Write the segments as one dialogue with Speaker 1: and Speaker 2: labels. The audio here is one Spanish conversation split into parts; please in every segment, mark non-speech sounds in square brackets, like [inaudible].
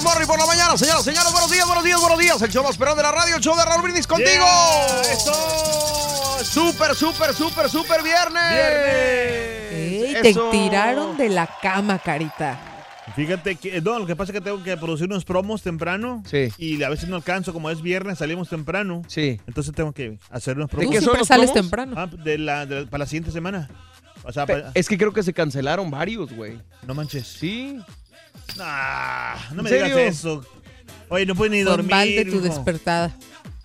Speaker 1: Good, morning por la mañana, señoras, señores. Buenos días, buenos días, buenos días. El show más perrón de la radio, el show de Raúl Brindis contigo.
Speaker 2: Yeah, eso.
Speaker 1: Súper, súper, súper, súper viernes.
Speaker 2: Ey,
Speaker 1: Eso.
Speaker 2: te tiraron de la cama, carita.
Speaker 3: Fíjate que, no, lo que pasa es que tengo que producir unos promos temprano.
Speaker 1: Sí.
Speaker 3: Y a veces no alcanzo, como es viernes, salimos temprano.
Speaker 1: Sí.
Speaker 3: Entonces tengo que hacer unos
Speaker 1: ¿De
Speaker 3: promos.
Speaker 1: qué
Speaker 2: Tú
Speaker 1: son
Speaker 2: siempre
Speaker 1: los
Speaker 2: sales
Speaker 1: promos?
Speaker 2: temprano.
Speaker 3: Ah, de la, de- para la siguiente semana. O sea,
Speaker 1: Es que creo que se cancelaron varios, güey.
Speaker 3: no manches.
Speaker 1: Sí.
Speaker 3: Nah, no
Speaker 1: ¿En
Speaker 3: me
Speaker 1: serio?
Speaker 3: digas eso. Oye, no puedes ni
Speaker 2: Con
Speaker 3: dormir.
Speaker 2: balde tu
Speaker 3: hijo.
Speaker 2: despertada.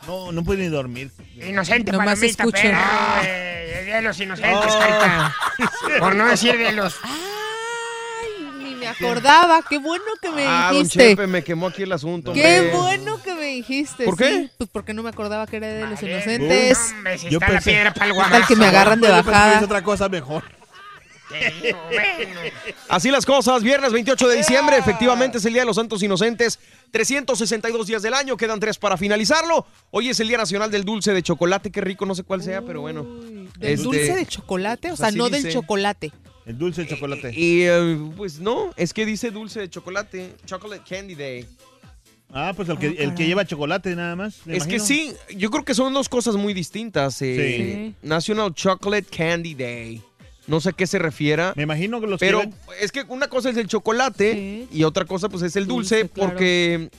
Speaker 3: No, no puedes ni dormir.
Speaker 4: Inocente
Speaker 2: Nomás
Speaker 4: palomita,
Speaker 2: escucho.
Speaker 4: perro, güey. De los inocentes,
Speaker 3: Oh.
Speaker 4: carita. [laughs] Por no decir de los...
Speaker 2: Ay, ni me acordaba. Qué bueno que me
Speaker 1: Ah, don
Speaker 2: dijiste.
Speaker 1: Chepe, me quemó aquí el asunto.
Speaker 2: Qué
Speaker 1: hombre.
Speaker 2: bueno que me dijiste.
Speaker 1: ¿Por qué?
Speaker 2: sí. Pues porque no me acordaba que era de los
Speaker 4: Madre,
Speaker 2: inocentes.
Speaker 4: Hombre, si
Speaker 3: Yo
Speaker 4: está la
Speaker 3: pensé-
Speaker 4: piedra para el
Speaker 2: ¿Qué tal
Speaker 4: guamazo.
Speaker 2: que me agarran de
Speaker 3: Yo pensé que
Speaker 2: bajada?
Speaker 3: es otra cosa mejor.
Speaker 4: Te digo, bueno.
Speaker 1: Así las cosas, viernes 28 de diciembre, efectivamente es el Día de los Santos Inocentes, 362 días del año, quedan tres para finalizarlo. Hoy es el Día Nacional del Dulce de Chocolate, qué rico, no sé cuál sea, pero bueno.
Speaker 2: ¿Del
Speaker 1: Este,
Speaker 2: dulce de chocolate? O sea, no del chocolate.
Speaker 3: El dulce de chocolate.
Speaker 1: Y eh, pues no, es que dice dulce de chocolate, Chocolate Candy Day.
Speaker 3: ah, pues el que,
Speaker 2: Ah,
Speaker 3: el que lleva chocolate nada más.
Speaker 1: Es que sí, yo creo que son dos cosas muy distintas. eh, National Chocolate Candy Day. No sé a qué se refiera.
Speaker 3: Me imagino que los
Speaker 1: Pero es que una cosa es el chocolate
Speaker 2: Sí.
Speaker 1: y otra cosa pues es el dulce,
Speaker 2: Dulce, claro.
Speaker 1: porque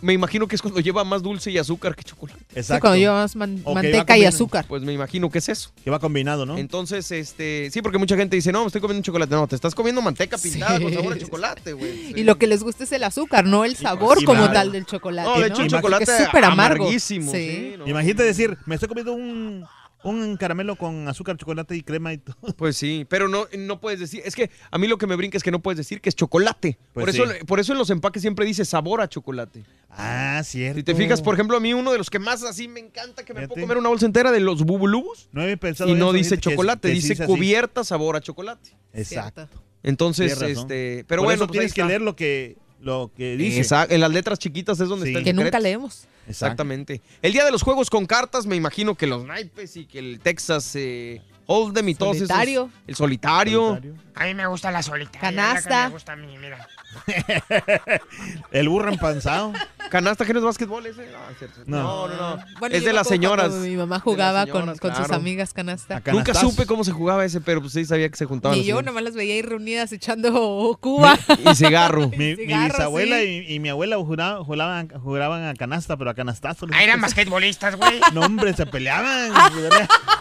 Speaker 1: me imagino que es cuando lleva más dulce y azúcar que chocolate.
Speaker 2: Sí,
Speaker 3: Exacto.
Speaker 2: cuando llevas man-
Speaker 3: Ok, va
Speaker 2: manteca y azúcar.
Speaker 1: Pues me imagino que es eso.
Speaker 3: Que va combinado, ¿no?
Speaker 1: Entonces, este, sí, porque mucha gente dice, no, me estoy comiendo un chocolate. No, te estás comiendo manteca pintada
Speaker 2: Sí.
Speaker 1: con sabor a chocolate, güey. [laughs]
Speaker 2: Y lo que les gusta es el azúcar, no el sabor
Speaker 3: y
Speaker 2: como
Speaker 3: más-
Speaker 2: tal del chocolate.
Speaker 1: No, de hecho, el
Speaker 2: Porque
Speaker 1: chocolate
Speaker 2: es súper amargo.
Speaker 1: amarguísimo.
Speaker 2: Sí.
Speaker 1: sí, no.
Speaker 3: Imagínate decir, me estoy comiendo un, un caramelo con azúcar, chocolate y crema y todo.
Speaker 1: Pues sí, pero no, no puedes decir, es que a mí lo que me brinca es que no puedes decir que es chocolate.
Speaker 3: Pues
Speaker 1: por, eso, por eso en los empaques siempre dice sabor a chocolate.
Speaker 3: Ah, cierto.
Speaker 1: Si te fijas, por ejemplo, a mí uno de los que más así me encanta que me
Speaker 3: Fíjate.
Speaker 1: puedo comer una bolsa entera de los bubulubus
Speaker 3: No había pensado
Speaker 1: y no
Speaker 3: eso,
Speaker 1: dice
Speaker 3: es-
Speaker 1: chocolate,
Speaker 3: sí
Speaker 1: dice
Speaker 3: así.
Speaker 1: cubierta sabor a chocolate.
Speaker 3: Exacto.
Speaker 1: Entonces, este, pero
Speaker 3: Por
Speaker 1: bueno,
Speaker 3: eso
Speaker 1: pues
Speaker 3: tienes que leer lo que, lo que dice.
Speaker 1: En las letras chiquitas es donde
Speaker 3: Sí.
Speaker 1: está el
Speaker 2: Que nunca leemos.
Speaker 1: Exactamente. El día de los juegos con cartas, me imagino que los naipes y que el Texas eh, Hold'em y todos esos.
Speaker 2: Solitario.
Speaker 1: El solitario.
Speaker 3: Solitario.
Speaker 4: A mí me gusta la solitaria.
Speaker 2: Canasta.
Speaker 4: la que Me gusta a mí, mira. [laughs]
Speaker 3: El burro empanzado.
Speaker 1: Canasta, que no es básquetbol ese? No, es cierto.
Speaker 3: No.
Speaker 1: no, no. no.
Speaker 2: Bueno,
Speaker 1: es de las señoras.
Speaker 2: Mi mamá jugaba con,
Speaker 1: señoras,
Speaker 2: con sus
Speaker 1: claro.
Speaker 2: amigas canasta.
Speaker 1: Nunca supe cómo se jugaba ese, pero pues sí sabía que se juntaban. Las
Speaker 2: yo nomás las veía ahí reunidas echando cuba.
Speaker 1: Y cigarro. [laughs]
Speaker 3: Mi, mi
Speaker 2: Cigarro,
Speaker 3: bisabuela
Speaker 2: sí.
Speaker 3: y, y mi abuela juraban, jugaban, jugaban a canasta, pero a canastazo.
Speaker 4: Ah, eran basquetbolistas, güey. [laughs]
Speaker 3: No, hombre, se peleaban.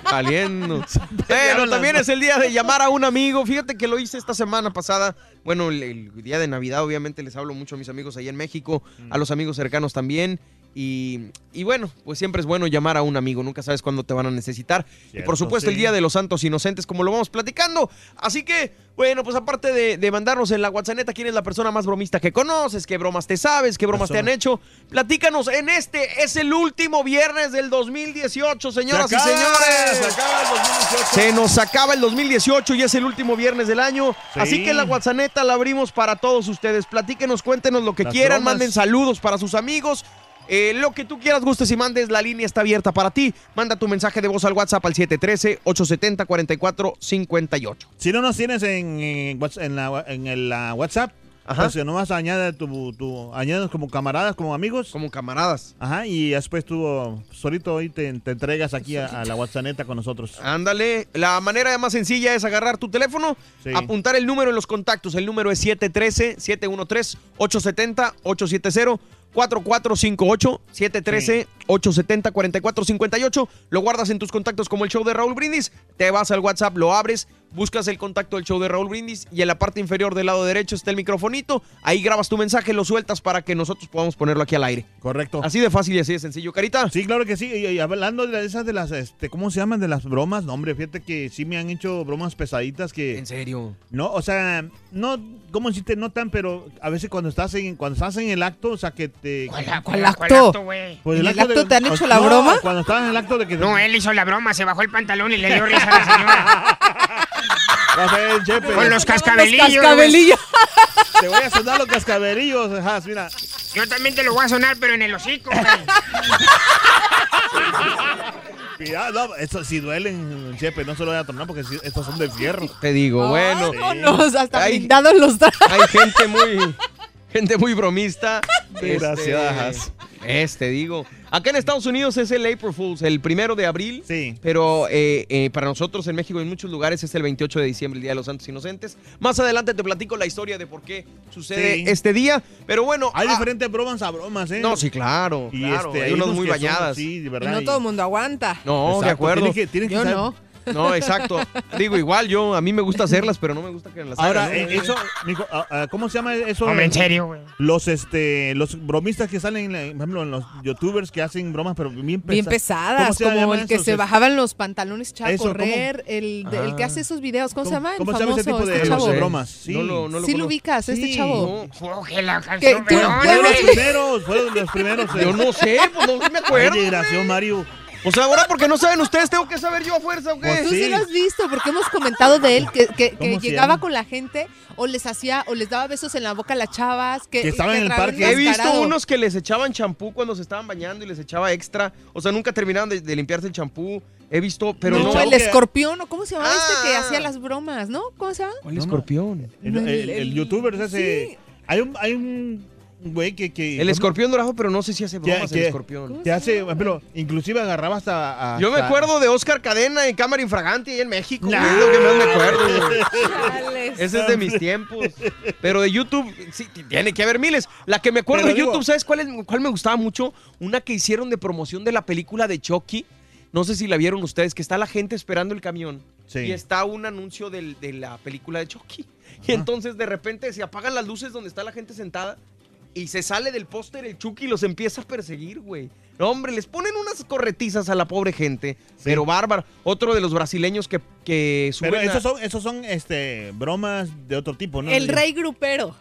Speaker 1: Caliendo. Bueno, también es el día de llamar a un amigo. Fíjate que lo hice esta semana pasada. Bueno, el, el día de Navidad, obviamente, les hablo mucho a mis amigos allá en México, a los amigos cercanos también. Y, y bueno, pues siempre es bueno llamar a un amigo, nunca sabes cuándo te van a necesitar. y por supuesto el. Día de los Santos Inocentes, como lo vamos platicando. Así que, bueno, pues aparte de, de mandarnos en la WhatsApp, quién es la persona más bromista que conoces, qué bromas te sabes, qué bromas te han hecho, platícanos en este, es el último viernes del 2018, señoras
Speaker 3: Se
Speaker 1: y señores.
Speaker 3: se acaba el 2018.
Speaker 1: Se nos acaba el 2018 y es el último viernes del año.
Speaker 3: Sí.
Speaker 1: Así que la WhatsApp la abrimos para todos ustedes. Platíquenos, cuéntenos lo que
Speaker 3: Las
Speaker 1: quieran,
Speaker 3: bromas.
Speaker 1: manden saludos para sus amigos. Eh, lo que tú quieras, gustes y mandes, la línea está abierta para ti. Manda tu mensaje de voz al WhatsApp al 713-870-4458.
Speaker 3: Si no nos tienes en, en Whats- en la WhatsApp,
Speaker 1: Ajá.
Speaker 3: pues nomás añade tu, tu, añades como camaradas, como amigos.
Speaker 1: Como camaradas.
Speaker 3: Ajá, y después tú solito ahí te, te entregas aquí a, a la WhatsApp con nosotros.
Speaker 1: Ándale, la manera más sencilla es agarrar tu teléfono,
Speaker 3: Sí.
Speaker 1: apuntar el número en los contactos. El número es 713-713-870-870. 4458 713 870 4458 lo guardas en tus contactos como el show de Raúl Brindis te vas al WhatsApp lo abres buscas el contacto del show de Raúl Brindis y en la parte inferior del lado derecho está el microfonito ahí grabas tu mensaje lo sueltas para que nosotros podamos ponerlo aquí al aire
Speaker 3: Correcto.
Speaker 1: así de fácil y así de sencillo carita
Speaker 3: Sí, claro que sí. Y, y hablando de esas de las, este, ¿cómo se llaman? De las bromas. No, hombre, fíjate que sí me han hecho bromas pesaditas que...
Speaker 1: en serio
Speaker 3: No, o sea, no, ¿cómo decirte? No tan, pero a veces cuando estás en, cuando estás en el acto, o sea, que te...
Speaker 4: ¿Cuál,
Speaker 2: ¿Cuál
Speaker 4: cuál-
Speaker 2: acto?
Speaker 4: cuál acto, güey?
Speaker 3: pues,
Speaker 2: ¿En el
Speaker 3: de-
Speaker 2: acto te han
Speaker 3: o-
Speaker 2: hecho la
Speaker 3: no,
Speaker 2: broma?
Speaker 3: Cuando estabas en el acto de que...
Speaker 4: No, él hizo la broma, se bajó el pantalón y le dio risa a la señora. [laughs]
Speaker 3: Chepe,
Speaker 4: Con los
Speaker 2: Los
Speaker 4: cascabelillos.
Speaker 2: cascabelillos. [laughs]
Speaker 3: Te voy a sonar los cascaberillos, ajá, mira.
Speaker 4: Yo también te lo voy a sonar, pero en el hocico.
Speaker 3: Mira, [laughs] no, eso sí duelen, Chepe, no se lo voy a tornar porque estos son de fierro.
Speaker 1: te digo bueno
Speaker 2: Vámonos, hasta
Speaker 1: Ay.
Speaker 2: blindados los trajes. [laughs]
Speaker 1: hay gente muy gente muy bromista.
Speaker 3: Desgraciadas.
Speaker 1: Este, este, digo. Acá en Estados Unidos es el April Fools, el primero de abril.
Speaker 3: Sí.
Speaker 1: Pero eh, eh, para nosotros en México y en muchos lugares es el 28 de diciembre, el Día de los Santos Inocentes. Más adelante te platico la historia de por qué sucede
Speaker 3: Sí.
Speaker 1: este día. Pero bueno.
Speaker 3: Hay
Speaker 1: ah,
Speaker 3: diferentes bromas a bromas, ¿eh?
Speaker 1: No, sí, claro.
Speaker 3: Y
Speaker 1: claro.
Speaker 3: este,
Speaker 1: hay unas
Speaker 3: unos
Speaker 1: muy
Speaker 3: son-
Speaker 1: bañadas.
Speaker 3: sí, de
Speaker 2: Y
Speaker 3: verdad.
Speaker 2: no
Speaker 3: y-
Speaker 2: todo el mundo aguanta.
Speaker 1: No, de acuerdo.
Speaker 3: tienes que- tienes que
Speaker 2: Yo
Speaker 3: saber-
Speaker 2: no.
Speaker 1: No, exacto. Digo, igual yo, a mí me gusta hacerlas, pero no me gusta que las
Speaker 3: Ahora,
Speaker 1: hagan, ¿no?
Speaker 3: eh, eso, mijo, ah, ah, ¿cómo se llama eso?
Speaker 4: Hombre, en serio, güey.
Speaker 3: Los, este, los bromistas que salen, en la- por ejemplo, en los youtubers que hacen bromas, pero bien pesadas.
Speaker 2: Bien
Speaker 3: ¿Cómo
Speaker 2: pesadas,
Speaker 3: se
Speaker 2: como el que se bajaban los pantalones echaba a
Speaker 3: Eso, ¿cómo?
Speaker 2: correr, el, de- el que hace esos videos, ¿cómo, se llama? El
Speaker 3: ¿Cómo se llama ese
Speaker 2: famoso,
Speaker 3: tipo de
Speaker 2: este chavo.
Speaker 1: sé.
Speaker 3: bromas? Sí.
Speaker 1: No lo, no lo
Speaker 2: sí lo
Speaker 1: conozco.
Speaker 2: ubicas, este
Speaker 3: Sí.
Speaker 2: chavo. Que
Speaker 4: canción,
Speaker 2: tú- no
Speaker 3: los
Speaker 4: güey.
Speaker 3: primeros, fueron los primeros. eh.
Speaker 1: Yo no sé, pues no me
Speaker 3: Ay,
Speaker 1: acuerdo.
Speaker 3: desgraciado, Mario.
Speaker 1: O sea, ahora porque no saben ustedes, tengo que saber yo a fuerza, ¿o qué?
Speaker 3: Pues
Speaker 2: Tú sí.
Speaker 3: Sí.
Speaker 2: lo has visto, porque hemos comentado de él que, que- que
Speaker 3: ¿Cómo se
Speaker 2: llegaba con la gente o les hacía o les daba besos en la boca a las chavas. Que,
Speaker 3: Que estaba en el parque.
Speaker 1: He visto unos que les echaban champú cuando se estaban bañando y les echaba extra. O sea, nunca terminaban de, de limpiarse el champú. He visto, pero
Speaker 2: no,
Speaker 1: no.
Speaker 2: el escorpión, ¿o cómo se llamaba este que
Speaker 1: Ah.
Speaker 2: hacía las bromas, no? ¿Cómo se llama?
Speaker 1: ¿Cuál
Speaker 3: No, no.
Speaker 1: escorpión?
Speaker 3: El, el- el
Speaker 2: El-
Speaker 3: youtuber es ese.
Speaker 2: sí.
Speaker 3: Hay un, hay un güey que, que.
Speaker 1: El escorpión dorado, pero no sé si hace bromas el escorpión.
Speaker 3: Que hace, ejemplo, inclusive agarraba hasta. hasta-
Speaker 1: Yo me acuerdo de Oscar Cadena en cámara infragante ahí en México.
Speaker 3: Nah.
Speaker 1: Es lo que más me acuerdo. güey. Ese es de mis tiempos. Pero de YouTube, sí, tiene que haber miles. La que me acuerdo
Speaker 3: Pero
Speaker 1: de
Speaker 3: digo-
Speaker 1: YouTube, ¿sabes cuál, es, cuál me gustaba mucho? Una que hicieron de promoción de la película de Chucky. No sé si la vieron ustedes, que está la gente esperando el camión.
Speaker 3: Sí.
Speaker 1: Y está un anuncio del- de la película de Chucky. Y entonces de repente se apagan las luces donde está la gente sentada y se sale del póster el Chucky y los empieza a perseguir, güey. No, hombre, les ponen unas corretizas a la pobre gente. Pero bárbaro. Otro de los brasileños que, que suben
Speaker 3: Pero
Speaker 1: a-
Speaker 3: esos son, esos son este, bromas de otro tipo, ¿no?
Speaker 2: El rey grupero.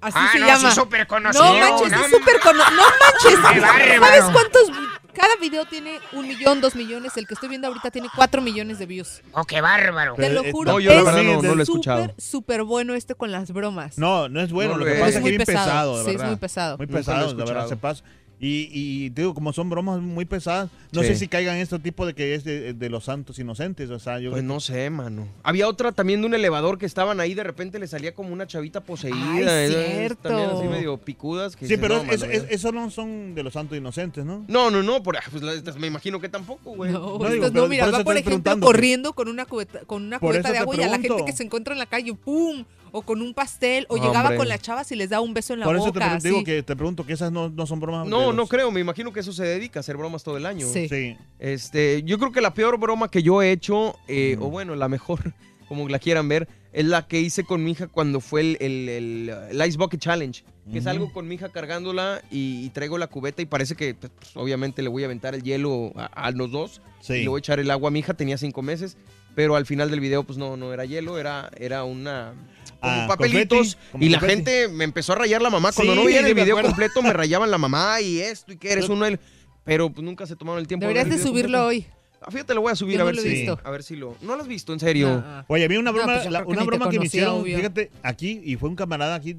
Speaker 2: Así
Speaker 4: Ah,
Speaker 2: se
Speaker 4: no,
Speaker 2: llama.
Speaker 4: sí, súper conocido.
Speaker 2: No manches,
Speaker 4: no,
Speaker 2: es súper conocido. No manches. ¿Sabes cuántos? Cada video tiene un millón, dos millones. El que estoy viendo ahorita tiene cuatro millones de views.
Speaker 4: Oh, qué bárbaro.
Speaker 2: Te lo juro.
Speaker 1: no, yo la
Speaker 2: es
Speaker 1: verdad no- no lo he escuchado.
Speaker 2: súper, súper bueno este con las bromas.
Speaker 3: No, no es bueno.
Speaker 1: No
Speaker 3: lo que
Speaker 1: es.
Speaker 3: pasa
Speaker 2: Es
Speaker 3: es que
Speaker 2: muy
Speaker 3: bien
Speaker 2: pesado,
Speaker 3: pesado, de
Speaker 2: sí, es muy pesado.
Speaker 3: Muy pesado, la verdad, se pasa. Y, y digo, como son bromas muy pesadas, no
Speaker 1: Sí.
Speaker 3: sé si caigan en este tipo de que es de, de los santos inocentes. O sea, yo
Speaker 1: Pues no sé, mano. Había otra también de un elevador que estaban ahí, de repente le salía como una chavita poseída.
Speaker 2: Ay,
Speaker 1: esas
Speaker 2: cierto.
Speaker 1: También así medio picudas. que
Speaker 3: Sí, pero
Speaker 1: no,
Speaker 3: eso,
Speaker 1: mano,
Speaker 3: eso- eso no son de los santos inocentes, ¿no?
Speaker 1: No, no, no, por, ah, pues, me imagino que tampoco, güey.
Speaker 2: No,
Speaker 3: No, digo,
Speaker 2: no,
Speaker 3: pero
Speaker 2: mira,
Speaker 3: por
Speaker 2: va por ejemplo corriendo con una cubeta, con una cubeta de agua y a la gente que se encuentra en la calle, ¡pum! O con un pastel, o llegaba
Speaker 1: hombre.
Speaker 2: con las chavas y les daba un beso en la
Speaker 3: Por eso te,
Speaker 2: boca.
Speaker 3: digo que te pregunto que esas no, no son bromas.
Speaker 1: No, no creo. Me imagino que eso se dedica a hacer bromas todo el año.
Speaker 2: Sí.
Speaker 3: Sí.
Speaker 1: Este, yo creo que la peor broma que yo he hecho, eh, o bueno, la mejor, [laughs] como la quieran ver, es la que hice con mi hija cuando fue el, el, el, el Ice Bucket Challenge. Que salgo con mi hija cargándola y, y traigo la cubeta y parece que, pues, obviamente, le voy a aventar el hielo a, a los dos.
Speaker 3: Sí.
Speaker 1: Y le voy a echar el agua a mi hija, tenía cinco meses. Pero al final del video, pues no, no era hielo, era, era una. Como
Speaker 3: Ah,
Speaker 1: papelitos.
Speaker 3: confeti, como
Speaker 1: y la
Speaker 3: confeti.
Speaker 1: gente me empezó a rayar la mamá. Cuando
Speaker 3: Sí,
Speaker 1: no veían el video
Speaker 3: acuerdo.
Speaker 1: completo, me [laughs] rayaban la mamá y esto y que eres uno. del- Pero pues nunca se tomaron el tiempo
Speaker 2: Deberías de
Speaker 1: el
Speaker 2: subirlo
Speaker 1: completo.
Speaker 2: hoy.
Speaker 1: Ah, Fíjate, lo voy a subir
Speaker 2: Yo
Speaker 1: a
Speaker 2: no
Speaker 1: ver si.
Speaker 2: visto.
Speaker 1: A ver si lo. ¿No lo has visto? ¿En serio?
Speaker 2: Ah, ah.
Speaker 3: Oye, a mí una
Speaker 2: No,
Speaker 3: broma,
Speaker 2: pues
Speaker 3: la-
Speaker 2: que
Speaker 3: una
Speaker 2: te
Speaker 3: broma que me hicieron,
Speaker 2: obvio.
Speaker 3: fíjate, aquí, y fue un camarada aquí,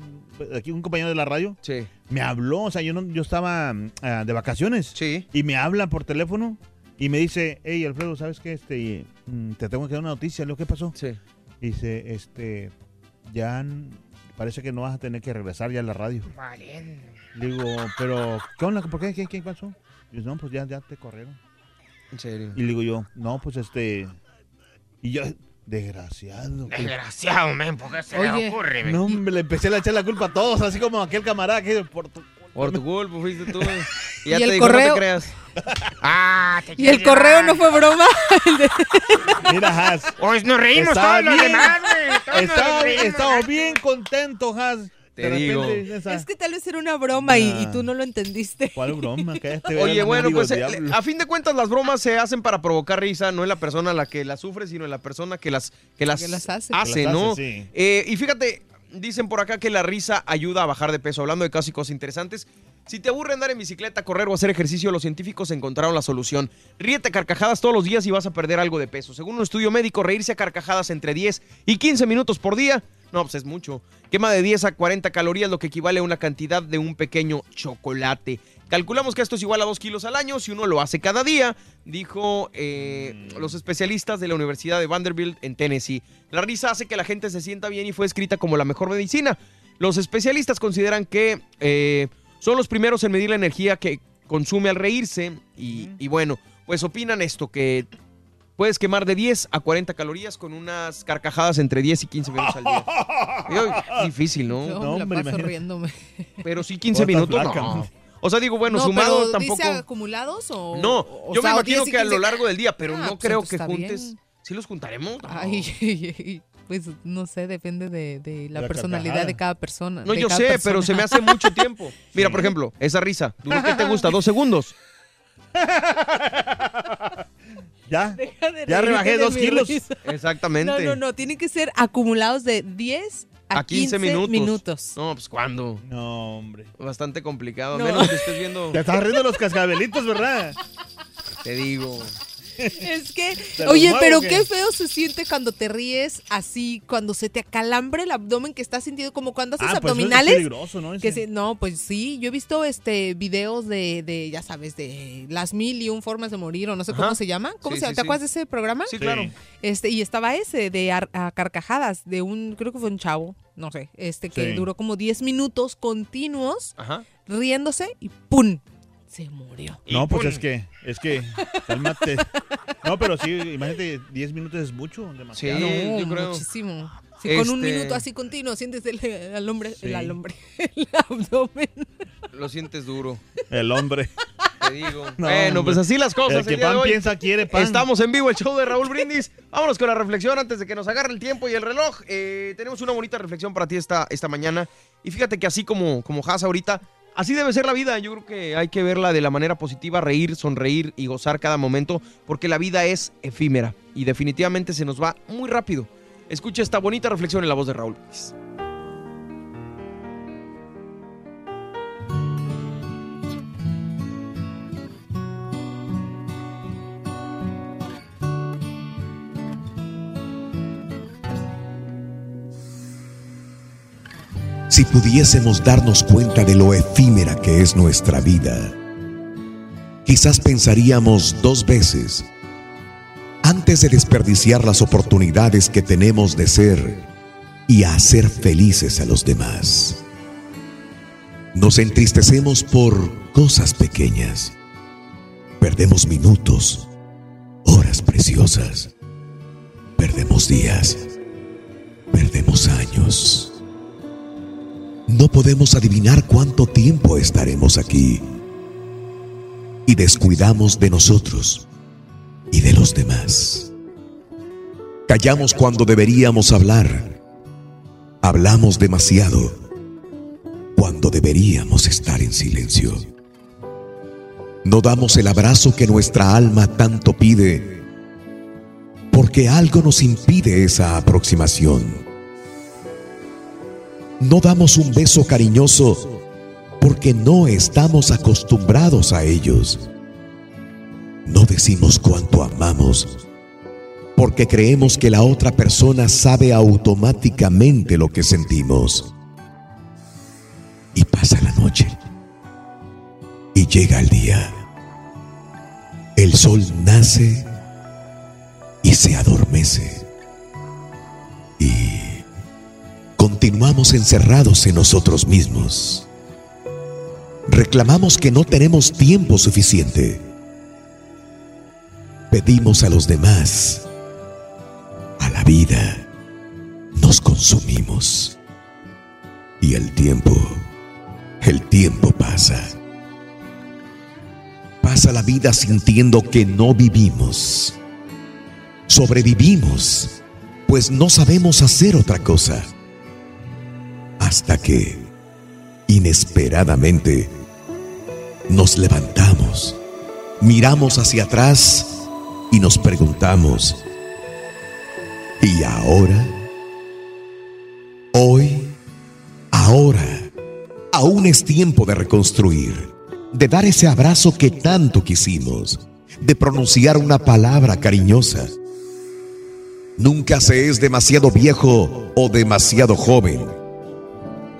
Speaker 3: aquí un compañero de la radio,
Speaker 1: Sí.
Speaker 3: me habló, o sea, yo no, yo estaba ah, de vacaciones,
Speaker 1: Sí.
Speaker 3: y me habla por teléfono, y me dice, hey, Alfredo, ¿sabes qué? Este, mm, te tengo que dar una noticia, ¿lo que pasó?
Speaker 1: Sí.
Speaker 3: Dice, este, ya parece que no vas a tener que regresar ya a la radio.
Speaker 4: Vale.
Speaker 3: Digo, pero, ¿qué onda? ¿Por qué? ¿Qué, qué pasó? Dice, no, pues ya, ya te corrieron.
Speaker 1: En serio.
Speaker 3: Y digo yo, no, pues este, y yo, desgraciado. que-
Speaker 4: Desgraciado, men, ¿por qué se
Speaker 2: Oye.
Speaker 4: le ocurre, men?
Speaker 3: No, hombre, le empecé a echar la culpa a todos, así como aquel camarada que por tu-
Speaker 1: Por tu culpa fuiste tú. Y [laughs]
Speaker 2: ¿Y
Speaker 1: ya te
Speaker 2: el
Speaker 1: digo, no
Speaker 2: correo?
Speaker 1: te creas.
Speaker 4: Ah, te
Speaker 2: Y el correo no fue broma. [laughs]
Speaker 3: Mira, Has.
Speaker 4: Pues nos reímos
Speaker 3: Estaba
Speaker 4: todos los
Speaker 3: bien.
Speaker 4: demás, güey. Todos nos
Speaker 3: Estaba,
Speaker 4: reímos.
Speaker 3: estaba bien contento, Has.
Speaker 1: Te digo.
Speaker 3: esa-
Speaker 2: es que tal vez era una broma y, y
Speaker 3: Ah.
Speaker 2: tú no lo entendiste.
Speaker 3: ¿Cuál broma? [laughs]
Speaker 1: Oye, bueno, pues eh, a fin de cuentas las bromas se hacen para provocar risa, no es la persona la que las sufre, sino la persona que las, que las,
Speaker 2: Que las hace.
Speaker 1: hace,
Speaker 3: Que las
Speaker 1: ¿no?
Speaker 3: hace, sí.
Speaker 1: Eh, y fíjate, dicen por acá que la risa ayuda a bajar de peso, hablando de casos y cosas interesantes. Si te aburre andar en bicicleta, correr o hacer ejercicio, los científicos encontraron la solución. Ríete a carcajadas todos los días y vas a perder algo de peso. Según un estudio médico, reírse a carcajadas entre 10 y 15 minutos por día, no, pues es mucho. Quema de 10 a 40 calorías, lo que equivale a una cantidad de un pequeño chocolate. Calculamos que esto es igual a 2 kilos al año si uno lo hace cada día, dijo eh, los especialistas de la Universidad de Vanderbilt en Tennessee. La risa hace que la gente se sienta bien y fue escrita como la mejor medicina. Los especialistas consideran que eh, son los primeros en medir la energía que consume al reírse y, y bueno, pues opinan esto, que puedes quemar de 10 a 40 calorías con unas carcajadas entre 10 y 15 minutos al día. [laughs] Digo, difícil, ¿no?
Speaker 2: Yo
Speaker 3: No,
Speaker 2: me la
Speaker 3: hombre,
Speaker 2: paso riéndome.
Speaker 1: Pero sí 15
Speaker 3: Otra
Speaker 1: minutos,
Speaker 3: flaca.
Speaker 1: no. O sea, digo, bueno,
Speaker 2: no,
Speaker 1: sumado
Speaker 2: pero
Speaker 1: tampoco...
Speaker 2: ¿dice acumulados o...?
Speaker 1: No,
Speaker 2: o
Speaker 1: yo me
Speaker 2: sea,
Speaker 1: imagino
Speaker 2: 10 y
Speaker 1: que a lo
Speaker 2: 15?
Speaker 1: largo del día, pero
Speaker 2: Ah,
Speaker 1: no
Speaker 2: pues
Speaker 1: creo que juntes...
Speaker 2: bien.
Speaker 1: ¿Sí los juntaremos? No.
Speaker 2: Ay, [laughs] pues no sé, depende de, de la
Speaker 3: La
Speaker 2: personalidad
Speaker 3: carcajada.
Speaker 2: de cada persona.
Speaker 1: No, yo sé,
Speaker 2: persona.
Speaker 1: pero se me hace mucho tiempo. [laughs] Mira, por ejemplo, esa risa. ¿Duró qué te gusta? ¿Dos segundos?
Speaker 3: Ya, [laughs]
Speaker 2: Deja de
Speaker 3: ya rebajé
Speaker 2: de
Speaker 3: dos kilos.
Speaker 2: risa.
Speaker 1: Exactamente.
Speaker 2: No, no, no, tienen que ser acumulados de 10 a,
Speaker 1: A 15 minutos.
Speaker 2: minutos.
Speaker 1: No, pues ¿cuándo?
Speaker 3: No, hombre.
Speaker 1: Bastante complicado. A
Speaker 2: No.
Speaker 1: menos que estés viendo...
Speaker 3: Te estás riendo los cascabelitos, ¿verdad?
Speaker 1: Te digo.
Speaker 2: Es que, [laughs]
Speaker 3: ¿Te los
Speaker 2: oye, pero
Speaker 3: qué?
Speaker 2: qué feo se siente cuando te ríes así, cuando se te acalambre el abdomen que estás sintiendo, como cuando haces
Speaker 3: Ah, pues eso es
Speaker 2: abdominales.
Speaker 3: peligroso, ¿no?
Speaker 2: Que se- no, pues sí, yo he visto este videos de, de, ya sabes, de las mil y un formas de morir, o no sé
Speaker 1: Ajá.
Speaker 2: cómo se llama. ¿Cómo
Speaker 1: Sí,
Speaker 2: se
Speaker 1: sí,
Speaker 2: ¿Te
Speaker 1: sí.
Speaker 2: acuerdas de ese programa?
Speaker 1: Sí, claro.
Speaker 2: Este, y estaba ese de ar- a carcajadas, de un, creo que fue un chavo, no sé, este, que duró como 10 minutos continuos
Speaker 1: Ajá.
Speaker 2: riéndose y ¡pum! Se murió.
Speaker 3: No, pues
Speaker 4: pum.
Speaker 3: es que, es que, cálmate. No, pero sí, imagínate, 10 minutos es mucho, demasiado.
Speaker 1: Sí,
Speaker 2: no,
Speaker 1: yo creo.
Speaker 2: muchísimo. Si con un
Speaker 1: Este-
Speaker 2: minuto así continuo sientes el, el hombre,
Speaker 3: Sí.
Speaker 2: el, al hombre, [laughs] el abdomen.
Speaker 1: Lo sientes duro.
Speaker 3: El hombre.
Speaker 1: Te digo.
Speaker 3: No,
Speaker 1: bueno, pues así las cosas.
Speaker 3: El que
Speaker 1: el
Speaker 3: pan piensa quiere pan.
Speaker 1: Estamos en vivo, el show de Raúl Brindis. Vámonos con la reflexión antes de que nos agarre el tiempo y el reloj. Eh, tenemos una bonita reflexión para ti esta, esta mañana. Y fíjate que así como, como Haas ahorita, así debe ser la vida. Yo creo que hay que verla de la manera positiva, reír, sonreír y gozar cada momento, porque la vida es efímera y definitivamente se nos va muy rápido. Escucha esta bonita reflexión en la voz de Raúl Brindis.
Speaker 5: Si pudiésemos darnos cuenta de lo efímera que es nuestra vida, quizás pensaríamos dos veces antes de desperdiciar las oportunidades que tenemos de ser y hacer felices a los demás. Nos entristecemos por cosas pequeñas. Perdemos minutos, horas preciosas. Perdemos días. Perdemos años. No podemos adivinar cuánto tiempo estaremos aquí. Y descuidamos de nosotros y de los demás. Callamos cuando deberíamos hablar. Hablamos demasiado cuando deberíamos estar en silencio. No damos el abrazo que nuestra alma tanto pide porque algo nos impide esa aproximación. No damos un beso cariñoso porque no estamos acostumbrados a ellos. No decimos cuánto amamos porque creemos que la otra persona sabe automáticamente lo que sentimos. Y pasa la noche. Y llega el día. El sol nace y se adormece. Y continuamos encerrados en nosotros mismos. Reclamamos que no tenemos tiempo suficiente. Pedimos a los demás a la vida nos consumimos. Y el tiempo, el tiempo pasa. Pasa la vida sintiendo que no vivimos. Sobrevivimos, pues no sabemos hacer otra cosa. Hasta que, inesperadamente, nos levantamos, miramos hacia atrás y nos preguntamos, ¿Y ahora? Hoy, ahora, aún es tiempo de reconstruir, de dar ese abrazo que tanto quisimos, de pronunciar una palabra cariñosa. Nunca se es demasiado viejo o demasiado joven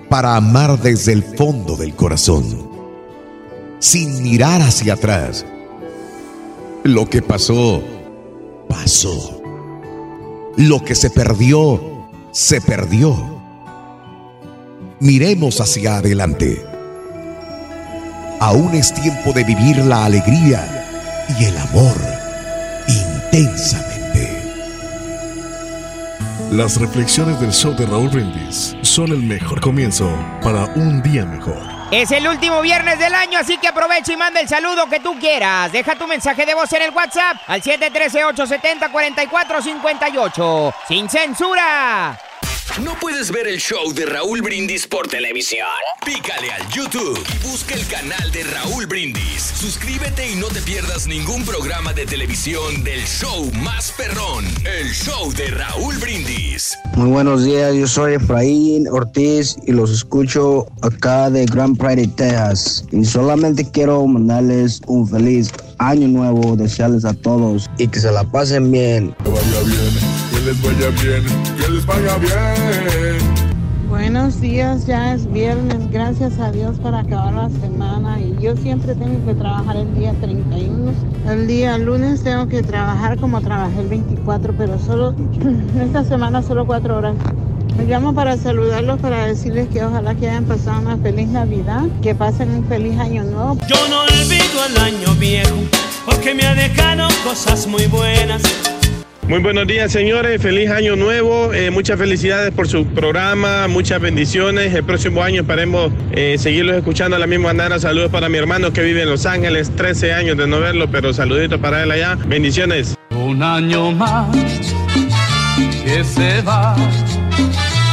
Speaker 5: para amar desde el fondo del corazón, sin mirar hacia atrás. Lo que pasó, pasó. Lo que se perdió, se perdió. Miremos hacia adelante. Aún es tiempo de vivir la alegría y el amor intensamente.
Speaker 6: Las reflexiones del show de Raúl Brindis son el mejor comienzo para un día mejor.
Speaker 7: Es el último viernes del año, así que aprovecha y manda el saludo que tú quieras. Deja tu mensaje de voz en el WhatsApp al 713-870-4458. ¡Sin censura!
Speaker 8: ¿No puedes ver el show de Raúl Brindis por televisión? Pícale al YouTube y busca el canal de Raúl Brindis. Suscríbete y no te pierdas ningún programa de televisión del show más perrón, el show de Raúl Brindis.
Speaker 9: Muy buenos días, yo soy Efraín Ortiz y los escucho acá de Grand Prairie, Texas. Y solamente quiero mandarles un feliz año nuevo, desearles a todos y que se la pasen bien.
Speaker 10: Que vaya bien, les vaya bien, que les vaya bien.
Speaker 11: Buenos días, ya es viernes, gracias a Dios para acabar la semana y yo siempre tengo que trabajar el día 31. El día lunes tengo que trabajar como trabajé el 24, pero solo [clears throat] esta semana solo cuatro horas. Me llamo para saludarlos, para decirles que ojalá que hayan pasado una feliz Navidad, que pasen un feliz año nuevo.
Speaker 12: Yo no olvido el año viejo, porque me ha dejado cosas muy buenas.
Speaker 13: Muy buenos días, señores. Feliz año nuevo. Eh, muchas felicidades por su programa. Muchas bendiciones. El próximo año esperemos eh, seguirlos escuchando a la misma manera. Saludos para mi hermano que vive en Los Ángeles. 13 años de no verlo, pero saluditos para él allá. Bendiciones.
Speaker 12: Un año más que se va.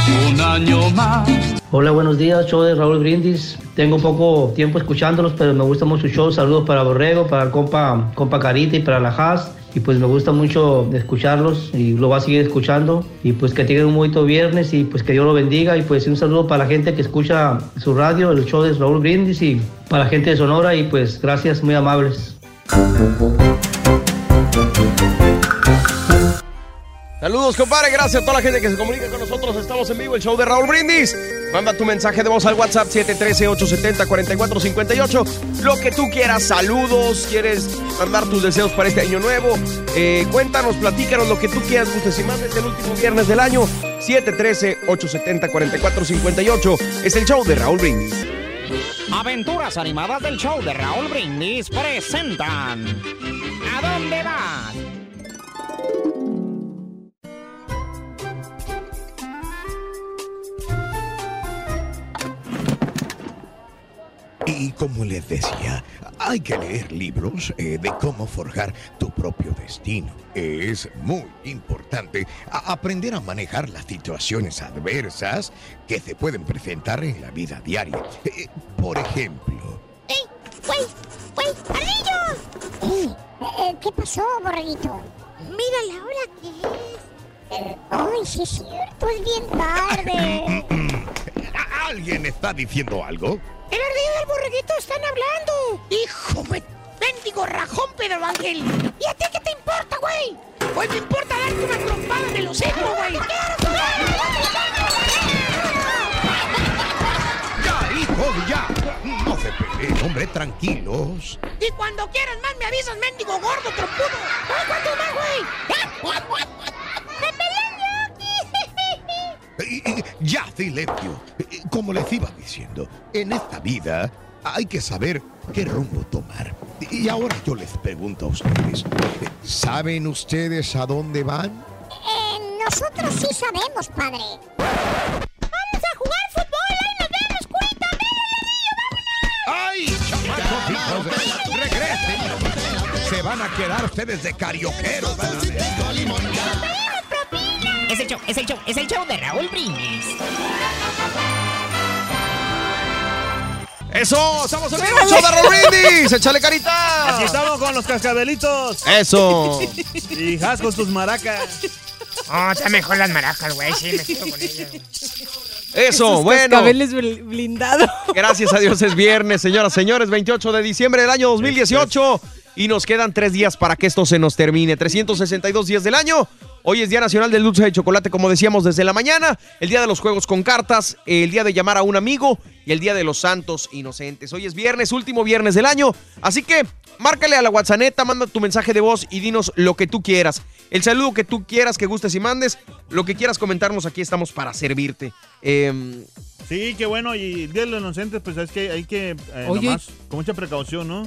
Speaker 12: Un año más.
Speaker 14: Hola, buenos días, show de Raúl Brindis. Tengo poco tiempo escuchándolos, pero me gusta mucho su show. Saludos para Borrego, para compa, compa Carita y para la Haas. Y pues me gusta mucho escucharlos y lo va a seguir escuchando. Y pues que tengan un bonito viernes y pues que Dios lo bendiga. Y pues un saludo para la gente que escucha su radio, el show de Raúl Brindis y para la gente de Sonora. Y pues gracias, muy amables.
Speaker 1: Saludos, compadre. Gracias a toda la gente que se comunica con nosotros. Estamos en vivo, el show de Raúl Brindis. Manda tu mensaje de voz al WhatsApp 713-870-4458. Lo que tú quieras, saludos, quieres mandar tus deseos para este año nuevo. Eh, cuéntanos, platícanos lo que tú quieras, gustes y mandes el último viernes del año. 713-870-4458. Es el show de Raúl Brindis.
Speaker 7: Aventuras animadas del show de Raúl Brindis presentan. ¿A dónde vas?
Speaker 5: Y como les decía, hay que leer libros eh, de cómo forjar tu propio destino. Es muy importante a- aprender a manejar las situaciones adversas que se pueden presentar en la vida diaria. Eh, por ejemplo,
Speaker 15: ¡Güey! ¡Güey! ¡Ardillo! Eh, ¿Qué pasó, borreguito? Mira la hora que es. Ay, sí es cierto, es bien tarde. [laughs]
Speaker 5: ¿a- ¿alguien está diciendo algo?
Speaker 15: El ardillo y el borreguito están hablando. ¡Hijo de mendigo rajón, Pedro Ángel! ¿Y a ti qué te importa, güey? Pues me importa darte una trompada en el hocico, güey. [laughs]
Speaker 5: ¡Ya, hijos, ya! No se peleen, hombre, tranquilos.
Speaker 15: Y cuando quieras más me avisas, mendigo gordo, trompudo. ¡Ay, cuánto más, güey! ¡Me
Speaker 5: Eh, eh, Ya, silencio. Eh, Como les iba diciendo, en esta vida hay que saber qué rumbo tomar. Y ahora yo les pregunto a ustedes, ¿saben ustedes a dónde van?
Speaker 15: Eh, nosotros sí sabemos, padre. ¡Vamos a jugar fútbol! ¡Ahí nos vemos, cuita!
Speaker 5: ¡Ay, chamacos, hijos de- ¡Regresen! Se van a quedar ustedes de carioqueros.
Speaker 4: Es el show, es el show, es el show de Raúl Brindis.
Speaker 1: Eso, estamos en vivo, show de Raúl Brindis. Échale carita.
Speaker 3: Aquí estamos con los cascabelitos.
Speaker 1: Eso.
Speaker 3: Y Has con tus maracas.
Speaker 4: Oh, está mejor las maracas, güey. Sí, me quedo con ellas.
Speaker 1: Eso,
Speaker 2: Esos
Speaker 1: bueno.
Speaker 2: cascabeles bl- blindados.
Speaker 1: Gracias a Dios es viernes, señoras, señores, 28 de diciembre del año 2018 y nos quedan tres días para que esto se nos termine. 362 días del año. Hoy es Día Nacional del Dulce de Chocolate, como decíamos desde la mañana, el Día de los Juegos con Cartas, el Día de llamar a un amigo y el Día de los Santos Inocentes. Hoy es viernes, último viernes del año, así que márcale a la WhatsApp, manda tu mensaje de voz y dinos lo que tú quieras. El saludo que tú quieras, que gustes y mandes, lo que quieras comentarnos, aquí estamos para servirte. Em,
Speaker 3: Sí, qué bueno. Y el Día de los Inocentes, pues es que hay que, eh,
Speaker 2: Oye.
Speaker 3: nomás, con mucha precaución, ¿no?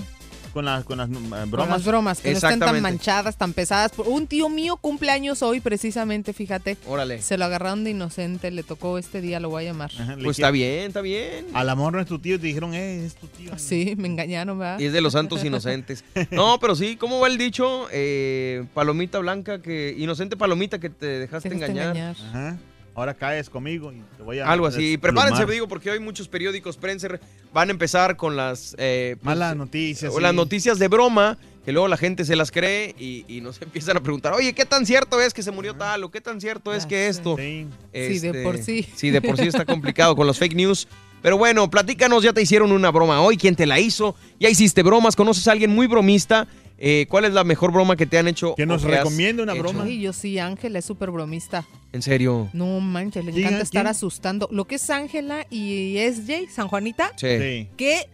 Speaker 3: Con, las con las eh, bromas.
Speaker 2: Con las bromas, que no estén tan manchadas, tan pesadas. Un tío mío cumple años hoy, precisamente, fíjate.
Speaker 1: Órale.
Speaker 2: Se lo agarraron de inocente, le tocó este día, lo voy a llamar.
Speaker 3: Ajá,
Speaker 1: Pues está bien, está bien.
Speaker 3: Al amor no es tu tío y te dijeron, eh, es tu tío.
Speaker 2: Sí, me engañaron, ¿verdad?
Speaker 1: Y es de los santos inocentes. [laughs] No, pero sí, ¿cómo va el dicho? Eh, palomita blanca que. Inocente palomita que te dejaste,
Speaker 2: Te dejaste
Speaker 1: engañar.
Speaker 2: engañar.
Speaker 3: Ajá. Ahora caes conmigo y te voy a.
Speaker 1: Algo así. Y prepárense, digo, porque hoy muchos periódicos, Prenser, van a empezar con las. eh, pues,
Speaker 3: Malas noticias.
Speaker 1: o las noticias de broma, que luego la gente se las cree y, y nos [laughs] empiezan a preguntar, oye, ¿qué tan cierto es que se murió tal? ¿O qué tan cierto es que esto?
Speaker 3: Sí.
Speaker 2: Sí, de por sí.
Speaker 1: Sí, de por sí está complicado con los fake news. Pero bueno, platícanos, ya te hicieron una broma hoy, ¿quién te la hizo? ¿Ya hiciste bromas? ¿Conoces a alguien muy bromista? Eh, ¿Cuál es la mejor broma que te han hecho?
Speaker 3: Que nos recomiende una
Speaker 1: hecho?
Speaker 3: broma.
Speaker 2: Sí, yo sí, Ángela es súper bromista.
Speaker 1: En serio.
Speaker 2: No manches, le encanta estar
Speaker 3: ¿Quién?
Speaker 2: asustando. Lo que es Ángela y SJ, San Juanita,
Speaker 1: Sí.
Speaker 3: Sí.
Speaker 2: qué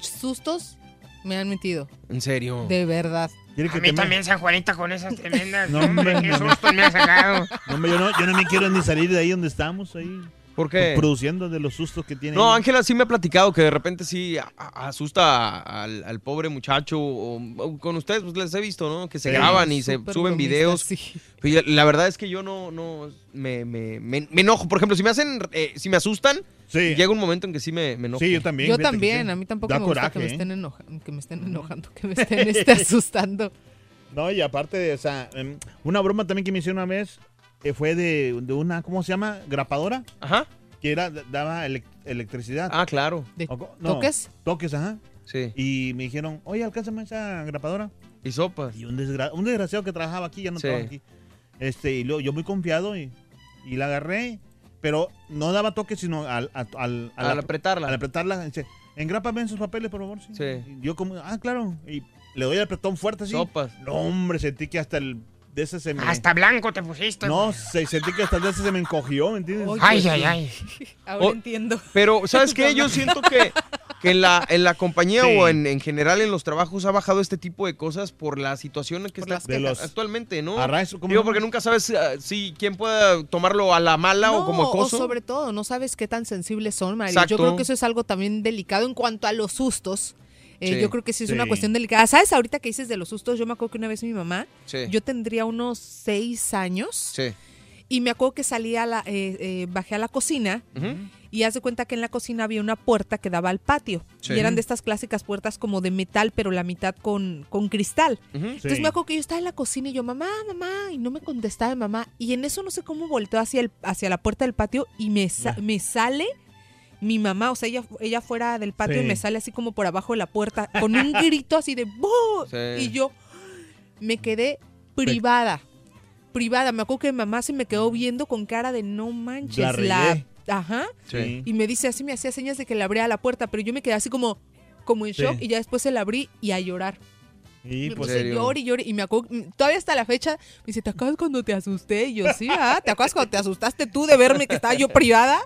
Speaker 2: sustos me han metido.
Speaker 1: En serio.
Speaker 2: De verdad.
Speaker 3: ¿Quiere
Speaker 4: A
Speaker 3: que
Speaker 4: mí
Speaker 3: me-
Speaker 4: también San Juanita con esas tremendas. [laughs]
Speaker 3: No,
Speaker 4: hombre, qué
Speaker 3: no.
Speaker 4: susto me ha sacado.
Speaker 3: No, hombre, yo no, yo no me quiero ni salir de ahí donde estamos, ahí.
Speaker 1: ¿Por qué?
Speaker 3: Produciendo de los sustos que tiene.
Speaker 1: No. Ángela sí me ha platicado que de repente sí a- a- asusta al, al pobre muchacho. o- o con ustedes pues les he visto, ¿no? Que se
Speaker 3: Sí.
Speaker 1: graban y se suben videos.
Speaker 2: sí.
Speaker 1: Pero la verdad es que yo no, no me, me, me- me enojo. Por ejemplo, si me hacen, eh, si me asustan,
Speaker 3: Sí.
Speaker 1: llega un momento en que sí me, me enojo.
Speaker 3: Sí, yo también.
Speaker 2: Yo también,
Speaker 3: sí.
Speaker 2: a mí tampoco
Speaker 3: Da
Speaker 2: me gusta
Speaker 3: coraje,
Speaker 2: que me
Speaker 3: ¿eh?
Speaker 2: estén enojando, que me estén enojando, que me estén este, [laughs] asustando.
Speaker 3: No, y aparte de, o sea, em, una broma también que me hicieron una vez eh, fue de, de una, ¿cómo se llama? Grapadora,
Speaker 1: Ajá.
Speaker 3: que era, daba elec- electricidad.
Speaker 1: Ah, claro.
Speaker 2: ¿De
Speaker 3: O co- no,
Speaker 2: toques?
Speaker 3: Toques, ajá.
Speaker 1: Sí.
Speaker 3: Y me dijeron, oye, alcánzame esa grapadora.
Speaker 1: Y sopas.
Speaker 3: Y un, desgra- un desgraciado que trabajaba aquí, ya no
Speaker 1: Sí.
Speaker 3: trabaja aquí. Este, y luego yo muy confiado y, y la agarré, pero no daba toques, sino al, al,
Speaker 1: Al apretarla.
Speaker 3: Al apretarla, dice, engrápame en sus papeles, por favor. Sí.
Speaker 1: Sí.
Speaker 3: Y yo como, ah, claro. Y le doy el apretón fuerte así.
Speaker 1: Sopas.
Speaker 3: No, hombre, sentí que hasta el de ese se me...
Speaker 4: Hasta blanco te pusiste.
Speaker 3: No, se, sentí que hasta de ese se me encogió, ¿me entiendes?
Speaker 4: Ay, ay, ay. [laughs]
Speaker 2: Ahora
Speaker 1: Oh,
Speaker 2: entiendo.
Speaker 1: Pero, ¿sabes qué? Yo [laughs] siento que, que en, la, en la compañía
Speaker 3: Sí.
Speaker 1: o en, en general en los trabajos ha bajado este tipo de cosas por la situación en que
Speaker 2: Por
Speaker 1: está
Speaker 3: los-
Speaker 1: actualmente, ¿no?
Speaker 3: A raíz- ¿cómo
Speaker 1: Digo, porque nunca sabes ah, si quién pueda tomarlo a la mala o como
Speaker 2: No,
Speaker 1: acoso.
Speaker 2: sobre todo, no sabes qué tan sensibles son, Mario.
Speaker 1: Exacto.
Speaker 2: Yo creo que eso es algo también delicado en cuanto a los sustos. Eh,
Speaker 1: Sí.
Speaker 2: Yo creo que sí es
Speaker 3: Sí.
Speaker 2: una cuestión delicada. ¿Sabes? Ahorita que dices de los sustos, yo me acuerdo que una vez mi mamá,
Speaker 1: Sí.
Speaker 2: yo tendría unos seis años y me acuerdo que salí a la, eh, eh, bajé a la cocina
Speaker 1: Ujú.
Speaker 2: Y haz de cuenta que en la cocina había una puerta que daba al patio. Y eran de estas clásicas puertas como de metal, pero la mitad con, con cristal. Entonces me acuerdo que yo estaba en la cocina y yo, mamá, mamá, y no me contestaba mamá. Y en eso no sé cómo volteó hacia, el, hacia la puerta del patio y me, sa- me sale mi mamá, o sea, ella, ella fuera del patio
Speaker 7: Sí.
Speaker 2: y me sale así como por abajo de la puerta, con un [laughs] grito así de.
Speaker 7: Sí.
Speaker 2: Y yo me quedé privada. Privada. Me acuerdo que mi mamá se me quedó viendo con cara de no manches.
Speaker 7: La.
Speaker 2: Ajá.
Speaker 7: Sí.
Speaker 2: Y me dice así, me hacía señas de que le abría la puerta, pero yo me quedé así como, como en
Speaker 3: Sí.
Speaker 2: shock y ya después se la abrí y a llorar.
Speaker 3: Y
Speaker 2: me
Speaker 3: pues,
Speaker 2: llore y llore y me acuerdo, mm, todavía hasta la fecha, me dice, ¿te acuerdas cuando te asusté? Y yo, sí, ah, ¿te acuerdas cuando te asustaste tú de verme que estaba yo privada?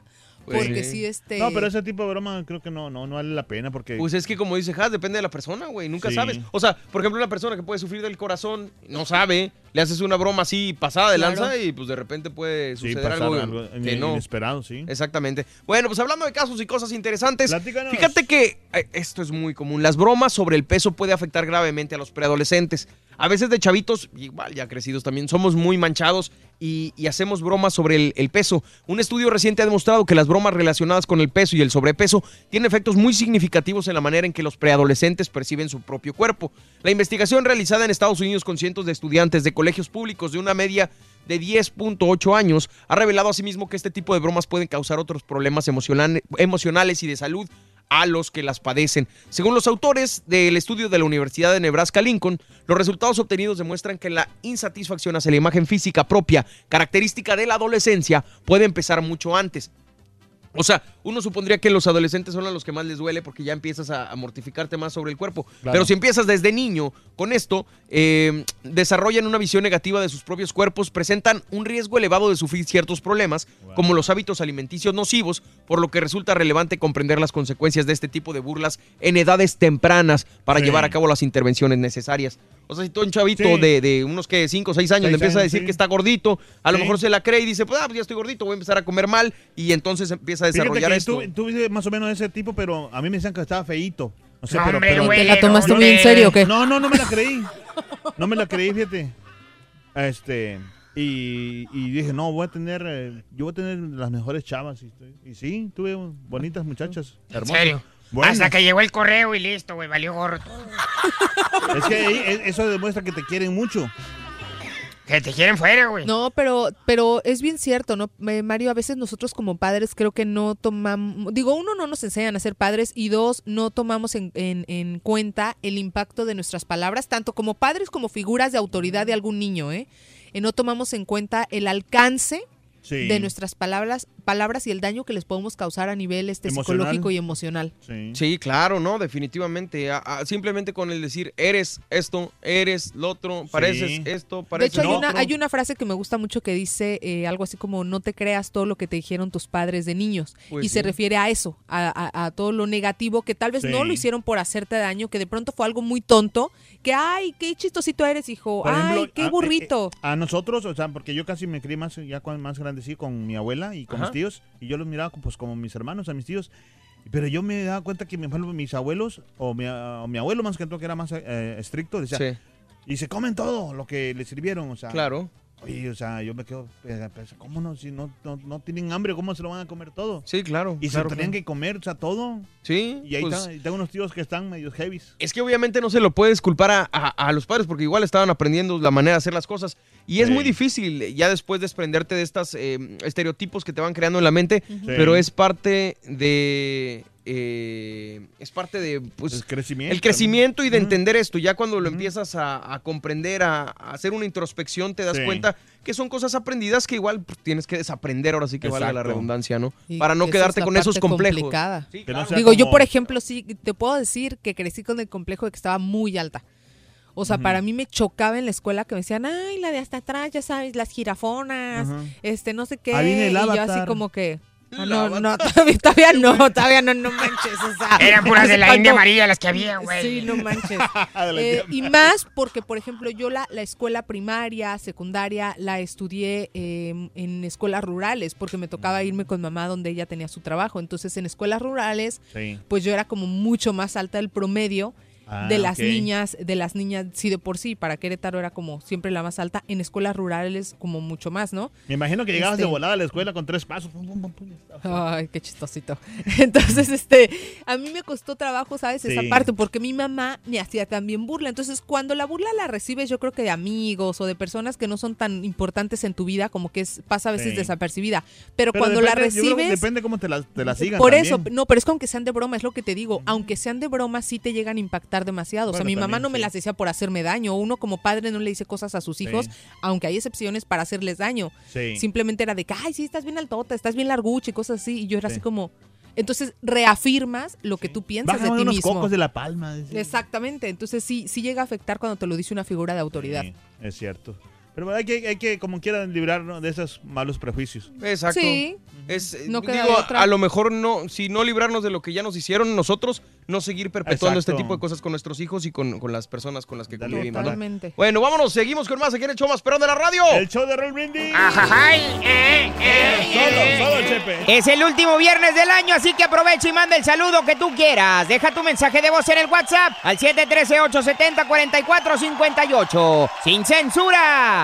Speaker 2: Porque sí, este...
Speaker 3: No, pero ese tipo de broma creo que no, no, no vale la pena porque...
Speaker 1: Pues es que como dice Has, depende de la persona, güey. Nunca
Speaker 3: Sí.
Speaker 1: sabes. O sea, por ejemplo, una persona que puede sufrir del corazón, no sabe, le haces una broma así pasada de
Speaker 3: Claro.
Speaker 1: lanza y pues de repente puede
Speaker 3: Sí,
Speaker 1: suceder
Speaker 3: pasar
Speaker 1: algo,
Speaker 3: algo
Speaker 1: que
Speaker 3: in-
Speaker 1: no.
Speaker 3: inesperado, sí.
Speaker 1: Exactamente. Bueno, pues hablando de casos y cosas interesantes,
Speaker 3: Platícanos.
Speaker 1: fíjate que eh, esto es muy común. Las bromas sobre el peso puede afectar gravemente a los preadolescentes. A veces de chavitos, igual ya crecidos también, somos muy manchados y, hacemos bromas sobre el, el peso. Un estudio reciente ha demostrado que las bromas relacionadas con el peso y el sobrepeso tienen efectos muy significativos en la manera en que los preadolescentes perciben su propio cuerpo. La investigación realizada en Estados Unidos con cientos de estudiantes de colegios públicos de una media de 10.8 años ha revelado asimismo que este tipo de bromas pueden causar otros problemas emocional- emocionales y de salud a los que las padecen. Según los autores del estudio de la Universidad de Nebraska Lincoln, los resultados obtenidos demuestran que la insatisfacción hacia la imagen física propia, característica de la adolescencia, puede empezar mucho antes. O sea, uno supondría que los adolescentes son a los que más les duele porque ya empiezas a, a mortificarte más sobre el cuerpo.
Speaker 3: Claro.
Speaker 1: Pero si empiezas desde niño con esto, eh, desarrollan una visión negativa de sus propios cuerpos, presentan un riesgo elevado de sufrir ciertos problemas, como los hábitos alimenticios nocivos, por lo que resulta relevante comprender las consecuencias de este tipo de burlas en edades tempranas para
Speaker 3: Sí.
Speaker 1: llevar a cabo las intervenciones necesarias. O sea, si tú un chavito
Speaker 3: Sí.
Speaker 1: de, de unos que 5 o 6 años
Speaker 3: Seis
Speaker 1: le empieza a decir
Speaker 3: sí.
Speaker 1: que está gordito, a lo mejor se la cree y dice, pues, ah, pues ya estoy gordito, voy a empezar a comer mal y entonces empieza a desarrollar
Speaker 3: que
Speaker 1: esto.
Speaker 3: tú, tú dices más o menos ese tipo, pero a mí me decían que estaba feíto. No pero,
Speaker 2: ¿Te la tomaste no, muy en serio o qué?
Speaker 3: No, no, no me la creí. No me la creí, fíjate. Este, y, y dije, no, voy a tener, eh, yo voy a tener las mejores chavas. Y, estoy- y sí, tuve bonitas muchachas.
Speaker 7: ¿En
Speaker 3: hermosas.
Speaker 7: serio? Hasta que llegó el correo y listo, güey, valió gorro. [laughs]
Speaker 3: Es que ahí, eh, eso demuestra que te quieren mucho.
Speaker 7: Que te quieren fuera, güey.
Speaker 2: No, pero, pero es bien cierto, ¿no? Mario, a veces nosotros como padres creo que no tomamos, digo, uno, no nos enseñan a ser padres y dos, no tomamos en, en- en cuenta el impacto de nuestras palabras, tanto como padres como figuras de autoridad de algún niño, ¿eh? Eh, no tomamos en cuenta el alcance
Speaker 3: Sí.
Speaker 2: de nuestras palabras, palabras y el daño que les podemos causar a nivel este,
Speaker 1: Emocional.
Speaker 2: psicológico y emocional.
Speaker 1: Sí, claro, no, definitivamente. A- a- simplemente con el decir, eres esto, eres lo otro, pareces esto,
Speaker 2: De
Speaker 1: pareces
Speaker 2: hecho, hay una, hay una frase que me gusta mucho que dice eh, algo así como no te creas todo lo que te dijeron tus padres de niños.
Speaker 1: Pues
Speaker 2: y se refiere a eso, a, a- a todo lo negativo que tal vez
Speaker 3: Sí.
Speaker 2: no lo hicieron por hacerte daño, que de pronto fue algo muy tonto, que ay, qué chistosito eres, hijo,
Speaker 3: Por ejemplo,
Speaker 2: ay, qué
Speaker 3: a-
Speaker 2: burrito.
Speaker 3: A nosotros, o sea, porque yo casi me crié más, ya cuando más grande, sí, con mi abuela y con
Speaker 2: Ajá.
Speaker 3: mis tíos, y yo los miraba pues como mis hermanos, a mis tíos, pero yo me daba cuenta que, mis abuelos, o mi, o mi abuelo más que todo, que era más eh, estricto, decía,
Speaker 1: Sí.
Speaker 3: y se comen todo lo que les sirvieron, o sea.
Speaker 1: Claro.
Speaker 3: Oye, o sea, yo me quedo, eh, pues, ¿cómo no? Si no, no, no tienen hambre, ¿cómo se lo van a comer todo?
Speaker 1: Sí, claro.
Speaker 3: Y
Speaker 1: claro,
Speaker 3: se lo tenían
Speaker 1: claro.
Speaker 3: que comer, o sea, todo.
Speaker 1: Sí.
Speaker 3: Y ahí
Speaker 1: pues,
Speaker 3: está- y tengo unos tíos que están medio heavies.
Speaker 1: Es que obviamente no se lo puedes culpar a, a- a los padres porque igual estaban aprendiendo la manera de hacer las cosas. Y es muy difícil eh, ya después desprenderte de estos estereotipos que te van creando en la mente, pero
Speaker 3: Sí.
Speaker 1: es parte de... eh, es parte de pues,
Speaker 3: El crecimiento.
Speaker 1: el crecimiento y de entender esto. Ya cuando lo empiezas a, a comprender, a, a hacer una introspección, te das
Speaker 3: Sí.
Speaker 1: cuenta que son cosas aprendidas que igual pues, tienes que desaprender, ahora sí que valga la
Speaker 3: Exacto.
Speaker 1: redundancia, ¿no?
Speaker 2: Y
Speaker 1: Para no quedarte
Speaker 2: es la
Speaker 1: con esos complejos.
Speaker 2: complicada.
Speaker 1: Sí,
Speaker 3: no
Speaker 2: Digo, yo por ejemplo, sí, te puedo decir que crecí con el complejo de que estaba muy alta. O sea, para mí me chocaba en la escuela que me decían, ay, la de hasta atrás, ya sabes, las jirafonas,
Speaker 3: Ajá.
Speaker 2: este, no sé qué.
Speaker 3: Ahí viene el
Speaker 2: y yo así como que, ah, no, no, [laughs] todavía, todavía no, [laughs] todavía no, no manches. O sea,
Speaker 7: Eran puras de la
Speaker 2: cuando-
Speaker 7: India amarilla las que había, güey.
Speaker 2: Sí, no manches. [laughs] Eh, y más porque, por ejemplo, yo la, la escuela primaria, secundaria, la estudié eh, en escuelas rurales, porque me tocaba irme con mamá donde ella tenía su trabajo. Entonces, en escuelas rurales,
Speaker 3: Sí.
Speaker 2: pues yo era como mucho más alta del promedio.
Speaker 3: Ah,
Speaker 2: de las niñas, de las niñas, sí de por sí, para Querétaro era como siempre la más alta, en escuelas rurales como mucho más, ¿no?
Speaker 3: Me imagino que llegabas de
Speaker 2: Este-
Speaker 3: volada a la escuela con tres pasos.
Speaker 2: Ay, qué chistosito. [laughs] Entonces, este, a mí me costó trabajo, ¿sabes? Esa parte, porque mi mamá me hacía también burla. Entonces, cuando la burla la recibes, yo creo que de amigos o de personas que no son tan importantes en tu vida, como que es, pasa a veces
Speaker 3: Sí.
Speaker 2: desapercibida. Pero,
Speaker 3: Pero
Speaker 2: cuando la
Speaker 3: creo que
Speaker 2: recibes.
Speaker 3: Depende cómo te la, te la sigan.
Speaker 2: Por
Speaker 3: también.
Speaker 2: eso, no, pero es que aunque sean de broma, es lo que te digo, aunque sean de broma, sí te llegan a impactar demasiado. o sea, mi mamá no me las decía por hacerme daño, uno como padre no le dice cosas a sus hijos,
Speaker 3: Sí.
Speaker 2: aunque hay excepciones para hacerles daño.
Speaker 3: Sí.
Speaker 2: Simplemente era de que, ay, sí, estás bien altota, estás bien largucha y cosas así, y yo era
Speaker 3: Sí.
Speaker 2: así como... Entonces reafirmas lo que tú piensas
Speaker 3: Bájame
Speaker 2: de ti
Speaker 3: unos
Speaker 2: mismo.
Speaker 3: cocos de la palma.
Speaker 2: Exactamente, entonces sí, sí llega a afectar cuando te lo dice una figura de autoridad.
Speaker 3: Es cierto. Pero hay que, hay que como quieran, librarnos de esos malos prejuicios.
Speaker 1: Exacto.
Speaker 2: Sí.
Speaker 1: Es, eh,
Speaker 2: No queda
Speaker 1: digo, a lo mejor no, si no librarnos de lo que ya nos hicieron nosotros, no seguir perpetuando
Speaker 3: Exacto.
Speaker 1: este tipo de cosas con nuestros hijos y con, con las personas con las que convivimos. ¿no?
Speaker 2: Totalmente.
Speaker 1: Bueno, vámonos, seguimos con más aquí en el show más perrón de la radio.
Speaker 3: El show de Roll Brindis.
Speaker 7: Ajajay, eh, eh,
Speaker 3: Solo,
Speaker 7: eh,
Speaker 3: solo
Speaker 7: eh.
Speaker 3: Chepe.
Speaker 7: Es el último viernes del año, así que aprovecha y manda el saludo que tú quieras. Deja tu mensaje de voz en el WhatsApp al 713-870-4458. ¡Sin censura!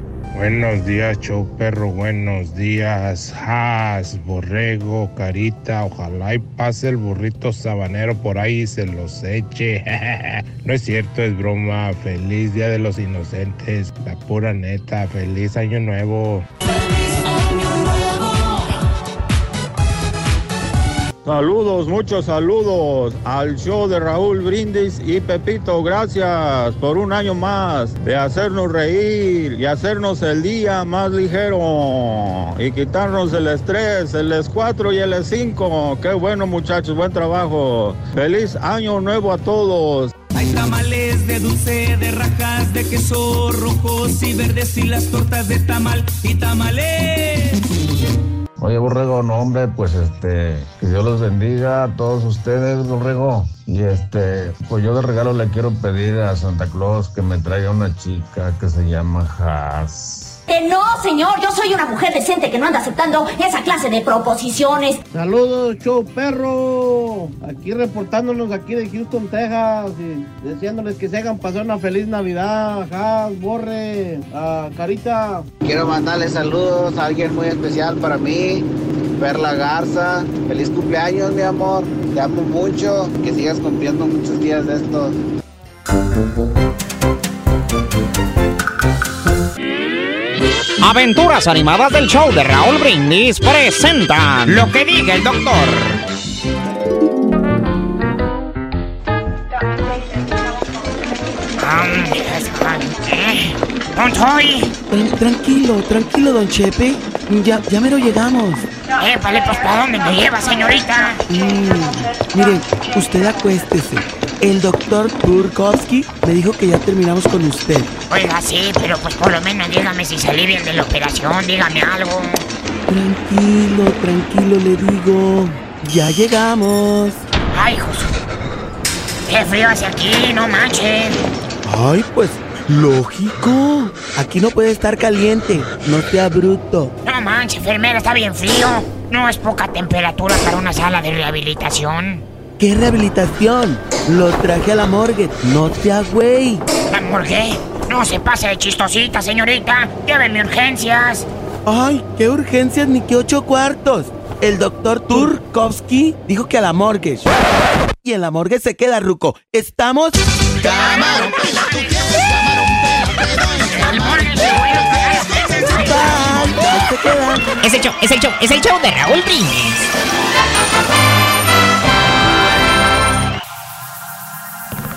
Speaker 16: Buenos días, show perro. Buenos días, Has, Borrego, Carita. Ojalá y pase el burrito sabanero por ahí y se los eche. [laughs] no es cierto, es broma. Feliz Día de los Inocentes. La pura neta. Feliz Año Nuevo.
Speaker 17: Saludos, muchos saludos al show de Raúl Brindis y Pepito. Gracias por un año más de hacernos reír y hacernos el día más ligero y quitarnos el estrés, el S4 y el S5. Qué bueno, muchachos, buen trabajo. Feliz año nuevo a todos.
Speaker 18: Hay tamales de dulce, de rajas, de queso rojos y verdes y las tortas de tamal y tamales.
Speaker 19: Oye, Borrego, no, hombre, pues este, que Dios los bendiga a todos ustedes, Borrego. Y este, pues yo de regalo le quiero pedir a Santa Claus que me traiga una chica que se llama Has.
Speaker 15: Que no, señor, yo soy una mujer decente que no anda aceptando esa clase de proposiciones.
Speaker 20: Saludos, show perro. Aquí reportándonos aquí de Houston, Texas. Y deseándoles que se hagan pasar una feliz Navidad. Has, Borre, a Carita.
Speaker 21: Quiero mandarle saludos a alguien muy especial para mí, Perla Garza. Feliz cumpleaños, mi amor. Te amo mucho. Que sigas cumpliendo muchos días de estos.
Speaker 4: Aventuras animadas del show de Raúl Brindis presentan Lo que diga el doctor.
Speaker 22: Tran- Tranquilo, tranquilo, don Chepe. Ya, ya mero llegamos.
Speaker 7: Épale, pues, ¿para dónde me lleva, señorita?
Speaker 22: Mm, mire, usted acuéstese. El doctor Turkovsky me dijo que ya terminamos con usted.
Speaker 7: Oiga, sí, pero pues por lo menos dígame si salí bien de la operación, dígame algo.
Speaker 22: Tranquilo, tranquilo, le digo. Ya llegamos.
Speaker 7: Ay, Josu. Qué frío hace aquí, no manchen.
Speaker 22: Ay, pues, lógico. Aquí no puede estar caliente. No sea bruto.
Speaker 7: No manches, enfermera, está bien frío. No es poca temperatura para una sala de rehabilitación.
Speaker 22: ¿Qué rehabilitación? Lo traje a la morgue. No sea güey.
Speaker 7: ¿La morgue? No se pase de chistosita, señorita. Llévenme urgencias.
Speaker 22: Ay, qué urgencias ni qué ocho cuartos. El doctor Turkovsky dijo que a la morgue. Y en la morgue se queda ruco. ¿Estamos? ¡Camarón!
Speaker 4: Es el show, es el show, es el show de Raúl Brindis.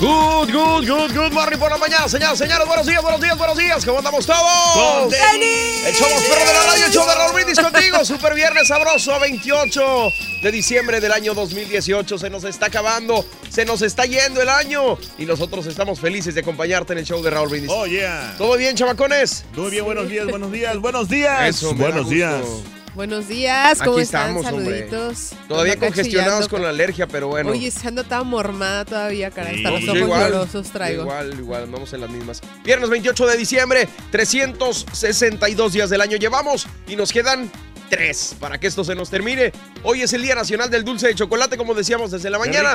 Speaker 1: Good, good, good, good morning por la mañana, señores, señores. Buenos días, buenos días, buenos días. ¿Cómo andamos todos?
Speaker 18: Con
Speaker 1: El show más perro de la radio, el show de Raúl Brindis contigo. [laughs] Super viernes sabroso, 28 de diciembre del año 2018. Se nos está acabando, se nos está yendo el año. Y nosotros estamos felices de acompañarte en el show de Raúl Brindis.
Speaker 3: Oh, yeah.
Speaker 1: ¿Todo bien, chamacones?
Speaker 3: Muy bien, buenos días, buenos días, buenos días.
Speaker 1: Eso, me da
Speaker 3: buenos
Speaker 1: gusto.
Speaker 3: días.
Speaker 2: Buenos días, ¿cómo
Speaker 1: Aquí
Speaker 2: están?
Speaker 1: estamos, hombre.
Speaker 2: Saluditos.
Speaker 1: Todavía
Speaker 2: Ando
Speaker 1: congestionados con la alergia, pero bueno.
Speaker 2: Oye, se ando tan mormada todavía, caray. Hasta los ojos
Speaker 1: igual,
Speaker 2: llorosos traigo.
Speaker 1: Igual, igual, vamos en las mismas. Viernes 28 de diciembre, 362 días del año llevamos y nos quedan tres para que esto se nos termine. Hoy es el Día Nacional del Dulce de Chocolate, como decíamos desde la
Speaker 3: ¡Qué
Speaker 1: mañana.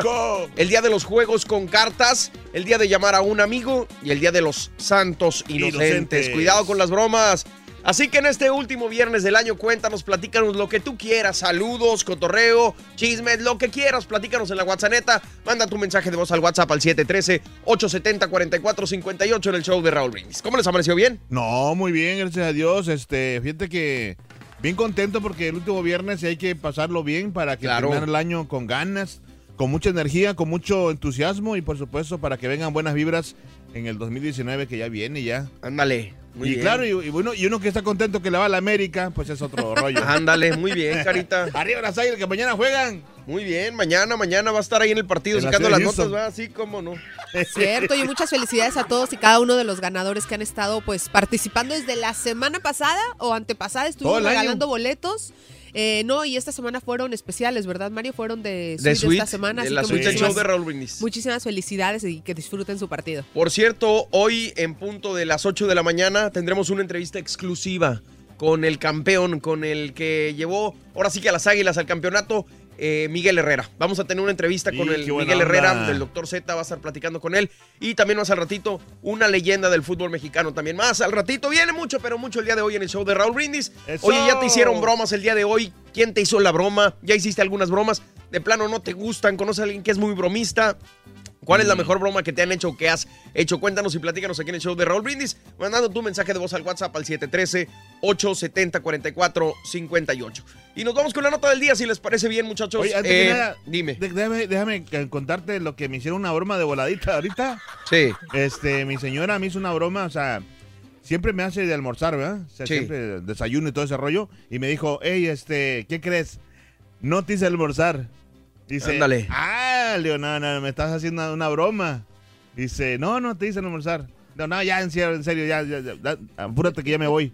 Speaker 1: El Día de los Juegos con Cartas, el Día de llamar a un amigo y el Día de los Santos Inocentes.
Speaker 3: Inocentes.
Speaker 1: Cuidado con las bromas. Así que en este último viernes del año, cuéntanos, platícanos lo que tú quieras. Saludos, cotorreo, chismes, lo que quieras. Platícanos en la WhatsApp. Manda tu mensaje de voz al WhatsApp al 713-870-4458 en el show de Raúl Brindis. ¿Cómo les amaneció bien?
Speaker 3: No, muy bien, gracias a Dios. Este, fíjate que bien contento porque el último viernes hay que pasarlo bien para que
Speaker 1: Claro.
Speaker 3: termine el año con ganas, con mucha energía, con mucho entusiasmo y por supuesto para que vengan buenas vibras en el 2019 que ya viene ya.
Speaker 1: Ándale. Muy
Speaker 3: y
Speaker 1: bien.
Speaker 3: claro, y, y bueno, y uno que está contento que le va a la América, pues es otro rollo. [laughs]
Speaker 1: Ándale, muy bien, Carita. [laughs]
Speaker 3: Arriba las águilas que mañana juegan.
Speaker 1: Muy bien, mañana, mañana va a estar ahí en el partido
Speaker 3: En
Speaker 1: sacando las notas. ¿verdad? Así como no. [laughs]
Speaker 2: Cierto, y muchas felicidades a todos y cada uno de los ganadores que han estado pues participando desde la semana pasada o antepasada. Estuvimos
Speaker 1: año.
Speaker 2: regalando boletos. Eh, no, y esta semana fueron especiales, ¿verdad, Mario? Fueron de,
Speaker 1: De
Speaker 2: suite esta semana.
Speaker 1: de
Speaker 2: así
Speaker 1: la
Speaker 2: que
Speaker 1: suite del
Speaker 2: muchísimas,
Speaker 1: show de Raúl Brindis.
Speaker 2: muchísimas felicidades y que disfruten su partido.
Speaker 1: Por cierto, hoy en punto de las 8 de la mañana tendremos una entrevista exclusiva con el campeón, con el que llevó ahora sí que a las Águilas al campeonato, eh, Miguel Herrera. Vamos a tener una entrevista
Speaker 3: Sí,
Speaker 1: con el Miguel Herrera,
Speaker 3: onda.
Speaker 1: del doctor Z, va a estar platicando con él. Y también más al ratito, una leyenda del fútbol mexicano también. Más al ratito, viene mucho, pero mucho el día de hoy en el show de Raúl Brindis.
Speaker 3: ¡Eso!
Speaker 1: Oye, ya te hicieron bromas el día de hoy. ¿Quién te hizo la broma? ¿Ya hiciste algunas bromas? ¿De plano no te gustan? ¿Conoces a alguien que es muy bromista? ¿Cuál
Speaker 3: Mm.
Speaker 1: es la mejor broma que te han hecho o que has hecho? Cuéntanos y platícanos aquí en el show de Raúl Brindis, mandando tu mensaje de voz al WhatsApp al 713-870-4458. Y nos vamos con la nota del día, si les parece bien, muchachos.
Speaker 3: Oye, antes que
Speaker 1: Eh,
Speaker 3: nada,
Speaker 1: dime.
Speaker 3: déjame, déjame contarte lo que me hicieron una broma de voladita ahorita.
Speaker 1: Sí.
Speaker 3: Este, mi señora me hizo una broma, o sea, siempre me hace de almorzar, ¿verdad? O sea,
Speaker 1: Sí.
Speaker 3: siempre desayuno y todo ese rollo. Y me dijo, hey, este, ¿qué crees? No te hice almorzar. Dice,
Speaker 1: Ándale.
Speaker 3: ah, Leo, no, no, me estás haciendo una, broma. Dice, no, no te hice almorzar. No, no, ya, en serio, en serio, ya, ya, ya, ya, apúrate que ya me voy.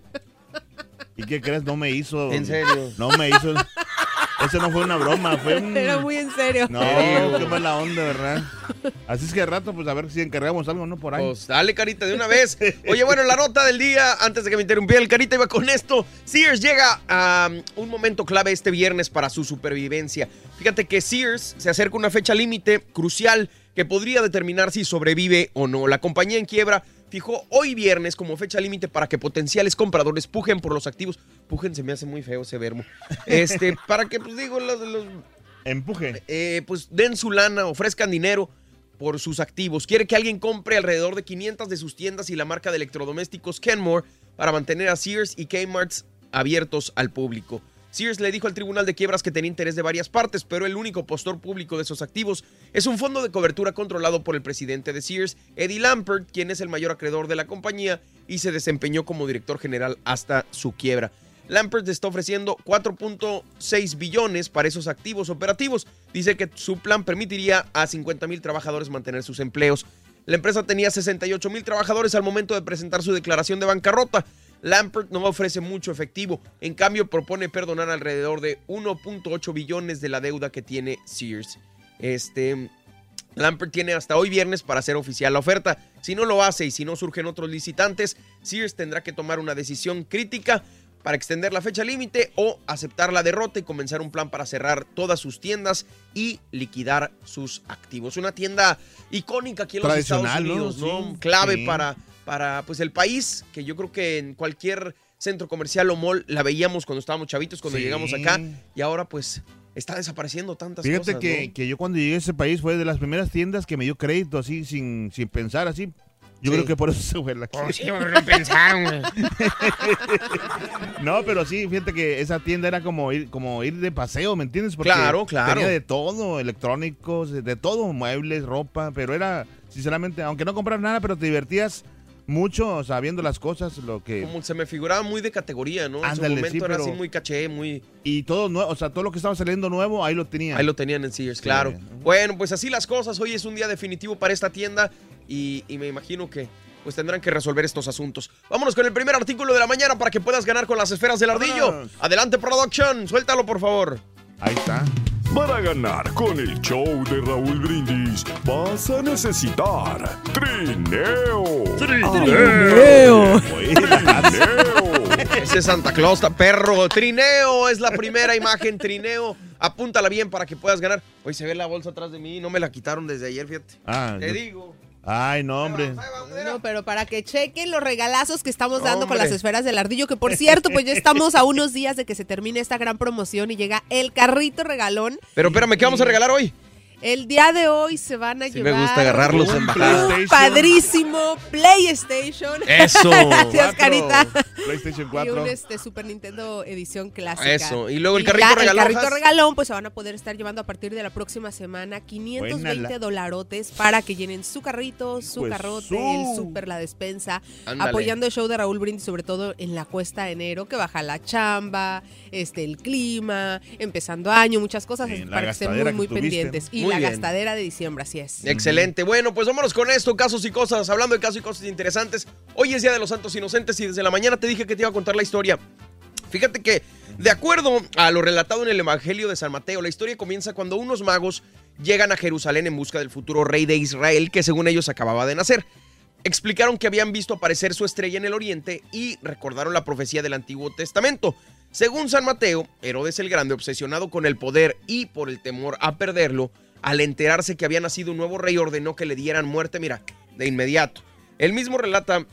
Speaker 3: [laughs] ¿Y qué crees? No me hizo.
Speaker 1: ¿En serio?
Speaker 3: No me hizo. Eso no fue una broma, fue un...
Speaker 2: Era muy en serio.
Speaker 3: No, qué mala onda, ¿verdad? Así es que de rato, pues a ver si encargamos algo, ¿no? Por ahí.
Speaker 1: Pues dale, Carita, de una vez. Oye, bueno, la nota del día, antes de que me interrumpiera el Carita, iba con esto. Sears llega a um, un momento clave este viernes para su supervivencia. Fíjate que Sears se acerca a una fecha límite crucial que podría determinar si sobrevive o no. La compañía en quiebra fijó hoy viernes como fecha límite para que potenciales compradores pujen por los activos. Pujen se me hace muy feo ese verbo. Este, [laughs] para que, pues digo, los, los
Speaker 3: Empuje.
Speaker 1: eh, pues den su lana, ofrezcan dinero por sus activos. Quiere que alguien compre alrededor de 500 de sus tiendas y la marca de electrodomésticos Kenmore para mantener a Sears y Kmart abiertos al público. Sears le dijo al Tribunal de Quiebras que tenía interés de varias partes, pero el único postor público de esos activos es un fondo de cobertura controlado por el presidente de Sears, Eddie Lampert, quien es el mayor acreedor de la compañía y se desempeñó como director general hasta su quiebra. Lampert está ofreciendo 4.6 billones para esos activos operativos. Dice que su plan permitiría a 50 mil trabajadores mantener sus empleos. La empresa tenía 68 mil trabajadores al momento de presentar su declaración de bancarrota. Lampert no ofrece mucho efectivo, en cambio propone perdonar alrededor de 1.8 billones de la deuda que tiene Sears. Este, Lampert tiene hasta hoy viernes para hacer oficial la oferta. Si no lo hace y si no surgen otros licitantes, Sears tendrá que tomar una decisión crítica para extender la fecha límite o aceptar la derrota y comenzar un plan para cerrar todas sus tiendas y liquidar sus activos. Una tienda icónica aquí en los Estados. Unidos, ¿no?
Speaker 3: Sí,
Speaker 1: Clave
Speaker 3: sí.
Speaker 1: para, para pues el país, que yo creo que en cualquier centro comercial o mall la veíamos cuando estábamos chavitos, cuando
Speaker 3: Sí.
Speaker 1: llegamos acá, y ahora pues está desapareciendo tantas
Speaker 3: Fíjate
Speaker 1: cosas.
Speaker 3: que,
Speaker 1: ¿no?
Speaker 3: que yo cuando llegué a ese país fue de las primeras tiendas que me dio crédito así, sin, sin pensar así. Yo creo que por eso [laughs] se fue la
Speaker 7: Oh, sí, no pensaron, güey. [laughs]
Speaker 3: No, pero sí, fíjate que esa tienda era como ir, como ir de paseo, ¿me entiendes? Porque
Speaker 1: Claro, claro.
Speaker 3: Tenía de todo, electrónicos, de todo, muebles, ropa, pero era, sinceramente, aunque no compras nada, pero te divertías mucho, o sea, viendo las cosas, lo que...
Speaker 1: Como se me figuraba muy de categoría, ¿no? en su
Speaker 3: Ándale,
Speaker 1: momento
Speaker 3: sí,
Speaker 1: era
Speaker 3: pero-
Speaker 1: así muy caché, muy...
Speaker 3: Y todo nuevo, o sea, todo lo que estaba saliendo nuevo, ahí lo tenían.
Speaker 1: Ahí lo tenían en Sears, claro. Bueno, pues así las cosas. Hoy es un día definitivo para esta tienda y, y me imagino que pues tendrán que resolver estos asuntos. Vámonos con el primer artículo de la mañana para que puedas ganar con las esferas del ardillo. Adelante, production. Suéltalo, por favor.
Speaker 3: Ahí está.
Speaker 23: Para ganar con el show de Raúl Brindis vas a necesitar trineo.
Speaker 1: Trineo. Ese es Santa Claus, está perro. Trineo es la primera imagen, trineo. Apúntala bien para que puedas ganar. Hoy se ve la bolsa atrás de mí, no me la quitaron desde ayer, fíjate.
Speaker 3: Ah,
Speaker 1: Te
Speaker 3: yo-
Speaker 1: digo.
Speaker 3: Ay, no, hombre.
Speaker 2: No, pero para que chequen los regalazos que estamos dando con las esferas del ardillo, que por cierto, pues ya estamos a unos días de que se termine esta gran promoción y llega el carrito regalón.
Speaker 1: Pero espérame, ¿qué vamos a regalar hoy?
Speaker 2: El día de hoy se van a
Speaker 1: Sí me
Speaker 2: llevar
Speaker 1: gusta agarrarlos en
Speaker 2: un
Speaker 1: bajada.
Speaker 2: padrísimo PlayStation.
Speaker 1: Eso. [laughs]
Speaker 2: Gracias. Carita.
Speaker 3: PlayStation
Speaker 2: Y
Speaker 3: 4.
Speaker 2: un este, Super Nintendo edición clásica.
Speaker 1: Eso. Y luego el carrito regalón,
Speaker 2: El carrito
Speaker 1: Has.
Speaker 2: regalón, pues se van a poder estar llevando a partir de la próxima semana 520
Speaker 1: Buena la-
Speaker 2: dolarotes para que llenen su carrito, su
Speaker 1: Pues,
Speaker 2: carrote,
Speaker 1: su.
Speaker 2: el súper, la despensa,
Speaker 1: Ándale.
Speaker 2: apoyando el show de Raúl Brindis, sobre todo en la cuesta de enero, que baja la chamba, este, el clima, empezando año, muchas cosas
Speaker 1: Sí,
Speaker 2: para que estén muy, muy pendientes. Y
Speaker 1: Muy
Speaker 2: la
Speaker 1: bien.
Speaker 2: gastadera de diciembre, así es.
Speaker 1: Excelente. Bueno, pues vámonos con esto, casos y cosas. Hablando de casos y cosas interesantes. Hoy es Día de los Santos Inocentes y desde la mañana te dije que te iba a contar la historia. Fíjate que, de acuerdo a lo relatado en el Evangelio de San Mateo, la historia comienza cuando unos magos llegan a Jerusalén en busca del futuro rey de Israel que según ellos acababa de nacer. Explicaron que habían visto aparecer su estrella en el oriente y recordaron la profecía del Antiguo Testamento. Según San Mateo, Herodes el Grande, obsesionado con el poder y por el temor a perderlo, al enterarse que había nacido un nuevo rey, ordenó que le dieran muerte, mira, de inmediato. El mismo relata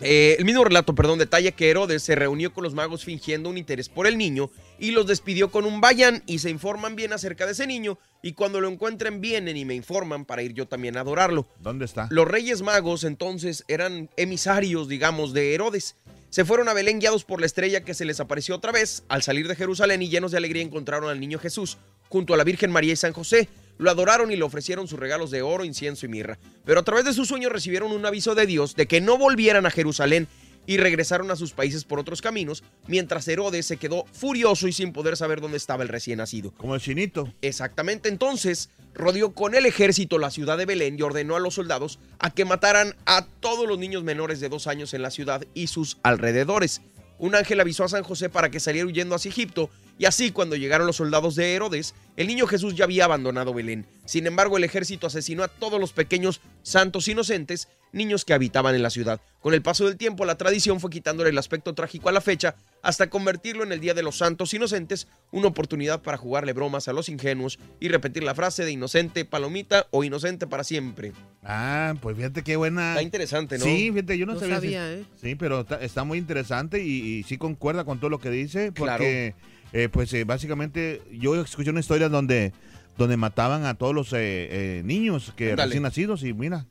Speaker 1: eh, el mismo relato, perdón, detalla que Herodes se reunió con los magos fingiendo un interés por el niño y los despidió con un vayan y se informan bien acerca de ese niño y cuando lo encuentren vienen y me informan para ir yo también a adorarlo.
Speaker 3: ¿Dónde está?
Speaker 1: Los reyes magos entonces eran emisarios, digamos, de Herodes. Se fueron a Belén guiados por la estrella que se les apareció otra vez. Al salir de Jerusalén y llenos de alegría encontraron al niño Jesús junto a la Virgen María y San José. Lo adoraron y le ofrecieron sus regalos de oro, incienso y mirra. Pero a través de sus sueños recibieron un aviso de Dios de que no volvieran a Jerusalén y regresaron a sus países por otros caminos, mientras Herodes se quedó furioso y sin poder saber dónde estaba el recién nacido.
Speaker 3: Como el chinito.
Speaker 1: Exactamente, entonces rodeó con el ejército la ciudad de Belén y ordenó a los soldados a que mataran a todos los niños menores de dos años en la ciudad y sus alrededores. Un ángel avisó a San José para que saliera huyendo hacia Egipto, y así cuando llegaron los soldados de Herodes, el niño Jesús ya había abandonado Belén. Sin embargo, el ejército asesinó a todos los pequeños santos inocentes, niños que habitaban en la ciudad. Con el paso del tiempo, la tradición fue quitándole el aspecto trágico a la fecha hasta convertirlo en el Día de los Santos Inocentes, una oportunidad para jugarle bromas a los ingenuos y repetir la frase de inocente palomita o inocente para siempre.
Speaker 3: Ah, pues fíjate qué buena.
Speaker 1: Está interesante, ¿no?
Speaker 3: Sí, fíjate, yo no,
Speaker 2: No
Speaker 3: sabía.
Speaker 2: sabía,
Speaker 3: si-
Speaker 2: ¿eh?
Speaker 3: Sí, pero está, está muy interesante y, y sí concuerda con todo lo que dice, porque eh, pues eh, básicamente yo escuché una historia donde, donde mataban a todos los eh, eh, niños que recién nacidos y mira.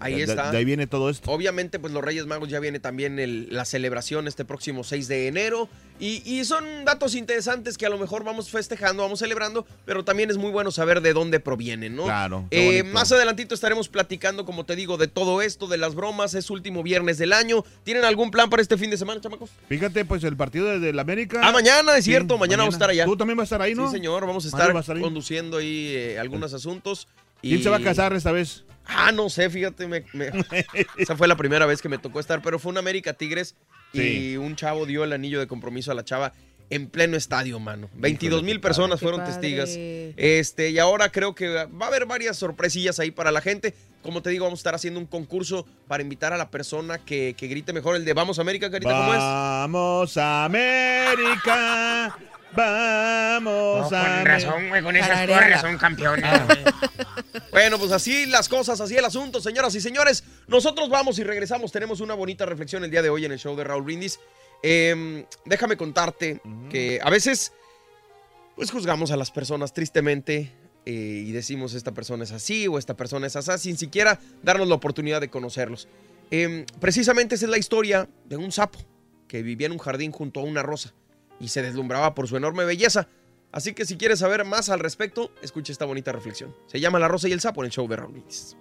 Speaker 1: Ahí
Speaker 3: de-
Speaker 1: está.
Speaker 3: De, ahí viene todo esto.
Speaker 1: Obviamente, pues los Reyes Magos ya viene también el- la celebración este próximo 6 de enero. Y, y son datos interesantes que a lo mejor vamos festejando, vamos celebrando, pero también es muy bueno saber de dónde provienen, ¿no?
Speaker 3: Claro.
Speaker 1: Eh, más adelantito estaremos platicando, como te digo, de todo esto, de las bromas. Es último viernes del año. ¿Tienen algún plan para este fin de semana, chamacos?
Speaker 3: Fíjate, pues el partido de, la América.
Speaker 1: Ah, mañana, es
Speaker 3: Sí,
Speaker 1: cierto. Mañana, vamos a estar allá.
Speaker 3: Tú también vas a estar ahí, ¿no?
Speaker 1: Sí, señor. Vamos a estar,
Speaker 3: va a estar ahí.
Speaker 1: conduciendo ahí eh, algunos asuntos.
Speaker 3: ¿Quién
Speaker 1: y-
Speaker 3: se va a casar esta vez?
Speaker 1: Ah, no sé, fíjate, me- me- [laughs] esa fue la primera vez que me tocó estar, pero fue un América Tigres y un chavo dio el anillo de compromiso a la chava en pleno estadio, mano. 22 mil personas fueron testigas. Este, y ahora creo que va a haber varias sorpresillas ahí para la gente. Como te digo, vamos a estar haciendo un concurso para invitar a la persona que, que grite mejor el de Vamos América, Carita, ¿cómo es?
Speaker 3: Vamos América. Vamos
Speaker 7: con
Speaker 3: América.
Speaker 7: razón, güey, con esas porras son campeones. güey. [laughs]
Speaker 1: Bueno, pues así las cosas, así el asunto, señoras y señores. Nosotros vamos y regresamos. Tenemos una bonita reflexión el día de hoy en el show de Raúl Brindis. Eh, déjame contarte que a veces, pues juzgamos a las personas tristemente eh, y decimos esta persona es así o esta persona es así, sin siquiera darnos la oportunidad de conocerlos. Em, precisamente esa es la historia de un sapo que vivía en un jardín junto a una rosa y se deslumbraba por su enorme belleza. Así que si quieres saber más al respecto, escucha esta bonita reflexión. Se llama La Rosa y el Sapo en el show de Raúl Brindis.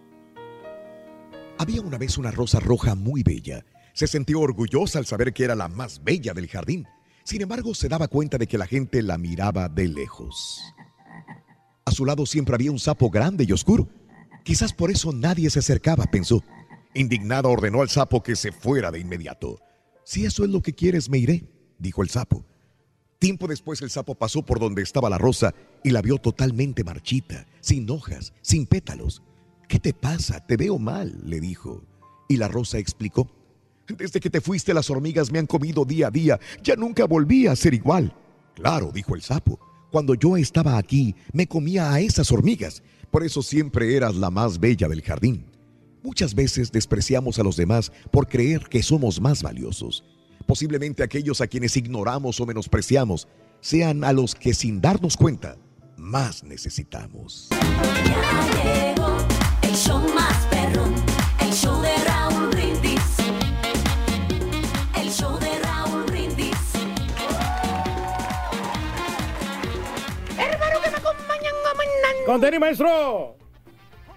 Speaker 5: Había una vez una rosa roja muy bella. Se sintió orgullosa al saber que era la más bella del jardín. Sin embargo, se daba cuenta de que la gente la miraba de lejos. A su lado siempre había un sapo grande y oscuro. Quizás por eso nadie se acercaba, pensó. Indignada ordenó al sapo que se fuera de inmediato. Si eso es lo que quieres, me iré, dijo el sapo. Tiempo después el sapo pasó por donde estaba la rosa y la vio totalmente marchita, sin hojas, sin pétalos. ¿Qué te pasa? Te veo mal, le dijo. Y la rosa explicó. Desde que te fuiste las hormigas me han comido día a día, ya nunca volví a ser igual. Claro, dijo el sapo. Cuando yo estaba aquí, me comía a esas hormigas. Por eso siempre eras la más bella del jardín. Muchas veces despreciamos a los demás por creer que somos más valiosos. Posiblemente aquellos a quienes ignoramos o menospreciamos sean a los que sin darnos cuenta más necesitamos.
Speaker 24: El show más perrón, el show de Raúl Brindis. El show de Raúl Brindis.
Speaker 25: Hermano que me acompañan a mañana.
Speaker 26: ¡Contení, maestro!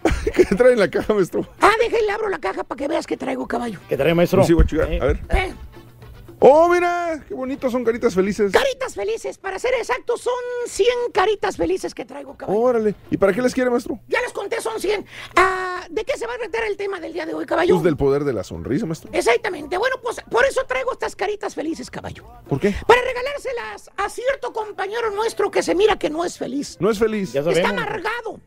Speaker 26: [laughs]
Speaker 10: ¿Qué trae en la caja, maestro?
Speaker 25: Ah, déjale, abro la caja para que veas que traigo caballo.
Speaker 26: ¿Qué trae, maestro?
Speaker 10: Sí, voy a chingar. A ver.
Speaker 25: Eh,
Speaker 10: Oh, mira, qué bonitos son caritas felices.
Speaker 25: caritas felices, para ser exactos, son 100 caritas felices que traigo, caballo.
Speaker 10: Órale. ¿Y para qué les quiere, maestro?
Speaker 25: Ya les conté, son 100. Ah, ¿De qué se va a tratar el tema del día de hoy, caballo?
Speaker 10: Luz del poder de la sonrisa, maestro.
Speaker 25: Exactamente. Bueno, pues por eso traigo estas caritas felices, caballo.
Speaker 10: ¿Por qué?
Speaker 25: Para regalárselas a cierto compañero nuestro que se mira que no es feliz.
Speaker 10: No es feliz.
Speaker 25: Está amargado.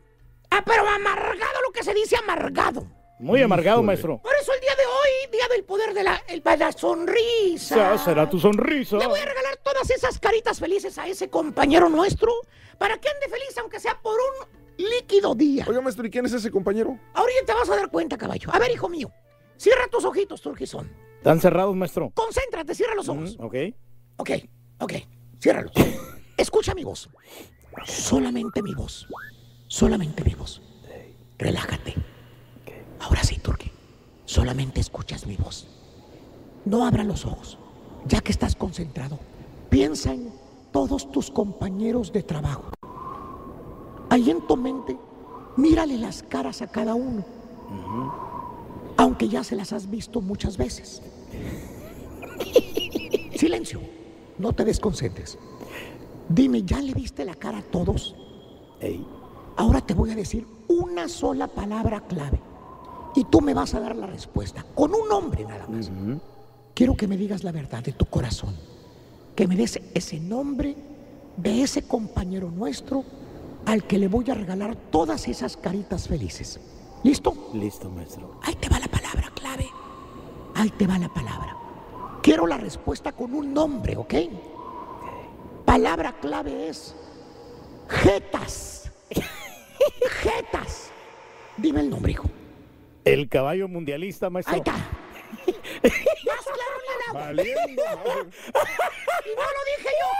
Speaker 25: Ah, pero amargado lo que se dice amargado.
Speaker 26: Muy amargado,
Speaker 10: Híjole.
Speaker 26: maestro.
Speaker 25: Por eso el día de hoy, día del poder de la, el- de la sonrisa.
Speaker 26: Será tu sonrisa.
Speaker 25: Le voy a regalar todas esas caritas felices a ese compañero nuestro para que ande feliz, aunque sea por un líquido día.
Speaker 10: Oiga, maestro, ¿y quién es ese compañero?
Speaker 25: Ahorita te vas a dar cuenta, caballo. A ver, hijo mío, cierra tus ojitos, Turquizón.
Speaker 26: ¿Están cerrados, maestro?
Speaker 25: Concéntrate, cierra los ojos.
Speaker 26: Ok.
Speaker 25: Ok, ok, ciérralos. Escucha mi voz. Solamente mi voz. Solamente mi voz. Relájate. Ahora sí, Turqui. Solamente escuchas mi voz. No abras los ojos. Ya que estás concentrado, piensa en todos tus compañeros de trabajo. Ahí en tu mente, mírale las caras a cada uno. Aunque ya se las has visto muchas veces. [laughs] Silencio. No te desconcentres. Dime, ¿ya le viste la cara a todos? Ahora te voy a decir una sola palabra clave. Y tú me vas a dar la respuesta. Con un nombre nada más. Quiero que me digas la verdad de tu corazón. Que me des ese nombre de ese compañero nuestro al que le voy a regalar todas esas caritas felices. ¿Listo?
Speaker 26: Listo, maestro.
Speaker 25: Ahí te va la palabra clave. Ahí te va la palabra. Quiero la respuesta con un nombre, ¿ok? Palabra clave es Jetas. [laughs] Jetas. Dime el nombre, hijo.
Speaker 26: El caballo mundialista, maestro.
Speaker 25: Ahí está. Más claro ni el agua.
Speaker 10: Valiendo,
Speaker 25: Y no lo dije yo.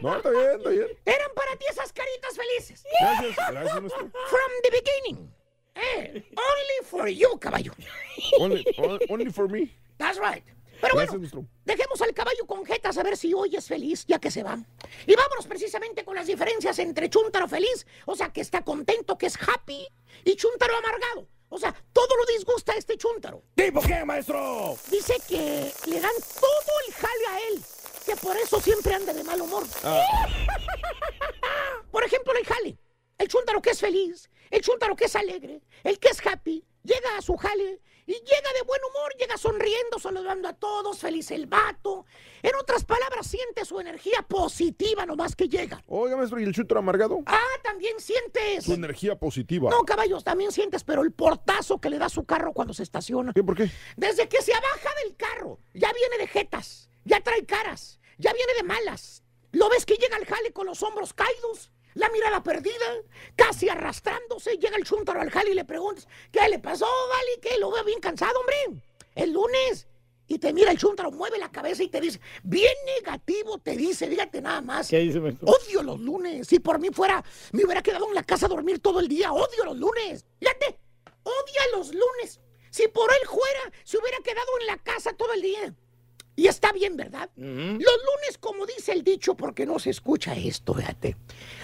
Speaker 10: No, está bien, está bien.
Speaker 25: Eran para ti esas caritas felices.
Speaker 10: Gracias, gracias, maestro.
Speaker 25: From the beginning. Eh, only for you, caballo.
Speaker 10: Only, on- only for me.
Speaker 25: That's right. Pero bueno, dejemos al caballo con jetas a ver si hoy es feliz, ya que se va. Y vámonos precisamente con las diferencias entre Chuntaro feliz, o sea, que está contento, que es happy, y Chuntaro amargado. O sea, todo lo disgusta a este Chuntaro.
Speaker 26: ¿Tipo qué, maestro?
Speaker 25: Dice que le dan todo el jale a él, que por eso siempre anda de mal humor. [laughs] Por ejemplo, el jale. El chúntaro que es feliz, el chúntaro que es alegre, el que es happy, llega a su jale y llega de buen humor, llega sonriendo, saludando a todos, feliz el vato. En otras palabras, siente su energía positiva nomás que llega.
Speaker 10: Oiga, maestro, ¿y el chutro amargado?
Speaker 25: Ah, también sientes.
Speaker 10: Su energía positiva.
Speaker 25: No, caballos, también sientes, pero el portazo que le da su carro cuando se estaciona.
Speaker 10: ¿Qué? ¿Por qué?
Speaker 25: Desde que se abaja del carro, ya viene de jetas, ya trae caras, ya viene de malas. Lo ves que llega al jale con los hombros caídos, la mirada perdida, casi arrastrándose. Llega el chúntaro al jale y le preguntas, ¿qué le pasó, Vale? ¿Qué? Lo veo bien cansado, hombre. El lunes. Y te mira el chúntaro, mueve la cabeza y te dice, bien negativo, te dice, fíjate nada más.
Speaker 26: ¿Qué dice, maestro?
Speaker 25: Odio los lunes. Si por mí fuera, me hubiera quedado en la casa a dormir todo el día. Odio los lunes. Fíjate, odia los lunes. Si por él fuera, se hubiera quedado en la casa todo el día. Y está bien, ¿verdad? Los lunes, como dice el dicho, porque no se escucha esto, fíjate.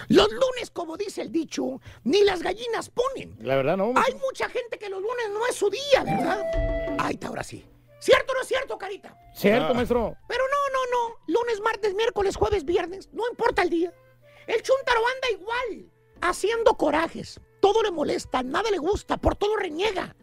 Speaker 25: Los lunes, como dice el dicho, ni las gallinas ponen.
Speaker 26: La verdad, no.
Speaker 25: Hay mucha gente que los lunes no es su día, ¿verdad? Ahí está, ahora sí. ¿Cierto o no es cierto, Carita?
Speaker 26: Cierto, maestro.
Speaker 25: Pero no, no, no. Lunes, martes, miércoles, jueves, viernes. No importa el día. El chuntaro anda igual, haciendo corajes. Todo le molesta, nada le gusta, por todo reniega.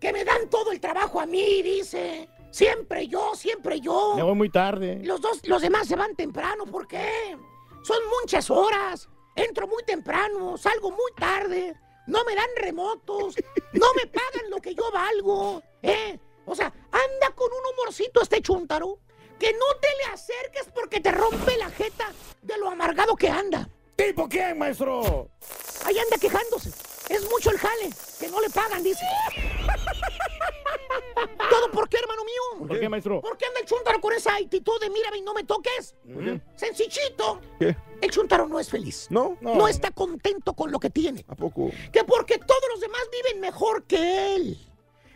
Speaker 25: Que me dan todo el trabajo a mí, dice. Siempre yo, siempre yo.
Speaker 26: Me voy muy tarde.
Speaker 25: Los dos, los demás se van temprano, ¿por qué? Son muchas horas. Entro muy temprano, salgo muy tarde. No me dan remotos. No me pagan lo que yo valgo. ¿Eh? O sea, anda con un humorcito este chuntaro. Que no te le acerques porque te rompe la jeta de lo amargado que anda.
Speaker 26: ¿Tipo quién, maestro?
Speaker 25: Ahí anda quejándose. Es mucho el jale, que no le pagan, dice. ¿Todo por qué, hermano mío?
Speaker 26: ¿Por qué, maestro?
Speaker 25: ¿Por qué anda el chuntaro con esa actitud de mírame y no me toques?
Speaker 10: qué?
Speaker 25: Sencillito.
Speaker 10: ¿Qué?
Speaker 25: El chuntaro no es feliz.
Speaker 10: ¿No?
Speaker 25: No, está contento con lo que tiene.
Speaker 10: ¿A poco?
Speaker 25: Que porque todos los demás viven mejor que él.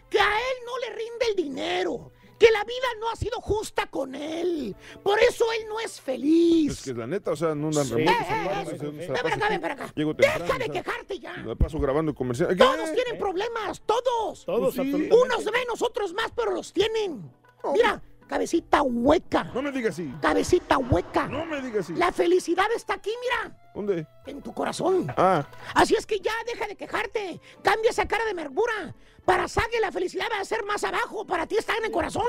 Speaker 25: Que a él no le rinde el dinero. Que la vida no ha sido justa con él. Por eso él no es feliz.
Speaker 10: Es que la neta, o sea, no dan
Speaker 25: Sí.
Speaker 10: remotos.
Speaker 25: Eh, eh, eh,
Speaker 10: la
Speaker 25: para acá, ven para acá.
Speaker 10: Llego
Speaker 25: Deja
Speaker 10: temprano,
Speaker 25: de
Speaker 10: o sea,
Speaker 25: quejarte ya.
Speaker 10: Me paso grabando comercial. ¿Qué?
Speaker 25: Todos tienen problemas, todos.
Speaker 26: Todos,
Speaker 10: sí.
Speaker 25: Unos menos, otros más, pero los tienen. Mira, cabecita hueca.
Speaker 10: No me digas así.
Speaker 25: Cabecita hueca.
Speaker 10: No me digas así.
Speaker 25: La felicidad está aquí, mira,
Speaker 10: ¿Dónde?
Speaker 25: en tu corazón.
Speaker 10: Ah,
Speaker 25: Así es que ya deja de quejarte. Cambia esa cara de amargura. Para Sague la felicidad va a ser más abajo. Para ti está en el corazón.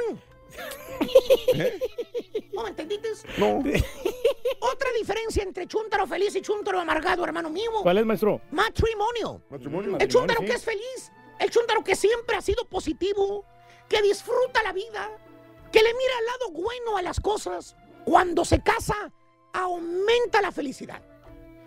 Speaker 25: ¿No me entendiste?
Speaker 10: no.
Speaker 25: Otra diferencia entre chúntaro feliz y chúntaro amargado, hermano mío.
Speaker 26: ¿Cuál es, maestro?
Speaker 25: Matrimonio.
Speaker 10: Matrimonio.
Speaker 25: El chúntaro
Speaker 26: sí.
Speaker 25: que es feliz. El chúntaro que siempre ha sido positivo. Que disfruta la vida. Que le mira al lado bueno a las cosas. Cuando se casa, aumenta la felicidad.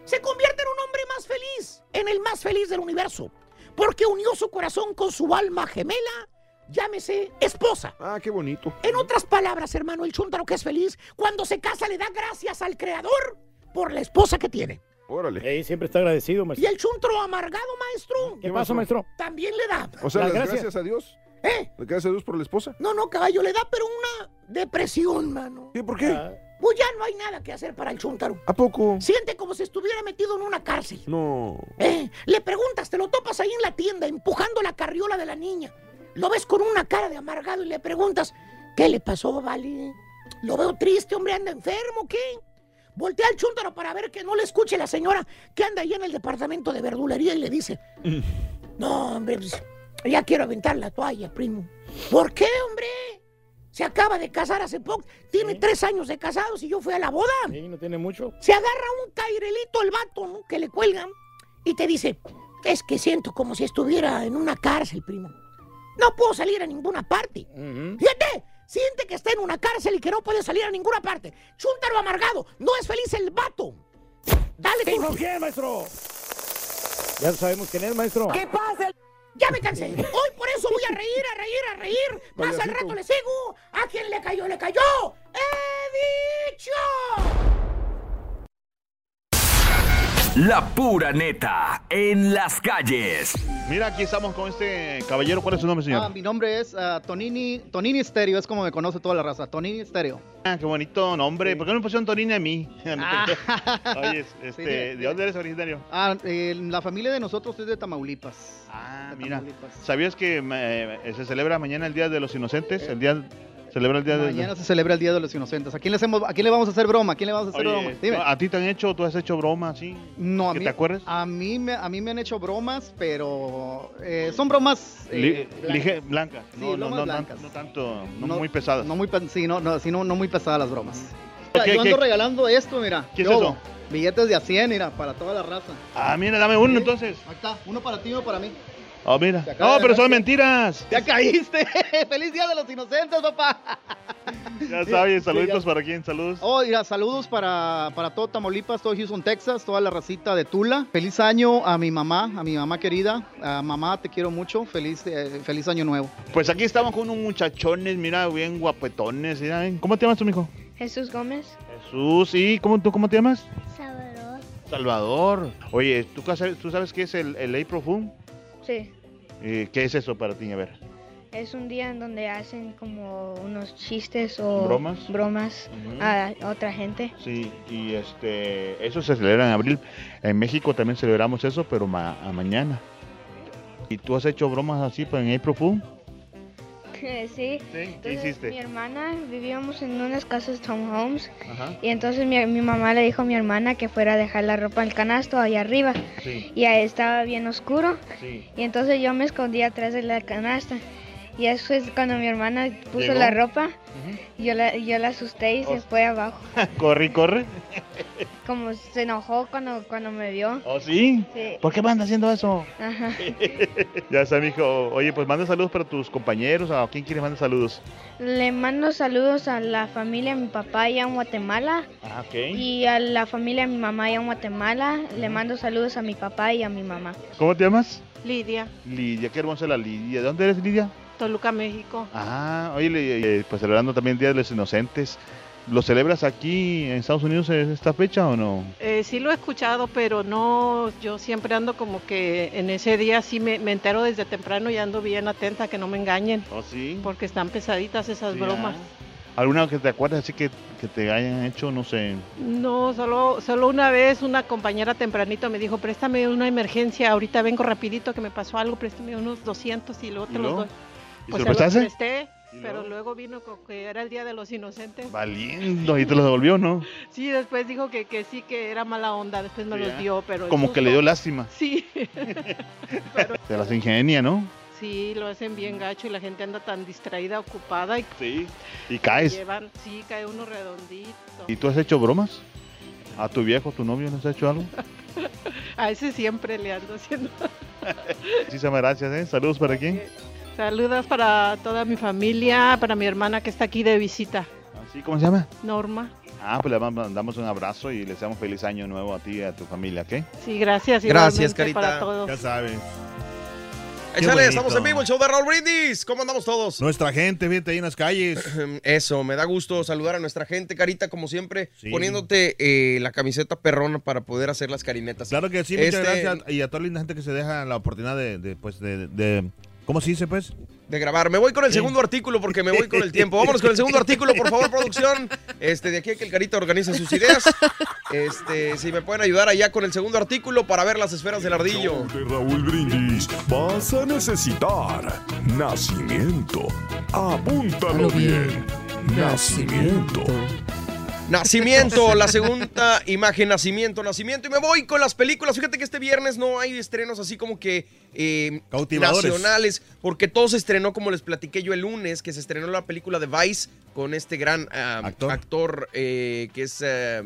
Speaker 25: Se convierte en un hombre más feliz. En el más feliz del universo. Porque unió su corazón con su alma gemela. Llámese esposa.
Speaker 10: Ah, qué bonito.
Speaker 25: En otras palabras, hermano, el chúntaro que es feliz, cuando se casa le da gracias al creador por la esposa que tiene.
Speaker 10: Órale.
Speaker 26: Siempre está agradecido,
Speaker 25: Y
Speaker 26: maestro.
Speaker 25: el chúntaro amargado, maestro,
Speaker 26: ¿Qué pasa, maestro?
Speaker 25: también le da.
Speaker 10: O sea,
Speaker 26: Las
Speaker 10: las
Speaker 26: gracias.
Speaker 10: gracias a Dios.
Speaker 25: ¿Eh?
Speaker 10: ¿Le gracias a Dios por la esposa?
Speaker 25: No, no, caballo, le da, pero una depresión, mano.
Speaker 10: ¿Qué? ¿Por qué?
Speaker 26: Ah,
Speaker 25: Pues ya no hay nada que hacer para el chúntaro.
Speaker 10: ¿A poco?
Speaker 25: Siente como si estuviera metido en una cárcel.
Speaker 10: No.
Speaker 25: ¿Eh? Le preguntas, te lo topas ahí en la tienda, empujando la carriola de la niña. Lo ves con una cara de amargado y le preguntas, ¿qué le pasó, Vale? Lo veo triste, hombre, anda enfermo, ¿qué? Voltea al chúntaro para ver que no le escuche la señora que anda ahí en el departamento de verdulería y le dice, no, hombre, pues, ya quiero aventar la toalla, primo. ¿Por qué, hombre? Se acaba de casar hace poco. Tiene tres años de casados y yo fui a la boda.
Speaker 26: sí, no tiene mucho.
Speaker 25: Se agarra un cairelito el vato, ¿no? Que le cuelgan y te dice, es que siento como si estuviera en una cárcel, primo. No puedo salir a ninguna parte. Fíjate, siente que está en una cárcel y que no puede salir a ninguna parte. Chúntaro amargado, no es feliz el vato. Dale,
Speaker 26: ¿Tipo
Speaker 25: tú.
Speaker 26: quién, maestro? Ya sabemos quién es, maestro.
Speaker 25: ¿Qué pasa? Ya me cansé. Hoy por eso voy a reír, a reír, a reír. [laughs] Más al rato le sigo. ¿A quién le cayó? ¡Le cayó! ¡He dicho!
Speaker 8: La pura neta en las calles.
Speaker 3: Mira, aquí estamos con este caballero. ¿Cuál es su nombre, señor?
Speaker 27: Ah, mi nombre es ah, Tonini, Tonini Stereo, es como me conoce toda la raza, Tonini Stereo.
Speaker 3: Ah, qué bonito nombre. ¿Por qué no me pusieron Tonini a mí? [laughs]
Speaker 27: Ah. [laughs]
Speaker 3: Oye, este,
Speaker 27: Sí, de-
Speaker 3: ¿de dónde eres originario?
Speaker 27: Ah, eh, la familia de nosotros es de Tamaulipas.
Speaker 3: Ah,
Speaker 27: De
Speaker 3: mira.
Speaker 27: Tamaulipas.
Speaker 3: ¿Sabías que eh, se celebra mañana el Día de los Inocentes? El día celebra el Día de
Speaker 27: Mañana se celebra el Día de los Inocentes. ¿A quién le, hacemos, ¿A quién le vamos a hacer broma? ¿A quién le vamos a hacer
Speaker 3: Oye,
Speaker 27: broma? Dime.
Speaker 3: ¿A ti te han hecho, tú has hecho broma, sí?
Speaker 27: No, a
Speaker 3: ¿Que
Speaker 27: mí,
Speaker 3: te acuerdas?
Speaker 27: A mí, me, a mí me han hecho bromas, pero eh, son bromas eh, blancas.
Speaker 3: lige- blancas.
Speaker 27: Sí,
Speaker 3: No, no,
Speaker 27: bromas
Speaker 3: no, no,
Speaker 27: blancas.
Speaker 3: no tanto, no, muy pesadas.
Speaker 27: No muy, sí, no, no, sí, no, no muy pesadas las bromas.
Speaker 3: ¿Qué-
Speaker 27: Yo ando regalando esto, mira.
Speaker 3: ¿Qué es eso?
Speaker 27: Billetes de a 100, mira, para toda la raza.
Speaker 3: Ah, mira, dame uno entonces.
Speaker 27: Ahí está, uno para ti, uno para mí.
Speaker 3: Oh, mira. No, pero
Speaker 27: ver
Speaker 3: son mentiras.
Speaker 27: ¡Ya caíste! [laughs] ¡Feliz Día de los Inocentes, papá!
Speaker 3: Ya sabes,
Speaker 27: Sí,
Speaker 3: saluditos
Speaker 27: ya-
Speaker 3: para quién, saludos.
Speaker 27: Oh, mira, saludos para, para todo Tamaulipas, todo Houston, Texas, toda la racita de Tula. Feliz año a mi mamá, a mi mamá querida. A mamá, te quiero mucho. Feliz, eh, feliz año nuevo.
Speaker 3: Pues aquí estamos con unos muchachones, mira, bien guapetones. mira, ¿eh? ¿Cómo te llamas tú, mijo?
Speaker 28: Jesús Gómez.
Speaker 3: Jesús, ¿y cómo, tú cómo te llamas?
Speaker 28: Salvador.
Speaker 3: Salvador. Oye, ¿tú, tú sabes qué es el, el April Fool?
Speaker 28: Sí.
Speaker 3: Eh, ¿Qué es eso para ti? A ver.
Speaker 28: Es un día en donde hacen como unos chistes o
Speaker 3: ¿Bromas?
Speaker 28: bromas a otra gente.
Speaker 3: Sí, y este, eso se celebra en abril. En México también celebramos eso, pero ma- a mañana. ¿Y tú has hecho bromas así pues, en April Fool?
Speaker 28: Sí. Entonces,
Speaker 3: hiciste?
Speaker 28: Mi hermana, vivíamos en unas casas townhomes
Speaker 3: Ajá.
Speaker 28: y entonces mi, mi mamá le dijo a mi hermana que fuera a dejar la ropa en el canasto allá arriba.
Speaker 3: Sí.
Speaker 28: Y ahí estaba bien oscuro
Speaker 3: Sí.
Speaker 28: y entonces yo me escondí atrás de la canasta. Y después cuando mi hermana puso
Speaker 3: Llegó.
Speaker 28: la ropa, yo, la, yo la asusté y se fue abajo. [laughs]
Speaker 3: corre, corre.
Speaker 28: Como se enojó cuando, cuando me vio.
Speaker 3: ¿Oh, sí?
Speaker 28: Sí.
Speaker 3: ¿Por qué me anda haciendo eso?
Speaker 28: Ajá. [laughs]
Speaker 3: ya está, mijo. Oye, pues manda saludos para tus compañeros. ¿A quién quieres mandar saludos?
Speaker 28: Le mando saludos a la familia de mi papá allá en Guatemala.
Speaker 3: Ah, ok.
Speaker 28: Y a la familia de mi mamá allá en Guatemala. Le mando saludos a mi papá y a mi mamá.
Speaker 3: ¿Cómo te llamas?
Speaker 29: Lidia,
Speaker 3: Lidia, qué hermosa la Lidia. ¿De dónde eres, Lidia?
Speaker 29: Toluca, México.
Speaker 3: Ah, oye, pues celebrando también el Día de los Inocentes. ¿Lo celebras aquí en Estados Unidos en esta fecha o no?
Speaker 29: Eh, sí lo he escuchado, pero no, yo siempre ando como que en ese día sí me, me entero desde temprano y ando bien atenta que no me engañen.
Speaker 3: ¿Oh, sí?
Speaker 29: Porque están pesaditas esas
Speaker 3: Sí,
Speaker 29: bromas.
Speaker 3: ¿Alguna que te acuerdas así que, que te hayan hecho, no sé?
Speaker 29: No, solo, solo una vez una compañera tempranito me dijo, préstame una emergencia, ahorita vengo rapidito que me pasó algo, préstame unos 200 y luego
Speaker 3: ¿Y
Speaker 29: te los doy.
Speaker 3: ¿Y
Speaker 29: Pues
Speaker 3: se lo
Speaker 29: los presté, pero luego vino con que era el Día de los Inocentes.
Speaker 3: Valiendo, y te lo devolvió, ¿no?
Speaker 29: Sí, después dijo que, que sí, que era mala onda, después me
Speaker 3: Sí,
Speaker 29: los dio, pero...
Speaker 3: Como que le dio lástima.
Speaker 29: Sí. [laughs]
Speaker 3: Se las ingenia, ¿no?
Speaker 29: Sí, lo hacen bien gacho y la gente anda tan distraída, ocupada y,
Speaker 3: Sí. Y caes.
Speaker 29: llevan, sí, cae uno redondito.
Speaker 3: ¿Y tú has hecho bromas? ¿A tu viejo, tu novio, les has hecho algo? [laughs]
Speaker 29: A ese siempre le ando haciendo. [laughs]
Speaker 3: Muchísimas gracias, ¿eh? Saludos para quién.
Speaker 29: Saludos para toda mi familia, para mi hermana que está aquí de visita,
Speaker 3: ¿Sí? ¿Cómo se llama?
Speaker 29: Norma.
Speaker 3: Ah, pues le mandamos un abrazo y le deseamos feliz año nuevo a ti y a tu familia, ¿ok?
Speaker 29: Sí, gracias.
Speaker 1: Gracias, Carita.
Speaker 29: Para todos.
Speaker 3: Ya sabes.
Speaker 1: Échale, estamos en vivo, el show de Raúl Brindis. ¿Cómo andamos todos?
Speaker 3: Nuestra gente, fíjate ahí en las calles. [clears throat]
Speaker 1: Eso, me da gusto saludar a nuestra gente, Carita, como siempre,
Speaker 3: Sí.
Speaker 1: poniéndote eh, la camiseta perrona para poder hacer las carinetas.
Speaker 3: Claro que sí, muchas
Speaker 1: Este,
Speaker 3: gracias. Y a toda la linda gente que se deja la oportunidad de, de, pues, de, de- ¿Cómo se dice, pues?
Speaker 1: De grabar. Me voy con el
Speaker 3: Sí.
Speaker 1: segundo artículo porque me voy con el [laughs] tiempo. Vámonos con el segundo artículo, por favor, producción. Este, de aquí a que el Carita organice sus ideas. Este, si me pueden ayudar allá con el segundo artículo para ver las esferas del ardillo.
Speaker 23: De Raúl Brindis vas a necesitar nacimiento. Apúntalo bien. Nacimiento.
Speaker 1: Nacimiento, [laughs] la segunda imagen, nacimiento, nacimiento. Y me voy con las películas. Fíjate que este viernes no hay estrenos así como que eh,
Speaker 3: Cautivadores.
Speaker 1: nacionales, porque todo se estrenó, como les platiqué yo el lunes, que se estrenó la película de Vice con este gran ah, actor, eh, que es... ah,
Speaker 3: El,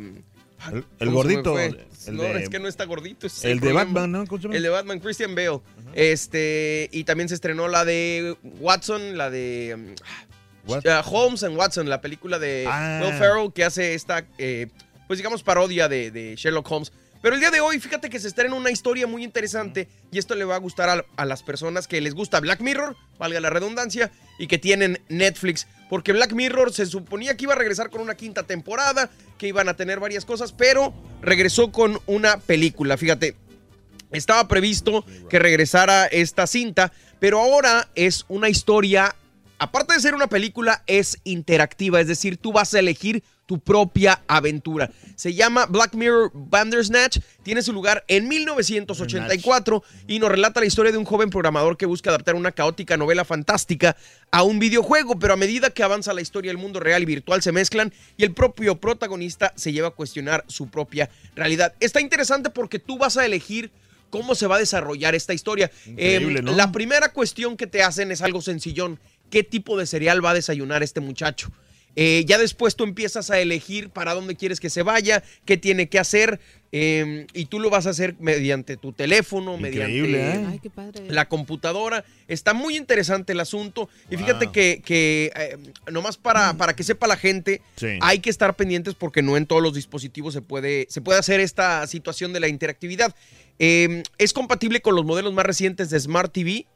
Speaker 3: el
Speaker 1: ¿cómo se me
Speaker 3: gordito. el
Speaker 1: no,
Speaker 3: de-
Speaker 1: es que no está gordito. es
Speaker 3: el de
Speaker 1: problema.
Speaker 3: Batman, ¿no?
Speaker 1: El de Batman, Christian Bale. Este, y también se estrenó la de Watson, la de um,
Speaker 3: What?
Speaker 1: Uh, Holmes and Watson, la película de
Speaker 3: Ah.
Speaker 1: Will Ferrell que hace esta, eh, pues digamos, parodia de, de Sherlock Holmes. Pero el día de hoy, fíjate que se estrena una historia muy interesante y esto le va a gustar a, a las personas que les gusta Black Mirror, valga la redundancia, y que tienen Netflix. Porque Black Mirror se suponía que iba a regresar con una quinta temporada, que iban a tener varias cosas, pero regresó con una película. Fíjate, estaba previsto que regresara esta cinta, pero ahora es una historia, aparte de ser una película, es interactiva, es decir, tú vas a elegir tu propia aventura. Se llama Black Mirror Bandersnatch, tiene su lugar en 1984 y nos relata la historia de un joven programador que busca adaptar una caótica novela fantástica a un videojuego, pero a medida que avanza la historia, el mundo real y virtual se mezclan y el propio protagonista se lleva a cuestionar su propia realidad. Está interesante porque tú vas a elegir cómo se va a desarrollar esta historia.
Speaker 3: Increíble,
Speaker 1: Em,
Speaker 3: ¿no?
Speaker 1: La primera cuestión que te hacen es algo sencillón. ¿Qué tipo de cereal va a desayunar este muchacho? Eh, ya después tú empiezas a elegir para dónde quieres que se vaya, qué tiene que hacer, em, y tú lo vas a hacer mediante tu teléfono,
Speaker 3: Increíble,
Speaker 1: mediante
Speaker 3: ¿eh?
Speaker 2: Ay, qué padre.
Speaker 1: la computadora. Está muy interesante el asunto. Y fíjate que, que, eh, nomás para, para que sepa la gente,
Speaker 3: Sí.
Speaker 1: hay que estar pendientes porque no en todos los dispositivos se puede, se puede hacer esta situación de la interactividad. Eh, es compatible con los modelos más recientes de Smart TV.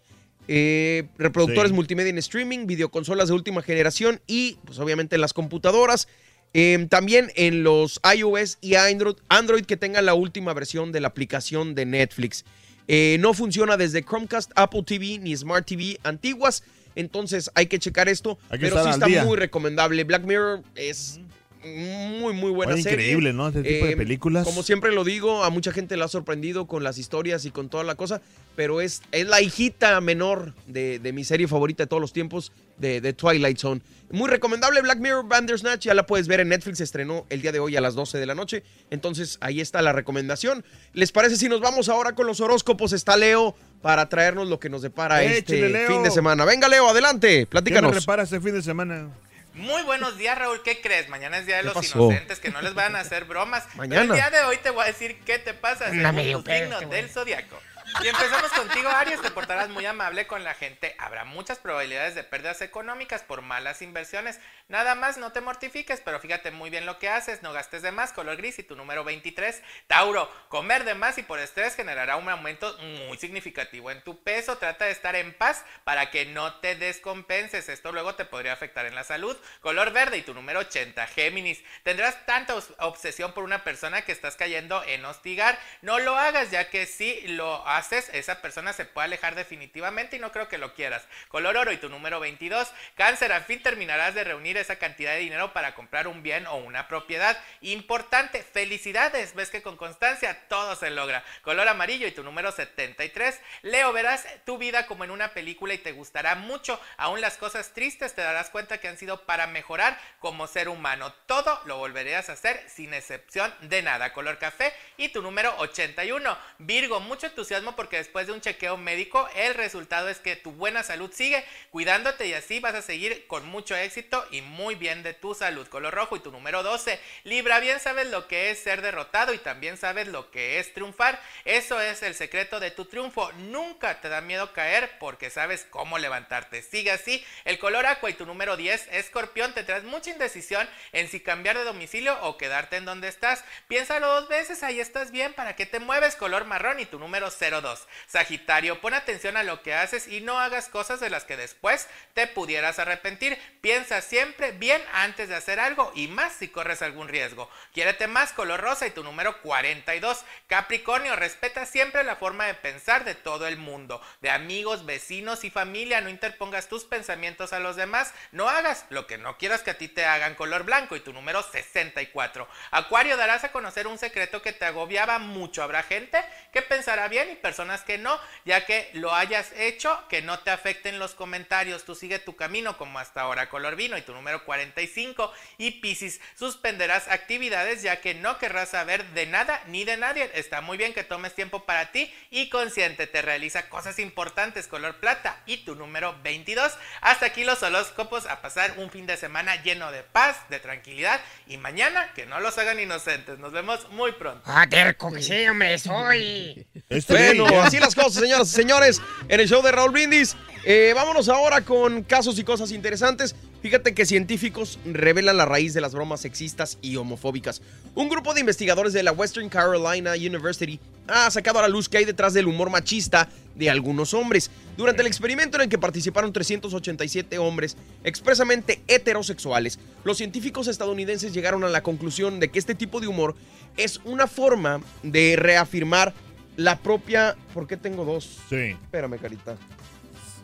Speaker 1: Eh, reproductores
Speaker 3: Sí.
Speaker 1: multimedia en streaming, videoconsolas de última generación y pues obviamente en las computadoras. Eh, también en los iOS y Android, Android que tengan la última versión de la aplicación de Netflix. Eh, no funciona desde Chromecast, Apple TV ni Smart TV antiguas Entonces hay que checar esto,
Speaker 3: que
Speaker 1: pero sí está
Speaker 3: día.
Speaker 1: muy recomendable. Black Mirror es muy, muy buena
Speaker 3: Oye,
Speaker 1: serie.
Speaker 3: increíble, ¿no? Este tipo de películas.
Speaker 1: Como siempre lo digo, a mucha gente le ha sorprendido con las historias y con toda la cosa, pero es, es la hijita menor de, de mi serie favorita de todos los tiempos, de, de Twilight Zone. Muy recomendable Black Mirror Bandersnatch, ya la puedes ver en Netflix, se estrenó el día de hoy a las 12 de la noche, entonces ahí está la recomendación. ¿Les parece si nos vamos ahora con los horóscopos? Está Leo para traernos lo que nos depara
Speaker 3: Échale,
Speaker 1: este
Speaker 3: Leo.
Speaker 1: fin de semana. Venga Leo, adelante,
Speaker 3: ¿Qué me
Speaker 1: platícanos.
Speaker 3: repara este fin de semana?
Speaker 30: Muy buenos días, Raúl. ¿Qué crees? Mañana es Día de
Speaker 1: ¿Qué
Speaker 30: los
Speaker 1: pasó?
Speaker 30: Inocentes, que no les van a hacer bromas. [laughs] Pero
Speaker 1: Mañana.
Speaker 30: el día de hoy te voy a decir qué te pasa según
Speaker 1: güey.
Speaker 30: del zodiaco. Y empezamos contigo, Aries. Te portarás muy amable con la gente. Habrá muchas probabilidades de pérdidas económicas por malas inversiones. Nada más, no te mortifiques, pero fíjate muy bien lo que haces. No gastes de más, color gris y tu número 23. Tauro, comer de más y por estrés generará un aumento muy significativo en tu peso. Trata de estar en paz para que no te descompenses. Esto luego te podría afectar en la salud. Color verde y tu número 80. Géminis, tendrás tanta obs- obsesión por una persona que estás cayendo en hostigar. No lo hagas, ya que si lo haces, esa persona se puede alejar definitivamente y no creo que lo quieras. Color oro y tu número 22. Cáncer, al fin terminarás de reunir esa cantidad de dinero para comprar un bien o una propiedad. Importante, felicidades. Ves que con constancia todo se logra. Color amarillo y tu número 73. Leo, verás tu vida como en una película y te gustará mucho. Aún las cosas tristes te darás cuenta que han sido para mejorar como ser humano. Todo lo volverías a hacer sin excepción de nada. Color café y tu número 81. Virgo, mucho entusiasmo porque después de un chequeo médico el resultado es que tu buena salud sigue cuidándote y así vas a seguir con mucho éxito y muy bien de tu salud. Color rojo y tu número 12. Libra, bien sabes lo que es ser derrotado y también sabes lo que es triunfar. Eso es el secreto de tu triunfo. Nunca te da miedo caer porque sabes cómo levantarte. Sigue así. El color aqua y tu número 10. Escorpión, te traes mucha indecisión en si cambiar de domicilio o quedarte en donde estás. Piénsalo dos veces, ahí estás bien. ¿Para qué te mueves? Color marrón y tu número 02. Sagitario, pon atención a lo que haces y no hagas cosas de las que después te pudieras arrepentir. Piensa siempre bien antes de hacer algo y más si corres algún riesgo. Quiérete más color rosa y tu número 42. Capricornio, respeta siempre la forma de pensar de todo el mundo, de amigos, vecinos y familia. No interpongas tus pensamientos a los demás. No hagas lo que no quieras que a ti te hagan color blanco y tu número 64. Acuario, darás a conocer un secreto que te agobiaba mucho. Habrá gente que pensará bien y personas que no, ya que lo hayas hecho, que no te afecten los comentarios. Tú sigue tu camino como hasta ahora. Color vino y tu número 45. Y Piscis, suspenderás actividades ya que no querrás saber de nada ni de nadie. Está muy bien que tomes tiempo para ti y consciente te realiza cosas importantes. Color plata y tu número 22. Hasta aquí los horóscopos a pasar un fin de semana lleno de paz, de tranquilidad y mañana que no los hagan inocentes. Nos vemos muy pronto.
Speaker 7: Ah, terco que sí, hombre, soy.
Speaker 1: Bueno, así las cosas, señoras y señores, en el show de Raúl Brindis. Eh, vámonos ahora con casos y cosas interesantes. Fíjate que científicos revelan la raíz de las bromas sexistas y homofóbicas. Un grupo de investigadores de la Western Carolina University ha sacado a la luz que hay detrás del humor machista de algunos hombres. Durante el experimento en el que participaron 387 hombres expresamente heterosexuales, los científicos estadounidenses llegaron a la conclusión de que este tipo de humor es una forma de reafirmar la propia... ¿Por qué tengo dos?
Speaker 3: Sí.
Speaker 1: Espérame, carita.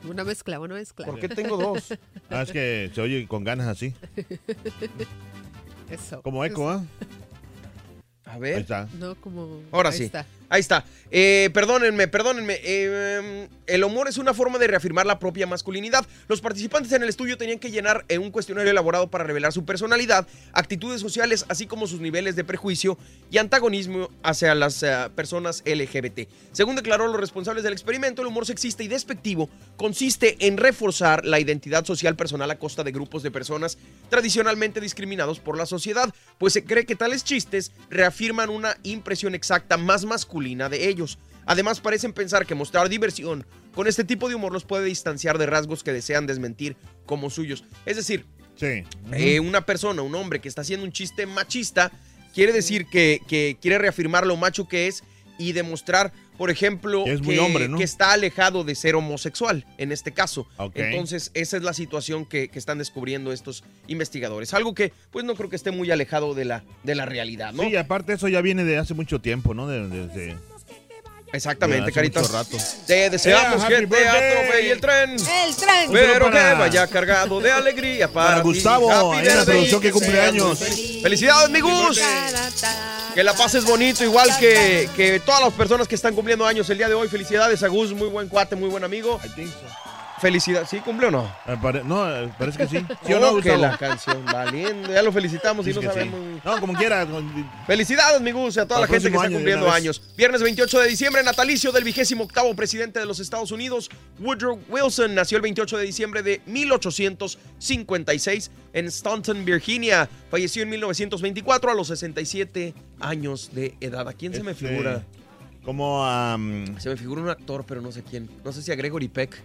Speaker 2: Una mezcla, una mezcla.
Speaker 1: ¿Por qué tengo dos? [laughs]
Speaker 3: Ah, es que se oye con ganas así.
Speaker 2: Eso.
Speaker 3: Como eco, ¿ah?
Speaker 1: A ver.
Speaker 3: Ahí está.
Speaker 2: No, como.
Speaker 1: Ahora
Speaker 2: ahí
Speaker 1: sí.
Speaker 2: está.
Speaker 1: Ahí está. Eh, perdónenme, perdónenme. Eh, el humor es una forma de reafirmar la propia masculinidad. Los participantes en el estudio tenían que llenar eh, un cuestionario elaborado para revelar su personalidad, actitudes sociales, así como sus niveles de prejuicio y antagonismo hacia las personas LGBT. Según declaró los responsables del experimento, el humor sexista y despectivo consiste en reforzar la identidad social personal a costa de grupos de personas tradicionalmente discriminados por la sociedad, pues se cree que tales chistes reafirman una impresión exacta más masculina de ellos. Además, parecen pensar que mostrar diversión con este tipo de humor los puede distanciar de rasgos que desean desmentir como suyos. Es decir, eh, una persona, un hombre que está haciendo un chiste machista, quiere decir que, que quiere reafirmar lo macho que es y demostrar, por ejemplo,
Speaker 3: Que es
Speaker 1: que-
Speaker 3: hombre, ¿no?
Speaker 1: que está alejado de ser homosexual, en este caso. Entonces, esa es la situación que, que están descubriendo estos investigadores. Algo que, pues, no creo que esté muy alejado de la, de la realidad, ¿no?
Speaker 3: Sí, y aparte eso ya viene de hace mucho tiempo, ¿no? De-
Speaker 1: Exactamente,
Speaker 3: Hace
Speaker 1: Carita.
Speaker 3: mucho rato.
Speaker 1: Te deseamos
Speaker 3: Yeah,
Speaker 1: que te atropelle el tren.
Speaker 2: El tren.
Speaker 1: Pero que vaya cargado de alegría para.
Speaker 3: Gustavo,
Speaker 1: Happy
Speaker 3: la producción que
Speaker 1: que
Speaker 3: cumple
Speaker 1: seas
Speaker 3: años.
Speaker 1: muy feliz. Felicidades, mi Gus. Que la pases bonito, igual que, que todas las personas que están cumpliendo años el día de hoy. Felicidades a Gus, muy buen cuate, muy buen amigo. Felicidades. ¿Sí cumple o no?
Speaker 3: Pare- no, eh, parece que sí. [laughs] ¿Sí o no,
Speaker 1: que la canción, valiendo. Ya lo felicitamos y
Speaker 3: Dice
Speaker 1: no
Speaker 3: que sí.
Speaker 1: sabemos.
Speaker 3: No, como quiera.
Speaker 1: Felicidades, mi Gus, y a toda la gente que
Speaker 3: próximo
Speaker 1: está
Speaker 3: año, de
Speaker 1: cumpliendo
Speaker 3: una vez.
Speaker 1: años. Viernes 28 de diciembre, natalicio del vigésimo octavo presidente de los Estados Unidos, Woodrow Wilson. Nació el 28 de diciembre de 1856 en Staunton, Virginia. Falleció en 1924 a los 67 años de edad. ¿A quién se me
Speaker 3: Este,
Speaker 1: figura?
Speaker 3: Como a.
Speaker 1: Se me figura un actor, pero no sé quién. No sé si a Gregory Peck.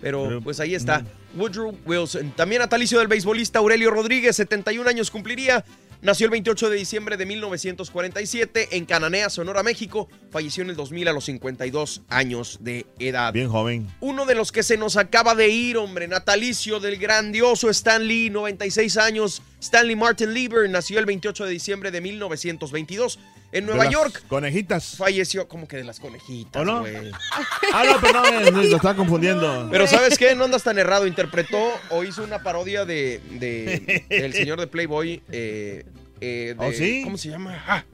Speaker 1: Pero, pues ahí está. Woodrow Wilson. También natalicio del beisbolista Aurelio Rodríguez, 71 años cumpliría. Nació el 28 de diciembre de 1947 en Cananea, Sonora, México. Falleció en el 2000 a los 52 años de edad.
Speaker 3: bien joven.
Speaker 1: Uno de los que se nos acaba de ir, hombre, natalicio del grandioso Stan Lee, 96 años. Stanley Martin Lieber nació el 28 de diciembre de 1922 en
Speaker 3: De
Speaker 1: Nueva
Speaker 3: las
Speaker 1: York.
Speaker 3: Conejitas.
Speaker 1: Falleció, como que de las conejitas,
Speaker 3: ¿O no? Ah, no, perdón, eh, lo estaba confundiendo.
Speaker 1: Pero ¿sabes qué? No andas tan errado. Interpretó o hizo una parodia de, de- [laughs] del señor de Playboy. eh, eh, de-
Speaker 3: ¿Oh, sí?
Speaker 1: ¿Cómo se llama? Ah,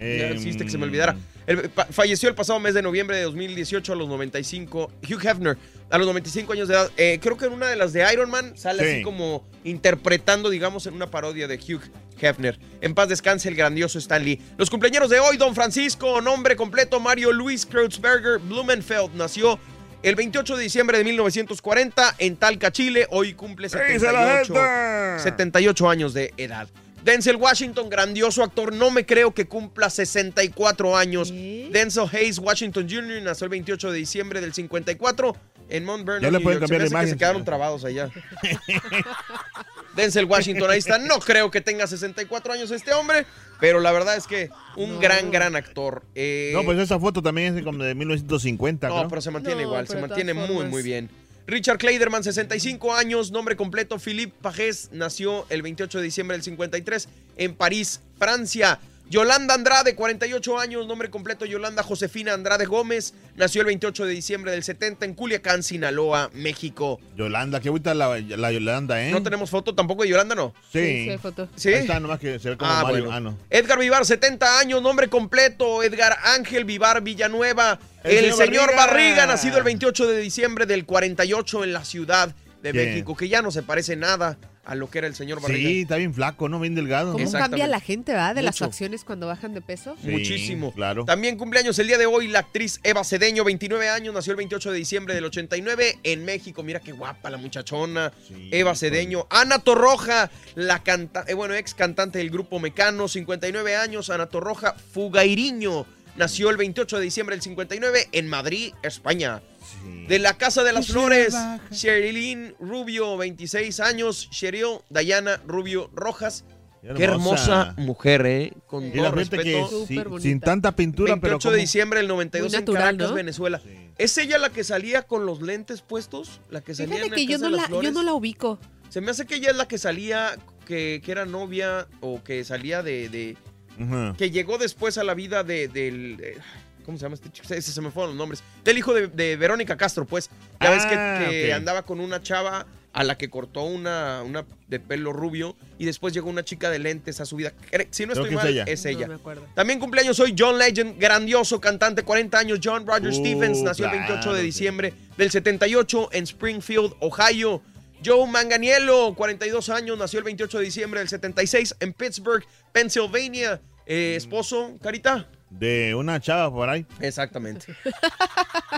Speaker 1: ya
Speaker 3: Em,
Speaker 1: que se me olvidara. El- falleció el pasado mes de noviembre de 2018 a los 95. Hugh Hefner, a los 95 años de edad. Eh, creo que en una de las de Iron Man sale
Speaker 3: Sí.
Speaker 1: así como interpretando, digamos, en una parodia de Hugh Hefner. En paz descanse el grandioso Stan Lee. Los cumpleaños de hoy, Don Francisco, nombre completo, Mario Luis Kreutzberger Blumenfeld, nació el 28 de diciembre de 1940 en Talca, Chile. Hoy cumple
Speaker 3: ¡Dice la
Speaker 1: 78,
Speaker 3: gente!
Speaker 1: 78 años de edad. Denzel Washington, grandioso actor, no me creo que cumpla 64 años. Denzel Hayes Washington Jr. nació el 28 de diciembre del 54 en Mount Vernon,
Speaker 3: Ya le pueden
Speaker 1: York. Se
Speaker 3: cambiar
Speaker 1: me
Speaker 3: la
Speaker 1: hace que
Speaker 3: imagen,
Speaker 1: se quedaron trabados allá. [laughs] [laughs] Denzel Washington, ahí está. No creo que tenga 64 años este hombre, pero la verdad es que un gran, gran actor. Eh,
Speaker 3: No, pues esa foto también es como de 1950.
Speaker 1: no,
Speaker 3: creo.
Speaker 1: pero se mantiene
Speaker 2: No,
Speaker 1: igual, se mantiene muy,
Speaker 2: formas.
Speaker 1: muy bien. Richard Kleiderman, 65 años, nombre completo, Philippe Pagés, nació el 28 de diciembre del 53 en París, Francia. Yolanda Andrade, 48 años, nombre completo Yolanda Josefina Andrade Gómez, nació el 28 de diciembre del 70 en Culiacán, Sinaloa, México.
Speaker 3: Yolanda, qué bonita la, la Yolanda, ¿eh?
Speaker 1: No tenemos foto tampoco de Yolanda, ¿no?
Speaker 3: Sí.
Speaker 2: Sí, sí hay foto.
Speaker 1: ¿Sí?
Speaker 3: Ahí está, nomás que se ve como
Speaker 1: Ah,
Speaker 3: Mario.
Speaker 1: bueno.
Speaker 3: Ah, no.
Speaker 1: Edgar Vivar, 70 años, nombre completo, Edgar Ángel Vivar Villanueva.
Speaker 3: El
Speaker 1: El,
Speaker 3: señor
Speaker 1: señor
Speaker 3: Barriga.
Speaker 1: Barriga. nacido el 28 de diciembre del 48 en la Ciudad de
Speaker 3: Bien.
Speaker 1: México, que ya no se parece nada a lo que era el señor Barriga.
Speaker 3: Sí, está bien flaco, ¿no? Bien delgado.
Speaker 2: ¿Cómo cambia la gente, verdad? De las facciones cuando bajan de peso.
Speaker 3: Sí,
Speaker 1: Muchísimo.
Speaker 3: Claro.
Speaker 1: También cumpleaños el día de hoy la actriz Eva Cedeño, 29 años, nació el 28 de diciembre del 89 en México. Mira qué guapa la muchachona.
Speaker 3: Sí,
Speaker 1: Eva Cedeño. Ana Torroja, la canta eh, bueno, ex cantante del grupo Mecano, 59 años. Ana Torroja Fugairiño. Nació el 28 de diciembre del 59 en Madrid, España.
Speaker 3: Sí.
Speaker 1: De la Casa de las Flores. Sherilyn Rubio, 26 años. Sheryl Dayana Rubio Rojas.
Speaker 3: Qué
Speaker 1: Qué hermosa mujer, ¿eh? Con todo
Speaker 3: la que
Speaker 1: respeto.
Speaker 3: sí,
Speaker 2: Súper bonita.
Speaker 3: sin tanta pintura,
Speaker 1: 28
Speaker 3: pero
Speaker 1: de
Speaker 3: como-
Speaker 1: diciembre del 92
Speaker 2: Muy
Speaker 1: en
Speaker 2: natural,
Speaker 1: Caracas,
Speaker 2: ¿no?
Speaker 1: Venezuela. ¿Es ella la que salía con los lentes puestos? La que salía
Speaker 2: Fíjate
Speaker 1: en la
Speaker 2: que yo
Speaker 1: Casa
Speaker 2: no,
Speaker 1: de
Speaker 2: la,
Speaker 1: las
Speaker 2: yo
Speaker 1: Flores.
Speaker 2: no la ubico.
Speaker 1: Se me hace que ella es la que salía, que, que era novia o que salía de, de-
Speaker 3: Ujú.
Speaker 1: que llegó después a la vida de, del... eh, ¿Cómo se llama este chico? Ese se me fueron los nombres. Del hijo de, de Verónica Castro, pues. Ya ves que,
Speaker 3: Ah,
Speaker 1: que andaba con una chava a la que cortó una, una de pelo rubio y después llegó una chica de lentes a su vida. Si no
Speaker 3: Creo
Speaker 1: estoy mal,
Speaker 3: ella.
Speaker 1: es ella.
Speaker 2: No me acuerdo.
Speaker 1: También cumpleaños hoy John Legend, grandioso cantante, 40 años. John Roger
Speaker 3: Uh,
Speaker 1: Stephens nació el 28
Speaker 3: claro,
Speaker 1: de
Speaker 3: sí.
Speaker 1: diciembre del 78 en Springfield, Ohio. Joe Manganiello, 42 años, nació el 28 de diciembre del 76 en Pittsburgh, Pennsylvania. Eh, esposo, Carita.
Speaker 3: De una chava por ahí.
Speaker 1: Exactamente.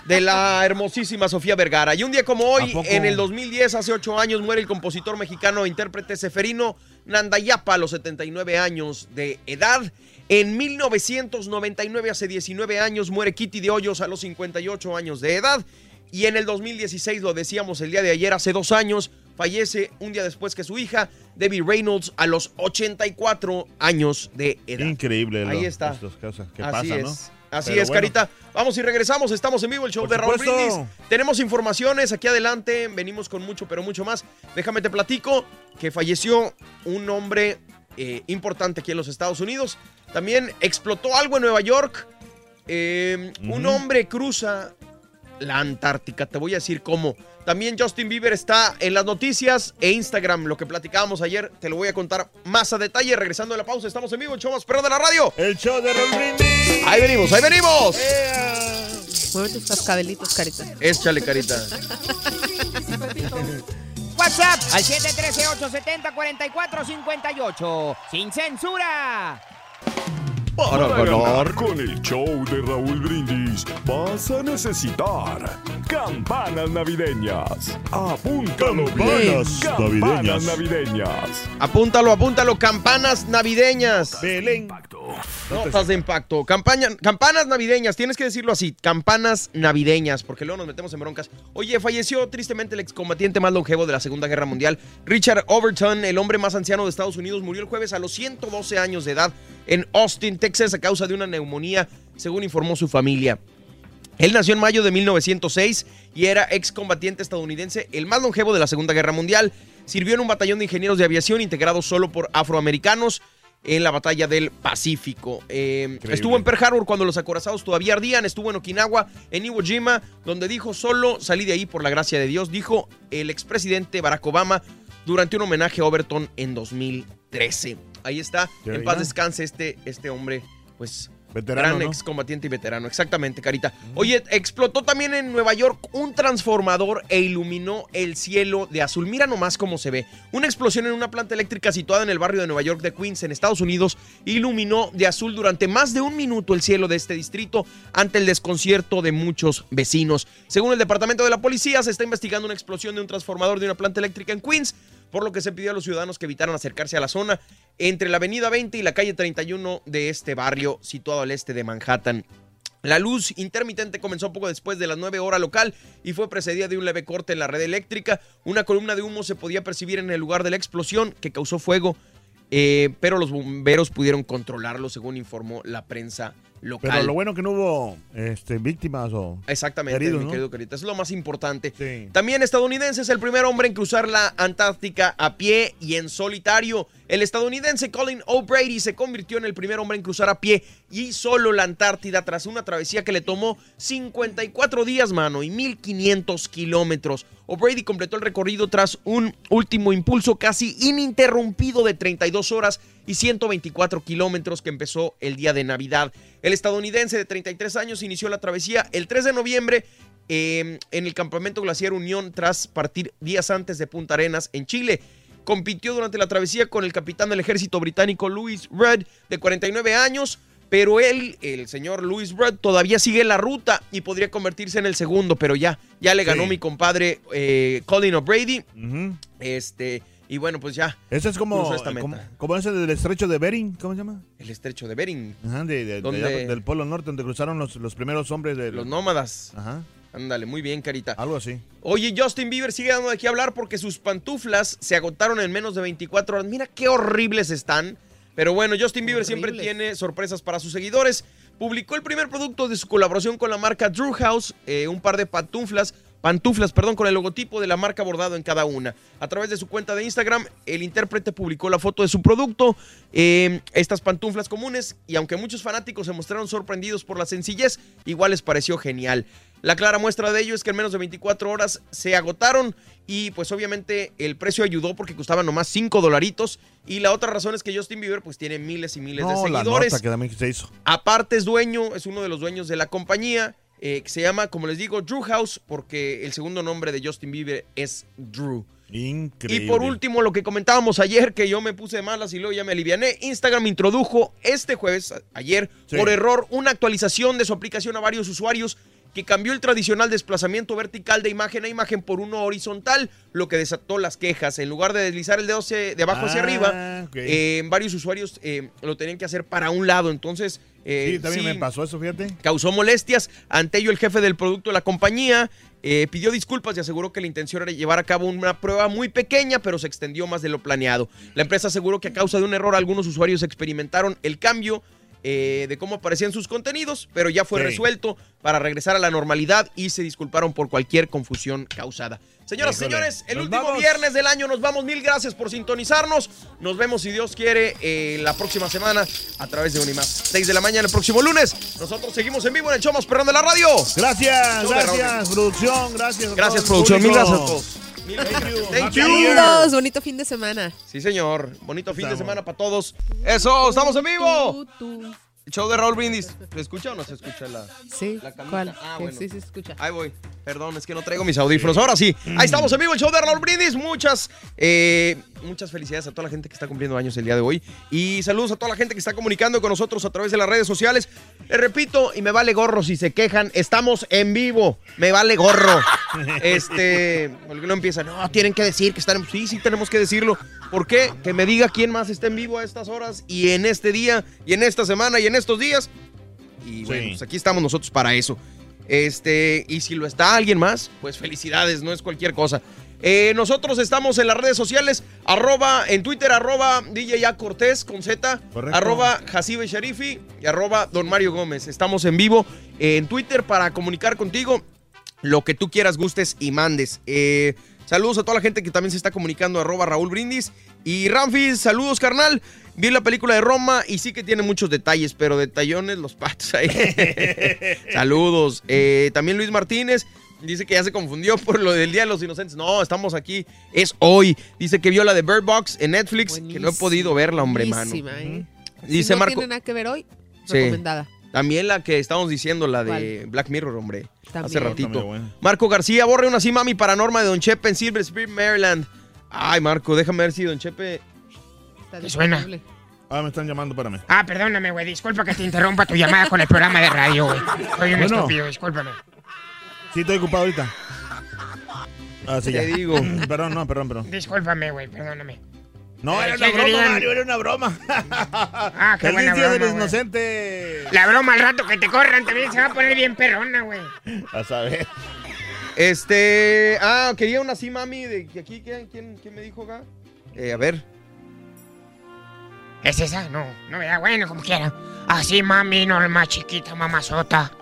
Speaker 1: De la hermosísima Sofía Vergara. Y un día como
Speaker 3: ¿A
Speaker 1: hoy, en el 2010, hace 8 años, muere el compositor mexicano e intérprete Seferino Nandayapa a los 79 años de edad. En 1999, hace 19 años, muere Kitty de Hoyos a los 58 años de edad. Y en el 2016, lo decíamos el día de ayer, hace dos años, fallece un día después que su hija, Debbie Reynolds, a los 84 años de edad.
Speaker 3: Increíble.
Speaker 1: Ahí
Speaker 3: lo-
Speaker 1: está.
Speaker 3: Estas cosas que
Speaker 1: Así
Speaker 3: pasan,
Speaker 1: es.
Speaker 3: ¿no?
Speaker 1: Así
Speaker 3: Pero
Speaker 1: es,
Speaker 3: bueno.
Speaker 1: Carita. Vamos y regresamos. Estamos en vivo, el show
Speaker 3: Por
Speaker 1: de Raúl. Brindis. Tenemos informaciones aquí adelante. Venimos con mucho, pero mucho más. Déjame te platico que falleció un hombre eh, importante aquí en los Estados Unidos. También explotó algo en Nueva York. Eh, Un hombre cruza la Antártica, te voy a decir cómo. También Justin Bieber está en las noticias e Instagram, lo que platicábamos ayer, te lo voy a contar más a detalle. Regresando de la pausa, estamos en vivo, el show más perro de la radio.
Speaker 3: El show de Raúl Brindis.
Speaker 1: Ahí venimos, ahí venimos.
Speaker 2: Mueve tus cascabelitos, carita.
Speaker 1: Échale, carita. [laughs]
Speaker 7: WhatsApp al 713-870-4458. Sin censura.
Speaker 23: Para ganar con el show de Raúl Brindis vas a necesitar campanas navideñas. Apúntalo bien.
Speaker 3: Campanas
Speaker 23: Campanas
Speaker 3: navideñas.
Speaker 23: navideñas.
Speaker 1: Apúntalo, apúntalo, campanas navideñas.
Speaker 3: Belén.
Speaker 1: Notas de impacto. Campanas navideñas, tienes que decirlo así, campanas navideñas, porque luego nos metemos en broncas. Oye, falleció tristemente el excombatiente más longevo de la Segunda Guerra Mundial, Richard Overton, el hombre más anciano de Estados Unidos, murió el jueves a los 112 años de edad en Austin, Texas, a causa de una neumonía, según informó su familia. Él nació en mayo de 1906 y era excombatiente estadounidense, el más longevo de la Segunda Guerra Mundial. Sirvió en un batallón de ingenieros de aviación integrado solo por afroamericanos en la batalla del Pacífico. Eh, estuvo en Pearl Harbor cuando los acorazados todavía ardían, estuvo en Okinawa, en Iwo Jima, donde dijo, solo salí de ahí por la gracia de Dios, dijo el expresidente Barack Obama durante un homenaje a Overton en 2013. Ahí está, en paz descanse este, este hombre, pues...
Speaker 3: Veterano,
Speaker 1: gran
Speaker 3: ¿no?
Speaker 1: excombatiente y veterano, exactamente, Carita. Oye, explotó también en Nueva York un transformador e iluminó el cielo de azul. Mira nomás cómo se ve. Una explosión en una planta eléctrica situada en el barrio de Nueva York de Queens, en Estados Unidos, iluminó de azul durante más de un minuto el cielo de este distrito ante el desconcierto de muchos vecinos. Según el departamento de la policía, se está investigando una explosión de un transformador de una planta eléctrica en Queens, por lo que se pidió a los ciudadanos que evitaran acercarse a la zona entre la avenida 20 y la calle 31 de este barrio situado al este de Manhattan. La luz intermitente comenzó poco después de las 9 horas local y fue precedida de un leve corte en la red eléctrica. Una columna de humo se podía percibir en el lugar de la explosión que causó fuego, eh, pero los bomberos pudieron controlarlo, según informó la prensa local.
Speaker 3: Pero lo bueno que no hubo este, víctimas o
Speaker 1: Exactamente,
Speaker 3: heridos,
Speaker 1: mi
Speaker 3: ¿no?
Speaker 1: querido Carita. Es lo más importante.
Speaker 3: Sí.
Speaker 1: También estadounidense es el primer hombre en cruzar la Antártica a pie y en solitario. El estadounidense Colin O'Brady se convirtió en el primer hombre en cruzar a pie y solo la Antártida tras una travesía que le tomó 54 días, mano, y 1500 kilómetros. O'Brady completó el recorrido tras un último impulso casi ininterrumpido de 32 horas y 124 kilómetros que empezó el día de Navidad. El estadounidense de 33 años inició la travesía el 3 de noviembre eh, en el campamento glaciar Unión tras partir días antes de Punta Arenas en Chile. Compitió durante la travesía con el capitán del ejército británico Louis Rudd de 49 años, pero él, el señor Louis Rudd, todavía sigue la ruta y podría convertirse en el segundo, pero ya, ya le ganó
Speaker 3: Sí.
Speaker 1: mi compadre eh, Colin O'Brady. Este, y bueno, pues ya.
Speaker 3: Ese es como,
Speaker 1: cruzó esta meta.
Speaker 3: como, como ese del estrecho de Bering, ¿cómo se llama?
Speaker 1: El estrecho de Bering.
Speaker 3: Ajá, de, de- de
Speaker 1: ¿Dónde?
Speaker 3: allá del Polo Norte, donde cruzaron los, los primeros hombres de
Speaker 1: Los nómadas.
Speaker 3: Ajá.
Speaker 1: Ándale, muy bien, Carita.
Speaker 3: Algo así.
Speaker 1: Oye, Justin Bieber sigue dando de qué hablar porque sus pantuflas se agotaron en menos de 24 horas. Mira qué horribles están. Pero bueno, Justin Bieber siempre tiene sorpresas para sus seguidores. Publicó el primer producto de su colaboración con la marca Drew House, eh, un par de pantuflas, pantuflas, perdón, con el logotipo de la marca bordado en cada una. A través de su cuenta de Instagram, el intérprete publicó la foto de su producto, eh, estas pantuflas comunes, y aunque muchos fanáticos se mostraron sorprendidos por la sencillez, igual les pareció genial. La clara muestra de ello es que en menos de 24 horas se agotaron y pues obviamente el precio ayudó porque costaban nomás 5 dolaritos y la otra razón es que Justin Bieber pues tiene miles y miles de
Speaker 3: la
Speaker 1: seguidores.
Speaker 3: nota que también se hizo.
Speaker 1: Aparte es dueño, es uno de los dueños de la compañía eh, que se llama, como les digo, Drew House porque el segundo nombre de Justin Bieber es Drew.
Speaker 3: Increíble.
Speaker 1: Y por último, lo que comentábamos ayer, que yo me puse de malas y luego ya me aliviané, Instagram introdujo este jueves, ayer,
Speaker 3: Sí.
Speaker 1: por error, una actualización de su aplicación a varios usuarios que cambió el tradicional desplazamiento vertical de imagen a imagen por uno horizontal, lo que desató las quejas. En lugar de deslizar el dedo de abajo hacia
Speaker 3: Ah,
Speaker 1: arriba, eh, varios usuarios eh, lo tenían que hacer para un lado. Entonces, eh,
Speaker 3: Sí, también
Speaker 1: sí,
Speaker 3: me pasó eso, fíjate.
Speaker 1: causó molestias. Ante ello, el jefe del producto de la compañía eh, pidió disculpas y aseguró que la intención era llevar a cabo una prueba muy pequeña, pero se extendió más de lo planeado. La empresa aseguró que a causa de un error algunos usuarios experimentaron el cambio eh, de cómo aparecían sus contenidos, pero ya fue
Speaker 3: Sí.
Speaker 1: resuelto para regresar a la normalidad y se disculparon por cualquier confusión causada. Señoras y señores, el último
Speaker 3: vamos.
Speaker 1: viernes del año nos vamos. Mil gracias por sintonizarnos. Nos vemos, si Dios quiere, eh, la próxima semana a través de Unimás. 6 de la mañana el próximo lunes. Nosotros seguimos en vivo en el show más perrón de la radio.
Speaker 3: Gracias, gracias, producción, gracias. a
Speaker 1: Gracias,
Speaker 3: todo el
Speaker 1: producción. Mil
Speaker 3: público.
Speaker 1: gracias a todos. Mil
Speaker 3: Thank you.
Speaker 1: Thank you.
Speaker 2: Saludos, bonito fin de semana.
Speaker 1: Sí, señor. Bonito fin de semana para todos. Eso, estamos en vivo.
Speaker 2: Tú, tú.
Speaker 1: El show de Raúl Brindis. ¿Se escucha o no se escucha la,
Speaker 2: Sí,
Speaker 1: la camisa?
Speaker 2: ¿cuál?
Speaker 1: Ah, bueno.
Speaker 2: Sí, sí, se escucha.
Speaker 1: Ahí voy. Perdón, es que no traigo mis audífonos. Ahora sí, ahí estamos en vivo, el show de Raúl Brindis. Muchas, eh, muchas felicidades a toda la gente que está cumpliendo años el día de hoy. Y saludos a toda la gente que está comunicando con nosotros a través de las redes sociales. Les repito, y me vale gorro si se quejan, estamos en vivo. Me vale gorro. [laughs] Este, porque no empieza, no, tienen que decir que están en... Sí, sí, tenemos que decirlo. ¿Por qué? Que me diga quién más está en vivo a estas horas y en este día y en esta semana y en estos días. Y bueno,
Speaker 3: Sí.
Speaker 1: pues aquí estamos nosotros para eso. Este, y si lo está alguien más, pues felicidades, no es cualquier cosa. Eh, nosotros estamos en las redes sociales, arroba, en Twitter, arroba DJ A Cortés con Z,
Speaker 3: Correcto.
Speaker 1: arroba Jacibe Sharifi y arroba Don Mario Gómez. Estamos en vivo eh, en Twitter para comunicar contigo lo que tú quieras, gustes y mandes. Eh, saludos a toda la gente que también se está comunicando, arroba Raúl Brindis. Y Ramfis, saludos, carnal. Vi la película de Roma y sí que tiene muchos detalles, pero detallones los patos ahí. [laughs] saludos. También Luis Martínez. Dice que ya se confundió [laughs] por lo del Día de los Inocentes. No, estamos aquí. Es hoy. Dice que vio la de Bird Box en Netflix, que no he podido verla, hombre, mano.
Speaker 2: ¿eh?
Speaker 1: Dice
Speaker 2: si no
Speaker 1: Marco.
Speaker 2: tiene nada que ver hoy,
Speaker 1: Sí.
Speaker 2: recomendada.
Speaker 1: También la que estábamos diciendo, la de Black Mirror, hombre. Hace ratito.
Speaker 3: Bueno.
Speaker 1: Marco García, borre una así, mami, para Norma de Don Chepe en Silver Spring, Maryland. Ay, Marco, déjame ver si Don Chepe.
Speaker 2: Está
Speaker 4: ¿Qué suena?
Speaker 3: Ah, me están llamando, espérame.
Speaker 4: Ah, perdóname, güey. Disculpa que te interrumpa tu llamada con el programa de radio, güey. Soy un
Speaker 3: Bueno.
Speaker 4: estúpido, discúlpame.
Speaker 3: Sí, estoy ocupado ahorita. Ah, sí, ya.
Speaker 1: Te digo. [laughs]
Speaker 3: Perdón, no, perdón, perdón.
Speaker 4: Discúlpame, güey, perdóname.
Speaker 3: No, era
Speaker 4: ¿qué
Speaker 3: una broma,
Speaker 4: querían?
Speaker 3: Mario, era una broma.
Speaker 4: Ah, qué buena
Speaker 3: Día de
Speaker 4: broma,
Speaker 3: los
Speaker 4: güey.
Speaker 3: Inocentes.
Speaker 4: La broma al rato que te corran también se va a poner bien perrona, güey.
Speaker 3: A saber.
Speaker 1: Este. Ah, quería una así, mami, de que aquí. ¿Quién, quién, quién me dijo acá? Eh, a ver.
Speaker 4: ¿Es esa? No, no me da bueno, como quiera. Así, mami, no más chiquita, mamazota.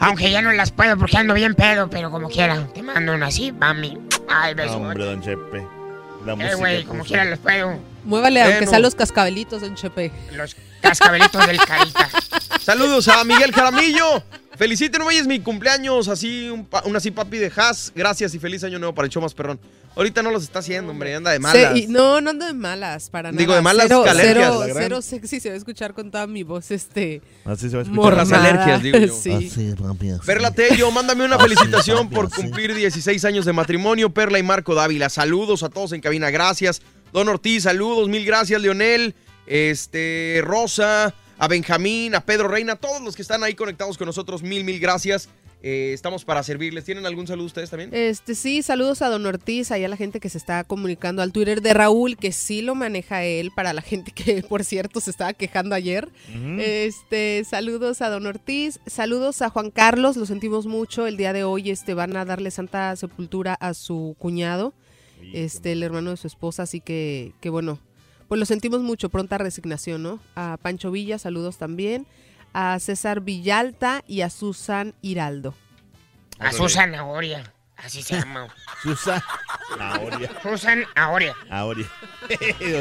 Speaker 4: Aunque ya no las puedo porque ando bien pedo, pero como quiera. Te mando una así, mami. Ay, beso.
Speaker 3: Hombre, don Chepe. La
Speaker 4: Eh, güey, como quiera las puedo.
Speaker 2: Muévale, aunque sean los cascabelitos, don Chepe.
Speaker 4: Los cascabelitos del carita.
Speaker 1: Saludos a Miguel Jaramillo. Feliciten, hoy es mi cumpleaños. Así, un, pa- un así papi de Haas. Gracias y feliz año nuevo para el show más perrón. Ahorita no los está haciendo, hombre, anda de malas.
Speaker 2: Sí, y no, no ando de malas, para nada.
Speaker 1: Digo, de malas
Speaker 2: cero,
Speaker 1: alergias,
Speaker 2: cero, cero sexy se va a escuchar con toda mi voz, este...
Speaker 3: Así se va a escuchar.
Speaker 1: Por las alergias, digo yo.
Speaker 2: Sí.
Speaker 1: Perla Tello, mándame una felicitación por cumplir 16 años de matrimonio. Perla y Marco Dávila, saludos a todos en cabina, gracias. Don Ortiz, saludos, mil gracias. Leonel, este, Rosa, a Benjamín, a Pedro Reina, a todos los que están ahí conectados con nosotros, mil, mil gracias. Eh, estamos para servirles. ¿Tienen algún saludo ustedes también?
Speaker 2: Este, sí, saludos a Don Ortiz, ahí a la gente que se está comunicando al Twitter de Raúl, que sí lo maneja él, para la gente que, [laughs] por cierto, se estaba quejando ayer. Este, saludos a Don Ortiz, saludos a Juan Carlos, lo sentimos mucho. El día de hoy este, van a darle santa sepultura a su cuñado, este, el hermano de su esposa, así que, que bueno, pues lo sentimos mucho, pronta resignación, ¿no? A Pancho Villa, saludos también. A César Villalta y a Susan Hiraldo.
Speaker 4: A Susan Aoria. Así se llama.
Speaker 3: Susan Aoria.
Speaker 4: Susan Aoria.
Speaker 3: Aoria.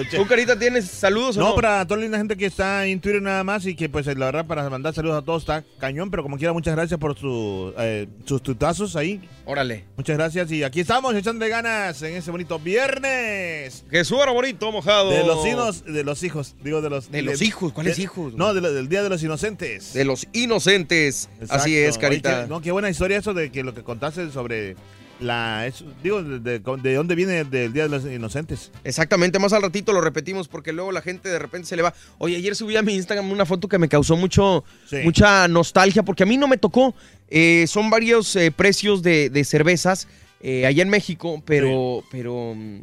Speaker 1: ¿Tú, Carita, tienes saludos o
Speaker 3: No,
Speaker 1: no?
Speaker 3: para toda la linda gente que está en Twitter nada más y que pues la verdad para mandar saludos a todos está cañón, pero como quiera muchas gracias por su, eh, sus tutazos ahí.
Speaker 1: Órale.
Speaker 3: Muchas gracias y aquí estamos echándole ganas en ese bonito viernes.
Speaker 1: Que suena bonito, mojado.
Speaker 3: De los hijos, de los hijos, digo de los...
Speaker 1: De los hijos, ¿cuáles hijos?
Speaker 3: No, de del Día de los Inocentes.
Speaker 1: De los inocentes. Así es, Carita.
Speaker 3: Oye, qué- no, qué buena historia eso de que lo que contaste sobre la... eso- digo, de, de- de dónde viene del Día de los Inocentes.
Speaker 1: Exactamente, más al ratito lo repetimos porque luego la gente de repente se le va. Oye, ayer subí a mi Instagram una foto que me causó mucho,
Speaker 3: Sí.
Speaker 1: mucha nostalgia porque a mí no me tocó. Eh, son varios eh, precios de, de cervezas eh, allá en México, pero, pero mm,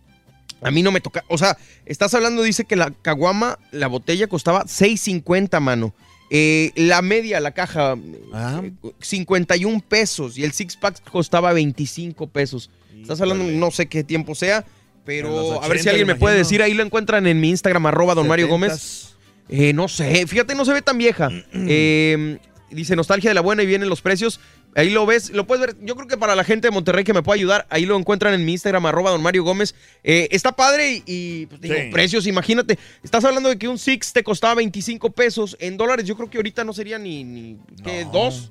Speaker 1: a mí no me toca. O sea, estás hablando, dice que la caguama, la botella costaba 6.50, mano. Eh, la media, la caja, eh, 51 pesos y el six pack costaba 25 pesos. Estás hablando, no sé qué tiempo sea, pero a ver si
Speaker 3: 80,
Speaker 1: alguien me puede decir. Ahí lo encuentran en mi Instagram, arroba don Mario Gómez.
Speaker 3: 70s.
Speaker 1: Eh, no sé, fíjate, no se ve tan vieja. [clears throat] Eh, dice nostalgia de la buena y vienen los precios. Ahí lo ves, lo puedes ver. Yo creo que para la gente de Monterrey que me pueda ayudar, ahí lo encuentran en mi Instagram, arroba don Mario Gómez. Eh, está padre y, y, pues, digo,
Speaker 3: Sí.
Speaker 1: precios, imagínate. Estás hablando de que un Six te costaba 25 pesos en dólares. Yo creo que ahorita no sería ni, ni ¿qué? dos,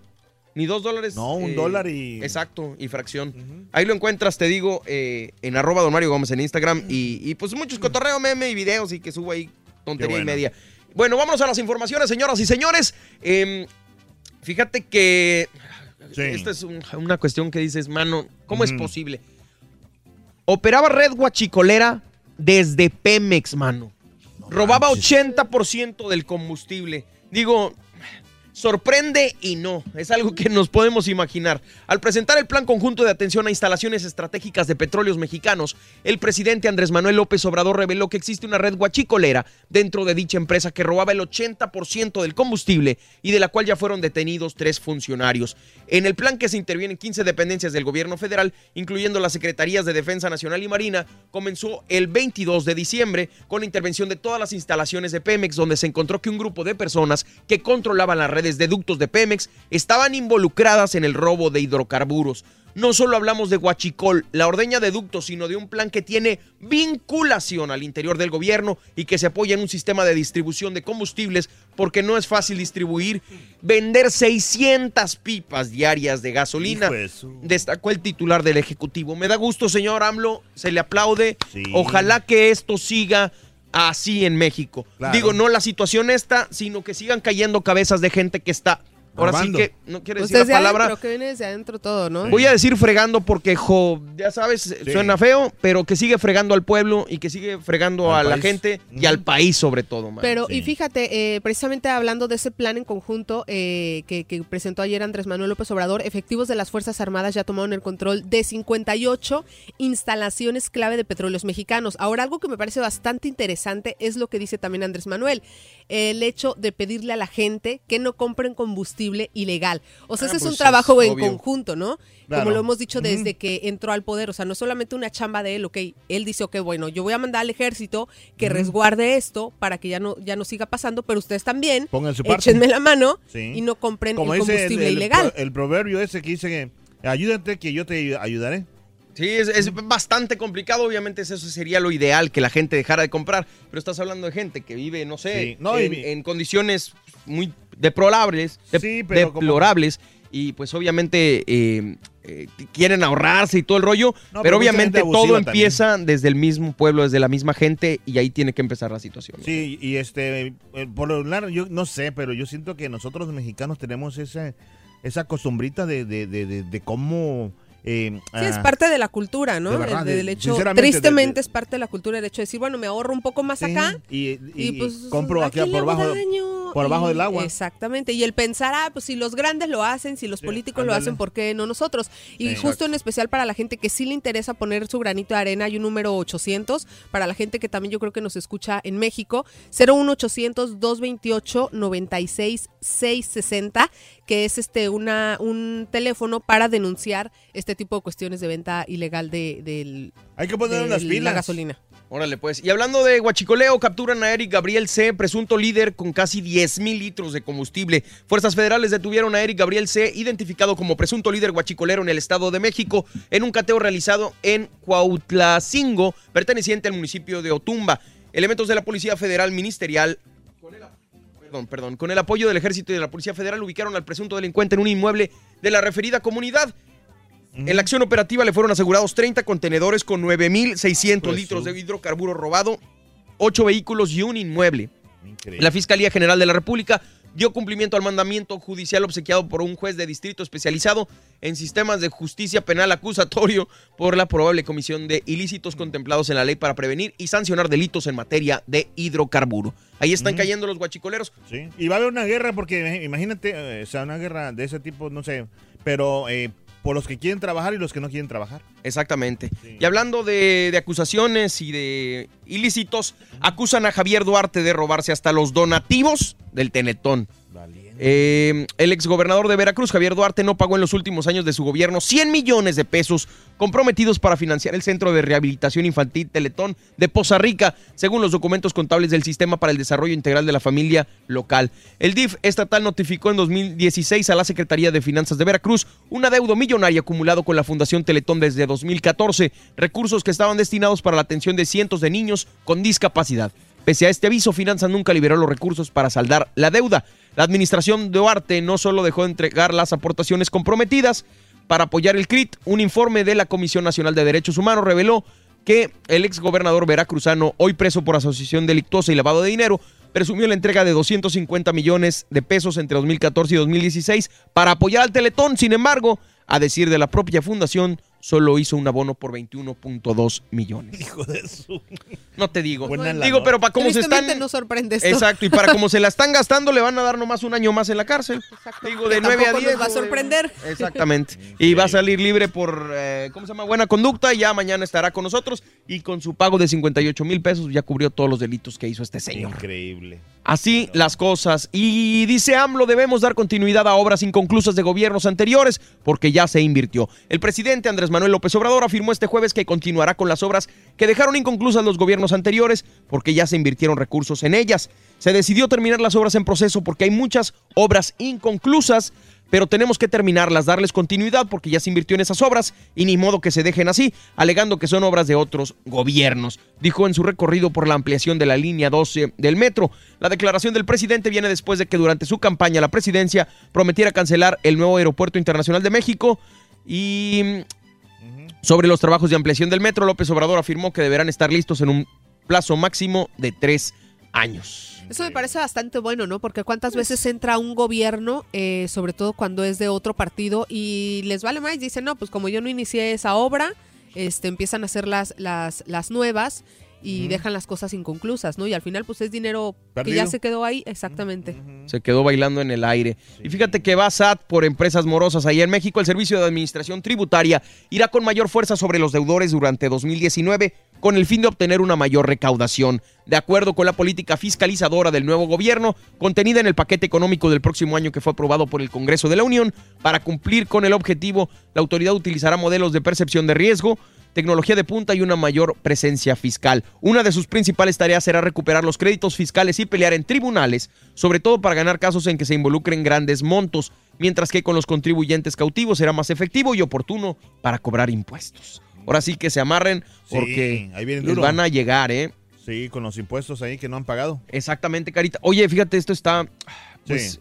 Speaker 1: ni dos dólares.
Speaker 3: No, un
Speaker 1: eh,
Speaker 3: dólar y-
Speaker 1: Exacto, y fracción. Ahí lo encuentras, te digo, eh, en arroba don Mario Gómez en Instagram. Y, y, pues muchos cotorreo, meme y videos y que subo ahí tontería y media. Bueno, vámonos a las informaciones, señoras y señores. Em, fíjate que esta es un- una cuestión que dices, mano, ¿cómo es posible? Operaba red guachicolera desde Pemex, mano. Robaba 80% del combustible. Digo, sorprende y no. Es algo que nos podemos imaginar. Al presentar el plan conjunto de atención a instalaciones estratégicas de petróleos mexicanos, el presidente Andrés Manuel López Obrador reveló que existe una red guachicolera dentro de dicha empresa que robaba el 80% del combustible y de la cual ya fueron detenidos tres funcionarios. En el plan que se intervienen 15 dependencias del gobierno federal, incluyendo las secretarías de Defensa Nacional y Marina, comenzó el 22 de diciembre con la intervención de todas las instalaciones de Pemex, donde se encontró que un grupo de personas que controlaban las redes de ductos de Pemex estaban involucradas en el robo de hidrocarburos. No solo hablamos de Huachicol, la ordeña de ductos, sino de un plan que tiene vinculación al interior del gobierno y que se apoya en un sistema de distribución de combustibles porque no es fácil distribuir, vender 600 pipas diarias de gasolina. Destacó el titular del Ejecutivo. Me da gusto, señor AMLO, se le aplaude.
Speaker 3: Sí.
Speaker 1: Ojalá que esto siga así en México.
Speaker 3: Claro.
Speaker 1: Digo, no la situación esta, sino que sigan cayendo cabezas de gente que está... Ahora sí que, no quiero
Speaker 2: Pues
Speaker 1: decir la palabra...
Speaker 2: adentro, que viene desde adentro todo, ¿no?
Speaker 1: Voy a decir fregando porque, jo, ya sabes, suena feo, pero que sigue fregando al pueblo y que sigue fregando
Speaker 3: Al
Speaker 1: a la gente y al país sobre todo, man.
Speaker 2: Pero, y fíjate, eh, precisamente hablando de ese plan en conjunto eh, que, que presentó ayer Andrés Manuel López Obrador, efectivos de las Fuerzas Armadas ya tomaron el control de 58 instalaciones clave de petróleos mexicanos. Ahora, algo que me parece bastante interesante es lo que dice también Andrés Manuel, el hecho de pedirle a la gente que no compren combustible ilegal. O sea,
Speaker 31: Ah,
Speaker 2: ese es
Speaker 31: pues
Speaker 2: un trabajo
Speaker 31: es
Speaker 2: en conjunto, ¿no?
Speaker 31: Claro.
Speaker 2: Como lo hemos dicho desde que entró al poder, o sea, no solamente una chamba de él, ok, él dice, ok, bueno, yo voy a mandar al ejército que resguarde esto para que ya no, ya no siga pasando, pero ustedes también
Speaker 3: Pongan su parte.
Speaker 2: échenme la mano
Speaker 3: Sí.
Speaker 2: y no compren
Speaker 3: Como
Speaker 2: el
Speaker 3: dice
Speaker 2: combustible
Speaker 3: el,
Speaker 2: ilegal.
Speaker 3: el proverbio ese que dice que ayúdate que yo te ayudaré.
Speaker 1: Sí, es, es bastante complicado, obviamente eso sería lo ideal, que la gente dejara de comprar, pero estás hablando de gente que vive, no sé,
Speaker 3: Sí, no,
Speaker 1: en, en condiciones muy deplorables, de-
Speaker 3: Sí, pero como-
Speaker 1: deplorables, y pues obviamente eh, eh, quieren ahorrarse y todo el rollo,
Speaker 3: No,
Speaker 1: pero, obviamente todo empieza desde el mismo pueblo, desde la misma gente, y ahí tiene que empezar la situación.
Speaker 3: Sí, y este, eh, por lo largo, yo no sé, pero yo siento que nosotros los mexicanos tenemos esa, esa costumbrita de, de- de cómo... eh,
Speaker 2: Sí, es
Speaker 3: ah,
Speaker 2: parte de la cultura, ¿no?
Speaker 3: de verdad,
Speaker 2: El- hecho,
Speaker 3: de-
Speaker 2: tristemente
Speaker 3: de-
Speaker 2: es parte de la cultura el hecho de decir, bueno, me ahorro un poco más
Speaker 3: sí,
Speaker 2: acá
Speaker 3: y, y-
Speaker 2: y, pues
Speaker 3: compro
Speaker 2: ¿a
Speaker 3: aquí por bajo,
Speaker 2: daño?
Speaker 3: por abajo
Speaker 2: Y-
Speaker 3: del agua.
Speaker 2: Exactamente. Y el pensar, ah, pues si los grandes lo hacen, si los políticos lo hacen, ¿por qué no nosotros? Y justo en especial para la gente que sí le interesa poner su granito de arena, hay un número 800, para la gente que también yo creo que nos escucha en México, 01800 228 96 660, que es este una un teléfono para denunciar este tipo de cuestiones de venta ilegal de, del,
Speaker 3: Hay que poner
Speaker 2: de
Speaker 3: unas
Speaker 2: la
Speaker 3: pilas.
Speaker 2: gasolina.
Speaker 1: Órale, pues. Y hablando de guachicoleo, capturan a Eric Gabriel C., presunto líder con casi 10 mil litros de combustible. Fuerzas federales detuvieron a Eric Gabriel C., identificado como presunto líder guachicolero en el Estado de México, en un cateo realizado en Cuautlacingo, perteneciente al municipio de Otumba. Elementos de la Policía Federal Ministerial perdón, perdón, con el apoyo del Ejército y de la Policía Federal ubicaron al presunto delincuente en un inmueble de la referida comunidad. En la acción operativa le fueron asegurados 30 contenedores con 9.600
Speaker 3: Pues
Speaker 1: litros de hidrocarburo robado, 8 vehículos y un inmueble. La Fiscalía General de la República dio cumplimiento al mandamiento judicial obsequiado por un juez de distrito especializado en sistemas de justicia penal acusatorio por la probable comisión de ilícitos contemplados en la ley para prevenir y sancionar delitos en materia de hidrocarburo. Ahí están cayendo los guachicoleros.
Speaker 3: Sí. Y va a haber una guerra porque imagínate, eh, o sea, una guerra de ese tipo, no sé, pero eh, por los que quieren trabajar y los que no quieren trabajar.
Speaker 1: Exactamente. Y hablando de, de acusaciones y de ilícitos, acusan a Javier Duarte de robarse hasta los donativos del Tenetón. Eh, el exgobernador de Veracruz, Javier Duarte, no pagó en los últimos años de su gobierno 100 millones de pesos comprometidos para financiar el Centro de Rehabilitación Infantil Teletón de Poza Rica, según los documentos contables del Sistema para el Desarrollo Integral de la Familia Local. El DIF estatal notificó en 2016 a la Secretaría de Finanzas de Veracruz un adeudo millonario acumulado con la Fundación Teletón desde 2014, recursos que estaban destinados para la atención de cientos de niños con discapacidad. Pese a este aviso, Finanzas nunca liberó los recursos para saldar la deuda. La administración de Duarte no solo dejó de entregar las aportaciones comprometidas para apoyar el CRIT, un informe de la Comisión Nacional de Derechos Humanos reveló que el exgobernador veracruzano, hoy preso por asociación delictuosa y lavado de dinero, presumió la entrega de 250 millones de pesos entre 2014 y 2016 para apoyar al Teletón. Sin embargo, a decir de la propia fundación, solo hizo un abono por 21.2 millones.
Speaker 3: Hijo de su.
Speaker 1: No te digo.
Speaker 3: Buena
Speaker 1: digo, pero para cómo se están.
Speaker 2: no sorprende esto.
Speaker 1: Exacto, y para cómo se la [laughs] están gastando, le van a dar nomás un año más en la cárcel. Digo, de
Speaker 2: Que
Speaker 1: 9 a
Speaker 2: tampoco
Speaker 1: 10.
Speaker 2: nos va a
Speaker 1: de-
Speaker 2: sorprender.
Speaker 1: Exactamente. Y va a salir libre por, eh, ¿cómo se llama? Buena conducta. Y ya mañana estará con nosotros. Y con su pago de 58 mil pesos ya cubrió todos los delitos que hizo este señor.
Speaker 3: Increíble.
Speaker 1: Así las cosas. Y dice AMLO, debemos dar continuidad a obras inconclusas de gobiernos anteriores porque ya se invirtió. El presidente Andrés Manuel López Obrador afirmó este jueves que continuará con las obras que dejaron inconclusas los gobiernos anteriores porque ya se invirtieron recursos en ellas. Se decidió terminar las obras en proceso porque hay muchas obras inconclusas pero tenemos que terminarlas, darles continuidad porque ya se invirtió en esas obras y ni modo que se dejen así, alegando que son obras de otros gobiernos, dijo en su recorrido por la ampliación de la línea 12 del metro. La declaración del presidente viene después de que durante su campaña la presidencia prometiera cancelar el nuevo aeropuerto internacional de México y sobre los trabajos de ampliación del metro, López Obrador afirmó que deberán estar listos en un plazo máximo de tres años.
Speaker 2: Eso me parece bastante bueno, ¿no? Porque cuántas veces entra un gobierno, eh, sobre todo cuando es de otro partido, y les vale más, dicen, no, pues como yo no inicié esa obra, este, empiezan a hacer las, las, las nuevas y dejan las cosas inconclusas, ¿no? Y al final, pues es dinero que ya se quedó ahí, exactamente.
Speaker 1: Se quedó bailando en el aire. Y fíjate que va SAT por empresas morosas. Allá en México, el Servicio de Administración Tributaria irá con mayor fuerza sobre los deudores durante 2019 con el fin de obtener una mayor recaudación. De acuerdo con la política fiscalizadora del nuevo gobierno, contenida en el paquete económico del próximo año que fue aprobado por el Congreso de la Unión, para cumplir con el objetivo, la autoridad utilizará modelos de percepción de riesgo, tecnología de punta y una mayor presencia fiscal. Una de sus principales tareas será recuperar los créditos fiscales y pelear en tribunales, sobre todo para ganar casos en que se involucren grandes montos, mientras que con los contribuyentes cautivos será más efectivo y oportuno para cobrar impuestos. Ahora sí que se amarren
Speaker 3: Sí,
Speaker 1: porque
Speaker 3: ahí vienen
Speaker 1: les van a llegar, ¿eh?
Speaker 3: Sí, con los impuestos ahí que no han pagado.
Speaker 1: Exactamente, Carita. Oye, fíjate, esto está pues,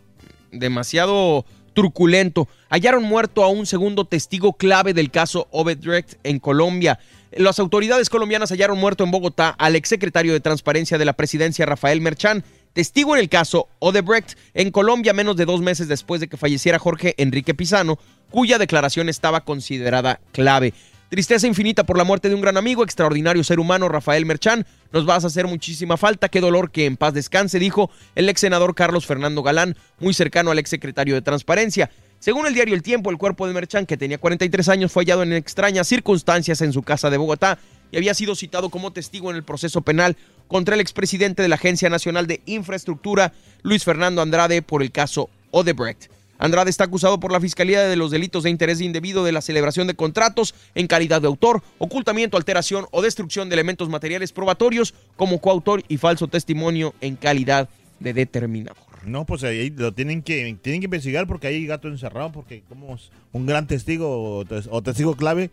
Speaker 1: demasiado truculento. Hallaron muerto a un segundo testigo clave del caso Obedrecht en Colombia. Las autoridades colombianas hallaron muerto en Bogotá al exsecretario de Transparencia de la presidencia, Rafael Merchán, testigo en el caso Odebrecht en Colombia menos de dos meses después de que falleciera Jorge Enrique Pizano, cuya declaración estaba considerada clave. Tristeza infinita por la muerte de un gran amigo, extraordinario ser humano, Rafael Merchán. Nos vas a hacer muchísima falta. Qué dolor que en paz descanse, dijo el ex senador Carlos Fernando Galán, muy cercano al ex secretario de Transparencia. Según el diario El Tiempo, el cuerpo de Merchán, que tenía 43 años, fue hallado en extrañas circunstancias en su casa de Bogotá y había sido citado como testigo en el proceso penal contra el expresidente de la Agencia Nacional de Infraestructura, Luis Fernando Andrade, por el caso Odebrecht. Andrade está acusado por la Fiscalía de los delitos de interés indebido de la celebración de contratos en calidad de autor, ocultamiento, alteración o destrucción de elementos materiales probatorios como coautor y falso testimonio en calidad de determinador.
Speaker 3: No, pues ahí lo tienen que tienen que investigar porque hay gato encerrado, porque como un gran testigo o, tes- o testigo clave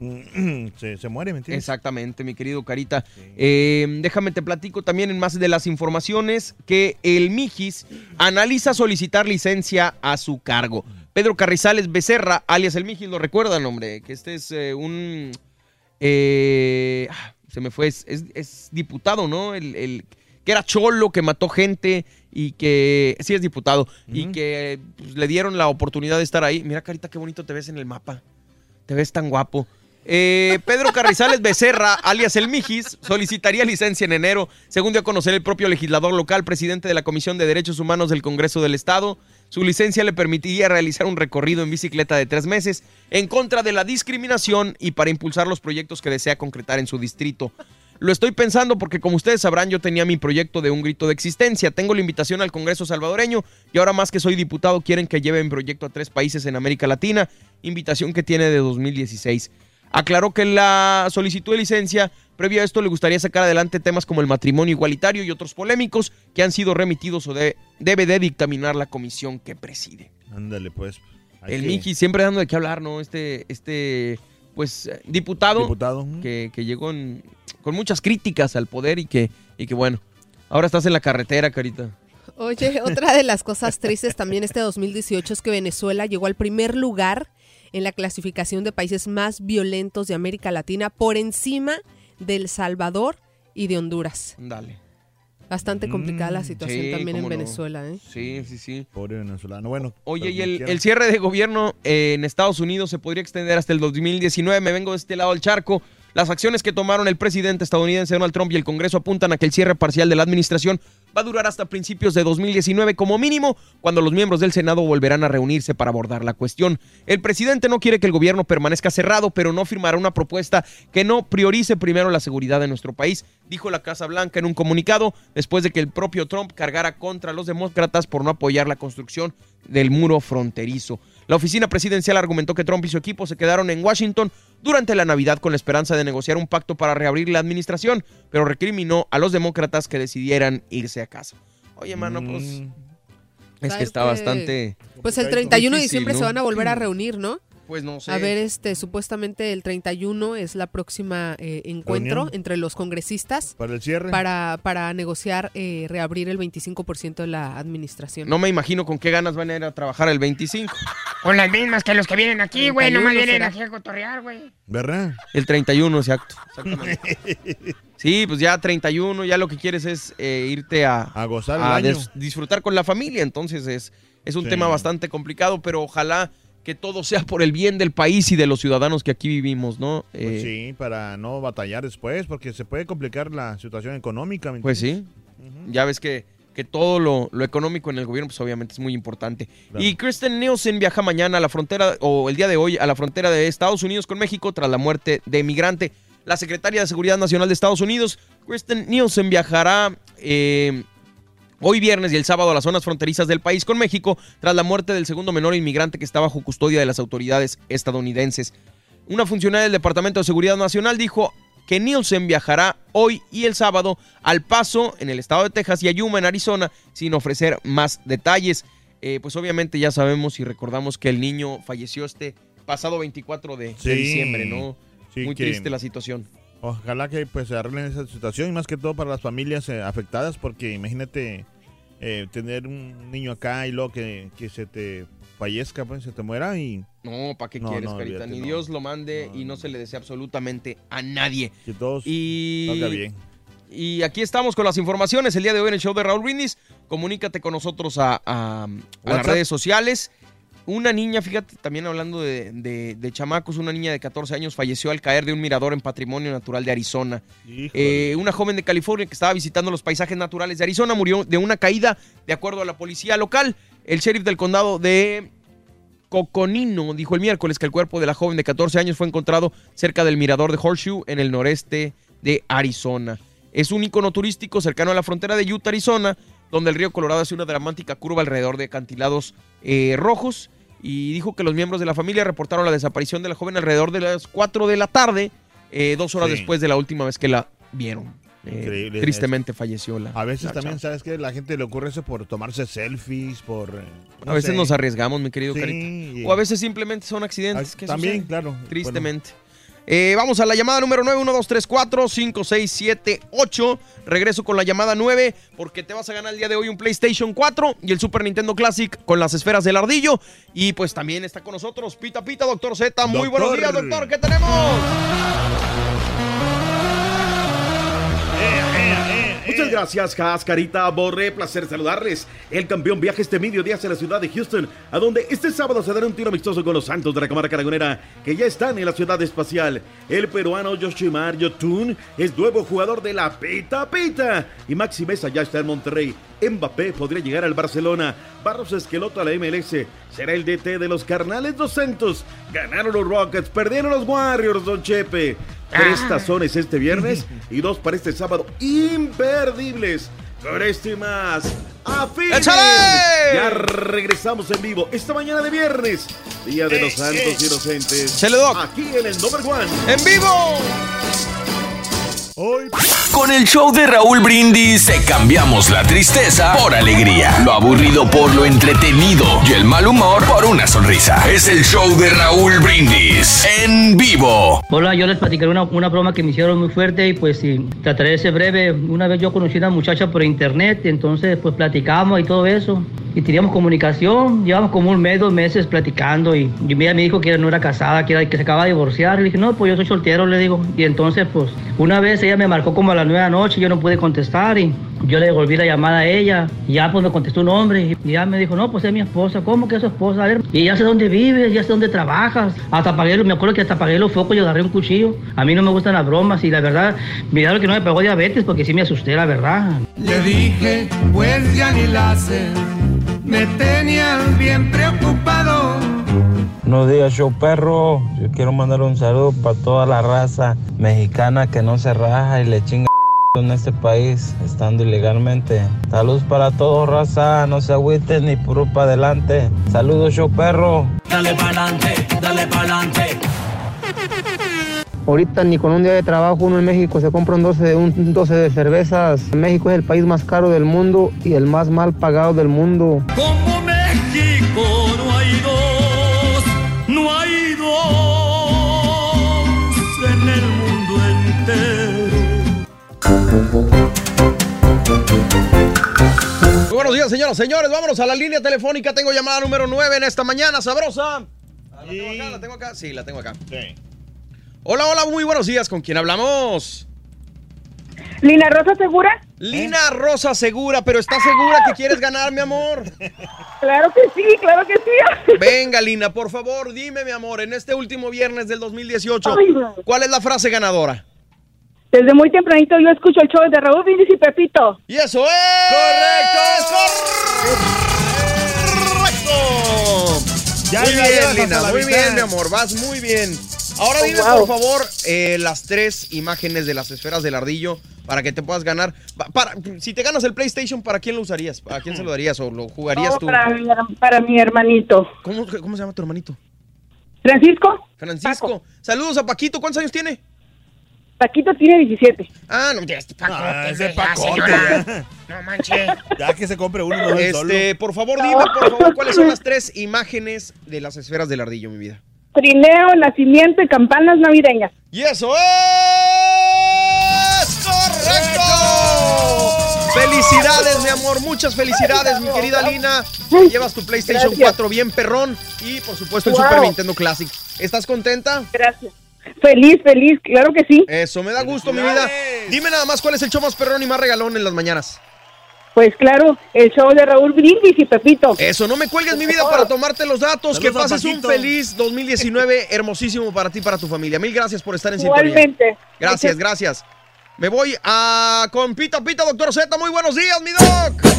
Speaker 3: [clears throat] se, se muere, ¿me entiendes?
Speaker 1: Exactamente, mi querido Carita. Eh, déjame te platico también en más de las informaciones que el Mijis analiza solicitar licencia a su cargo. Pedro Carrizales Becerra, alias el Mijis, lo recuerdan, hombre, que este es eh, un... eh, ah, se me fue, es, es- es diputado, ¿no? El, el- que era cholo, que mató gente y que... Sí, es diputado. Y que pues, le dieron la oportunidad de estar ahí. Mira, Carita, qué bonito te ves en el mapa. Te ves tan guapo. Eh, Pedro Carrizales Becerra, alias El Mijis, solicitaría licencia en enero, según dio a conocer el propio legislador local, presidente de la Comisión de Derechos Humanos del Congreso del Estado. Su licencia le permitiría realizar un recorrido en bicicleta de tres meses en contra de la discriminación y para impulsar los proyectos que desea concretar en su distrito. Lo estoy pensando porque como ustedes sabrán yo tenía mi proyecto de un grito de existencia. Tengo la invitación al Congreso salvadoreño y ahora más que soy diputado quieren que lleve mi proyecto a tres países en América Latina. Invitación que tiene de 2016. Aclaró que la solicitud de licencia previo a esto le gustaría sacar adelante temas como el matrimonio igualitario y otros polémicos que han sido remitidos o de- debe de dictaminar la comisión que preside.
Speaker 3: Ándale, pues. Hay
Speaker 1: El
Speaker 3: que-
Speaker 1: Miki siempre dando de qué hablar, ¿no? Este, este pues, eh, diputado,
Speaker 3: Diputado.
Speaker 1: que, que llegó en- con muchas críticas al poder y que, y que, bueno, ahora estás en la carretera, Carita.
Speaker 2: Oye, otra de las cosas tristes también este 2018 es que Venezuela llegó al primer lugar en la clasificación de países más violentos de América Latina por encima de El Salvador y de Honduras.
Speaker 1: Dale.
Speaker 2: Bastante complicada la situación
Speaker 1: Mm, sí,
Speaker 2: también en
Speaker 1: no.
Speaker 2: Venezuela, ¿eh?
Speaker 1: Sí, sí, sí.
Speaker 3: Pobre venezolano. Bueno.
Speaker 1: Oye, y el cierre de gobierno eh, en Estados Unidos se podría extender hasta el 2019. Me vengo de este lado del charco. Las acciones que tomaron el presidente estadounidense Donald Trump y el Congreso apuntan a que el cierre parcial de la administración va a durar hasta principios de 2019 como mínimo, cuando los miembros del Senado volverán a reunirse para abordar la cuestión. El presidente no quiere que el gobierno permanezca cerrado, pero no firmará una propuesta que no priorice primero la seguridad de nuestro país, dijo la Casa Blanca en un comunicado después de que el propio Trump cargara contra los demócratas por no apoyar la construcción del muro fronterizo. La oficina presidencial argumentó que Trump y su equipo se quedaron en Washington durante la Navidad con la esperanza de negociar un pacto para reabrir la administración, pero recriminó a los demócratas que decidieran irse a casa. Oye, mano, pues es que está
Speaker 2: que-
Speaker 1: bastante...
Speaker 2: Pues el 31 de diciembre
Speaker 1: ¿no?
Speaker 2: se van a volver a reunir, ¿no?
Speaker 1: Pues no sé.
Speaker 2: A ver, este, supuestamente el 31 es la próxima eh, encuentro
Speaker 3: Reunión.
Speaker 2: entre los congresistas
Speaker 3: Para el cierre.
Speaker 2: para, para negociar eh, reabrir el 25% de la administración.
Speaker 1: No me imagino con qué ganas van a ir a trabajar el 25. [laughs]
Speaker 4: Con las mismas que los que vienen aquí, güey. Nomás
Speaker 2: 31
Speaker 4: vienen
Speaker 2: será.
Speaker 4: aquí a cotorrear, güey.
Speaker 3: ¿Verdad?
Speaker 1: El 31, exacto. Exactamente. [laughs] Sí, pues ya 31, ya lo que quieres es eh, irte a,
Speaker 3: A gozar el
Speaker 1: a
Speaker 3: año.
Speaker 1: disfrutar con la familia. Entonces es, es un
Speaker 3: Sí.
Speaker 1: tema bastante complicado, pero ojalá que todo sea por el bien del país y de los ciudadanos que aquí vivimos, ¿no?
Speaker 3: Pues
Speaker 1: Eh,
Speaker 3: sí, para no batallar después, porque se puede complicar la situación económica. ¿me
Speaker 1: Pues sí. Ya ves que, que todo lo, lo económico en el gobierno, pues obviamente es muy importante.
Speaker 3: Claro.
Speaker 1: Y Kristen Nielsen viaja mañana a la frontera, o el día de hoy, a la frontera de Estados Unidos con México tras la muerte de migrante. La secretaria de Seguridad Nacional de Estados Unidos, Kristen Nielsen, viajará eh, hoy viernes y el sábado a las zonas fronterizas del país con México tras la muerte del segundo menor inmigrante que está bajo custodia de las autoridades estadounidenses. Una funcionaria del Departamento de Seguridad Nacional dijo que Nielsen viajará hoy y el sábado al Paso en el estado de Texas y a Yuma en Arizona sin ofrecer más detalles. Eh, pues obviamente ya sabemos y recordamos que el niño falleció este pasado 24 de, diciembre, ¿no?
Speaker 3: Sí,
Speaker 1: Muy
Speaker 3: que-
Speaker 1: triste la situación.
Speaker 3: Ojalá que pues se arreglen esa situación y más que todo para las familias eh, afectadas, porque imagínate eh, tener un niño acá y luego que, que se te fallezca, pues se te muera y...
Speaker 1: No, ¿para qué
Speaker 3: No,
Speaker 1: quieres,
Speaker 3: no,
Speaker 1: Carita? Ni
Speaker 3: no.
Speaker 1: Dios lo mande y no se le desea absolutamente a nadie.
Speaker 3: Que todos
Speaker 1: y...
Speaker 3: salga bien.
Speaker 1: Y aquí estamos con las informaciones. El día de hoy en el show de Raúl Brindis. Comunícate con nosotros a, a- a las redes sociales. Una niña, fíjate, también hablando de, de- de chamacos, una niña de 14 años falleció al caer de un mirador en Patrimonio Natural de Arizona. Eh, una joven de California que estaba visitando los paisajes naturales de Arizona murió de una caída, de acuerdo a la policía local. El sheriff del condado de Coconino dijo el miércoles que el cuerpo de la joven de 14 años fue encontrado cerca del mirador de Horseshoe en el noreste de Arizona. Es un icono turístico cercano a la frontera de Utah, Arizona, donde el río Colorado hace una dramática curva alrededor de acantilados eh, rojos. Y dijo que los miembros de la familia reportaron la desaparición de la joven alrededor de las 4 de la tarde, eh, dos horas
Speaker 3: Sí.
Speaker 1: después de la última vez que la vieron. Eh,
Speaker 3: Increíble.
Speaker 1: tristemente falleció la.
Speaker 3: A veces
Speaker 1: la
Speaker 3: también,
Speaker 1: chava.
Speaker 3: ¿sabes qué? La gente le ocurre eso por tomarse selfies, por... eh, no
Speaker 1: a veces
Speaker 3: sé.
Speaker 1: nos arriesgamos, mi querido
Speaker 3: Sí,
Speaker 1: Carita. O a veces simplemente son accidentes.
Speaker 3: Ah,
Speaker 1: que
Speaker 3: también,
Speaker 1: suceden,
Speaker 3: claro.
Speaker 1: Tristemente. Eh, vamos a la llamada número 9, 1, 2, 3, 4, 5, 6, 7, 8. Regreso con la llamada 9 porque te vas a ganar el día de hoy un PlayStation 4 y el Super Nintendo Classic con las esferas del ardillo. Y pues también está con nosotros Pita Pita, doctor Z. Muy buenos
Speaker 23: Doctor.
Speaker 1: días, doctor. ¿Qué tenemos?
Speaker 31: Muchas gracias, Cascarita Borre. Placer saludarles. El campeón viaja este mediodía hacia la ciudad de Houston, a donde este sábado se dará un tiro amistoso con los Santos de la Cámara Caragonera, que ya están en la ciudad espacial. El peruano Yoshimar Yotun es nuevo jugador de la Pita Pita. Y Maxi Mesa ya está en Monterrey. Mbappé podría llegar al Barcelona. Barros Esqueloto a la MLS. Será el DT de los Carnales 200. Ganaron los Rockets, perdieron los Warriors, Don Chepe.
Speaker 32: Tres tazones este viernes [laughs] y dos para este sábado. Imperdibles. Pero este y más.
Speaker 1: ¡Échale!
Speaker 32: Ya regresamos en vivo esta mañana de viernes. Día de los Santos Inocentes.
Speaker 1: Chele, Doc.
Speaker 32: Aquí en el Number One.
Speaker 1: ¡En vivo!
Speaker 8: Con el show de Raúl Brindis cambiamos la tristeza por alegría, lo aburrido por lo entretenido y el mal humor por una sonrisa. Es el show de Raúl Brindis en vivo.
Speaker 14: Hola, yo les platicaré una, una broma que me hicieron muy fuerte y pues sí, trataré de ser breve. Una vez yo conocí a una muchacha por internet, entonces pues platicamos y todo eso. Y teníamos comunicación, llevamos como un mes, dos meses platicando y, y ella me dijo que no era casada, que, que se acaba de divorciar. Y dije, no, pues yo soy soltero, le digo. Y entonces pues una vez ella me marcó como a las nueve de la noche, yo no pude contestar y yo le devolví la llamada a ella. Y ya pues me contestó un hombre y ya me dijo, no, pues es mi esposa. ¿Cómo que es su esposa? Y ya sé dónde vives, ya sé dónde trabajas. Hasta apagué, me acuerdo que hasta apagué los focos y agarré un cuchillo. A mí no me gustan las bromas y la verdad, miraron que no me pegó diabetes porque sí me asusté, la verdad.
Speaker 33: Le dije, pues ya ni la haces, me tenían bien preocupado.
Speaker 34: Buenos días, show perro. Yo quiero mandar un saludo para toda la raza mexicana que no se raja y le chinga en este país estando ilegalmente. Saludos para todos, raza. No se agüiten ni puro para adelante. Saludos, show perro.
Speaker 33: Dale pa'lante, dale pa'lante.
Speaker 35: Ahorita ni con un día de trabajo uno en México se compra un 12 de, un 12 de cervezas. México es el país más caro del mundo y el más mal pagado del mundo.
Speaker 1: Muy buenos días, señoras, señores. Vámonos a la línea telefónica. Tengo llamada número 9 en esta mañana, sabrosa. Ah, ¿La tengo acá? ¿La tengo acá? Sí, la tengo acá. Hola, hola, muy buenos días. ¿Con quién hablamos?
Speaker 36: Lina Rosa Segura.
Speaker 1: Lina Rosa Segura, pero ¿estás segura que quieres ganar, mi amor?
Speaker 36: Claro que sí, claro que sí.
Speaker 1: Venga, Lina, por favor, dime, mi amor, en este último viernes del 2018,
Speaker 36: Ay, no.
Speaker 1: ¿cuál es la frase ganadora?
Speaker 36: Desde muy tempranito yo escucho el show de Raúl Brindis y Pepito.
Speaker 1: Y eso es... ¡Correcto!
Speaker 3: Ya
Speaker 1: muy bien, Lina, muy
Speaker 3: mitad.
Speaker 1: bien, mi amor, vas muy bien. Ahora
Speaker 36: Oh,
Speaker 1: dime,
Speaker 36: wow.
Speaker 1: por favor, eh, las tres imágenes de las esferas del ardillo para que te puedas ganar. Pa- Para, si te ganas el PlayStation, ¿para quién lo usarías? ¿A quién se lo darías o lo jugarías
Speaker 36: No,
Speaker 1: tú?
Speaker 36: para, mi, her- para mi hermanito.
Speaker 1: ¿Cómo, ¿Cómo se llama tu hermanito?
Speaker 36: Francisco.
Speaker 1: Francisco. Saludos a Paquito. ¿Cuántos años tiene?
Speaker 36: Paquito tiene 17.
Speaker 1: Ah, no, ya
Speaker 3: Ah, ese
Speaker 36: ya,
Speaker 3: pacote.
Speaker 36: señora.
Speaker 3: ya. [laughs]
Speaker 36: No manches.
Speaker 3: Ya que se compre uno, no solo.
Speaker 1: Este, por favor, dime, por favor, ¿cuáles son las tres imágenes de las esferas del ardillo, mi vida?
Speaker 36: Trineo, nacimiento y campanas navideñas.
Speaker 1: ¡Y eso es correcto! Felicidades, mi amor, muchas felicidades, mi querida Lina. Te llevas tu PlayStation
Speaker 36: Gracias.
Speaker 1: 4 bien perrón y por supuesto el
Speaker 36: Wow.
Speaker 1: Super Nintendo Classic. ¿Estás contenta?
Speaker 36: Gracias. Feliz, feliz, claro que sí.
Speaker 1: Eso, me da gusto, mi vida. Dime nada más cuál es el show más perrón y más regalón en las mañanas.
Speaker 36: Pues claro, el show de Raúl Brindis y Pepito.
Speaker 1: Eso, no me cuelgues mi vida para tomarte los datos.
Speaker 36: Saludos
Speaker 1: que pases un feliz 2019 [laughs] hermosísimo para ti y para tu familia. Mil gracias por estar en sintonía.
Speaker 36: Igualmente.
Speaker 1: Gracias, gracias. Me voy a con Pita Pita, doctor Z. Muy buenos días, mi doc.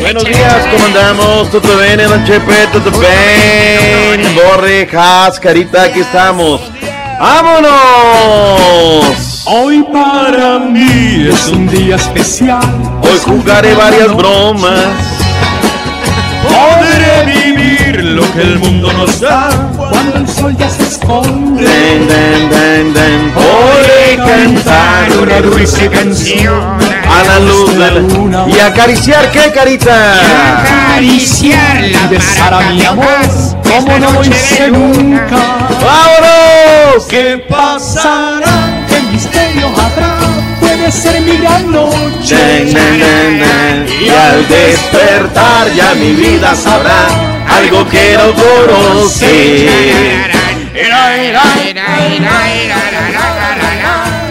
Speaker 32: Buenos días, ¿cómo andamos? ¿Todo bien, Don Chepe? ¿Todo bien? Borrejas, carita, aquí estamos. ¡Vámonos!
Speaker 33: Hoy para mí es un día especial.
Speaker 32: Hoy jugaré varias bromas.
Speaker 33: Podré vivir lo que el mundo nos da cuando el sol ya se esconde.
Speaker 32: Den, den, den, den. Podré cantar una dulce canción a la luz de la... ¿Y acariciar qué, carita?
Speaker 33: Acariciarla besar a mi amor como no lo hice nunca.
Speaker 32: ¡Vámonos!
Speaker 33: ¿Qué pasará? ¿Qué misterio habrá? Puede ser mi gran noche.
Speaker 32: Y al despertar ya mi vida sabrá algo que no conocí.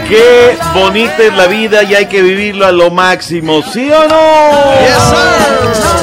Speaker 32: Qué bonita es la vida y hay que vivirlo a lo máximo, ¿sí o no?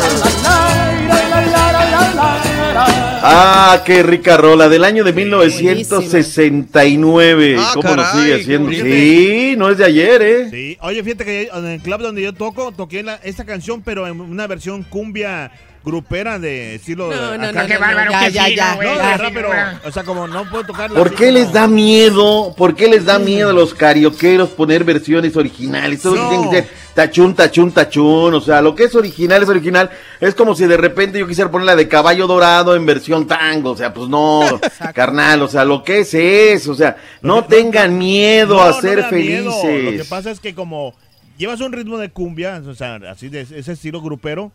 Speaker 32: Ah, qué rica rola, del año de 1969.
Speaker 3: Ah,
Speaker 32: ¿Cómo nos
Speaker 3: caray,
Speaker 32: sigue
Speaker 3: qué
Speaker 32: haciendo? Sí, no es de ayer, ¿eh?
Speaker 3: Sí. Oye, fíjate que en el club donde yo toco, toqué la- esta canción, pero en una versión cumbia grupera de estilo.
Speaker 4: No, no,
Speaker 3: acá.
Speaker 4: no, Qué no, bárbaro, ya, ya, ya.
Speaker 3: No, pero, o sea, como no puedo tocarla.
Speaker 32: ¿Por qué
Speaker 3: como-
Speaker 32: les da miedo? ¿Por qué les da miedo a los carioqueros poner versiones originales? Todo
Speaker 3: No.
Speaker 32: tiene que ser tachún, tachún, tachún. O sea, lo que es original es original. Es como si de repente yo quisiera poner la de caballo dorado en versión tango. O sea, pues no, [laughs] carnal. O sea, lo que es es. O sea, no tengan miedo
Speaker 3: No,
Speaker 32: a
Speaker 3: no
Speaker 32: ser
Speaker 3: miedo. Lo que
Speaker 32: felices.
Speaker 3: pasa es que como llevas un ritmo de cumbia, o sea, así de ese estilo grupero,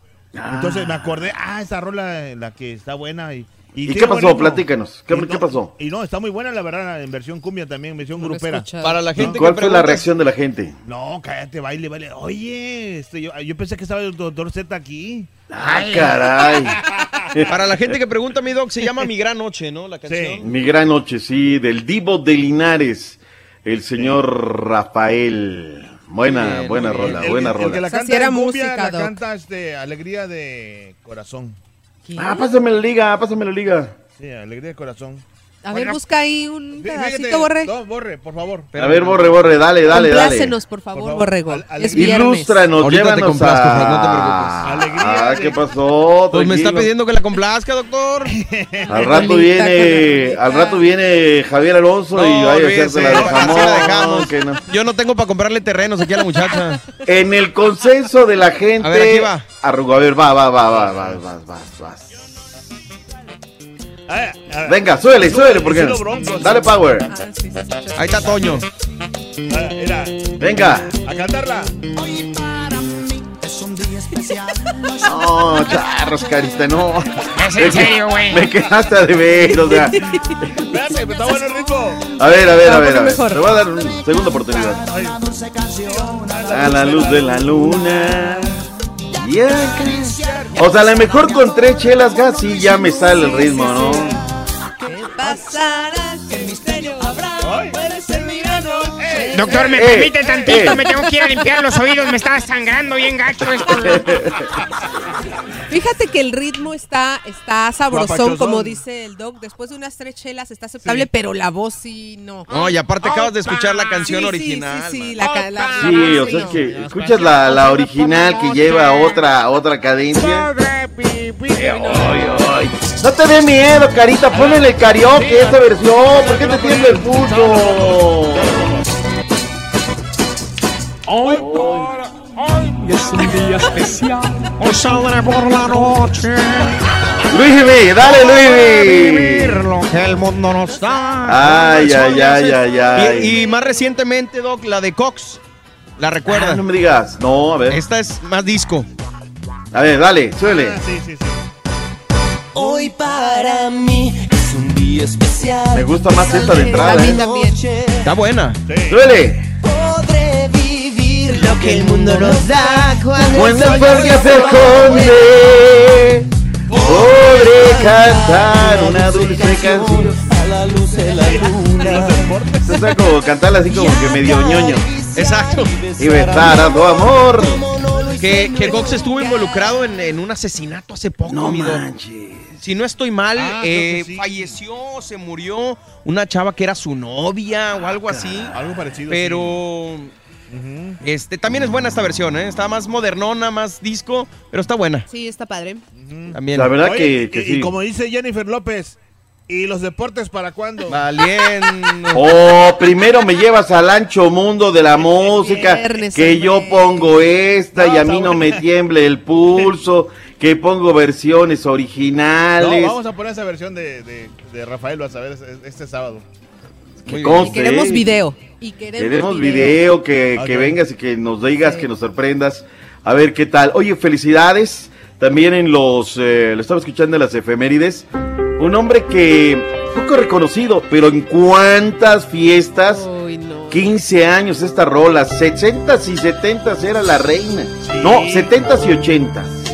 Speaker 3: entonces me acordé, ah, esa rola, la que está buena. ¿Y,
Speaker 32: ¿Y qué pasó? Platícanos. ¿Qué- qué pasó?
Speaker 3: Y no, está muy buena la verdad, en versión cumbia también, en versión grupera.
Speaker 1: Para la gente
Speaker 32: ¿Cuál
Speaker 1: que
Speaker 32: fue la reacción de la gente?
Speaker 3: No, cállate, baile, baile. Oye, este, yo, yo pensé que estaba el doctor Z aquí.
Speaker 32: Ah, caray. [laughs]
Speaker 1: Para la gente que pregunta, mi doc, se llama Mi Gran Noche, ¿no? La canción.
Speaker 32: Mi gran noche, sí, del Divo de Linares, el señor Rafael. Buena,
Speaker 1: Bien,
Speaker 32: buena rola,
Speaker 3: El-
Speaker 32: buena
Speaker 3: el,
Speaker 32: rola.
Speaker 3: que la
Speaker 2: O sea,
Speaker 3: canta
Speaker 2: sí era
Speaker 3: cumbia,
Speaker 2: música,
Speaker 3: la
Speaker 2: Doc.
Speaker 3: canta este, Alegría de Corazón.
Speaker 32: Ah, pásame la liga, pásame la liga.
Speaker 3: Sí, Alegría de Corazón.
Speaker 2: A ver, busca ahí un
Speaker 3: Fíjate,
Speaker 2: pedacito, Borre.
Speaker 3: No, borre, por favor.
Speaker 32: A ver, borre, borre, dale, dale, dale.
Speaker 2: Complácenos, por favor, Borrego. Es viernes.
Speaker 32: Ilústranos,
Speaker 1: Ahorita te
Speaker 32: llévanos
Speaker 1: complazco,
Speaker 32: a...
Speaker 1: Fran, no te preocupes.
Speaker 32: Ah, ¿qué pasó?
Speaker 1: Pues me está
Speaker 32: Tranquilo.
Speaker 1: pidiendo que la complazca, doctor. [laughs]
Speaker 32: Al rato viene, al rato viene Javier Alonso y
Speaker 1: No,
Speaker 32: vaya a
Speaker 1: olvídese,
Speaker 32: hacerse la de
Speaker 1: así la
Speaker 32: jamón.
Speaker 1: dejamos.
Speaker 32: que no.
Speaker 1: Yo no tengo para comprarle terrenos aquí a la muchacha.
Speaker 32: En el consenso de la gente.
Speaker 1: A ver, aquí va.
Speaker 32: Arrugo, a ver, va, va, va, va, va, va, Venga, súbele, súbele, porque
Speaker 3: Broncos.
Speaker 32: dale power.
Speaker 1: Ahí está Toño.
Speaker 3: Mira,
Speaker 32: Venga.
Speaker 3: a cantarla.
Speaker 32: No, charros, carita, no.
Speaker 4: Es en serio, güey.
Speaker 32: Me quedaste a deber, o sea.
Speaker 3: Espérate, está bueno el ritmo.
Speaker 32: A ver, a ver, a ver, a ver. Te voy a dar una segunda oportunidad. A la luz de la luna. y acá. O sea, a lo mejor con tres chelas gas sí ya me sale el ritmo, ¿no?
Speaker 2: Pasará, qué misterio habrá. Puede ser mi.
Speaker 4: Doctor, ¿me
Speaker 32: Eh,
Speaker 4: permite tantito?
Speaker 32: eh.
Speaker 4: Me tengo que ir a limpiar los oídos. Me está sangrando bien gacho esto. [laughs]
Speaker 2: Fíjate que el ritmo está, está sabrosón, como dice el doc. Después de unas tres chelas está aceptable, pero la voz sí no.
Speaker 1: No, y aparte acabas de escuchar la canción
Speaker 2: Sí, sí,
Speaker 1: original.
Speaker 2: sí, sí,
Speaker 1: man.
Speaker 2: la la-
Speaker 32: Sí, o sea, es que escuchas la, la original que lleva otra, otra cadencia. No te dé miedo, carita, ponle el karaoke esta versión. ¿Por qué te tiembla el pulso?
Speaker 22: Hoy, hoy es un día especial. Hoy saldré por la noche.
Speaker 32: Luis B, dale Luis
Speaker 1: Vivir lo que el mundo nos da.
Speaker 32: Ay, ay, ay, ay, ay.
Speaker 1: Y, y más recientemente, Doc, la de Cox. ¿La recuerda?
Speaker 32: Ah, no me digas. No, a ver.
Speaker 1: Esta es más disco.
Speaker 32: A ver, dale, suele.
Speaker 3: Sí, sí, sí.
Speaker 22: Hoy para mí es un día especial.
Speaker 32: Me gusta más esta de entrada.
Speaker 2: A mí
Speaker 32: ¿eh?
Speaker 2: también.
Speaker 1: Está buena.
Speaker 32: Suele.
Speaker 22: Lo que el mundo nos da cuando,
Speaker 32: Cuando el
Speaker 22: sol
Speaker 32: fuego se esconde, podré cantar una dulce canción.
Speaker 22: a la luz de la luna.
Speaker 32: Esto está como cantarla así como que medio ñoño.
Speaker 1: Exacto.
Speaker 32: Y besar a tu amor.
Speaker 1: Que, que Cox estuvo involucrado en, en un asesinato hace poco,
Speaker 32: No
Speaker 1: mi
Speaker 32: manches.
Speaker 1: Si no estoy mal,
Speaker 3: Ah, creo
Speaker 1: eh,
Speaker 3: que sí.
Speaker 1: falleció, se murió una chava que era su novia o algo así.
Speaker 3: Algo parecido.
Speaker 1: Pero este también es buena esta versión, ¿eh? Está más modernona, más disco, pero está buena.
Speaker 2: Sí, está padre.
Speaker 1: También.
Speaker 32: La verdad
Speaker 3: Oye,
Speaker 32: que, que
Speaker 3: y, y
Speaker 32: sí.
Speaker 3: como dice Jennifer López, ¿y los deportes para cuándo?
Speaker 1: Valiendo. [laughs]
Speaker 32: Oh, primero me llevas al ancho mundo de la música,
Speaker 2: Viernes,
Speaker 32: que yo pongo esta y a mí no me [laughs] tiemble el pulso, que pongo versiones
Speaker 3: No,
Speaker 32: originales.
Speaker 3: vamos a poner esa versión de, de, de Rafael, vas a ver este sábado.
Speaker 32: Que
Speaker 2: Y queremos video. Y queremos,
Speaker 32: Queremos video, que, que vengas y que nos digas, que nos sorprendas. A ver qué tal. Oye, felicidades. También en los, eh, lo estaba escuchando en las efemérides. Un hombre que, poco reconocido, pero en cuántas fiestas,
Speaker 2: Uy, no.
Speaker 32: 15 años esta rola, 60s y 70s era la reina. No, 70s y 80s.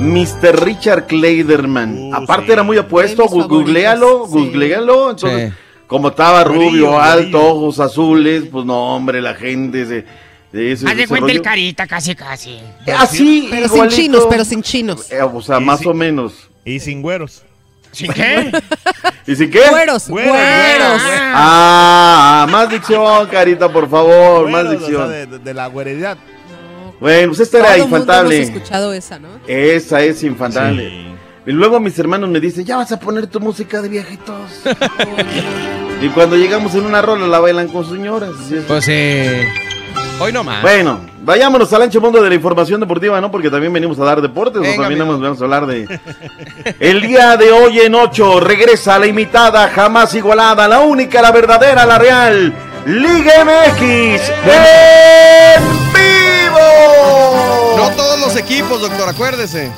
Speaker 32: Mr. Richard Kleiderman.
Speaker 3: Uh,
Speaker 32: Aparte
Speaker 3: sí.
Speaker 32: era muy apuesto, googlealo, googlealo. Entonces,
Speaker 1: Sí.
Speaker 32: como estaba rubio, alto, ojos azules, pues no, hombre, la gente se
Speaker 4: Haz de cuenta el
Speaker 32: rollo.
Speaker 4: carita, casi, casi.
Speaker 32: Así,
Speaker 2: Pero sin
Speaker 32: igualito.
Speaker 2: chinos, pero sin chinos.
Speaker 32: Eh, o sea,
Speaker 3: Y
Speaker 32: más
Speaker 3: si-
Speaker 32: o menos.
Speaker 3: Y sin güeros.
Speaker 4: ¿Sin qué? [laughs]
Speaker 32: ¿Y si qué?
Speaker 2: Güeros,
Speaker 3: Güeros,
Speaker 2: güeros.
Speaker 32: Ah, más dicción, carita, por favor, más
Speaker 3: Güeros, o sea,
Speaker 32: dicción.
Speaker 3: de, de- de la güeridad.
Speaker 32: Bueno, pues esta era
Speaker 2: Todo mundo hemos
Speaker 32: infantable.
Speaker 2: escuchado esa, ¿no?
Speaker 32: Esa es infantable. Y luego mis hermanos me dicen, ya vas a poner tu música de viejitos. [laughs] y cuando llegamos en una rola la bailan con señoras.
Speaker 1: Pues eh, hoy no más.
Speaker 32: Bueno, vayámonos al ancho mundo de la información deportiva, ¿no? Porque también venimos a dar deportes, o
Speaker 1: Venga,
Speaker 32: también
Speaker 1: amigo.
Speaker 32: vamos, vamos a hablar de... El día de hoy en 8 regresa la imitada, jamás igualada, la única, la verdadera, la real, Liga MX en vivo.
Speaker 1: No todos los equipos, doctor, acuérdese.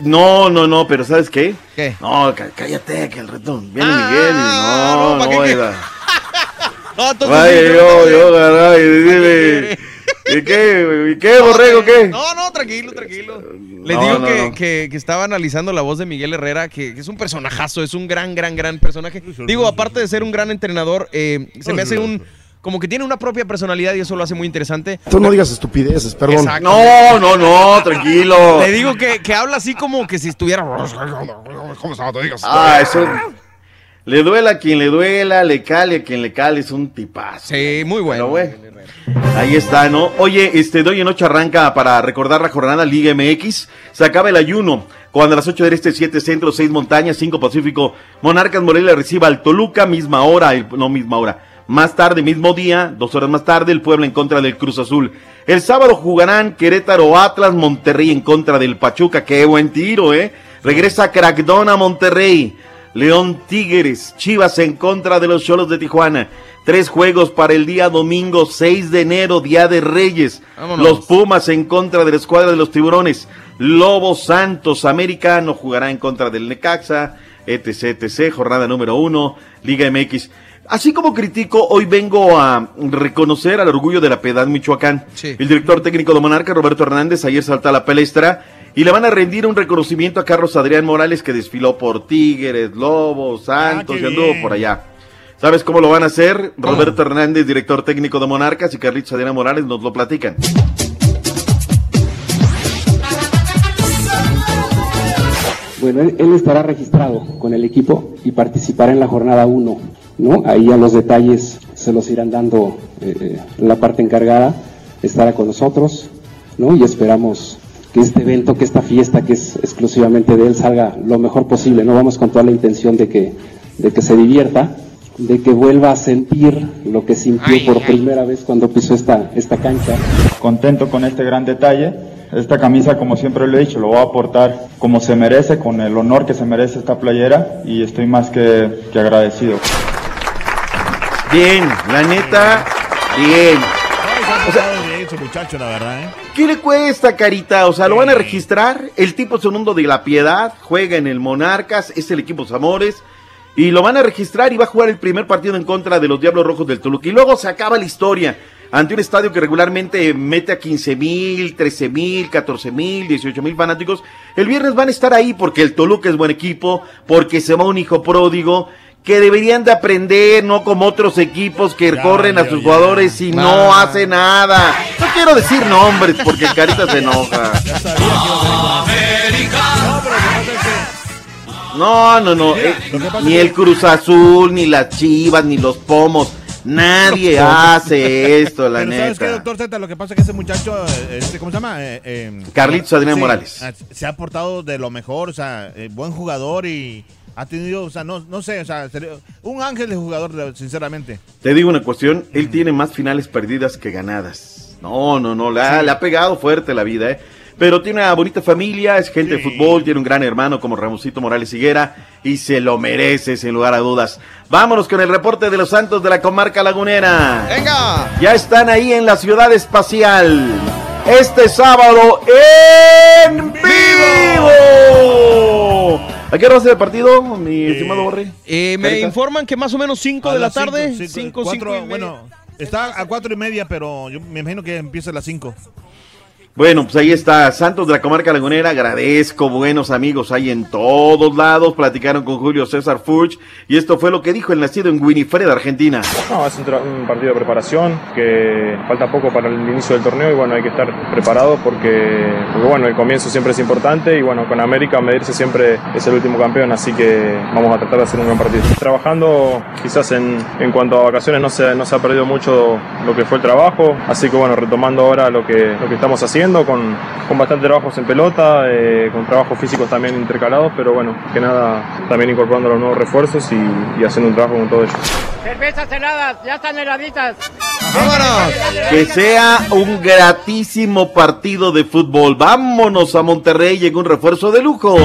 Speaker 32: No, no, no, pero ¿sabes qué?
Speaker 1: ¿Qué?
Speaker 32: No, cá- cállate, que el ratón. Viene
Speaker 1: Ah,
Speaker 32: Miguel y no,
Speaker 1: no,
Speaker 32: no,
Speaker 1: ¿para qué-
Speaker 32: oiga. [laughs]
Speaker 1: No, entonces sí,
Speaker 32: yo,
Speaker 1: no,
Speaker 32: yo, caray, dile. ¿Y qué? ¿Y qué, borrego, qué?
Speaker 1: No, no, tranquilo, tranquilo. Les
Speaker 32: No,
Speaker 1: digo
Speaker 32: no,
Speaker 1: que,
Speaker 32: no.
Speaker 1: Que, que estaba analizando la voz de Miguel Herrera, que, que es un personajazo, es un gran, gran, gran personaje. Digo, aparte de ser un gran entrenador, eh, se me hace un... Como que tiene una propia personalidad y eso lo hace muy interesante.
Speaker 37: Tú no digas estupideces, perdón.
Speaker 1: Exacto.
Speaker 32: No, no, no, tranquilo.
Speaker 1: Le digo que, que habla así como que si estuviera... ¿Cómo se llama? Te digas.
Speaker 32: Ah, eso. Le duela a quien le duela, le cale a quien le cale, es un tipazo.
Speaker 1: Sí, muy bueno.
Speaker 32: Ahí está, ¿no? Oye, este, doy en ocho arranca para recordar la jornada Liga MX. Se acaba el ayuno. Cuando a las 8 del este, 7 centro, 6 montañas, 5 pacífico, Monarcas Morelia reciba al Toluca, misma hora, el- no misma hora. Más tarde, mismo día, dos horas más tarde, el Puebla en contra del Cruz Azul. El sábado jugarán Querétaro Atlas, Monterrey en contra del Pachuca. Qué buen tiro, ¿eh? Regresa Crackdon a Monterrey. León Tigres, Chivas en contra de los Cholos de Tijuana. Tres juegos para el día domingo 6 de enero, Día de Reyes.
Speaker 1: Vámonos.
Speaker 32: Los Pumas en contra de la escuadra de los Tiburones. Lobos Santos Americano jugará en contra del Necaxa, etc, etc. Jornada número uno, Liga MX. Así como critico, hoy vengo a reconocer al orgullo de la Piedad Michoacán.
Speaker 1: Sí.
Speaker 32: El director técnico de Monarca, Roberto Hernández, ayer salta a la palestra y le van a rendir un reconocimiento a Carlos Adrián Morales que desfiló por Tigres, Lobos, Santos
Speaker 3: qué
Speaker 32: y anduvo
Speaker 3: bien.
Speaker 32: por allá. ¿Sabes cómo lo van a hacer? Roberto Hernández, director técnico de Monarcas y Carlitos Adrián Morales nos lo platican.
Speaker 34: Bueno, él, él estará registrado con el equipo y participará en la jornada 1, ¿no? Ahí a los detalles se los irán dando eh, eh, la parte encargada, estará con nosotros, ¿no? Y esperamos que este evento, que esta fiesta que es exclusivamente de él salga lo mejor posible, ¿no? Vamos con toda la intención de que, de que se divierta, de que vuelva a sentir lo que sintió por primera vez cuando pisó esta, esta cancha.
Speaker 38: contento con este gran detalle. Esta camisa, como siempre lo he dicho, lo voy a aportar como se merece, con el honor que se merece esta playera y estoy más que, que agradecido.
Speaker 32: Bien, la neta, bien.
Speaker 3: O sea, muchacho, la verdad, ¿eh?
Speaker 32: ¿Qué le cuesta, Carita? O sea, lo van a registrar. El tipo es un mundo de la piedad, juega en el Monarcas, es el equipo Zamores. Y lo van a registrar y va a jugar el primer partido en contra de los Diablos Rojos del Toluca. Y luego se acaba la historia ante un estadio que regularmente mete a 15 mil, 13 mil, 14 mil, 18 mil fanáticos. El viernes van a estar ahí porque el Toluca es buen equipo, porque se va un hijo pródigo, que deberían de aprender, no como otros equipos que corren a sus jugadores y no
Speaker 1: Ah.
Speaker 32: hacen nada. No quiero decir nombres porque Carita se enoja. [laughs] No, no, no. eh, ni el Cruz Azul, ni las Chivas, ni los Pomos. Nadie [laughs] hace esto, la
Speaker 3: Pero ¿sabes qué,
Speaker 32: neta.
Speaker 3: doctor Z? Lo que pasa es que ese muchacho, eh, este, ¿cómo se llama? Eh, eh,
Speaker 32: Carlitos Adrián
Speaker 3: sí,
Speaker 32: Morales.
Speaker 3: Se ha portado de lo mejor, o sea, eh, buen jugador y ha tenido, o sea, no, no sé, o sea, un ángel de jugador, sinceramente.
Speaker 32: Te digo una cuestión, él tiene más finales perdidas que ganadas. No, no, no, le ha, le ha pegado fuerte la vida, ¿eh? Pero tiene una bonita familia, es gente de fútbol, tiene un gran hermano como Ramosito Morales Higuera y se lo merece sin lugar a dudas. Vámonos con el reporte de los Santos de la comarca lagunera.
Speaker 1: ¡Venga!
Speaker 32: Ya están ahí en la ciudad espacial. Este sábado en vivo. ¿A qué hora va a ser el partido, mi estimado Borre?
Speaker 1: Eh, me informan que más o menos 5
Speaker 3: A
Speaker 1: de la tarde.
Speaker 3: cinco,
Speaker 1: 5, 5
Speaker 3: cuatro, Bueno, está a cuatro y media, pero yo me imagino que empieza a las cinco.
Speaker 32: Bueno, pues ahí está, Santos de la Comarca Lagunera, agradezco, buenos amigos hay en todos lados, platicaron con Julio César Furch y esto fue lo que dijo el nacido en Winifred, Argentina.
Speaker 33: No, es un, partido de preparación que falta poco para el inicio del torneo y bueno, hay que estar preparado porque, bueno, el comienzo siempre es importante y bueno, con América medirse siempre es el último campeón, así que vamos a tratar de hacer un buen partido. Trabajando quizás en, en cuanto a vacaciones no se, no se ha perdido mucho lo que fue el trabajo, así que bueno, retomando ahora lo que, lo que estamos haciendo con, con bastante trabajos en pelota, eh, con trabajos físicos también intercalados, pero bueno, que nada, también incorporando los nuevos refuerzos y, y haciendo un trabajo con todo ello.
Speaker 3: Cervezas heladas, ya están heladitas.
Speaker 32: Que sea un gratísimo partido de fútbol. Vámonos a Monterrey, llega un refuerzo de lujo.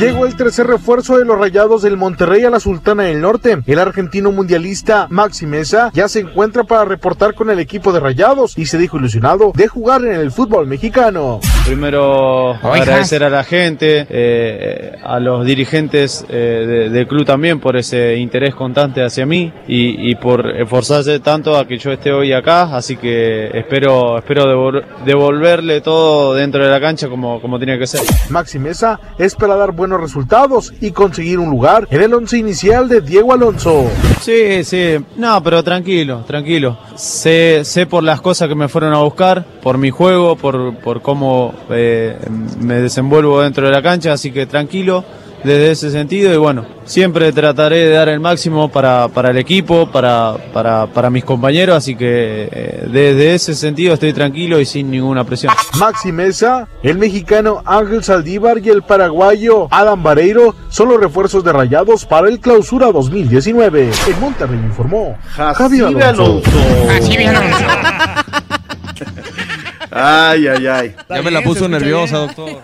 Speaker 39: Llegó el tercer refuerzo de los Rayados del Monterrey a la Sultana del Norte. El argentino mundialista Maxi Mesa ya se encuentra para reportar con el equipo de Rayados y se dijo ilusionado de jugar en el fútbol mexicano.
Speaker 40: Primero agradecer a la gente, eh, a los dirigentes eh, de- del club también por ese interés constante hacia mí y, y por esforzarse tanto a que yo esté hoy acá, así que espero, espero devol- devolverle todo dentro de la cancha como, como tiene que ser.
Speaker 39: Maxi Mesa espera dar buenos resultados y conseguir un lugar en el once inicial de Diego Alonso.
Speaker 40: Sí, sí, no, pero tranquilo, tranquilo. Sé, sé por las cosas que me fueron a buscar, por mi juego, por, por cómo eh, me desenvuelvo dentro de la cancha, así que tranquilo desde ese sentido y bueno, siempre trataré de dar el máximo para, para el equipo, para, para, para mis compañeros, así que eh, desde ese sentido estoy tranquilo y sin ninguna presión.
Speaker 39: Maxi Mesa, el mexicano Ángel Saldívar y el paraguayo Adam Vareiro son los refuerzos de Rayados para el Clausura 2019. En Monterrey informó Javier Alonso.
Speaker 32: Ay, ay, ay.
Speaker 1: Ya me la puso nerviosa, doctor.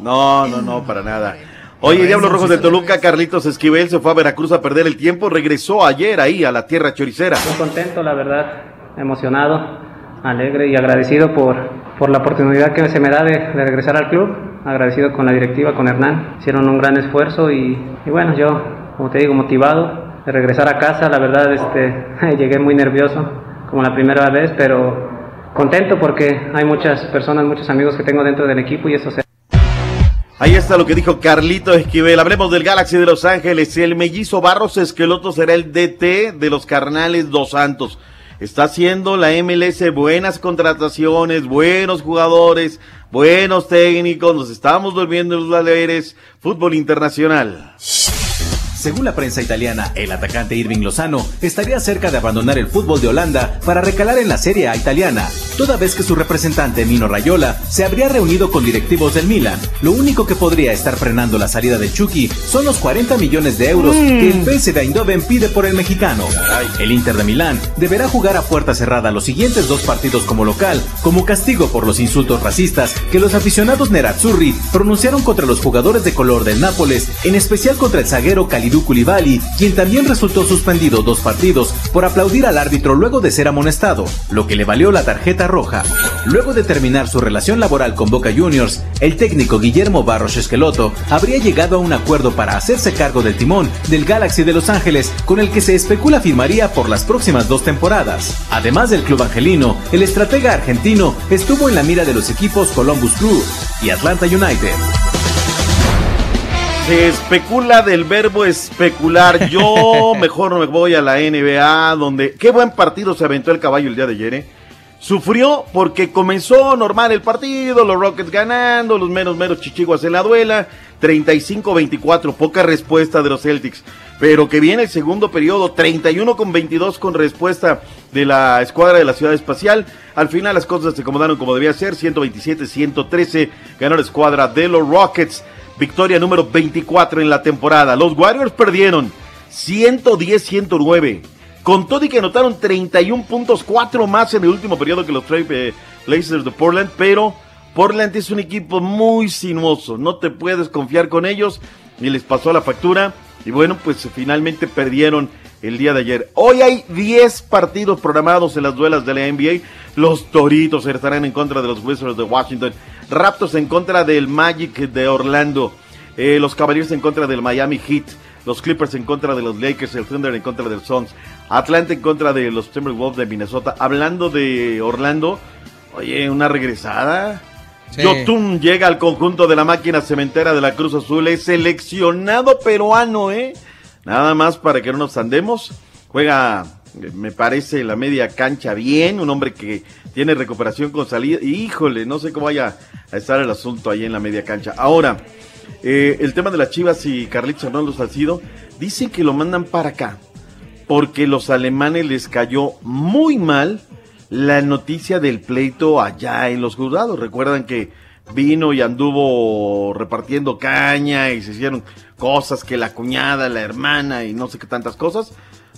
Speaker 32: No, no, no, para nada. Oye, Diablos Rojos de Toluca, Carlitos Esquivel se fue a Veracruz a perder el tiempo, regresó ayer ahí a la tierra choricera.
Speaker 41: Muy contento, la verdad, emocionado, alegre y agradecido por, por la oportunidad que se me da de, de regresar al club. Agradecido con la directiva, con Hernán. Hicieron un gran esfuerzo y, y bueno, yo, como te digo, motivado de regresar a casa. La verdad, este, [laughs] llegué muy nervioso, como la primera vez, pero contento porque hay muchas personas, muchos amigos que tengo dentro del equipo y eso se
Speaker 32: Ahí está lo que dijo Carlito Esquivel. Hablemos del Galaxy de Los Ángeles. El mellizo Barros Esqueloto será el DT de los Carnales Dos Santos. Está haciendo la MLS buenas contrataciones, buenos jugadores, buenos técnicos. Nos estamos volviendo los valeres. Fútbol internacional.
Speaker 42: Según la prensa italiana, el atacante Irving Lozano estaría cerca de abandonar el fútbol de Holanda para recalar en la Serie A italiana, toda vez que su representante Mino Raiola se habría reunido con directivos del Milan. Lo único que podría estar frenando la salida de Chucky son los 40 millones de euros que el PSV Eindhoven pide por el mexicano. El Inter de Milán deberá jugar a puerta cerrada los siguientes dos partidos como local, como castigo por los insultos racistas que los aficionados nerazzurri pronunciaron contra los jugadores de color del Nápoles, en especial contra el zaguero Kalidou Koulibaly, quien también resultó suspendido dos partidos por aplaudir al árbitro luego de ser amonestado, lo que le valió la tarjeta roja. Luego de terminar su relación laboral con Boca Juniors, el técnico Guillermo Barros Esqueloto habría llegado a un acuerdo para hacerse cargo del timón del Galaxy de Los Ángeles, con el que se especula firmaría por las próximas dos temporadas. Además del club angelino, el estratega argentino estuvo en la mira de los equipos Columbus Crew y Atlanta United.
Speaker 32: Se especula del verbo especular. Yo [laughs] mejor me voy a la NBA, donde qué buen partido se aventó el caballo el día de ayer. ¿eh? Sufrió porque comenzó normal el partido, los Rockets ganando, los menos menos chichiguas en la duela, 35-24, poca respuesta de los Celtics. Pero que viene el segundo periodo, 31 con 22 con respuesta de la escuadra de la Ciudad Espacial. Al final las cosas se acomodaron como debía ser, 127-113 ganó la escuadra de los Rockets. Victoria número 24 en la temporada. Los Warriors perdieron 110-109. Con todo y que anotaron 31 puntos, 4 más en el último periodo que los eh, Blazers de Portland, pero Portland es un equipo muy sinuoso, no te puedes confiar con ellos, y les pasó la factura, y bueno, pues finalmente perdieron el día de ayer. Hoy hay 10 partidos programados en las duelas de la NBA, los Toritos estarán en contra de los Wizards de Washington, Raptors en contra del Magic de Orlando, eh, los Cavaliers en contra del Miami Heat, los Clippers en contra de los Lakers, el Thunder en contra de los Suns, Atlanta en contra de los Timberwolves de Minnesota. Hablando de Orlando, oye, una regresada.
Speaker 1: Sí.
Speaker 32: Yotun llega al conjunto de la máquina cementera de la Cruz Azul, es seleccionado peruano, ¿eh? Nada más para que no nos andemos. Juega, me parece, la media cancha bien, un hombre que tiene recuperación con salida. Híjole, no sé cómo vaya a estar el asunto ahí en la media cancha. Ahora, eh, el tema de las Chivas y Carlitos Hernández Salcido, dicen que lo mandan para acá, porque los alemanes les cayó muy mal la noticia del pleito allá en los juzgados. Recuerdan que vino y anduvo repartiendo caña y se hicieron cosas que la cuñada, la hermana y no sé qué tantas cosas.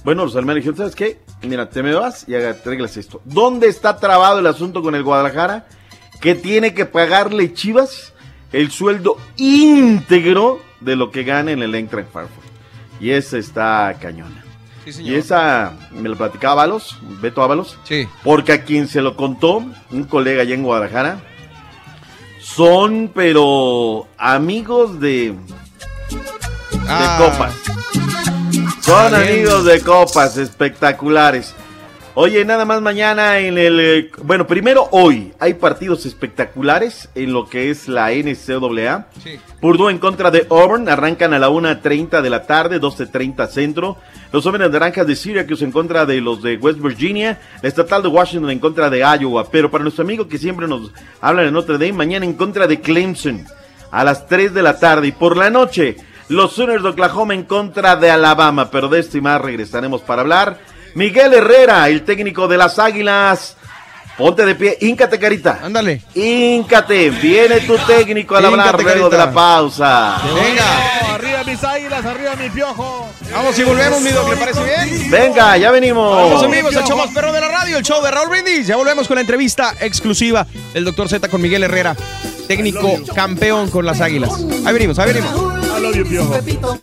Speaker 32: Bueno, los alemanes dijeron, ¿sabes qué? Mira, te me vas y arreglas esto. ¿Dónde está trabado el asunto con el Guadalajara? Que tiene que pagarle Chivas el sueldo íntegro de lo que gana en el Eintracht Frankfurt. Y esa está cañona. Y esa me lo platicaba Ábalos, Beto Ábalos.
Speaker 1: Sí.
Speaker 32: Porque a quien se lo contó, un colega allá en Guadalajara, son pero amigos de, de
Speaker 1: Ah.
Speaker 32: copas. Son amigos de copas espectaculares. Oye, nada más mañana en el... eh, Bueno, primero hoy hay partidos espectaculares en lo que es la NCAA. Purdue en contra de Auburn, arrancan a la 1.30 de la tarde, 12.30 centro. Los jóvenes naranjas de Syracuse en contra de los de West Virginia. La estatal de Washington en contra de Iowa. Pero para nuestro amigo que siempre nos habla de Notre Dame, mañana en contra de Clemson a las 3 de la tarde. Y por la noche, los Sooners de Oklahoma en contra de Alabama. Pero de esto y más regresaremos para hablar. Miguel Herrera, el técnico de las Águilas. Ponte de pie, íncate, carita.
Speaker 1: Ándale.
Speaker 32: Íncate, viene tu técnico al hablar luego de la pausa.
Speaker 1: Venga.
Speaker 3: Arriba mis águilas, arriba mi piojo.
Speaker 1: Vamos y volvemos, mi doc, ¿le parece bien?
Speaker 32: Venga, ya venimos.
Speaker 1: Vamos amigos, el show más perro de la radio, el show de Raúl Brindis. Ya volvemos con la entrevista exclusiva del doctor Z con Miguel Herrera, técnico campeón con las Águilas. Ahí venimos, ahí venimos.
Speaker 3: I love you, piojo.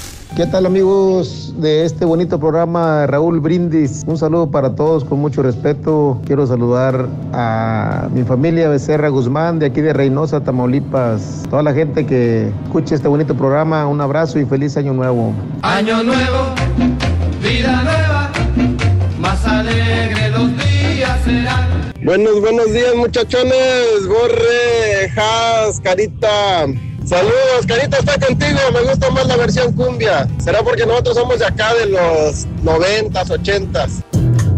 Speaker 35: ¿Qué tal amigos de este bonito programa Raúl Brindis? Un saludo para todos con mucho respeto. Quiero saludar a mi familia Becerra Guzmán de aquí de Reynosa, Tamaulipas. Toda la gente que escuche este bonito programa, un abrazo y feliz año nuevo.
Speaker 43: Año nuevo, vida nueva, más alegre los días serán.
Speaker 44: Buenos, buenos días, muchachones. Borre, Has, Carita. Saludos, Carita está contigo. Me gusta más la versión cumbia. Será porque nosotros somos de acá de los noventas, ochentas.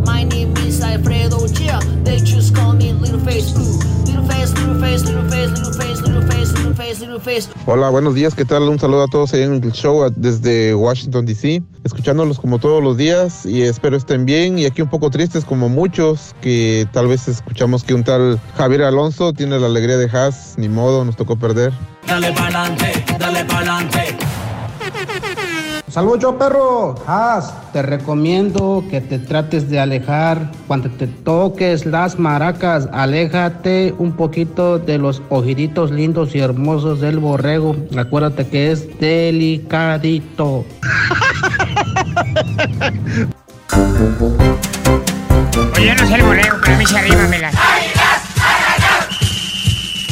Speaker 45: My name is Alfredo Gia. They just call me Little Face Ooh. Little face, little face, little face, little face, little face, face, face.
Speaker 46: Hola, buenos días, ¿qué tal? Un saludo a todos ahí en el show desde Washington, D.C. Escuchándolos como todos los días y espero estén bien y aquí un poco tristes como muchos que tal vez escuchamos que un tal Javier Alonso tiene la alegría de Haas, ni modo, nos tocó perder.
Speaker 43: Dale pa'lante, dale pa'lante.
Speaker 47: Salvo yo, perro. Haz, te recomiendo que te trates de alejar cuando te toques las maracas. Aléjate un poquito de los ojitos lindos y hermosos del borrego. Acuérdate que es delicadito.
Speaker 4: Oye, yo no sé el borrego, pero a mí se arriba me la...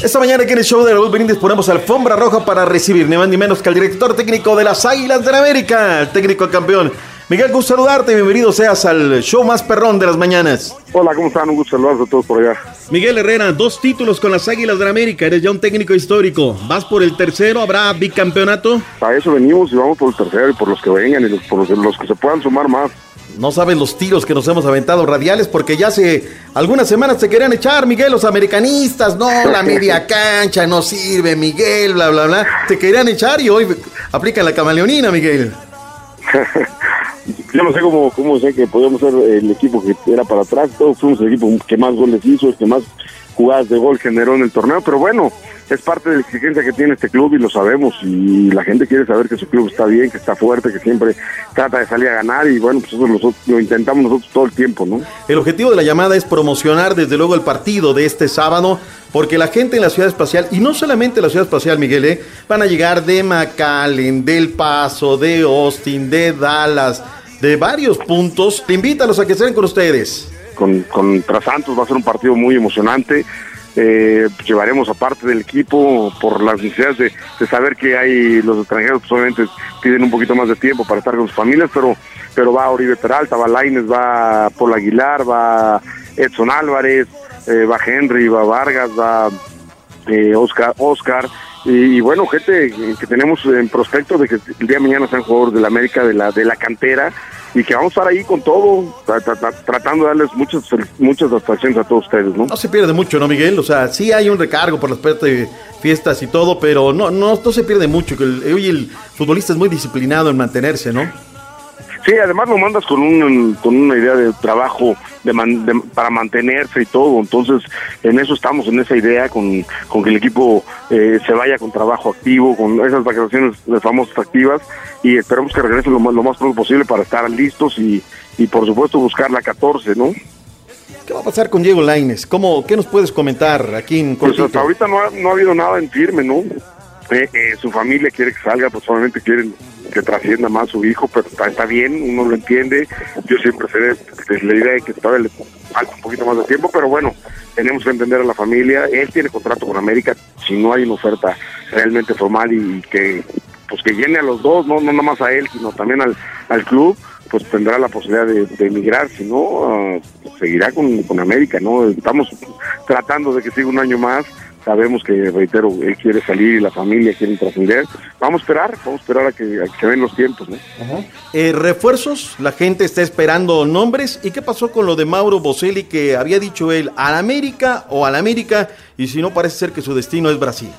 Speaker 32: Esta mañana aquí en el show de Raúl Brindis ponemos alfombra roja para recibir ni más ni menos que al director técnico de las Águilas de la América, el técnico campeón. Miguel, gusto saludarte, bienvenido seas al show más perrón de las mañanas.
Speaker 48: Hola, ¿cómo están? Un gusto saludarlos a todos por allá.
Speaker 32: Miguel Herrera, dos títulos con las Águilas de la América, eres ya un técnico histórico. ¿Vas por el tercero? ¿Habrá bicampeonato?
Speaker 48: A eso venimos y vamos por el tercero y por los que vengan y por los, los que se puedan sumar más.
Speaker 32: No sabes los tiros que nos hemos aventado radiales porque ya hace algunas semanas te querían echar, Miguel, los americanistas. No, la media cancha no sirve, Miguel, bla, bla, bla. Te querían echar y hoy aplican la camaleonina, Miguel. [laughs]
Speaker 48: Yo no sé cómo, cómo sé que podíamos ser el equipo que era para atrás. Todos fuimos el equipo que más goles hizo, el que más jugadas de gol generó en el torneo. Pero bueno, es parte de la exigencia que tiene este club y lo sabemos y la gente quiere saber que su club está bien, que está fuerte, que siempre trata de salir a ganar y bueno, pues eso nosotros, lo intentamos nosotros todo el tiempo, ¿no?
Speaker 32: El objetivo de la llamada es promocionar desde luego el partido de este sábado, porque la gente en la ciudad espacial, y no solamente la ciudad espacial, Miguel, ¿eh? van a llegar de McAllen, del Paso, de Austin, de Dallas, de varios puntos. Te invítalos a que estén con ustedes.
Speaker 48: Con, contra Santos va a ser un partido muy emocionante. Eh, llevaremos aparte del equipo por las necesidades de, saber que hay los extranjeros pues obviamente piden un poquito más de tiempo para estar con sus familias pero pero va Oribe Peralta va Laines va Paul Aguilar va Edson Álvarez eh, va Henry va Vargas va eh, Oscar Oscar y, y bueno gente que tenemos en prospecto de que el día de mañana sean jugadores de la América de la de la cantera y que vamos a estar ahí con todo, tra- tra- tra- tratando de darles muchas, muchas satisfacciones a todos ustedes, ¿no?
Speaker 32: No se pierde mucho, ¿no, Miguel? O sea, sí hay un recargo por las de fiestas y todo, pero no, no, no se pierde mucho. que el- Hoy el futbolista es muy disciplinado en mantenerse, ¿no?
Speaker 48: Sí, además lo mandas con, un, con una idea de trabajo de man- de- para mantenerse y todo, entonces en eso estamos, en esa idea, con, con que el equipo eh, se vaya con trabajo activo, con esas vacaciones de famosas activas y esperamos que regresen lo más, lo más pronto posible para estar listos y, y por supuesto buscar la 14, ¿no?
Speaker 32: ¿Qué va a pasar con Diego Laines? ¿Cómo, ¿Qué nos puedes comentar aquí en
Speaker 48: Pues
Speaker 32: cortito?
Speaker 48: hasta ahorita no ha, no ha habido nada en firme, ¿no? Eh, eh, su familia quiere que salga, pues obviamente quieren que trascienda más su hijo, pero está, bien, uno lo entiende. Yo siempre seré de la idea de que todavía le falta un poquito más de tiempo, pero bueno, tenemos que entender a la familia. Él tiene contrato con América, si no hay una oferta realmente formal y que pues que llene a los dos, no, no más a él, sino también al, al club, pues tendrá la posibilidad de, emigrar, si no, ah, seguirá con, con América, ¿no? Estamos tratando de que siga un año más, sabemos que, reitero, él quiere salir y la familia quiere trascender, vamos a esperar, vamos a esperar a que, a que se den los tiempos, ¿no?
Speaker 32: Eh, refuerzos, la gente está esperando nombres. ¿Y qué pasó con lo de Mauro Boselli que había dicho él, al América o al América? Y si no, parece ser que su destino es Brasil.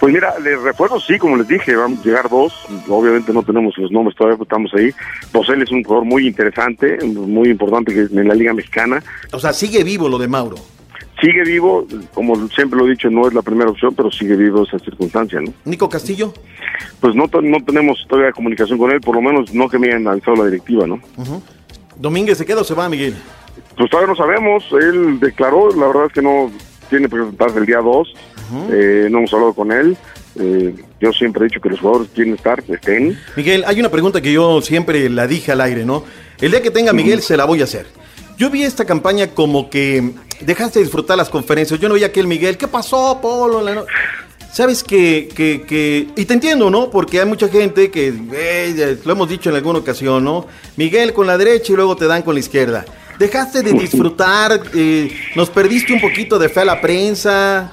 Speaker 48: Pues mira, de refuerzos sí, como les dije, vamos a llegar dos. Obviamente no tenemos los nombres todavía, pero estamos ahí. Bosel es un jugador muy interesante, muy importante en la Liga Mexicana.
Speaker 32: O sea, sigue vivo lo de Mauro.
Speaker 48: Sigue vivo, como siempre lo he dicho, no es la primera opción, pero sigue vivo esa circunstancia, ¿no?
Speaker 32: Nico Castillo.
Speaker 48: Pues no, no tenemos todavía comunicación con él, por lo menos no que me hayan avisado la directiva, ¿no?
Speaker 32: Ujú. Domínguez, ¿se queda o se va, Miguel?
Speaker 48: Pues todavía no sabemos, él declaró, la verdad es que no tiene que presentarse el día 2, eh, no hemos hablado con él, eh, yo siempre he dicho que los jugadores quieren estar, estén,
Speaker 32: Miguel, hay una pregunta que yo siempre la dije al aire, ¿no? El día que tenga Miguel se la voy a hacer. Yo vi esta campaña como que dejaste de disfrutar las conferencias. Yo no veía aquel Miguel, ¿qué pasó, Polo? Sabes que, que, que, y te entiendo, ¿no? Porque hay mucha gente que, eh, lo hemos dicho en alguna ocasión, ¿no? Miguel con la derecha y luego te dan con la izquierda. Dejaste de disfrutar, eh, nos perdiste un poquito de fe a la prensa.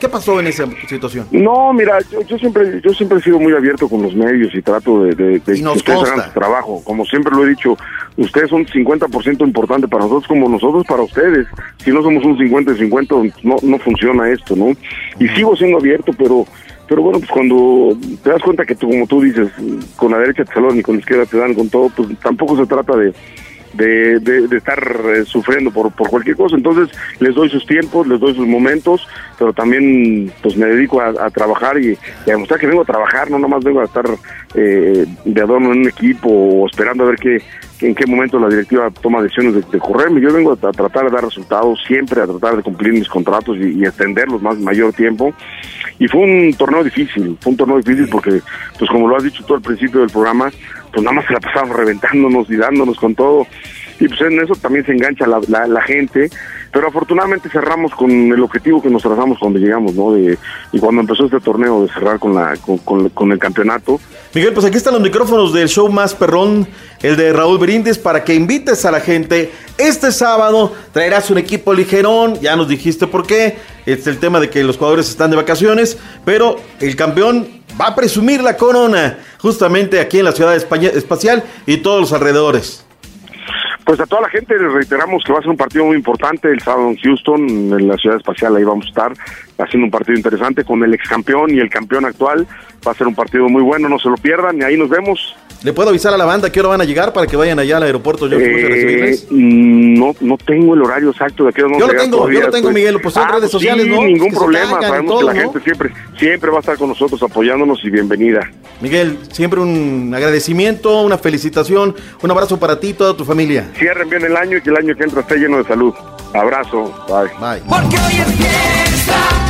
Speaker 32: ¿Qué pasó en esa situación?
Speaker 48: No, mira, yo, yo siempre yo siempre he sido muy abierto con los medios y trato de, de- de
Speaker 32: Y nos
Speaker 48: que ustedes hagan su trabajo. Como siempre lo he dicho, ustedes son 50% importante para nosotros como nosotros para ustedes. Si no somos un 50 y 50, no, no funciona esto, ¿no? Y sigo siendo abierto, pero pero bueno, pues cuando te das cuenta que tú, como tú dices, con la derecha te saludan y con la izquierda te dan con todo, pues tampoco se trata de de, de- de estar eh, sufriendo por, por cualquier cosa. Entonces les doy sus tiempos, les doy sus momentos, pero también pues me dedico a, a trabajar y, y a demostrar que vengo a trabajar, no nomás vengo a estar eh, de adorno en un equipo o esperando a ver qué, en qué momento la directiva toma decisiones de, de correrme. Yo vengo a, a tratar de dar resultados, siempre a tratar de cumplir mis contratos y, y extenderlos más mayor tiempo. Y fue un torneo difícil, fue un torneo difícil porque, pues como lo has dicho tú al principio del programa, pues nada más se la pasamos reventándonos y dándonos con todo. Y pues en eso también se engancha la, la, gente, pero afortunadamente cerramos con el objetivo que nos trazamos cuando llegamos, ¿no? De, y cuando empezó este torneo de cerrar con, la, con, con- con el campeonato.
Speaker 32: Miguel, pues aquí están los micrófonos del show más perrón, el de Raúl Brindis, para que invites a la gente. Este sábado traerás un equipo ligerón, ya nos dijiste por qué. Es el tema de que los jugadores están de vacaciones, pero el campeón va a presumir la corona justamente aquí en la ciudad espacial y todos los alrededores.
Speaker 48: Pues a toda la gente les reiteramos que va a ser un partido muy importante el sábado en Houston, en la ciudad espacial, ahí vamos a estar haciendo un partido interesante con el ex campeón y el campeón actual. Va a ser un partido muy bueno, no se lo pierdan y ahí nos vemos.
Speaker 32: ¿Le puedo avisar a la banda qué hora van a llegar para que vayan allá al aeropuerto a
Speaker 48: Eh,
Speaker 32: recibirles?
Speaker 48: no, no tengo el horario exacto de qué hora vamos
Speaker 32: Yo
Speaker 48: a
Speaker 32: lo
Speaker 48: llegar
Speaker 32: tengo,
Speaker 48: todavía,
Speaker 32: yo lo tengo,
Speaker 48: estoy-
Speaker 32: Miguel, pues en redes
Speaker 48: pues
Speaker 32: sociales,
Speaker 48: sí,
Speaker 32: ¿no?
Speaker 48: ningún
Speaker 32: Que
Speaker 48: problema, sabemos
Speaker 32: todo,
Speaker 48: que la
Speaker 32: ¿no?
Speaker 48: gente siempre, siempre va a estar con nosotros apoyándonos y bienvenida.
Speaker 32: Miguel, siempre un agradecimiento, una felicitación, un abrazo para ti y toda tu familia.
Speaker 48: Cierren bien el año y que el año que entra esté lleno de salud. Abrazo, bye.
Speaker 32: Bye.
Speaker 18: Porque hoy es fiesta.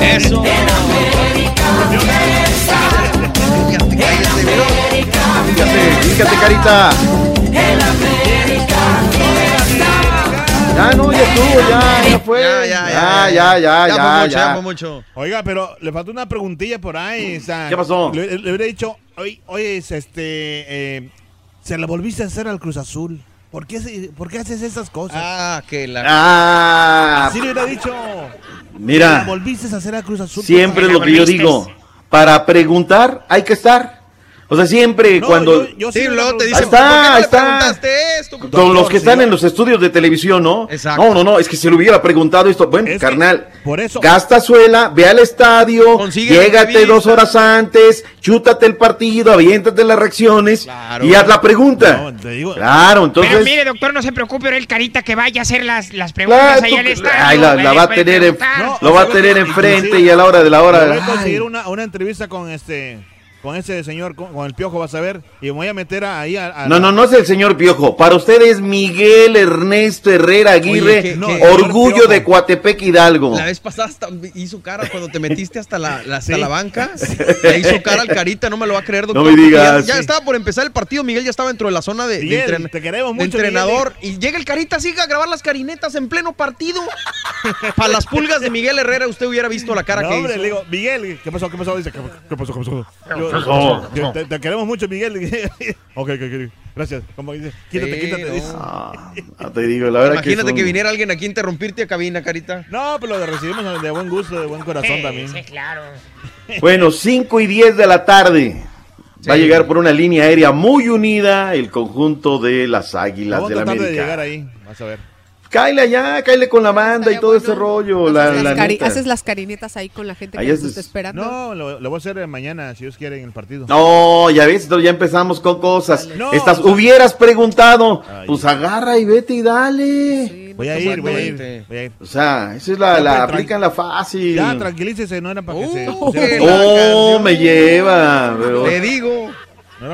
Speaker 1: Eso.
Speaker 18: En América.
Speaker 32: Fíjate, fíjate, carita. Ya no, ya estuvo, ya, ya fue.
Speaker 1: Ya, ya,
Speaker 32: ya,
Speaker 1: ya,
Speaker 32: ya, ya,
Speaker 1: Ya
Speaker 32: ya,
Speaker 1: mucho,
Speaker 32: ya.
Speaker 1: mucho.
Speaker 3: Oiga, pero le falta una preguntilla por ahí. o sea,
Speaker 32: ¿Qué pasó?
Speaker 3: Le, le hubiera dicho, oye, oye, es este, eh, se la volviste a hacer al Cruz Azul. ¿Por qué, se- por qué haces esas cosas?
Speaker 1: Ah, que la.
Speaker 32: Ah,
Speaker 3: Así le hubiera dicho.
Speaker 32: Mira.
Speaker 3: Volviste a hacer al Cruz Azul.
Speaker 32: siempre es
Speaker 3: ¿por
Speaker 32: lo que yo digo. Para preguntar hay que estar. O sea, siempre
Speaker 3: No,
Speaker 32: cuando...
Speaker 3: yo- yo
Speaker 1: Sí, luego te
Speaker 32: Ahí
Speaker 1: dicen,
Speaker 32: está,
Speaker 1: ¿por qué no
Speaker 32: ahí
Speaker 1: le
Speaker 32: está.
Speaker 1: preguntaste esto?
Speaker 32: Con los que están en los estudios de televisión, ¿no?
Speaker 1: Exacto.
Speaker 32: No, no, no, es que se le hubiera preguntado esto. Bueno,
Speaker 3: Es
Speaker 32: carnal,
Speaker 3: por eso-
Speaker 32: gasta suela, ve al estadio, llégate dos horas antes, chútate el partido, aviéntate las reacciones
Speaker 1: Claro.
Speaker 32: y haz la pregunta.
Speaker 3: No, te digo-
Speaker 32: Claro, entonces...
Speaker 4: Pero mire, doctor, no se preocupe, ahora el carita que vaya a hacer las, las preguntas
Speaker 32: Claro,
Speaker 4: ahí
Speaker 32: tú-
Speaker 4: al estadio.
Speaker 32: ay, la,
Speaker 4: él
Speaker 32: la
Speaker 4: le
Speaker 32: va a
Speaker 4: puede
Speaker 32: tener, en-.
Speaker 3: No,
Speaker 32: lo va a tener enfrente y a la hora de la
Speaker 3: Le voy
Speaker 32: hora.
Speaker 3: a conseguir una, una entrevista con este, con ese señor, con, con el piojo, vas a ver. Y me voy a meter ahí a. a-
Speaker 32: No, no, no es el señor Piojo. Para usted es Miguel Ernesto Herrera Aguirre,
Speaker 1: Oye, ¿qué-
Speaker 3: No,
Speaker 1: qué?
Speaker 3: señor
Speaker 32: orgullo de Coatepec Hidalgo.
Speaker 1: La vez pasada hasta hizo cara cuando te metiste hasta la, la- hasta
Speaker 3: Sí.
Speaker 1: la banca. [laughs] Le hizo cara al carita, no me lo va a creer, doctor.
Speaker 32: No me digas,
Speaker 1: Ya, ya
Speaker 32: sí.
Speaker 1: estaba por empezar el partido, Miguel ya estaba dentro de la zona de, de
Speaker 3: Miguel,
Speaker 1: entren-
Speaker 3: te queremos
Speaker 1: de
Speaker 3: mucho,
Speaker 1: entrenador. Y llega el carita, sigue a grabar las carinetas en pleno partido. Para las pulgas de Miguel Herrera, usted hubiera visto la cara
Speaker 3: No,
Speaker 1: que
Speaker 3: hombre,
Speaker 1: hizo.
Speaker 3: le digo, Miguel, ¿qué pasó? ¿Qué pasó? Dice, ¿qué, qué pasó? ¿Qué pasó? Yo- te, te queremos mucho, Miguel. [laughs] ok, ok, ok. Gracias. Como dice, quítate,
Speaker 1: Sí,
Speaker 3: quítate.
Speaker 1: no.
Speaker 3: dice.
Speaker 32: Ah, no te digo, la verdad
Speaker 1: Imagínate
Speaker 32: que,
Speaker 1: viniera alguien aquí a interrumpirte a cabina, carita.
Speaker 3: No, pero lo recibimos de buen gusto, de buen corazón
Speaker 4: Sí,
Speaker 3: también.
Speaker 4: sí, claro. [laughs]
Speaker 32: Bueno, 5 y 10 de la tarde. Va a llegar por una línea aérea muy unida el conjunto de las Águilas del
Speaker 3: a tratar de llegar
Speaker 32: América.
Speaker 3: ahí. Vas a ver.
Speaker 32: Cáile allá, cáile con la banda y todo ese rollo. La,
Speaker 49: haces,
Speaker 32: la
Speaker 49: las cari-
Speaker 32: neta.
Speaker 49: haces las carinetas ahí con la gente que
Speaker 32: Ahí
Speaker 49: nos está esperando.
Speaker 3: No, lo, lo voy a hacer mañana, si Dios quiere, en el partido.
Speaker 32: No, ya ves, entonces ya empezamos con cosas.
Speaker 3: No,
Speaker 32: Estas,
Speaker 3: o sea-
Speaker 32: hubieras preguntado,
Speaker 3: Ay.
Speaker 32: pues agarra y vete y dale.
Speaker 49: Sí, no
Speaker 3: Voy a ir, voy a ir. Voy a ir.
Speaker 32: O sea, esa es la,
Speaker 3: Ya,
Speaker 32: la
Speaker 3: pues,
Speaker 32: aplican la fácil.
Speaker 3: Ya, tranquilícese, no era para que se.
Speaker 1: Uh,
Speaker 3: no
Speaker 32: Oh,
Speaker 1: canción.
Speaker 32: me lleva. pero-
Speaker 1: Te digo.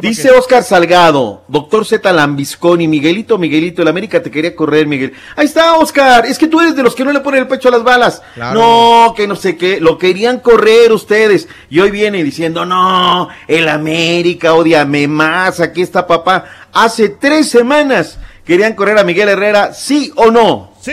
Speaker 32: Dice
Speaker 3: que-
Speaker 32: Oscar Salgado, doctor Z Lambisconi, Miguelito, Miguelito, el América te quería correr, Miguel. Ahí está, Oscar, es que tú eres de los que no le ponen el pecho a las balas.
Speaker 1: Claro.
Speaker 32: No, que no sé qué, lo querían correr ustedes. Y hoy viene diciendo, no, el América, odiame más, aquí está papá. Hace tres semanas querían correr a Miguel Herrera, sí o no.
Speaker 3: Sí.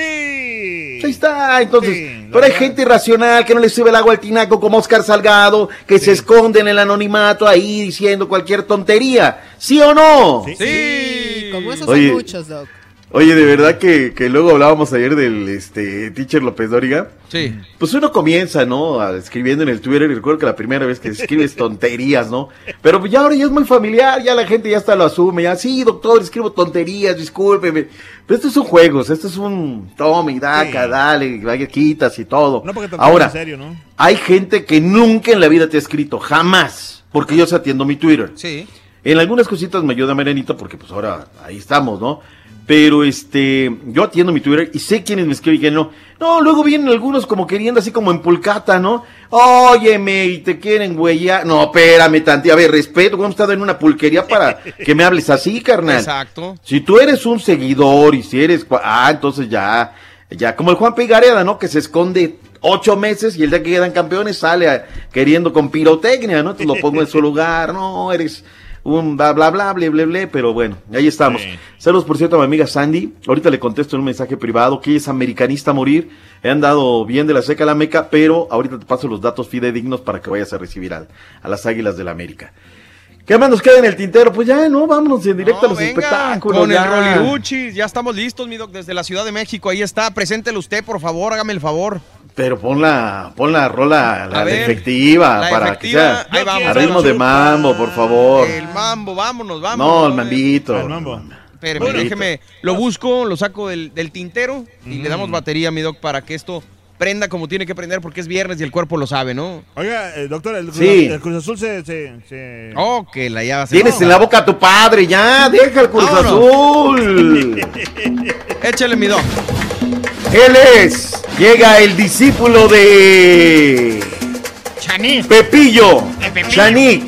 Speaker 32: Ahí está, entonces,
Speaker 3: Sí,
Speaker 32: pero hay
Speaker 3: verdad.
Speaker 32: gente irracional que no le sube el agua al tinaco como Oscar Salgado, que se esconde en el anonimato ahí diciendo cualquier tontería. ¿Sí o no?
Speaker 3: Sí.
Speaker 49: Sí, como esos
Speaker 32: Oye.
Speaker 49: son muchos, Doc.
Speaker 32: Oye, de verdad que, que luego hablábamos ayer del este teacher López Dóriga.
Speaker 1: Sí.
Speaker 32: Pues uno comienza, ¿no? A- escribiendo en el Twitter, y recuerdo que la primera vez que escribes tonterías, ¿no? Pero ya ahora ya es muy familiar, ya la gente ya hasta lo asume, ya, sí, doctor, escribo tonterías, discúlpeme. Pero estos son juegos, esto es un tome y daca,
Speaker 3: Sí.
Speaker 32: dale, vaya, quitas y todo.
Speaker 3: No porque
Speaker 32: ahora,
Speaker 3: en serio, ¿no?
Speaker 32: hay gente que nunca en la vida te ha escrito, jamás, porque yo se atiendo mi Twitter.
Speaker 1: Sí.
Speaker 32: En algunas cositas me ayuda Marianita porque pues ahora ahí estamos, ¿no? Pero este, yo atiendo mi Twitter y sé quiénes me escriben y quiénes no. No, luego vienen algunos como queriendo así como en pulcata, ¿no? Óyeme, y te quieren güey No, espérame tantito, a ver, respeto, hemos estado en una pulquería para [laughs] que me hables así, carnal.
Speaker 1: Exacto.
Speaker 32: Si tú eres un seguidor y si eres, ah, entonces ya, ya, como el Juan Pigareda, ¿no? Que se esconde ocho meses y el día que quedan campeones sale a- queriendo con pirotecnia, ¿no? Te lo pongo en su [laughs] lugar, no, eres un bla, bla, bla, bla, bla, bla, pero bueno, ahí estamos.
Speaker 3: Sí.
Speaker 32: Saludos, por cierto, a mi amiga Sandy. Ahorita le contesto en un mensaje privado que ella es americanista a morir. He andado bien de la seca a la meca, pero ahorita te paso los datos fidedignos para que vayas a recibir al- a, las Águilas del la América. ¿Qué más nos queda en el tintero? Pues ya, no, vámonos en directo
Speaker 1: No,
Speaker 32: a los
Speaker 1: venga,
Speaker 32: espectáculos.
Speaker 1: Con
Speaker 32: ya.
Speaker 1: el Roliruchis, ya estamos listos, mi doc, desde la Ciudad de México. Ahí está, preséntelo usted, por favor, hágame el favor.
Speaker 32: Pero pon la, pon la rola, la
Speaker 1: A ver,
Speaker 32: efectiva,
Speaker 1: la
Speaker 32: para
Speaker 1: efectiva,
Speaker 32: que
Speaker 1: ahí vamos,
Speaker 32: sea a ritmo de mambo, por favor.
Speaker 1: El mambo, vámonos, vámonos.
Speaker 32: No, el mambito.
Speaker 3: Mambo.
Speaker 1: Espérame, déjeme, lo busco, lo saco del, del tintero y le damos batería, mi doc, para que esto prenda como tiene que prender porque es viernes y el cuerpo lo sabe, ¿no?
Speaker 3: Oiga, eh, doctor, el, Cruz-
Speaker 32: Sí.
Speaker 3: el Cruz Azul se... se, se-
Speaker 1: Oh, que la ya se
Speaker 32: Tienes en la boca a tu padre, ya, deja el Cruz
Speaker 1: Vámonos.
Speaker 32: Azul. [laughs] [laughs]
Speaker 1: Échale mi don.
Speaker 32: Él es, llega el discípulo de
Speaker 4: Chaní.
Speaker 32: Pepillo,
Speaker 4: Pepillo.
Speaker 32: Chanik,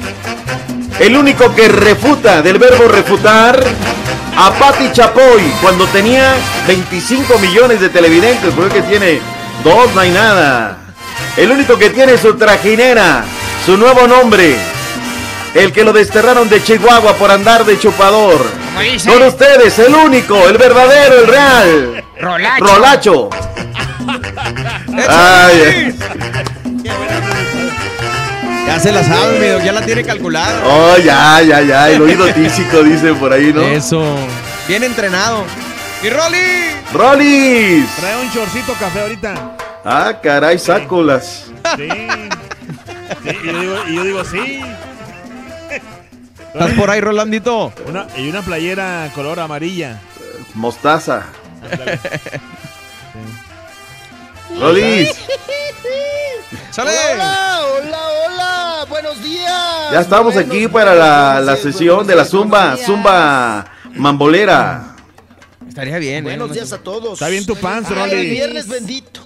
Speaker 32: el único que refuta del verbo refutar a Pati Chapoy cuando tenía 25 millones de televidentes, porque que tiene dos, no hay nada. El único que tiene su trajinera, su nuevo nombre, el que lo desterraron de Chihuahua por andar de chupador. Con ustedes, el único, el verdadero, el real.
Speaker 4: Rolacho.
Speaker 32: Rolacho. [laughs] Ay,
Speaker 1: Ya se la sabe, mi doc, ya la tiene calculada.
Speaker 32: Oh, ya, ya, ya. El oído tísico, dicen por ahí, ¿no?
Speaker 1: Eso. Bien entrenado. ¡Mi Rolly!
Speaker 32: ¡Rolis!
Speaker 3: Trae un chorcito café ahorita.
Speaker 32: Ah, caray, sácolas.
Speaker 3: Sí. Sí, y, yo digo, y yo digo, sí.
Speaker 1: ¿Estás por ahí, Rolandito?
Speaker 3: Una, y una playera color amarilla.
Speaker 32: Mostaza. Rolis. [laughs]
Speaker 1: ¡Sale!
Speaker 50: Hola, hola, hola. Buenos días.
Speaker 32: Ya estamos
Speaker 50: Buenos
Speaker 32: aquí para la, la sesión
Speaker 50: días,
Speaker 32: de la zumba, zumba mambolera.
Speaker 1: Estaría bien, ¿eh?
Speaker 50: Buenos días a todos.
Speaker 3: Está bien tu panza,
Speaker 50: Ay,
Speaker 3: Rolly.
Speaker 50: Viernes bendito.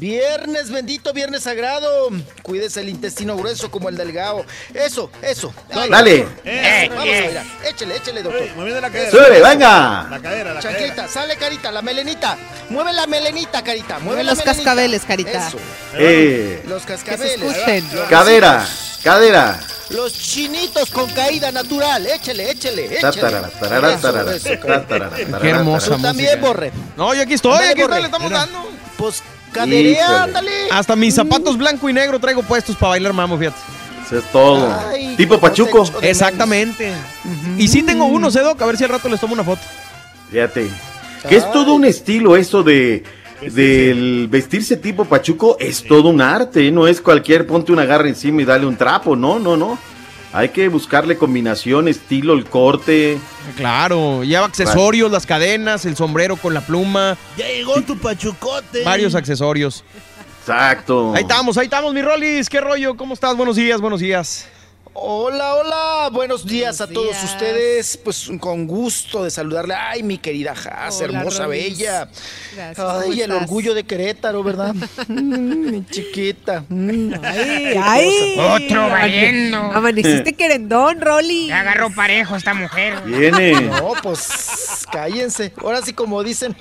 Speaker 50: Viernes bendito, viernes sagrado. Cuídese el intestino grueso como el delgado. Eso, eso. Ay,
Speaker 32: Dale.
Speaker 50: eso, Vamos a bailar. Échele, échele, doctor.
Speaker 3: Ey, moviendo la cadera.
Speaker 32: Sube, venga.
Speaker 3: La cadera, la
Speaker 50: Chanclita,
Speaker 3: cadera.
Speaker 50: sale carita, la melenita. Mueve la melenita, carita. Mueve
Speaker 49: Mueve
Speaker 50: la
Speaker 49: los
Speaker 50: melenita.
Speaker 49: cascabeles, carita.
Speaker 50: Eso.
Speaker 32: Eh,
Speaker 50: Los
Speaker 49: Que se
Speaker 50: cascabeles.
Speaker 32: cadera, cadera.
Speaker 50: Los chinitos con caída natural. Échele, échele, échele.
Speaker 32: Tatarara, tarara,
Speaker 50: Eso,
Speaker 32: tarara,
Speaker 50: eso, carita.
Speaker 32: tatarara, tarara,
Speaker 1: Qué hermosa
Speaker 50: Tú
Speaker 32: tarara.
Speaker 50: también, borre.
Speaker 1: No, yo aquí estoy,
Speaker 50: Ándale,
Speaker 1: aquí estoy, le estamos
Speaker 50: Mira.
Speaker 1: dando.
Speaker 50: Pues caderea,
Speaker 32: Híjole.
Speaker 50: ándale.
Speaker 1: Hasta mis zapatos blanco y negro traigo puestos para bailar mamo, fíjate.
Speaker 32: Eso es todo.
Speaker 50: Ay,
Speaker 32: tipo Pachuco.
Speaker 1: Exactamente. Y sí tengo uno, Doc, a ver si al rato les tomo una foto.
Speaker 32: Fíjate. Que es todo un estilo eso de del vestirse tipo pachuco es todo un arte, ¿eh? no es cualquier ponte una garra encima y dale un trapo, no, no, no. Hay que buscarle combinación, estilo, el corte.
Speaker 1: Claro, lleva accesorios, las cadenas, el sombrero con la pluma,
Speaker 3: Ya llegó tu pachucote.
Speaker 1: varios accesorios.
Speaker 32: Exacto.
Speaker 1: Ahí estamos, ahí estamos, mi Rolis. ¿Qué rollo? ¿Cómo estás? Buenos días, buenos días.
Speaker 50: Hola, hola, buenos días
Speaker 49: Buenos
Speaker 50: a todos
Speaker 49: días.
Speaker 50: ustedes. Pues con gusto de saludarle. Ay, mi querida Haas, hermosa,
Speaker 49: Rolis.
Speaker 50: bella.
Speaker 49: Gracias, ¿cómo
Speaker 50: Ay, el
Speaker 49: estás?
Speaker 50: orgullo de Querétaro, ¿verdad? [laughs] Mm, mi chiquita. Mm.
Speaker 49: Ay, ay.
Speaker 4: Otro valiendo.
Speaker 49: Amaneciste querendón, Rolly.
Speaker 4: Se agarró parejo esta mujer.
Speaker 32: Viene.
Speaker 50: No, pues cállense. Ahora sí, como dicen,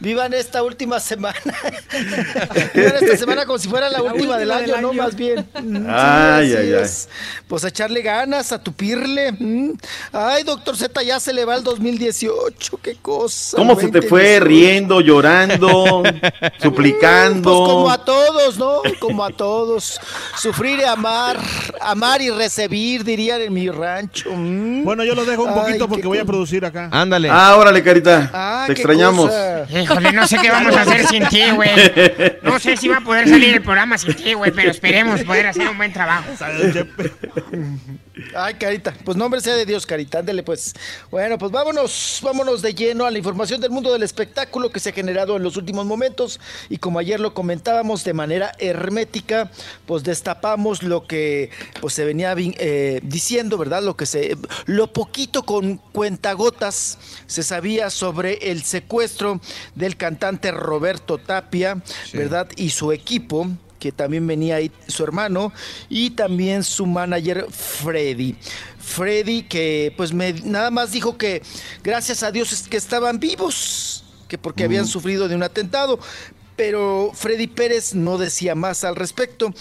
Speaker 50: vivan esta última semana. [laughs] vivan esta semana como si fuera la, última,
Speaker 49: última
Speaker 50: del año,
Speaker 49: del
Speaker 50: ¿no? Más bien.
Speaker 32: Ay,
Speaker 50: así
Speaker 32: ay, ay.
Speaker 50: es. Pues a echarle ganas, a tupirle. Mm. Ay, doctor Z, ya se le va el 2018. Qué cosa.
Speaker 32: ¿Cómo se te fue
Speaker 50: 2018.
Speaker 32: riendo, llorando, [laughs]
Speaker 50: Pues como
Speaker 32: suplicando?
Speaker 50: a todos, ¿no? Como a todos. Sufrir y amar, amar y recibir, dirían en mi rancho. Mm.
Speaker 3: Bueno, yo lo dejo un
Speaker 50: Ay,
Speaker 3: poquito
Speaker 50: qué
Speaker 3: porque voy a producir acá.
Speaker 1: Ándale.
Speaker 32: Ah, órale, carita.
Speaker 50: Ah,
Speaker 32: Te extrañamos.
Speaker 50: cosa.
Speaker 4: Híjole, no sé qué vamos a hacer [laughs] sin ti, güey. No sé si va a poder salir el programa sin ti, güey, pero esperemos poder hacer un buen trabajo.
Speaker 50: Ay, Carita, pues nombre sea de Dios, Carita, ándele pues. Bueno, pues vámonos, vámonos de lleno a la información del mundo del espectáculo que se ha generado en los últimos momentos y como ayer lo comentábamos de manera hermética, pues destapamos lo que pues se venía eh, diciendo, ¿verdad? Lo que se, lo poquito con cuentagotas se sabía sobre el secuestro del cantante Roberto Tapia, ¿verdad? Y su equipo que también venía ahí su hermano y también su manager Freddy. Freddy que pues me nada más dijo que gracias a Dios es que estaban vivos, que porque habían sufrido de un atentado. Pero Freddy Pérez no decía más al respecto.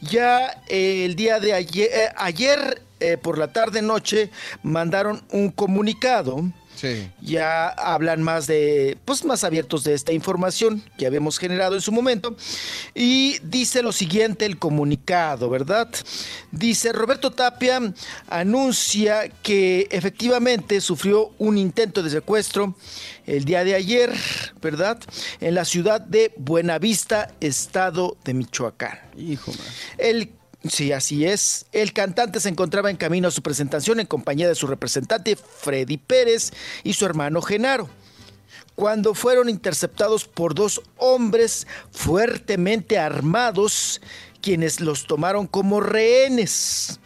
Speaker 50: Ya eh, el día de ayer, eh, ayer eh, por la tarde noche mandaron un comunicado
Speaker 1: Sí.
Speaker 50: ya hablan más de, pues más abiertos de esta información que habíamos generado en su momento. Y dice lo siguiente el comunicado, ¿verdad? Dice, Roberto Tapia anuncia que efectivamente sufrió un intento de secuestro el día de ayer, ¿verdad? En la ciudad de Buenavista, estado de Michoacán.
Speaker 1: Hijo, man.
Speaker 50: El Sí, así es. El cantante se encontraba en camino a su presentación en compañía de su representante Freddy Pérez y su hermano Genaro. cuando fueron interceptados por dos hombres fuertemente armados, quienes los tomaron como rehenes.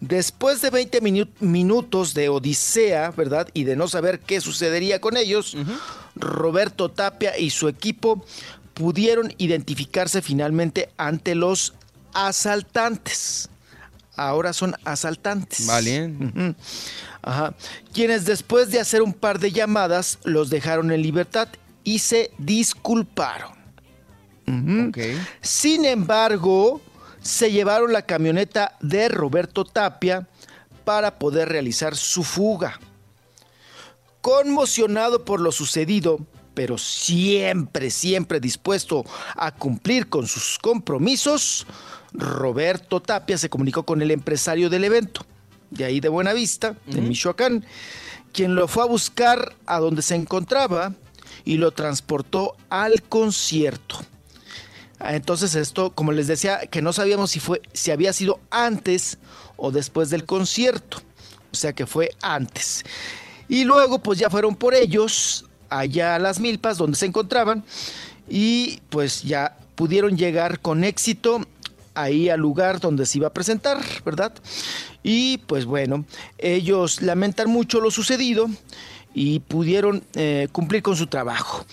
Speaker 50: Después de 20 minu- minutos de odisea, ¿verdad? Y de no saber qué sucedería con ellos, Roberto Tapia y su equipo pudieron identificarse finalmente ante los asaltantes. Ahora son asaltantes.
Speaker 1: Vale.
Speaker 50: Ajá. Quienes después de hacer un par de llamadas los dejaron en libertad y se disculparon. Ujú. Sin embargo, se llevaron la camioneta de Roberto Tapia para poder realizar su fuga. Conmocionado por lo sucedido, pero siempre, siempre dispuesto a cumplir con sus compromisos, Roberto Tapia se comunicó con el empresario del evento, de ahí de Buenavista, de Michoacán, quien lo fue a buscar a donde se encontraba y lo transportó al concierto. Ah, Entonces esto, como les decía, que no sabíamos si fue, si había sido antes o después del concierto. O sea que fue antes. Y luego pues ya fueron por ellos allá a las milpas donde se encontraban y pues ya pudieron llegar con éxito ahí al lugar donde se iba a presentar, ¿verdad? Y pues bueno, ellos lamentan mucho lo sucedido y pudieron eh, cumplir con su trabajo.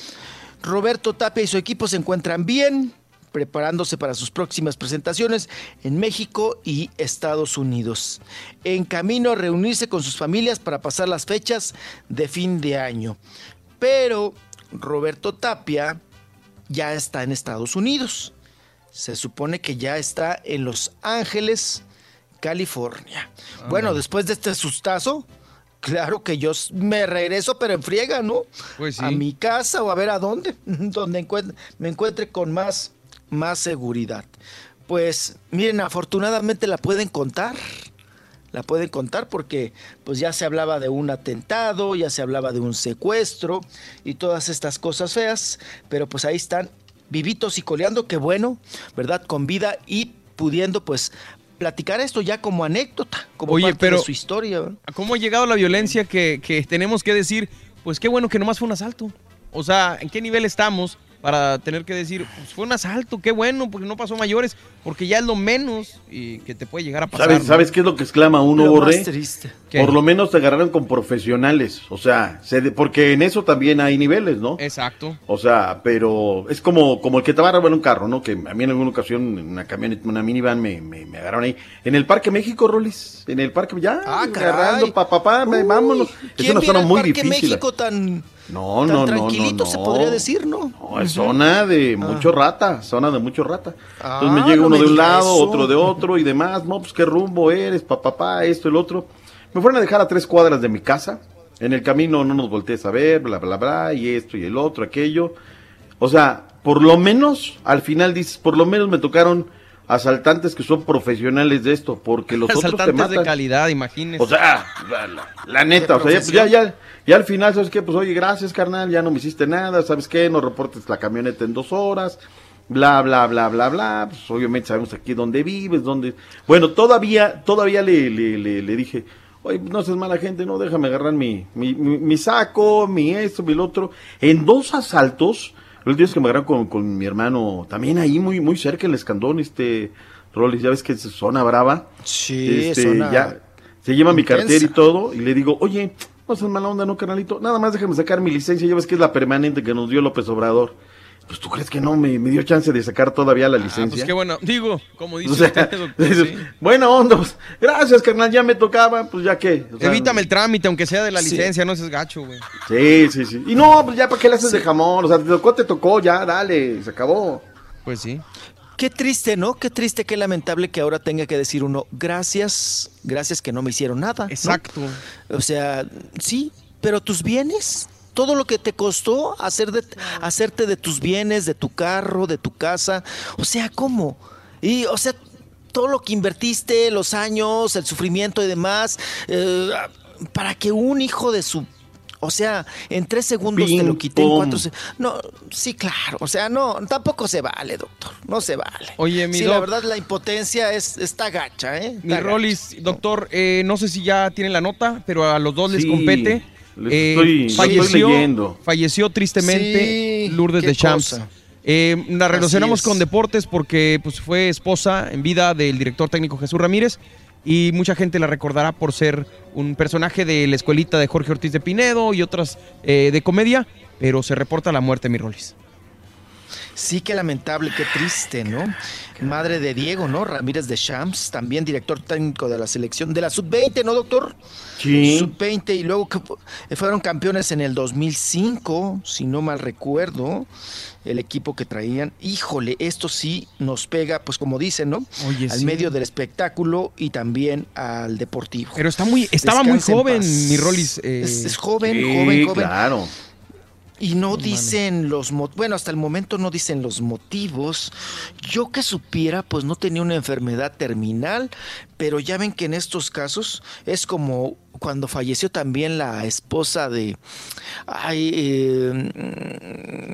Speaker 50: Roberto Tapia y su equipo se encuentran bien, preparándose para sus próximas presentaciones en México y Estados Unidos. En camino a reunirse con sus familias para pasar las fechas de fin de año. Pero Roberto Tapia ya está en Estados Unidos. Se supone que ya está en Los Ángeles, California. Bueno, después de este sustazo, claro que yo me regreso, pero en friega, ¿no?
Speaker 1: Pues sí.
Speaker 50: A mi casa o a ver a dónde, [laughs] donde me encuentre con más, más seguridad. Pues miren, afortunadamente la pueden contar. La pueden contar porque pues ya se hablaba de un atentado, ya se hablaba de un secuestro y todas estas cosas feas, pero pues ahí están vivitos y coleando, qué bueno, ¿verdad? Con vida y pudiendo pues platicar esto ya como anécdota, como
Speaker 1: Oye,
Speaker 50: parte
Speaker 1: pero-
Speaker 50: de su historia. ¿verdad?
Speaker 1: ¿Cómo ha llegado la violencia que, que tenemos que decir, pues qué bueno que nomás fue un asalto? O sea, ¿en qué nivel estamos para tener que decir, pues fue un asalto, qué bueno, porque no pasó mayores, porque ya es lo menos y que te puede llegar a pasar.
Speaker 32: ¿Sabes,
Speaker 1: ¿no?
Speaker 32: ¿Sabes qué es lo que exclama uno,
Speaker 50: Lo
Speaker 32: Borré?
Speaker 50: más triste.
Speaker 1: ¿Qué?
Speaker 32: Por lo menos te agarraron con profesionales. O sea, se de- porque en eso también hay niveles, ¿no?
Speaker 1: Exacto.
Speaker 32: O sea, pero es como, como el que te va a robar un carro, ¿no? Que a mí en alguna ocasión, en una camioneta, una minivan, me, me, me agarraron ahí. En el Parque México, Rolis. En el Parque, ya,
Speaker 50: Ah, caray.
Speaker 32: agarrando, pa, pa, pa,
Speaker 50: Uy,
Speaker 32: vámonos. Es
Speaker 50: ¿Quién
Speaker 32: una zona muy
Speaker 50: Parque
Speaker 32: difícil.
Speaker 50: México tan,
Speaker 32: No,
Speaker 50: tan
Speaker 32: no, no,
Speaker 50: tranquilito,
Speaker 32: no,
Speaker 50: se
Speaker 32: no.
Speaker 50: podría decir, ¿no?
Speaker 32: No, es zona de mucho rata, zona de mucho rata.
Speaker 50: Ah,
Speaker 32: Entonces me llega
Speaker 50: no
Speaker 32: uno
Speaker 50: me
Speaker 32: de un lado,
Speaker 50: eso.
Speaker 32: otro de otro y demás. No, pues qué rumbo eres, papá, papá, esto, el otro. Me fueron a dejar a tres cuadras de mi casa. En el camino no nos voltees a ver, bla, bla, bla, y esto y el otro, aquello. O sea, por lo menos, al final dices, por lo menos me tocaron asaltantes que son profesionales de esto, porque los otros te matan.
Speaker 1: de calidad, imagínese.
Speaker 32: O sea, la, la- la neta, o sea, ya, ya, ya, ya al final, ¿sabes qué? Pues oye, gracias, carnal, ya no me hiciste nada, ¿sabes qué? No reportes la camioneta en dos horas, bla, bla, bla, bla, bla. Pues obviamente sabemos aquí dónde vives, dónde... Bueno, todavía, todavía le, le, le, le dije, oye, no seas mala gente, no, déjame agarrar mi, mi, mi, mi saco, mi esto, mi lo otro. En dos asaltos, los últimos que me agarraron con, con mi hermano, también ahí muy, muy cerca, el escandón, este... Rolis, ya ves que es zona brava.
Speaker 50: Sí,
Speaker 32: Este,
Speaker 50: zona
Speaker 32: ya se lleva mi cartera y todo y le digo, oye, no seas mala onda, no, carnalito, nada más déjame sacar mi licencia, ya ves que es la permanente que nos dio López Obrador. Pues tú crees que no me, me dio chance de sacar todavía la
Speaker 1: Ah,
Speaker 32: licencia.
Speaker 1: pues qué bueno. Digo, como dice
Speaker 32: O sea,
Speaker 1: usted, doctor, [laughs]
Speaker 32: dices,
Speaker 1: sí.
Speaker 32: buena onda, pues, gracias, carnal, ya me tocaba, pues ya que.
Speaker 1: Evítame el trámite, aunque sea de la
Speaker 32: Sí.
Speaker 1: licencia, no seas gacho, güey.
Speaker 32: Sí, sí, sí. Y no, pues ya para qué le haces de jamón, o sea, te tocó, te tocó, ya, dale, se acabó.
Speaker 1: Pues sí.
Speaker 50: Qué triste, ¿no? Qué triste, qué lamentable que ahora tenga que decir uno, gracias, gracias que no me hicieron nada. ¿no?
Speaker 1: Exacto.
Speaker 50: O sea, sí, pero tus bienes, todo lo que te costó hacer de, hacerte de tus bienes, de tu carro, de tu casa, o sea, ¿cómo? Y, o sea, todo lo que invertiste, los años, el sufrimiento y demás, eh, para que un hijo de su... O sea, en tres segundos te lo quité, en cuatro se- No, sí, claro. O sea, no, tampoco se vale, doctor. No se vale.
Speaker 1: Oye, mi
Speaker 50: Sí, la verdad, la impotencia es, está gacha, ¿eh?
Speaker 1: Mi
Speaker 50: Está
Speaker 1: Rolis, doctor, eh, no sé si ya tienen la nota, pero a los dos les
Speaker 32: Sí.
Speaker 1: compete.
Speaker 32: Les
Speaker 1: Eh,
Speaker 32: estoy,
Speaker 1: falleció,
Speaker 32: leyendo.
Speaker 1: falleció tristemente
Speaker 50: Sí,
Speaker 1: Lourdes de Champs.
Speaker 50: cosa.
Speaker 1: Eh, la relacionamos con deportes porque pues, fue esposa en vida del director técnico Jesús Ramírez y mucha gente la recordará por ser un personaje de la escuelita de Jorge Ortiz de Pinedo y otras eh, de comedia, pero se reporta la muerte, mi Rolis.
Speaker 50: Sí, qué lamentable, qué triste, ¿no? Madre de Diego, ¿no? Ramírez de Champs, también director técnico de la selección de la sub-20, ¿no, doctor?
Speaker 32: Sí.
Speaker 50: Sub-20 y luego que fu- fueron campeones en el 2005, si no mal recuerdo, el equipo que traían. Híjole, esto sí nos pega, pues como dicen, ¿no?
Speaker 1: Oye,
Speaker 50: al
Speaker 1: sí.
Speaker 50: medio del espectáculo y también al deportivo.
Speaker 1: Pero está muy, estaba muy joven,
Speaker 50: paz.
Speaker 1: mi Rolis. eh,
Speaker 50: Es, es joven,
Speaker 32: Sí,
Speaker 50: joven, joven.
Speaker 32: claro.
Speaker 50: Y no dicen los mo- bueno, hasta el momento no dicen los motivos. Yo que supiera, pues no tenía una enfermedad terminal, pero ya ven que en estos casos es como cuando falleció también la esposa de ay, eh,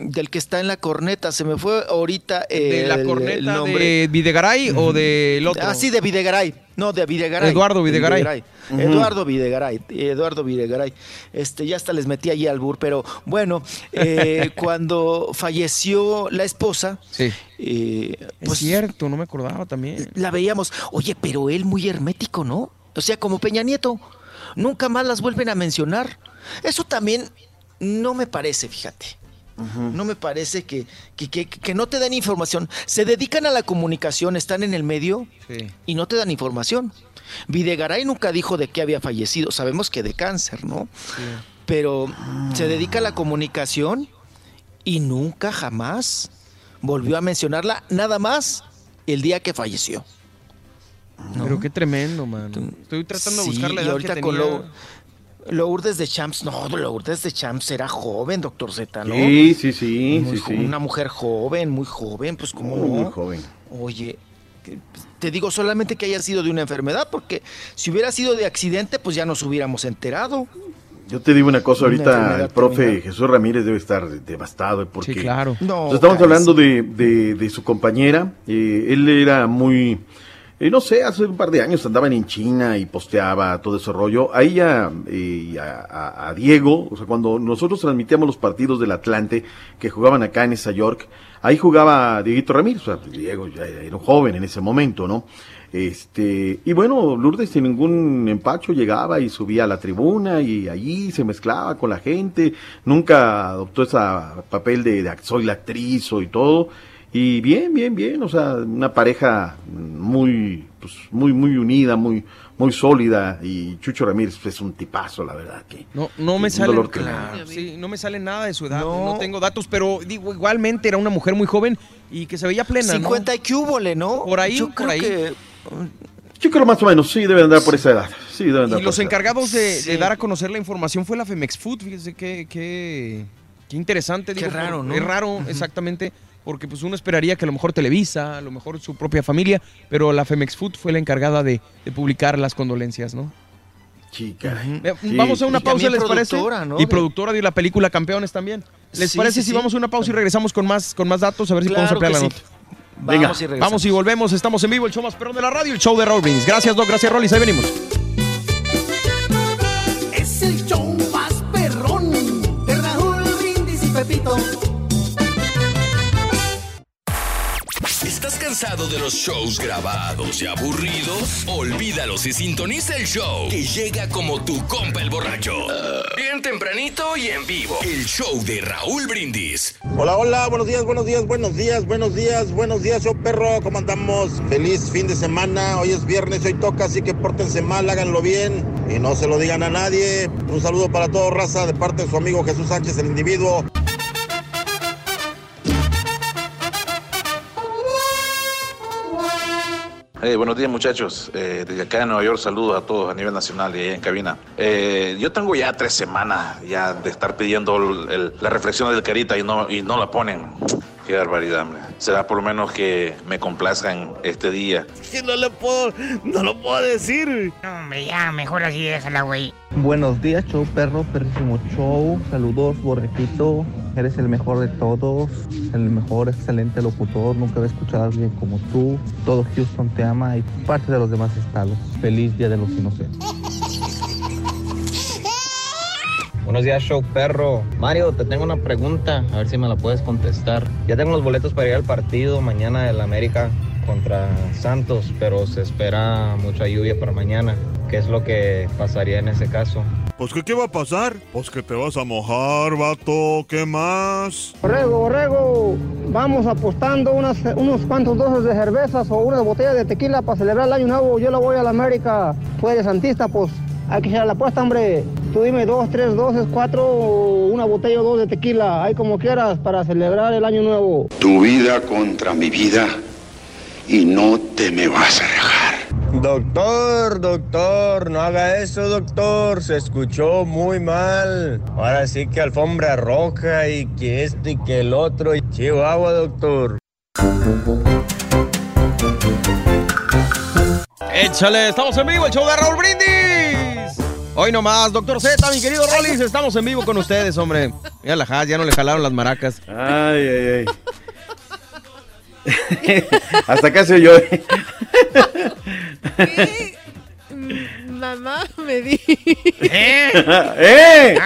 Speaker 50: del que está en la corneta, se me fue ahorita
Speaker 1: ¿De la
Speaker 50: el- el
Speaker 1: corneta
Speaker 50: nombre.
Speaker 1: de Videgaray o del otro?
Speaker 50: Ah, sí, de Videgaray. No, de Videgaray.
Speaker 1: Eduardo
Speaker 50: de
Speaker 1: Videgaray.
Speaker 50: Eduardo Videgaray. Eduardo Videgaray. Este, ya hasta les metí allí al bur, pero bueno, eh, [laughs] cuando falleció la esposa,
Speaker 1: Sí.
Speaker 50: Eh,
Speaker 1: Es
Speaker 50: pues
Speaker 1: cierto, no me acordaba también.
Speaker 50: la veíamos. Oye, pero él muy hermético, ¿no? O sea, como Peña Nieto. Nunca más las vuelven a mencionar. Eso también no me parece, fíjate. No me parece que, que, que- que no te dan información. Se dedican a la comunicación, están en el medio
Speaker 1: Sí.
Speaker 50: y no te dan información. Videgaray nunca dijo de qué había fallecido. Sabemos que de cáncer, ¿no? Pero se dedica a la comunicación y nunca jamás volvió a mencionarla, nada más el día que falleció.
Speaker 1: Pero qué tremendo, man. Estoy tratando de
Speaker 50: Sí,
Speaker 1: buscar la
Speaker 50: y
Speaker 1: edad
Speaker 50: ahorita
Speaker 1: que
Speaker 50: con. Lo- Lourdes de Champs, no, Lourdes de Champs era joven, doctor Z, ¿no?
Speaker 32: Sí, sí, sí,
Speaker 50: Muy
Speaker 32: sí, sí.
Speaker 50: Una mujer joven, muy joven, pues como
Speaker 32: Muy,
Speaker 50: no.
Speaker 32: muy joven.
Speaker 50: Oye, que- te digo solamente que haya sido de una enfermedad, porque si hubiera sido de accidente, pues ya nos hubiéramos enterado.
Speaker 32: Yo te digo una cosa, ahorita el profe
Speaker 50: terminal.
Speaker 32: Jesús Ramírez debe estar devastado porque
Speaker 1: Sí, claro.
Speaker 50: No,
Speaker 32: Pues estamos hablando de, de- de su compañera. eh, él era muy, eh, no sé, hace un par de años andaban en China y posteaba todo ese rollo. A ella eh, y a, a- a Diego, o sea, cuando nosotros transmitíamos los partidos del Atlante que jugaban acá en esa York, ahí jugaba Dieguito Ramírez, o sea, Diego ya era un joven en ese momento, ¿no? Este, y bueno, Lourdes sin ningún empacho llegaba y subía a la tribuna y allí se mezclaba con la gente, nunca adoptó ese papel de, de soy la actriz y todo. Y bien, bien, bien, o sea, una pareja muy, pues, muy, muy unida, muy, muy sólida. Y Chucho Ramírez es un tipazo, la verdad. Que,
Speaker 1: No, no me sale, claro, sí, no me sale nada de su edad,
Speaker 50: No.
Speaker 1: no. tengo datos, pero digo, igualmente era una mujer muy joven y que se veía plena, ¿no?
Speaker 50: 50 y que ¿no?
Speaker 1: Por ahí,
Speaker 50: Yo
Speaker 1: por
Speaker 50: creo
Speaker 1: ahí.
Speaker 50: que
Speaker 32: Yo creo más o menos, sí, debe andar por esa edad. Sí, debe andar
Speaker 1: Y
Speaker 32: por
Speaker 1: los
Speaker 32: esa edad.
Speaker 1: encargados de, de
Speaker 50: Sí.
Speaker 1: dar a conocer la información fue la Femex Food, fíjese qué, qué, qué interesante.
Speaker 50: Qué
Speaker 1: digo,
Speaker 50: raro,
Speaker 1: por-
Speaker 50: ¿no?
Speaker 1: Es raro, exactamente, porque pues uno esperaría que a lo mejor Televisa, a lo mejor su propia familia, pero la Femex Food fue la encargada de, de publicar las condolencias, ¿no?
Speaker 32: Chica.
Speaker 1: Vamos a una
Speaker 50: Y
Speaker 1: pausa, ¿les parece? Y
Speaker 50: De-
Speaker 1: productora de la película Campeones también. ¿Les
Speaker 50: Sí,
Speaker 1: parece
Speaker 50: sí,
Speaker 1: si
Speaker 50: sí.
Speaker 1: vamos a una pausa y regresamos con más, con más datos? A ver si
Speaker 50: Claro
Speaker 1: podemos ampliar la
Speaker 50: sí.
Speaker 1: nota.
Speaker 32: Venga,
Speaker 50: Vamos y regresamos.
Speaker 1: Vamos y volvemos, estamos en vivo, el show más perrón de la radio, el show de Raúl Brindis. Gracias, Doc, gracias, Rollis, ahí venimos.
Speaker 18: Es el show más perrón de Raúl Brindis y Pepito.
Speaker 8: Cansado de los shows grabados y aburridos? Olvídalos y sintoniza el show que llega como tu compa el borracho. Bien tempranito y en vivo. El show de Raúl Brindis.
Speaker 51: Hola, hola, buenos días, buenos días, buenos días, buenos días, buenos días, yo perro, ¿cómo andamos? Feliz fin de semana, hoy es viernes, hoy toca, así que pórtense mal, háganlo bien y no se lo digan a nadie. Un saludo para todo raza de parte de su amigo Jesús Sánchez, el individuo.
Speaker 52: Buenos días muchachos, Eh, desde acá en Nueva York saludos a todos a nivel nacional y allá en cabina. Eh, yo tengo ya tres semanas ya de estar pidiendo la reflexión del Carita y no, y no la ponen. Qué barbaridad, hombre. Será por lo menos que me complazcan este día.
Speaker 3: Que no le puedo, no lo puedo decir.
Speaker 4: No, hombre, ya, mejor así déjala, güey.
Speaker 53: Buenos días, show perro, perrísimo show. Saludos, borrequito. Eres el mejor de todos, el mejor, excelente locutor. Nunca había escuchado a alguien como tú. Todo Houston te ama y parte de los demás estados. Feliz Día de los Inocentes.
Speaker 54: Buenos días, show perro. Mario, te tengo una pregunta, a ver si me la puedes contestar. Ya tengo los boletos para ir al partido mañana del América contra Santos, pero se espera mucha lluvia para mañana. ¿Qué es lo que pasaría en ese caso?
Speaker 3: Pues ¿qué, ¿qué va a pasar? Pues que te vas a mojar, vato. ¿Qué más?
Speaker 53: Borrego, borrego, vamos apostando unas, unos cuantos dosis de cervezas o una botella de tequila para celebrar el año nuevo. Yo la voy a la América. Tú eres santista, pues hay que echar la apuesta, hombre. Tú dime dos, tres dosis, cuatro, una botella o dos de tequila. Hay como quieras para celebrar el año nuevo.
Speaker 55: Tu vida contra mi vida y no te me vas a dejar.
Speaker 54: Doctor, doctor, no haga eso, doctor. Se escuchó muy mal. Ahora sí que alfombra roja y que esto y que el otro. Y Chihuahua, doctor.
Speaker 1: Échale, estamos en vivo, el show de Raúl Brindis. Hoy nomás, doctor Z, mi querido Rolis, estamos en vivo con ustedes, hombre. Mira la Haas, ya no le jalaron las maracas.
Speaker 32: Ay, ay, ay. [laughs] Hasta acá se oyó. [laughs] ¿eh?
Speaker 49: Mamá me di.
Speaker 4: ¿Eh? [laughs]
Speaker 32: ¡Eh!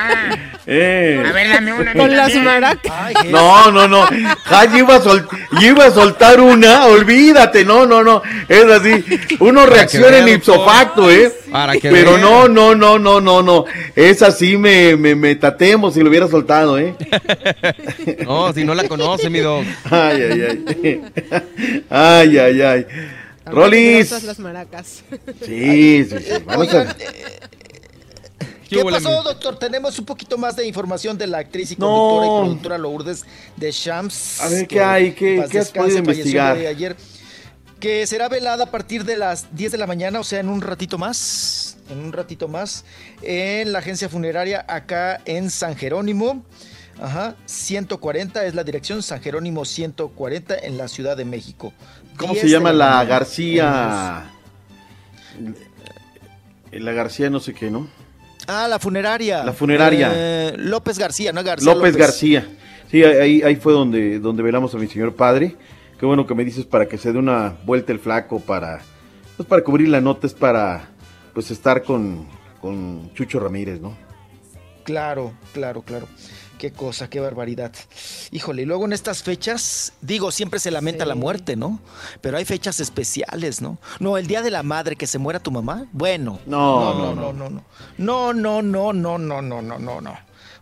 Speaker 32: ¡Eh!
Speaker 4: A ver, dame una.
Speaker 49: Con las maracas.
Speaker 32: No, no, no. Ja, yo iba, a sol- yo iba a soltar una, olvídate, no, no, no. Es así. Uno reacciona en ipso facto, ¿eh?
Speaker 1: Para que
Speaker 32: Pero
Speaker 1: vea.
Speaker 32: no, no, no, no, no, no. Es así, me, me, me tatemos si lo hubiera soltado, ¿eh? [laughs]
Speaker 1: No, si no la conoce, mi dog.
Speaker 32: Ay, ay, ay. [laughs] Ay, ay, ay. Rolis.
Speaker 49: peligrosas las maracas.
Speaker 32: Sí, [laughs] sí, sí. Vamos a...
Speaker 50: Oigan, ¿Qué pasó, doctor? Tenemos un poquito más de información de la actriz y
Speaker 32: No.
Speaker 50: conductora y productora Lourdes de Shams.
Speaker 32: A ver, ¿qué hay? ¿Qué- qué has podido investigar?
Speaker 50: de ayer. Que será velada a partir de las 10 de la mañana, o sea, en un ratito más. En un ratito más. En la agencia funeraria acá en San Jerónimo. Ajá, 140 es la dirección, San Jerónimo 140 en la Ciudad de México.
Speaker 32: ¿Cómo
Speaker 50: 10
Speaker 32: se llama la. García? La García no sé qué, ¿no?
Speaker 50: Ah, la funeraria.
Speaker 32: La funeraria.
Speaker 50: Eh, López García, no García.
Speaker 32: López, García. Sí, ahí, ahí fue donde, donde velamos a mi señor padre. Qué bueno que me dices para que se dé una vuelta el flaco para, pues para cubrir la nota, es para pues estar con, con Chucho Ramírez, ¿no?
Speaker 50: Claro, claro, claro. Qué cosa, qué barbaridad. Híjole, y luego en estas fechas, digo, siempre se lamenta la muerte, ¿no? Pero hay fechas especiales, ¿no? No, el día de la madre que se muera tu mamá, bueno.
Speaker 32: No,
Speaker 50: no, no, no, no. No, no, no, no, no, no, no, no, no.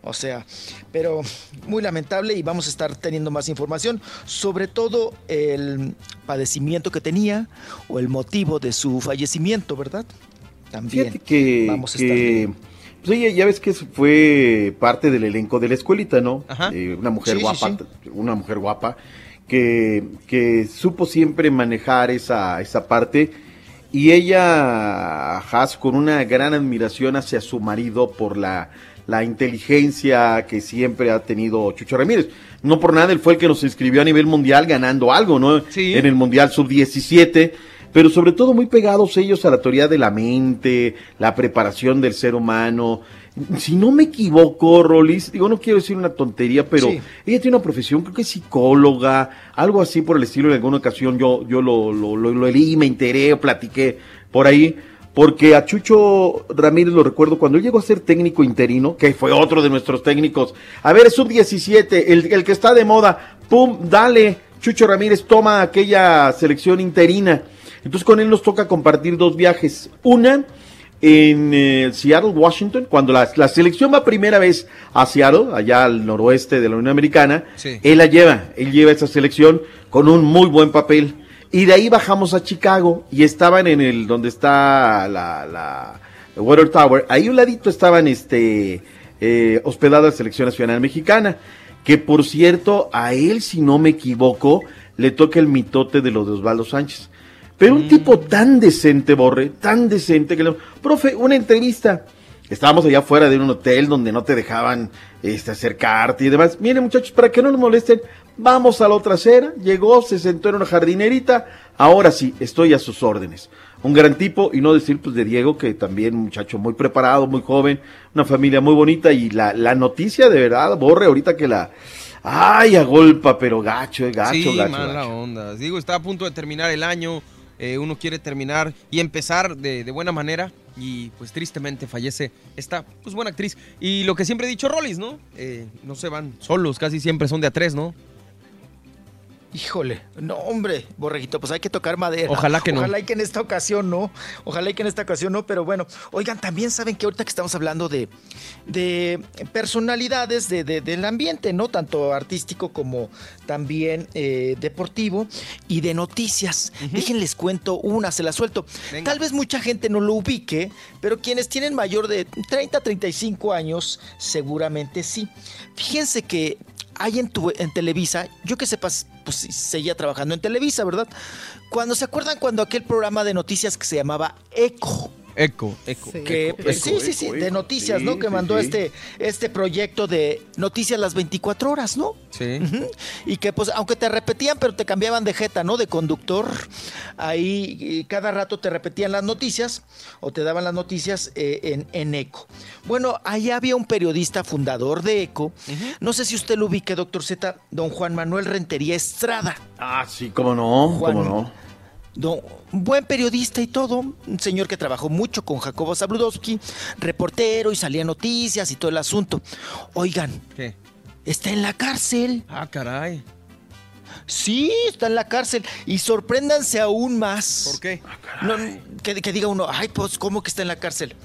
Speaker 50: O sea, pero muy lamentable y vamos a estar teniendo más información, sobre todo el padecimiento que tenía o el motivo de su fallecimiento, ¿verdad? También
Speaker 32: Fíjate que,
Speaker 50: vamos a estar
Speaker 32: que pues ella ya ves que fue parte del elenco de la escuelita, ¿no? Eh, una mujer
Speaker 50: Sí, sí,
Speaker 32: guapa,
Speaker 50: sí.
Speaker 32: una mujer guapa que, que supo siempre manejar esa, esa parte y ella, Haas, con una gran admiración hacia su marido por la, la inteligencia que siempre ha tenido Chucho Ramírez. No por nada, él fue el que nos inscribió a nivel mundial ganando algo, ¿no? En el Mundial Sub-17 pero sobre todo muy pegados ellos a la teoría de la mente, la preparación del ser humano. Si no me equivoco, Rolis, digo, no quiero decir una tontería, pero
Speaker 50: Sí.
Speaker 32: ella tiene una profesión, creo que es psicóloga, algo así por el estilo, en alguna ocasión yo, yo lo, lo, lo, lo leí, me enteré, platiqué por ahí, porque a Chucho Ramírez lo recuerdo cuando él llegó a ser técnico interino, que fue otro de nuestros técnicos, a ver, sub-17, el, el que está de moda, pum, dale, Chucho Ramírez toma aquella selección interina. Entonces con él nos toca compartir dos viajes. Una en eh, Seattle, Washington, cuando la, la selección va primera vez a Seattle, allá al noroeste de la Unión Americana,
Speaker 1: Sí.
Speaker 32: él la lleva, él lleva esa selección con un muy buen papel. Y de ahí bajamos a Chicago y estaban en el donde está la, la Water Tower. Ahí un ladito estaban este eh, hospedada la selección nacional mexicana. Que por cierto, a él, si no me equivoco, le toca el mitote de los de Osvaldo Sánchez. Pero un tipo tan decente, Borre, tan decente que le... Profe, una entrevista. Estábamos allá afuera de un hotel donde no te dejaban este, acercarte y demás. Miren muchachos, para que no nos molesten, vamos a la otra acera. Llegó, se sentó en una jardinerita. Ahora sí, estoy a sus órdenes. Un gran tipo, y no decir pues de Diego, que también un muchacho muy preparado, muy joven, una familia muy bonita. Y la, la noticia de verdad, Borre, ahorita que la... Ay, agolpa, pero gacho, eh, gacho,
Speaker 1: sí,
Speaker 32: gacho,
Speaker 1: mala
Speaker 32: gacho.
Speaker 1: onda. Digo, está a punto de terminar el año. Eh, uno quiere terminar y empezar de, de buena manera y pues tristemente fallece esta pues buena actriz. Y lo que siempre he dicho, Rollis, ¿no? Eh, no se van solos, casi siempre son de a tres, ¿no?
Speaker 50: Híjole, no hombre, borreguito, pues hay que tocar madera.
Speaker 1: Ojalá que no.
Speaker 50: Ojalá y que en esta ocasión no. Ojalá y que en esta ocasión no, pero bueno. Oigan, también saben que ahorita que estamos hablando de, de personalidades de, de- del ambiente, ¿no? Tanto artístico como también eh, deportivo y de noticias. Déjenles cuento una, se la suelto. Tal vez mucha gente no lo ubique, pero quienes tienen mayor de 30, 35 años, seguramente sí. Fíjense que hay en, en Televisa, yo que sepas, pues seguía trabajando en Televisa, ¿verdad? Cuando se acuerdan cuando aquel programa de noticias que se llamaba Eco.
Speaker 1: Eco, eco.
Speaker 50: Que, pues,
Speaker 1: Eco,
Speaker 50: sí, sí, sí,
Speaker 1: eco,
Speaker 50: de
Speaker 1: eco.
Speaker 50: noticias,
Speaker 1: Sí,
Speaker 50: ¿no? Que
Speaker 1: sí,
Speaker 50: mandó
Speaker 1: sí.
Speaker 50: este este proyecto de noticias las 24 horas, ¿no?
Speaker 1: Sí.
Speaker 50: Y que pues aunque te repetían, pero te cambiaban de jeta, ¿no? De conductor. Ahí y cada rato te repetían las noticias o te daban las noticias eh, en, en Eco. Bueno, ahí había un periodista fundador de Eco. No sé si usted lo ubique, doctor Z, don Juan Manuel Rentería Estrada.
Speaker 32: Ah, sí, cómo no,
Speaker 50: Juan-
Speaker 32: cómo no.
Speaker 50: Don- un buen periodista y todo, un señor que trabajó mucho con Jacobo Zabludowski, reportero y salía noticias y todo el asunto. Oigan,
Speaker 1: ¿Qué?
Speaker 50: está en la cárcel.
Speaker 1: Ah, caray.
Speaker 50: Sí, está en la cárcel. Y sorpréndanse aún más.
Speaker 1: ¿Por qué?
Speaker 50: No, que, que diga uno, ay, pues, ¿cómo que está en la cárcel?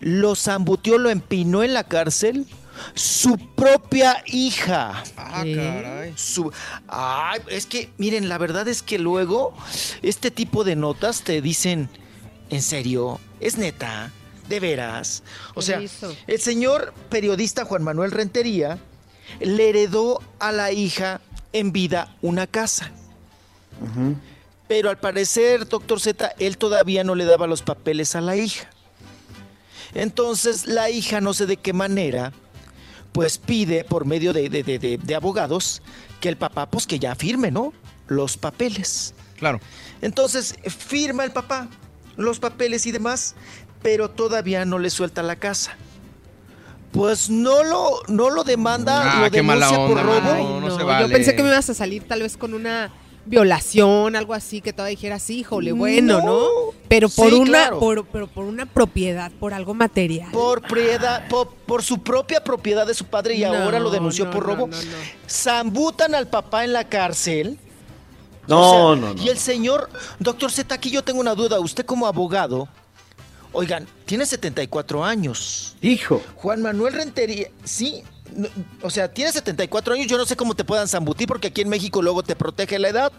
Speaker 50: Lo zambutió, lo empinó en la cárcel su propia hija.
Speaker 1: Ah, caray.
Speaker 50: Su- Ay, es que, miren, la verdad es que luego este tipo de notas te dicen, ¿en serio? ¿Es neta? ¿De veras? O
Speaker 49: ¿Qué
Speaker 50: sea,
Speaker 49: hizo?
Speaker 50: el señor periodista Juan Manuel Rentería le heredó a la hija en vida una casa. Pero al parecer, doctor Z, él todavía no le daba los papeles a la hija. Entonces la hija, no sé de qué manera, pues pide por medio de, de- de- de- de abogados que el papá, pues que ya firme, ¿no? Los papeles.
Speaker 1: Claro.
Speaker 50: Entonces firma el papá los papeles y demás, pero todavía no le suelta la casa. Pues no lo, no lo demanda,
Speaker 1: Ah,
Speaker 50: lo
Speaker 1: qué mala
Speaker 50: denuncia por robo.
Speaker 49: Ay,
Speaker 1: no, no
Speaker 49: no,
Speaker 1: se vale.
Speaker 49: Yo pensé que me ibas a salir tal vez con una violación, algo así, que todavía dijeras, híjole, bueno, ¿no?
Speaker 50: No.
Speaker 49: Pero por
Speaker 50: Sí,
Speaker 49: una,
Speaker 50: claro.
Speaker 49: por, pero por una propiedad, por algo material.
Speaker 50: Por, propiedad, por, por su propia propiedad de su padre y
Speaker 49: No,
Speaker 50: ahora lo denunció
Speaker 49: no,
Speaker 50: por
Speaker 49: no,
Speaker 50: robo.
Speaker 49: no, no.
Speaker 50: Zambutan al papá en la cárcel.
Speaker 32: No,
Speaker 50: O sea,
Speaker 32: no, no.
Speaker 50: Y el señor, doctor Z, aquí yo tengo una duda. Usted como abogado, oigan, tiene 74 años.
Speaker 32: Hijo.
Speaker 50: Juan Manuel Rentería, sí. No, o sea, tiene 74 años, yo no sé cómo te puedan zambutir porque aquí en México luego te protege la edad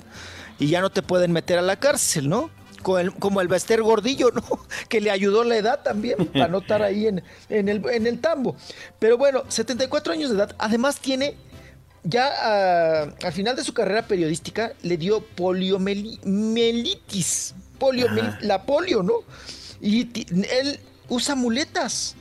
Speaker 50: y ya no te pueden meter a la cárcel, ¿no? Como el, como el Bester Gordillo, [laughs] ¿no? Que le ayudó la edad también para no estar ahí en, en el, en el tambo. Pero bueno, 74 años de edad. Además tiene, ya ah, al final de su carrera periodística, le dio poliomielitis.
Speaker 32: Ajá.
Speaker 50: la polio, ¿no? Y él usa muletas.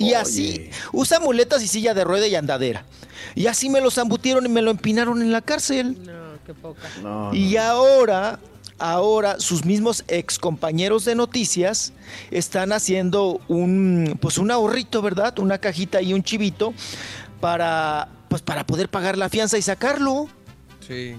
Speaker 50: Y
Speaker 32: Oye.
Speaker 50: así, usa muletas y silla de rueda y andadera. Y así me lo zambutieron y me lo empinaron en la cárcel.
Speaker 49: No, qué poca.
Speaker 32: No,
Speaker 50: Y ahora, ahora sus mismos ex compañeros de noticias están haciendo un, pues un ahorrito, ¿verdad? Una cajita y un chivito para, pues para poder pagar la fianza y sacarlo.
Speaker 1: Sí.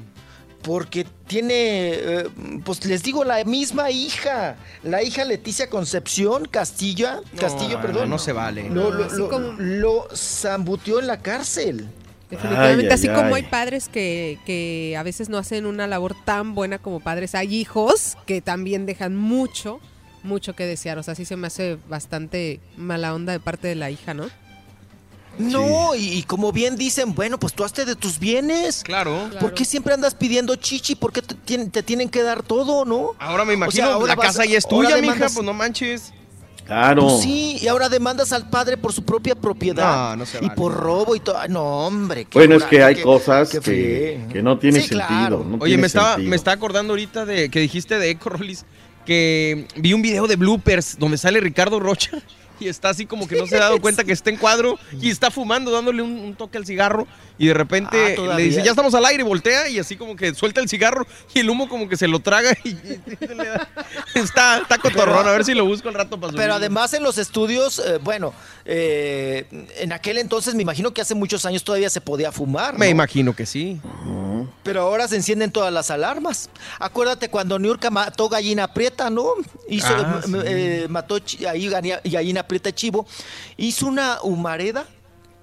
Speaker 50: Porque tiene, eh, pues les digo, la misma hija, la hija Leticia Concepción Castilla, Castillo,
Speaker 1: no,
Speaker 50: perdón.
Speaker 1: no se vale.
Speaker 50: Lo, lo,
Speaker 49: Así
Speaker 50: lo-
Speaker 49: como-
Speaker 50: lo zambutió en la cárcel.
Speaker 49: Definitivamente,
Speaker 32: Ay, ay,
Speaker 49: así como
Speaker 32: ay.
Speaker 49: hay padres que, que a veces no hacen una labor tan buena como padres, hay hijos que también dejan mucho, mucho que desear. O sea, sí se me hace bastante mala onda de parte de la hija, ¿no?
Speaker 50: No, y, y como bien dicen, bueno, pues tú hazte de tus bienes.
Speaker 1: Claro.
Speaker 50: ¿Por qué siempre andas pidiendo chichi? ¿Por qué te, tienen- te tienen que dar todo, no?
Speaker 1: Ahora me
Speaker 50: O sea,
Speaker 1: imagino,
Speaker 50: ahora
Speaker 1: la
Speaker 50: vas-
Speaker 1: casa ya es tuya, mija, pues no manches.
Speaker 32: Claro.
Speaker 50: Pues sí, y ahora demandas al padre por su propia propiedad.
Speaker 1: No, no se
Speaker 50: Y por robo y todo. No, hombre. qué
Speaker 32: Bueno, es que hay cosas que, que no tienen
Speaker 50: Sí,
Speaker 32: sentido.
Speaker 50: claro.
Speaker 32: no
Speaker 1: Oye,
Speaker 32: tiene
Speaker 1: me estaba,
Speaker 32: sentido.
Speaker 1: me estaba acordando ahorita de que dijiste de Eco Rolis que vi un video de bloopers donde sale Ricardo Rocha y está así como que no se ha dado cuenta que está en cuadro y está fumando, dándole un, un toque al cigarro y de repente
Speaker 50: Ah,
Speaker 1: le dice, ya estamos al aire, voltea y así como que suelta el cigarro y el humo como que se lo traga y, [laughs] y le da- está, está cotorrón, a ver si lo busco al rato para
Speaker 50: Pero además en los estudios, eh, bueno, eh, en aquel entonces me imagino que hace muchos años todavía se podía fumar.
Speaker 1: Me
Speaker 50: ¿no?
Speaker 1: imagino que sí.
Speaker 50: Pero ahora se encienden todas las alarmas. Acuérdate cuando Niurka mató gallina prieta, ¿no? Hizo,
Speaker 1: Ah,
Speaker 50: eh, mató ahí gallina, gallina chivo. Hizo una humareda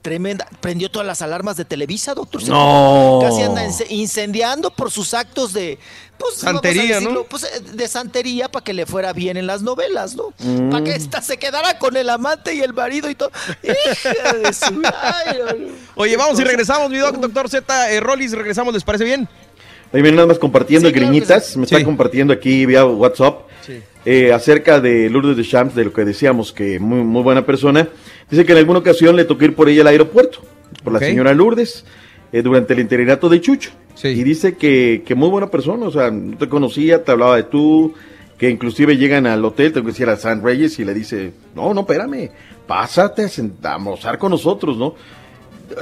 Speaker 50: tremenda. Prendió todas las alarmas de Televisa, doctor.
Speaker 32: No.
Speaker 50: Casi anda ince- incendiando por sus actos de... Pues,
Speaker 1: Santería,
Speaker 50: decirlo,
Speaker 1: ¿no?
Speaker 50: pues, eh, de santería para que le fuera bien en las novelas, ¿no?
Speaker 1: Mm.
Speaker 50: Para que esta se quedara con el amante y el marido y todo. Hija de su... Ay, no, no.
Speaker 1: Oye, vamos y regresamos, mi doc, doctor Z. Eh, Rollis, regresamos, ¿les parece bien?
Speaker 32: Ahí viene nada más compartiendo
Speaker 1: Sí,
Speaker 32: Griñitas,
Speaker 1: sí.
Speaker 32: me está
Speaker 1: Sí.
Speaker 32: compartiendo aquí vía WhatsApp eh, acerca de Lourdes de Champs, de lo que decíamos, que muy, muy buena persona. Dice que en alguna ocasión le tocó ir por ella al aeropuerto, por la señora Lourdes, eh, durante el interinato de Chucho. Y dice que, que muy buena persona, o sea, no te conocía, te hablaba de tú, que inclusive llegan al hotel, tengo que decir a San Reyes y le dice, no, no, espérame, pásate a almorzar con nosotros, ¿no?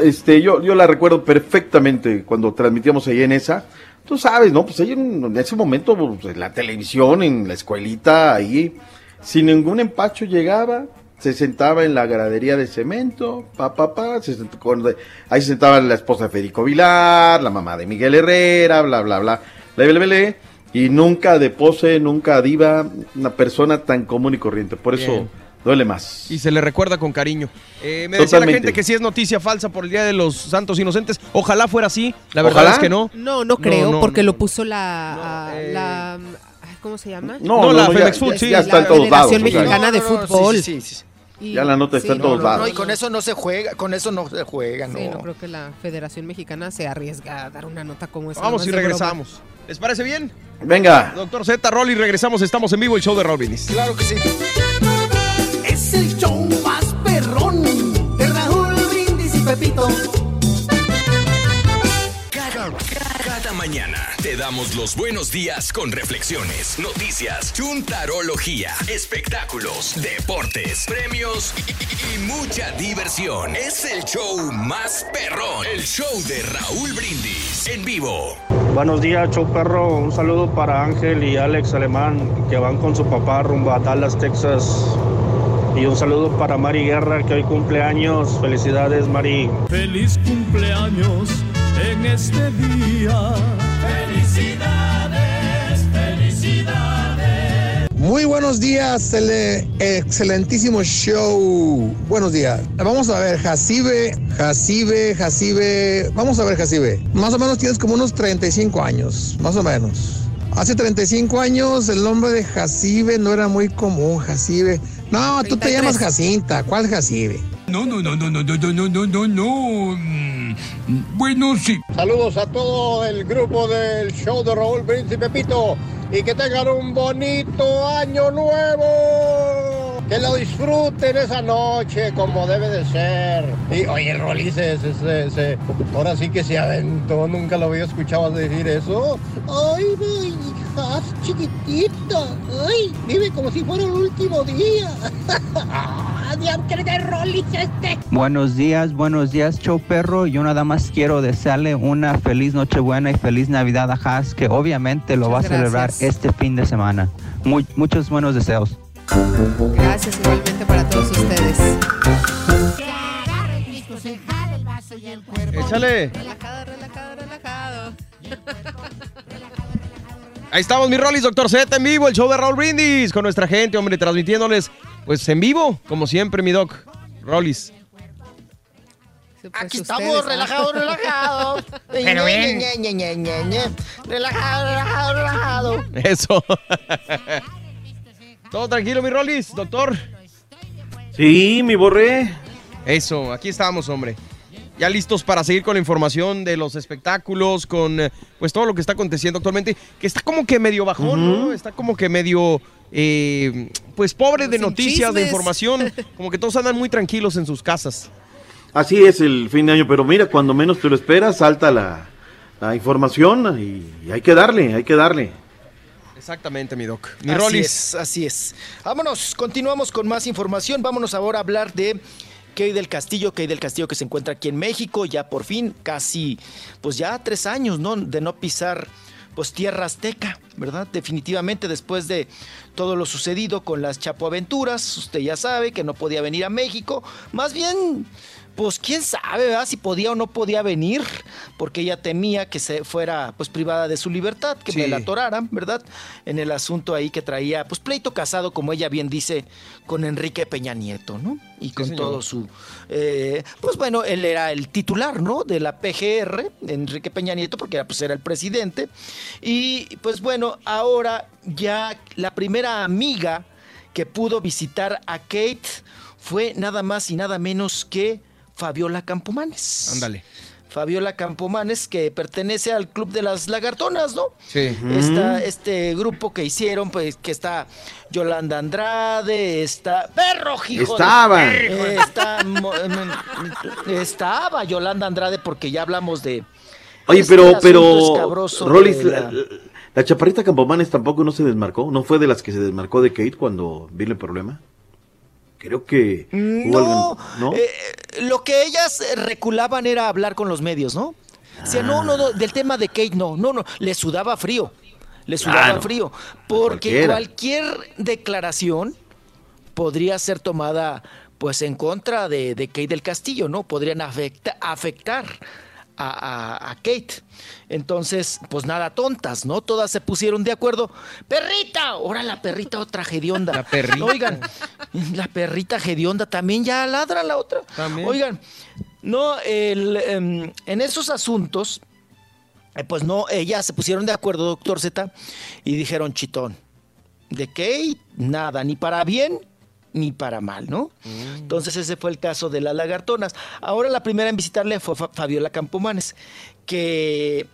Speaker 32: Este, yo, yo la recuerdo perfectamente cuando transmitíamos ahí en esa. Tú sabes, ¿no? Pues ella en, ese momento, pues, la televisión, en la escuelita, ahí, sin ningún empacho llegaba, se sentaba en la gradería de cemento, pa, pa, pa, se sentó con- ahí se sentaba la esposa de Federico Vilar, la mamá de Miguel Herrera, bla, bla, bla, bla, bla, bla, y nunca de pose, nunca diva, una persona tan común y corriente. Por eso. Duele más.
Speaker 1: Y se le recuerda con cariño. Eh, me decía la
Speaker 32: Totalmente.
Speaker 1: gente que sí es noticia falsa por el Día de los Santos Inocentes. Ojalá fuera así. La verdad
Speaker 32: Ojalá.
Speaker 1: es que no.
Speaker 49: No, no creo,
Speaker 1: no,
Speaker 49: porque
Speaker 1: no.
Speaker 49: lo puso la, ¿cómo se llama?
Speaker 32: No, No, no, la ya- Food, sí. ya está en todos lados.
Speaker 49: Mexicana de Fútbol.
Speaker 50: sí, sí, sí, sí.
Speaker 49: Y-
Speaker 32: Ya la nota está en
Speaker 50: No,
Speaker 32: todos
Speaker 50: no,
Speaker 32: lados.
Speaker 50: no, y con eso no se juega, con eso no se juega, no.
Speaker 49: Sí, no creo que la Federación Mexicana se arriesga a dar una nota como esa.
Speaker 1: Vamos y
Speaker 49: broma.
Speaker 1: regresamos. ¿Les parece bien?
Speaker 32: Venga.
Speaker 1: Doctor Z, Rolly, regresamos. Estamos en vivo, el show de Brindis.
Speaker 50: Claro que sí.
Speaker 18: Es el show más perrón de Raúl Brindis y Pepito.
Speaker 8: Cada, cada mañana te damos los buenos días con reflexiones, noticias, chuntarología, espectáculos, deportes, premios y, y- y mucha diversión. Es el show más perrón, el show de Raúl Brindis en vivo.
Speaker 56: Buenos días, show perro. Un saludo para Ángel y Alex Alemán que van con su papá rumbo a Dallas, Texas. Y un saludo para Mari Guerra que hoy cumple años. Felicidades, Mari.
Speaker 18: Feliz cumpleaños en este día. Felicidades, felicidades.
Speaker 57: Muy buenos días, el excelentísimo show. Buenos días. Vamos a ver, Jacibe, Jacibe, Jacibe. Vamos a ver, Jacibe. Más o menos tienes como unos 35 años, más o menos. Hace 35 años el nombre de Jacibe no era muy común, Jacibe. No, tú te llamas Jacinta. ¿Cuál Jacibe?
Speaker 18: No, no, no, no, no, no, no, no, no, no, no. Mm, Bueno, sí.
Speaker 51: Saludos a todo el grupo del show de Raúl Príncipe Pepito y que tengan un bonito año nuevo. Que lo disfruten esa noche como debe de ser. Y oye, el se- ahora sí que se aventó, nunca lo había escuchado decir eso. Ay, mi hija chiquitita. Ay, vive como si fuera el último día. [laughs] Rolly este.
Speaker 58: Buenos días, buenos días, show perro. Yo nada más quiero desearle una feliz Nochebuena y feliz Navidad a Haas, que obviamente lo va a celebrar
Speaker 49: gracias.
Speaker 58: este fin de semana. Muy- muchos buenos deseos.
Speaker 49: Gracias igualmente para todos ustedes.
Speaker 1: Échale.
Speaker 49: Relajado, relajado, relajado.
Speaker 1: Ahí estamos, mi Rollis, Doctor Z en vivo, el show de Raúl Brindis, con nuestra gente, hombre, transmitiéndoles, pues en vivo, como siempre, mi Doc. Rollis.
Speaker 50: Aquí
Speaker 49: ustedes,
Speaker 50: estamos,
Speaker 49: ¿ah?
Speaker 50: relajados, [laughs] relajados.
Speaker 4: Pero bien.
Speaker 50: Relajado, relajado, relajado.
Speaker 1: Eso. [laughs] Todo tranquilo, mi Rollis, doctor.
Speaker 32: Sí, mi borré.
Speaker 1: Eso, aquí estamos, hombre. Ya listos para seguir con la información de los espectáculos, con eh, pues todo lo que está aconteciendo actualmente, que está como que medio bajón, ¿no? Está como que medio, eh, pues pobre de noticias, de información, [laughs] como que todos andan muy tranquilos en sus casas.
Speaker 32: Así es el fin de año, pero mira, cuando menos te lo esperas, salta la, la información y, y hay que darle, hay que darle.
Speaker 1: Exactamente, mi Doc. Mi
Speaker 50: así
Speaker 1: Rollis.
Speaker 50: es, así es. Vámonos, continuamos con más información. Vámonos ahora a hablar de Key del Castillo, Key del Castillo que se encuentra aquí en México, ya por fin, casi, pues ya tres años, ¿no? De no pisar, pues tierra azteca, ¿verdad? Definitivamente después de todo lo sucedido con las Chapoaventuras, usted ya sabe que no podía venir a México, más bien, pues quién sabe, ¿verdad? Si podía o no podía venir, porque ella temía que se fuera pues privada de su libertad, que me
Speaker 1: Sí.
Speaker 50: la atoraran, ¿verdad? En el asunto ahí que traía, pues pleito casado, como ella bien dice, con Enrique Peña Nieto, ¿no? Y con
Speaker 1: señor.
Speaker 50: todo su... eh, pues bueno, él era el titular, ¿no? De la PGR, Enrique Peña Nieto, porque era, pues era el presidente. Y pues bueno, ahora ya la primera amiga que pudo visitar a Kate fue nada más y nada menos que Fabiola Campomanes.
Speaker 1: Ándale.
Speaker 50: Fabiola Campomanes, que pertenece al Club de las Lagartonas, ¿no?
Speaker 1: Sí.
Speaker 50: Está este grupo que hicieron, pues, que está Yolanda Andrade, está... ¡Perro, hijo! de-
Speaker 32: Estaban.
Speaker 50: Eh, está, mo- mm, estaba Yolanda Andrade porque ya hablamos de...
Speaker 32: Oye,
Speaker 50: este
Speaker 32: pero, pero,
Speaker 50: escabroso
Speaker 32: Rolis,
Speaker 50: de
Speaker 32: la-
Speaker 50: la
Speaker 32: chaparrita Campomanes tampoco no se desmarcó, no fue de las que se desmarcó de Kate cuando vino el problema. Creo que
Speaker 50: No,
Speaker 32: algún- ¿no?
Speaker 50: eh, lo que ellas reculaban era hablar con los medios, ¿no? O sea, no, no, no, del tema de Kate no, no, no, le sudaba frío, le sudaba
Speaker 32: Claro,
Speaker 50: frío, porque cualquier declaración podría ser tomada pues en contra de, de Kate del Castillo, ¿no? Podrían afecta- afectar a, a- a Kate. Entonces, pues nada, tontas, ¿no? Todas se pusieron de acuerdo. ¡Perrita! Ahora la perrita otra hedionda.
Speaker 1: La perrita.
Speaker 50: Oigan, la perrita hedionda también ya ladra la otra.
Speaker 1: También.
Speaker 50: Oigan, no, el, em, en esos asuntos, eh, pues no, ellas se pusieron de acuerdo, doctor Z, y dijeron, chitón, ¿de qué? Nada, ni para bien ni para mal, ¿no? Entonces ese fue el caso de las lagartonas. Ahora la primera en visitarle fue Fa- Fabiola Campomanes, que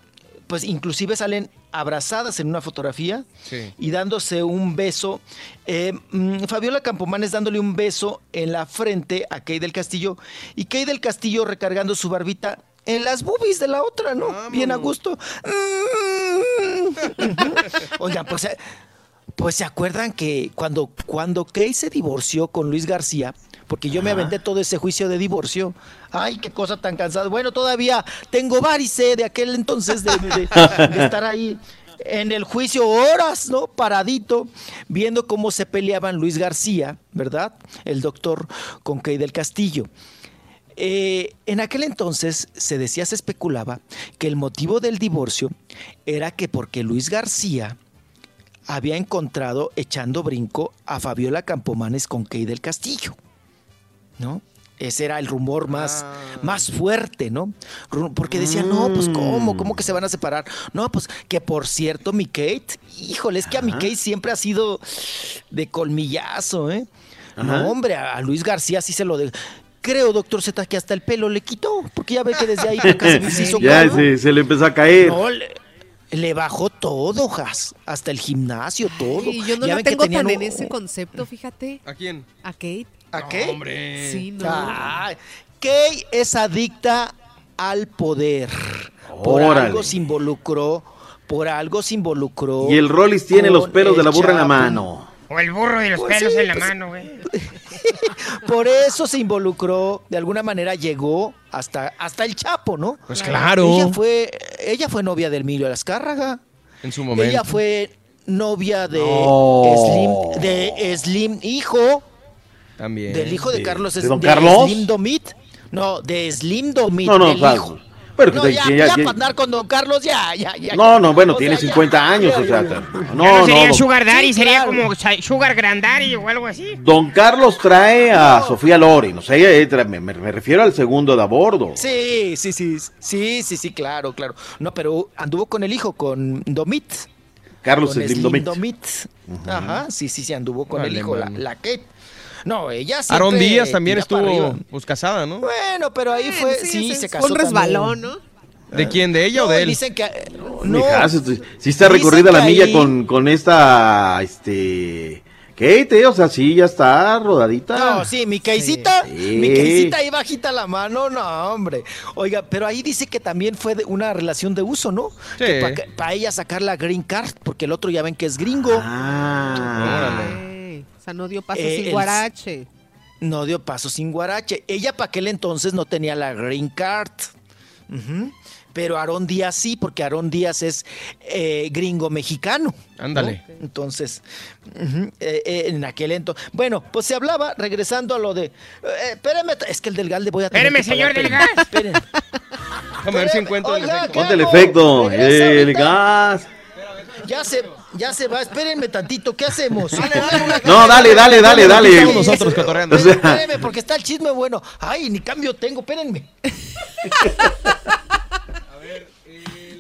Speaker 50: pues inclusive salen abrazadas en una fotografía
Speaker 1: Sí.
Speaker 50: y dándose un beso. Eh, mm, Fabiola Campomanes dándole un beso en la frente a Kay del Castillo y Kay del Castillo recargando su barbita en las boobies de la otra, ¿no? Bien a gusto. [laughs] Oigan, pues, eh, pues se acuerdan que cuando, cuando Kay se divorció con Luis García, porque yo me aventé todo ese juicio de divorcio. Ay, qué cosa tan cansada. Bueno, todavía tengo varice de aquel entonces de, de- de estar ahí en el juicio horas, ¿no? Paradito, viendo cómo se peleaban Luis García, ¿verdad? El doctor con Kay del Castillo. Eh, en aquel entonces se decía, se especulaba que el motivo del divorcio era que porque Luis García había encontrado echando brinco a Fabiola Campomanes con Kay del Castillo, ¿no? Ese era el rumor más, más fuerte, ¿no? Porque decían, no, pues ¿cómo? ¿Cómo que se van a separar? No, pues que por cierto, mi Kate, híjole, es que a mi Kate siempre ha sido de colmillazo, ¿eh?
Speaker 32: Ajá.
Speaker 50: No, hombre, a, Luis García sí se lo de... Creo, doctor Z, que hasta el pelo le quitó, porque ya ve que desde ahí acá se, [laughs] hizo
Speaker 32: ya se, se le empezó a caer.
Speaker 50: No, le, le bajó todo, Jas, hasta el gimnasio, todo.
Speaker 49: Y yo no
Speaker 50: Ya que
Speaker 49: tengo tan
Speaker 50: un-
Speaker 49: en ese concepto, fíjate.
Speaker 1: ¿A quién?
Speaker 49: ¿A Kate?
Speaker 50: ¿A qué?
Speaker 1: Hombre.
Speaker 49: Sí, no.
Speaker 50: Ay, Kay es adicta al poder. Por algo se involucró, por algo se involucró.
Speaker 32: Y el Rollis tiene los pelos de la burra en la mano.
Speaker 4: O el burro y los
Speaker 50: Pues
Speaker 4: pelos
Speaker 50: sí,
Speaker 4: en la
Speaker 50: pues-
Speaker 4: mano, güey. [laughs] [laughs]
Speaker 50: Por eso se involucró, de alguna manera llegó hasta, hasta el Chapo, ¿no?
Speaker 1: Pues claro.
Speaker 50: Ella fue, ella fue novia del Emilio Azcárraga.
Speaker 1: En su momento.
Speaker 50: Ella fue novia de
Speaker 32: No.
Speaker 50: Slim, de Slim, hijo,
Speaker 1: También.
Speaker 50: del hijo de,
Speaker 32: ¿De-
Speaker 50: Carlos
Speaker 32: de don Carlos?
Speaker 50: Slim Domit. No, de Slim Domit,
Speaker 32: No, no,
Speaker 50: del
Speaker 32: claro.
Speaker 50: hijo.
Speaker 32: Pero que
Speaker 50: No, ya, ya,
Speaker 32: ya-
Speaker 50: para andar con don Carlos, ya, ya, ya.
Speaker 32: No, no, bueno,
Speaker 50: O
Speaker 32: tiene
Speaker 50: sea, ya,
Speaker 32: 50 años,
Speaker 50: ya,
Speaker 32: o sea, no,
Speaker 4: no
Speaker 32: no,
Speaker 4: sería
Speaker 32: don-
Speaker 4: Sugar Daddy,
Speaker 50: Sí,
Speaker 4: sería
Speaker 50: claro.
Speaker 4: como Sugar Grandaddy o algo así.
Speaker 32: Don Carlos trae a Sofía Loren, o sea, ella- me, me- me refiero al segundo de a bordo.
Speaker 50: Sí, sí, sí, sí, sí, sí, claro, claro. No, pero anduvo con el hijo, con Domit.
Speaker 32: Carlos
Speaker 50: con
Speaker 32: Slim Domit.
Speaker 50: Ajá, sí, sí, sí, anduvo con el hijo, la, la Kate. No, ella siempre
Speaker 1: Aaron Díaz también estuvo pues casada, ¿no?
Speaker 50: Bueno, pero ahí fue,
Speaker 49: Sí,
Speaker 50: sí, se casó
Speaker 49: un resbalón,
Speaker 50: también.
Speaker 49: ¿no?
Speaker 1: ¿De quién? ¿De ella o de él?
Speaker 50: Dicen que no,
Speaker 32: Mija, sí, sí está recorrida la milla
Speaker 50: ahí-
Speaker 32: con, con esta, este, Kate, o sea, sí, ya está rodadita.
Speaker 50: No, sí, mi Keisita,
Speaker 32: Sí.
Speaker 50: mi Keisita ahí bajita la mano, no, hombre. Oiga, pero ahí dice que también fue de una relación de uso, ¿no?
Speaker 1: Sí.
Speaker 50: Para ella sacar la green card, porque el otro ya ven que es gringo.
Speaker 32: Ah,
Speaker 49: O sea, no dio paso
Speaker 50: Eh,
Speaker 49: sin
Speaker 50: el-
Speaker 49: guarache.
Speaker 50: No dio paso sin guarache. Ella para aquel entonces no tenía la green card. Pero Aarón Díaz sí, porque Aarón Díaz es eh, gringo mexicano. ¿no?
Speaker 1: Ándale.
Speaker 50: Entonces, eh, eh, en aquel entonces. Bueno, pues se hablaba, regresando a lo de. eh, espérame, es que el del GAL le voy a tener
Speaker 4: Espéreme,
Speaker 50: que pagar,
Speaker 4: señor del
Speaker 50: espérame,
Speaker 4: gas.
Speaker 50: espérenme.
Speaker 1: Déjame ver si encuentro el efecto.
Speaker 50: ¿qué
Speaker 32: Ponte el efecto, el gas.
Speaker 50: Ya se, ya se va, espérenme tantito, ¿qué hacemos?
Speaker 32: No, dale, dale, dale, dale.
Speaker 1: Estamos nosotros cotorreando.
Speaker 32: O sea,
Speaker 50: Espérenme, porque está el chisme bueno. Ay, ni cambio tengo, espérenme. [laughs]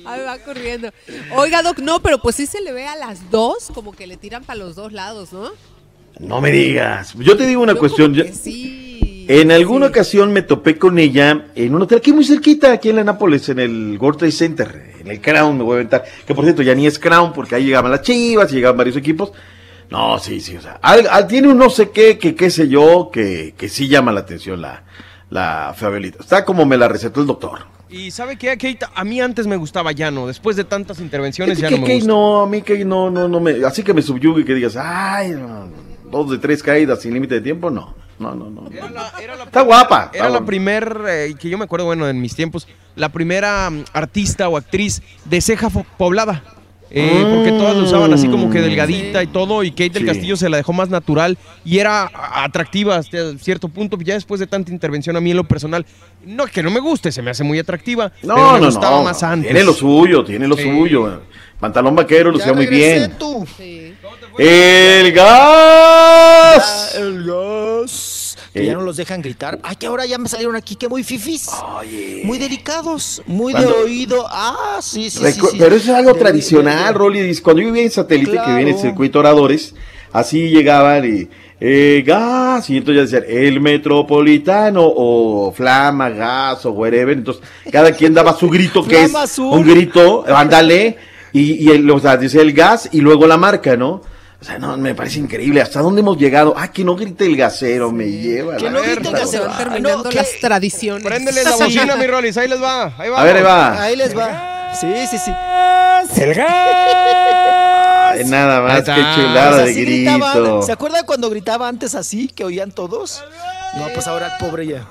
Speaker 49: Ahí va corriendo. Oiga, Doc, no, pero pues sí se le ve a las dos, como que le tiran para los dos lados, ¿no?
Speaker 32: no me digas. Yo te digo una
Speaker 49: Yo
Speaker 32: cuestión.
Speaker 49: como que sí.
Speaker 32: En alguna ocasión me topé con ella en un hotel aquí muy cerquita, aquí en la Nápoles, en el World Trade Center, en el Crown, me voy a aventar. Que por cierto, ya ni es Crown, porque ahí llegaban las chivas y llegaban varios equipos. No, sí, sí, o sea, al- al- tiene un no sé qué, que qué sé yo, que, que sí llama la atención la, la Fabelita. Está como me la recetó el doctor.
Speaker 1: Y ¿sabe qué, Kate? A mí antes me gustaba Llano. Después de tantas intervenciones ya
Speaker 32: que,
Speaker 1: no me gusta.
Speaker 32: no, a mí no, no, no me, así que me subyugue y que digas, ay, no, dos de tres caídas sin límite de tiempo, no, no, no, no. Está guapa. está
Speaker 1: Era la
Speaker 32: guapa.
Speaker 1: primer, eh, que yo me acuerdo, bueno, en mis tiempos, la primera mm, artista o actriz de ceja poblada. Eh, Porque todas lo usaban así como que delgadita y todo, y Kate del
Speaker 32: Sí.
Speaker 1: Castillo se la dejó más natural y era atractiva hasta cierto punto. Ya después de tanta intervención, a mí en lo personal, no que no me guste, se me hace muy atractiva.
Speaker 32: No,
Speaker 1: pero me
Speaker 32: no,
Speaker 1: gustaba
Speaker 32: no.
Speaker 1: más antes.
Speaker 32: Tiene lo suyo, tiene lo
Speaker 1: Sí.
Speaker 32: suyo. Pantalón vaquero, lucía muy bien.
Speaker 50: tú.
Speaker 32: ¡El gas!
Speaker 50: El gas. Que
Speaker 32: Eh.
Speaker 50: ya no los dejan gritar. Ay, que ahora ya me salieron aquí que muy fifis. Muy delicados, muy de oído. Ah, sí, sí, sí,
Speaker 32: Recu-
Speaker 50: sí.
Speaker 32: Pero eso es algo
Speaker 50: De-
Speaker 32: tradicional, Rolly. Cuando yo vivía en satélite, que viene el circuito Oradores, así llegaban y. eh, gas, y entonces ya decían el metropolitano o flama, gas o whatever. Entonces, cada quien daba su grito, que es
Speaker 50: azul.
Speaker 32: un grito, ándale, y, y el, o sea, dice el gas y luego la marca, ¿no? O sea, no, me parece increíble. ¿Hasta dónde hemos llegado? Ah, que no grite el gasero, me lleva.
Speaker 50: Que
Speaker 32: la
Speaker 50: no grite el gasero.
Speaker 49: van terminando
Speaker 50: no, que-
Speaker 49: las tradiciones.
Speaker 1: Préndele la bocina, mi Rolis, ahí les va. Ahí va.
Speaker 32: A ver, ahí va.
Speaker 50: Ahí les va. Sí, sí, sí.
Speaker 4: ¡El gas!
Speaker 32: Ay, nada más, qué chulada
Speaker 50: Pues
Speaker 32: de grito.
Speaker 50: gritaban. ¿Se acuerdan cuando gritaba antes así, que oían todos? No, pues ahora el pobre ya.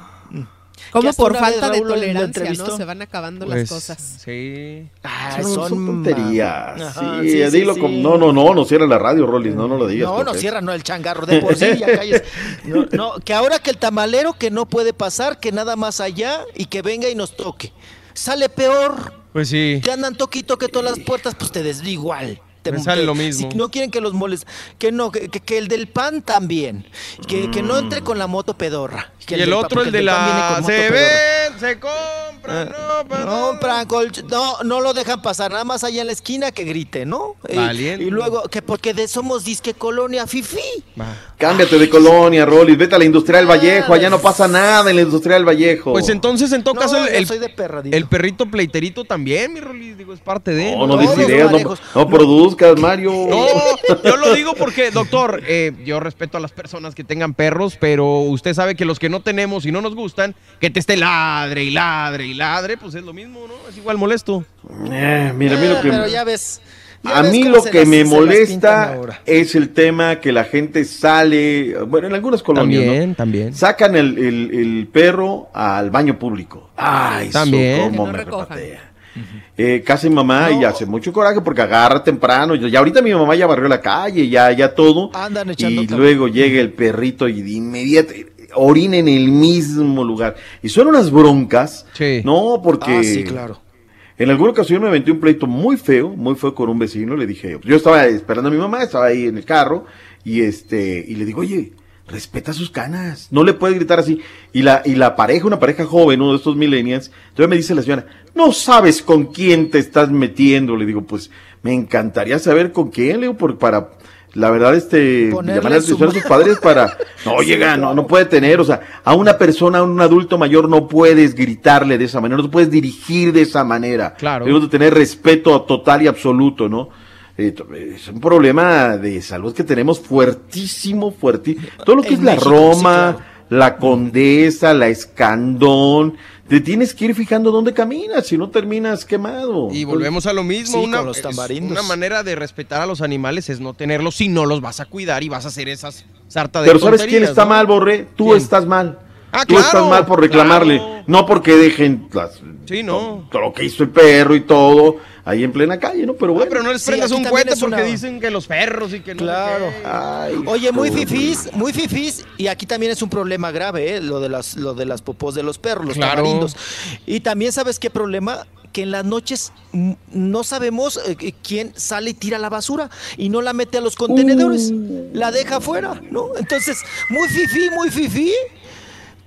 Speaker 50: Que
Speaker 49: Como por falta de tolerancia. ¿no? Se van acabando
Speaker 1: Pues,
Speaker 49: las cosas.
Speaker 1: Sí.
Speaker 50: Ah,
Speaker 32: Son, son tonterías.
Speaker 50: Ajá,
Speaker 32: sí,
Speaker 50: sí, sí,
Speaker 32: dilo
Speaker 50: sí.
Speaker 32: como- no, no, no, no cierra la radio, Rollis, no, no lo digas.
Speaker 50: No, no cierra, no, el changarro de por sí, ya [laughs] calles. No, no, que ahora que el tamalero que no puede pasar, que nada más allá y que venga y nos toque. Sale peor,
Speaker 1: Pues sí.
Speaker 50: que andan toque y toque todas las puertas, pues te des igual. Te-
Speaker 1: Me sale
Speaker 50: que-
Speaker 1: lo mismo.
Speaker 50: Si no quieren que los moles, que no, que, que- que el del pan también, que, que no entre con la moto pedorra. Que
Speaker 1: Y el
Speaker 50: pan-
Speaker 1: otro,
Speaker 50: porque
Speaker 1: el de
Speaker 50: pan viene
Speaker 1: la... Se ven, se compran, no, pero
Speaker 50: No, colch- no, no lo dejan pasar, nada más allá en la esquina que grite, ¿no? Y-
Speaker 1: Valiente.
Speaker 50: Y, luego, que porque de somos disque colonia fifi.
Speaker 32: Cámbiate de colonia, Rollis, vete a la Industrial Vallejo, allá no pasa nada en la Industrial Vallejo.
Speaker 1: Pues entonces, en todo
Speaker 50: No,
Speaker 1: caso, el,
Speaker 50: yo
Speaker 1: el-
Speaker 50: soy de perra, digo.
Speaker 1: el perrito pleiterito también, mi Rolis, digo, es parte de...
Speaker 32: No, no des ideas, no,
Speaker 50: parejos.
Speaker 32: Mario.
Speaker 1: No, yo lo digo porque, doctor, eh, yo respeto a las personas que tengan perros, pero usted sabe que los que no tenemos y no nos gustan, que te esté ladre y ladre y ladre, pues es lo mismo, ¿no? Es igual molesto.
Speaker 32: Eh, mira, mira
Speaker 50: Ah,
Speaker 32: lo que...
Speaker 50: Pero ya ves. ya
Speaker 32: A mí
Speaker 50: cómo
Speaker 32: lo que
Speaker 50: las-
Speaker 32: me molesta es el tema que la gente sale, bueno, en algunas colonias,
Speaker 1: También,
Speaker 32: ¿no?
Speaker 1: también.
Speaker 32: Sacan el, el- el perro al baño público. Ay, eso
Speaker 1: También.
Speaker 32: cómo
Speaker 49: Que no
Speaker 32: me
Speaker 49: recojan.
Speaker 32: repatea. Eh, casi mamá y hace mucho coraje porque agarra temprano. Ya ahorita mi mamá ya barrió la calle, ya, ya todo.
Speaker 50: Andan echando
Speaker 32: y luego llega el perrito y de inmediato orina en el mismo lugar. Y son unas broncas.
Speaker 1: Sí.
Speaker 32: No, porque
Speaker 50: Ah, sí, claro.
Speaker 32: en alguna ocasión me aventé un pleito muy feo, muy feo con un vecino. Le dije, yo estaba esperando a mi mamá, estaba ahí en el carro, y este, y le digo, oye, respeta sus canas, no le puedes gritar así. Y la, y la pareja, una pareja joven, uno de estos millennials, entonces me dice la señora, no sabes con quién te estás metiendo. Le digo, pues, me encantaría saber con quién, le digo, por, para, la verdad, este, llamar la atención a sus padres para, [laughs] no llega, no, no puede tener, o sea, a una persona, a un adulto mayor no puedes gritarle de esa manera, no te puedes dirigir de esa manera.
Speaker 1: Claro.
Speaker 32: Debemos de tener respeto total y absoluto, ¿no? Es un problema de salud que tenemos fuertísimo, fuertísimo. Todo lo que
Speaker 50: En
Speaker 32: es la
Speaker 50: México,
Speaker 32: Roma,
Speaker 50: sí, claro.
Speaker 32: la Condesa, la Escandón, te tienes que ir fijando dónde caminas, si no terminas quemado.
Speaker 1: Y volvemos a lo mismo.
Speaker 50: Sí,
Speaker 1: una,
Speaker 50: con los
Speaker 1: es-
Speaker 50: tamarindos.
Speaker 1: una manera de respetar a los animales es no tenerlos si no los vas a cuidar y vas a hacer esas sarta de
Speaker 32: Pero ¿sabes quién está
Speaker 1: ¿no?
Speaker 32: mal, Borré? Tú
Speaker 1: ¿Quién?
Speaker 32: estás mal.
Speaker 1: Ah,
Speaker 32: Tú
Speaker 1: claro,
Speaker 32: estás mal por reclamarle, no porque dejen las-
Speaker 1: Sí, no.
Speaker 32: todo lo que hizo el perro y todo ahí en plena calle, ¿no? Pero bueno.
Speaker 1: pero no les prendas un cohete porque
Speaker 50: una-
Speaker 1: dicen que los perros y que no
Speaker 50: Claro.
Speaker 32: Ay,
Speaker 50: Oye, muy fifís, muy fifís, y aquí también es un problema grave, ¿eh? lo de las, lo de las popós de los perros, los
Speaker 1: Claro.
Speaker 50: tamarindos. Y también sabes qué problema, que en las noches no sabemos eh, quién sale y tira la basura y no la mete a los contenedores, la deja afuera, ¿no? Entonces, muy fifí, muy fifí.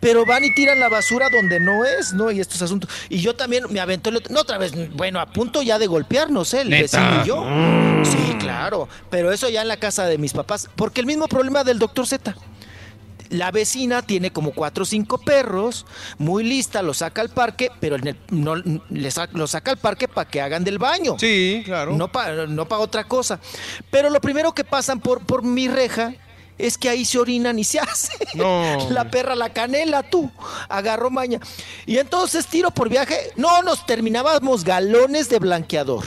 Speaker 50: Pero van y tiran la basura donde no es, ¿no? Y estos asuntos. Y yo también me aventó el otro. No, otra vez, bueno, a punto ya de golpearnos, ¿eh? El
Speaker 1: ¿Neta?
Speaker 50: vecino y yo. Sí, claro. Pero eso ya en la casa de mis papás. Porque el mismo problema del doctor Z. La vecina tiene como cuatro o cinco perros, muy lista, los saca al parque, pero en el- no, les sa- los saca al parque para que hagan del baño.
Speaker 1: Sí, claro.
Speaker 50: No para no pa otra cosa. Pero lo primero que pasan por, por mi reja es que ahí se orinan y se [laughs] hace.
Speaker 1: No.
Speaker 50: La perra, la canela, tú. Agarró maña. Y entonces tiro por viaje. No, nos terminábamos galones de blanqueador.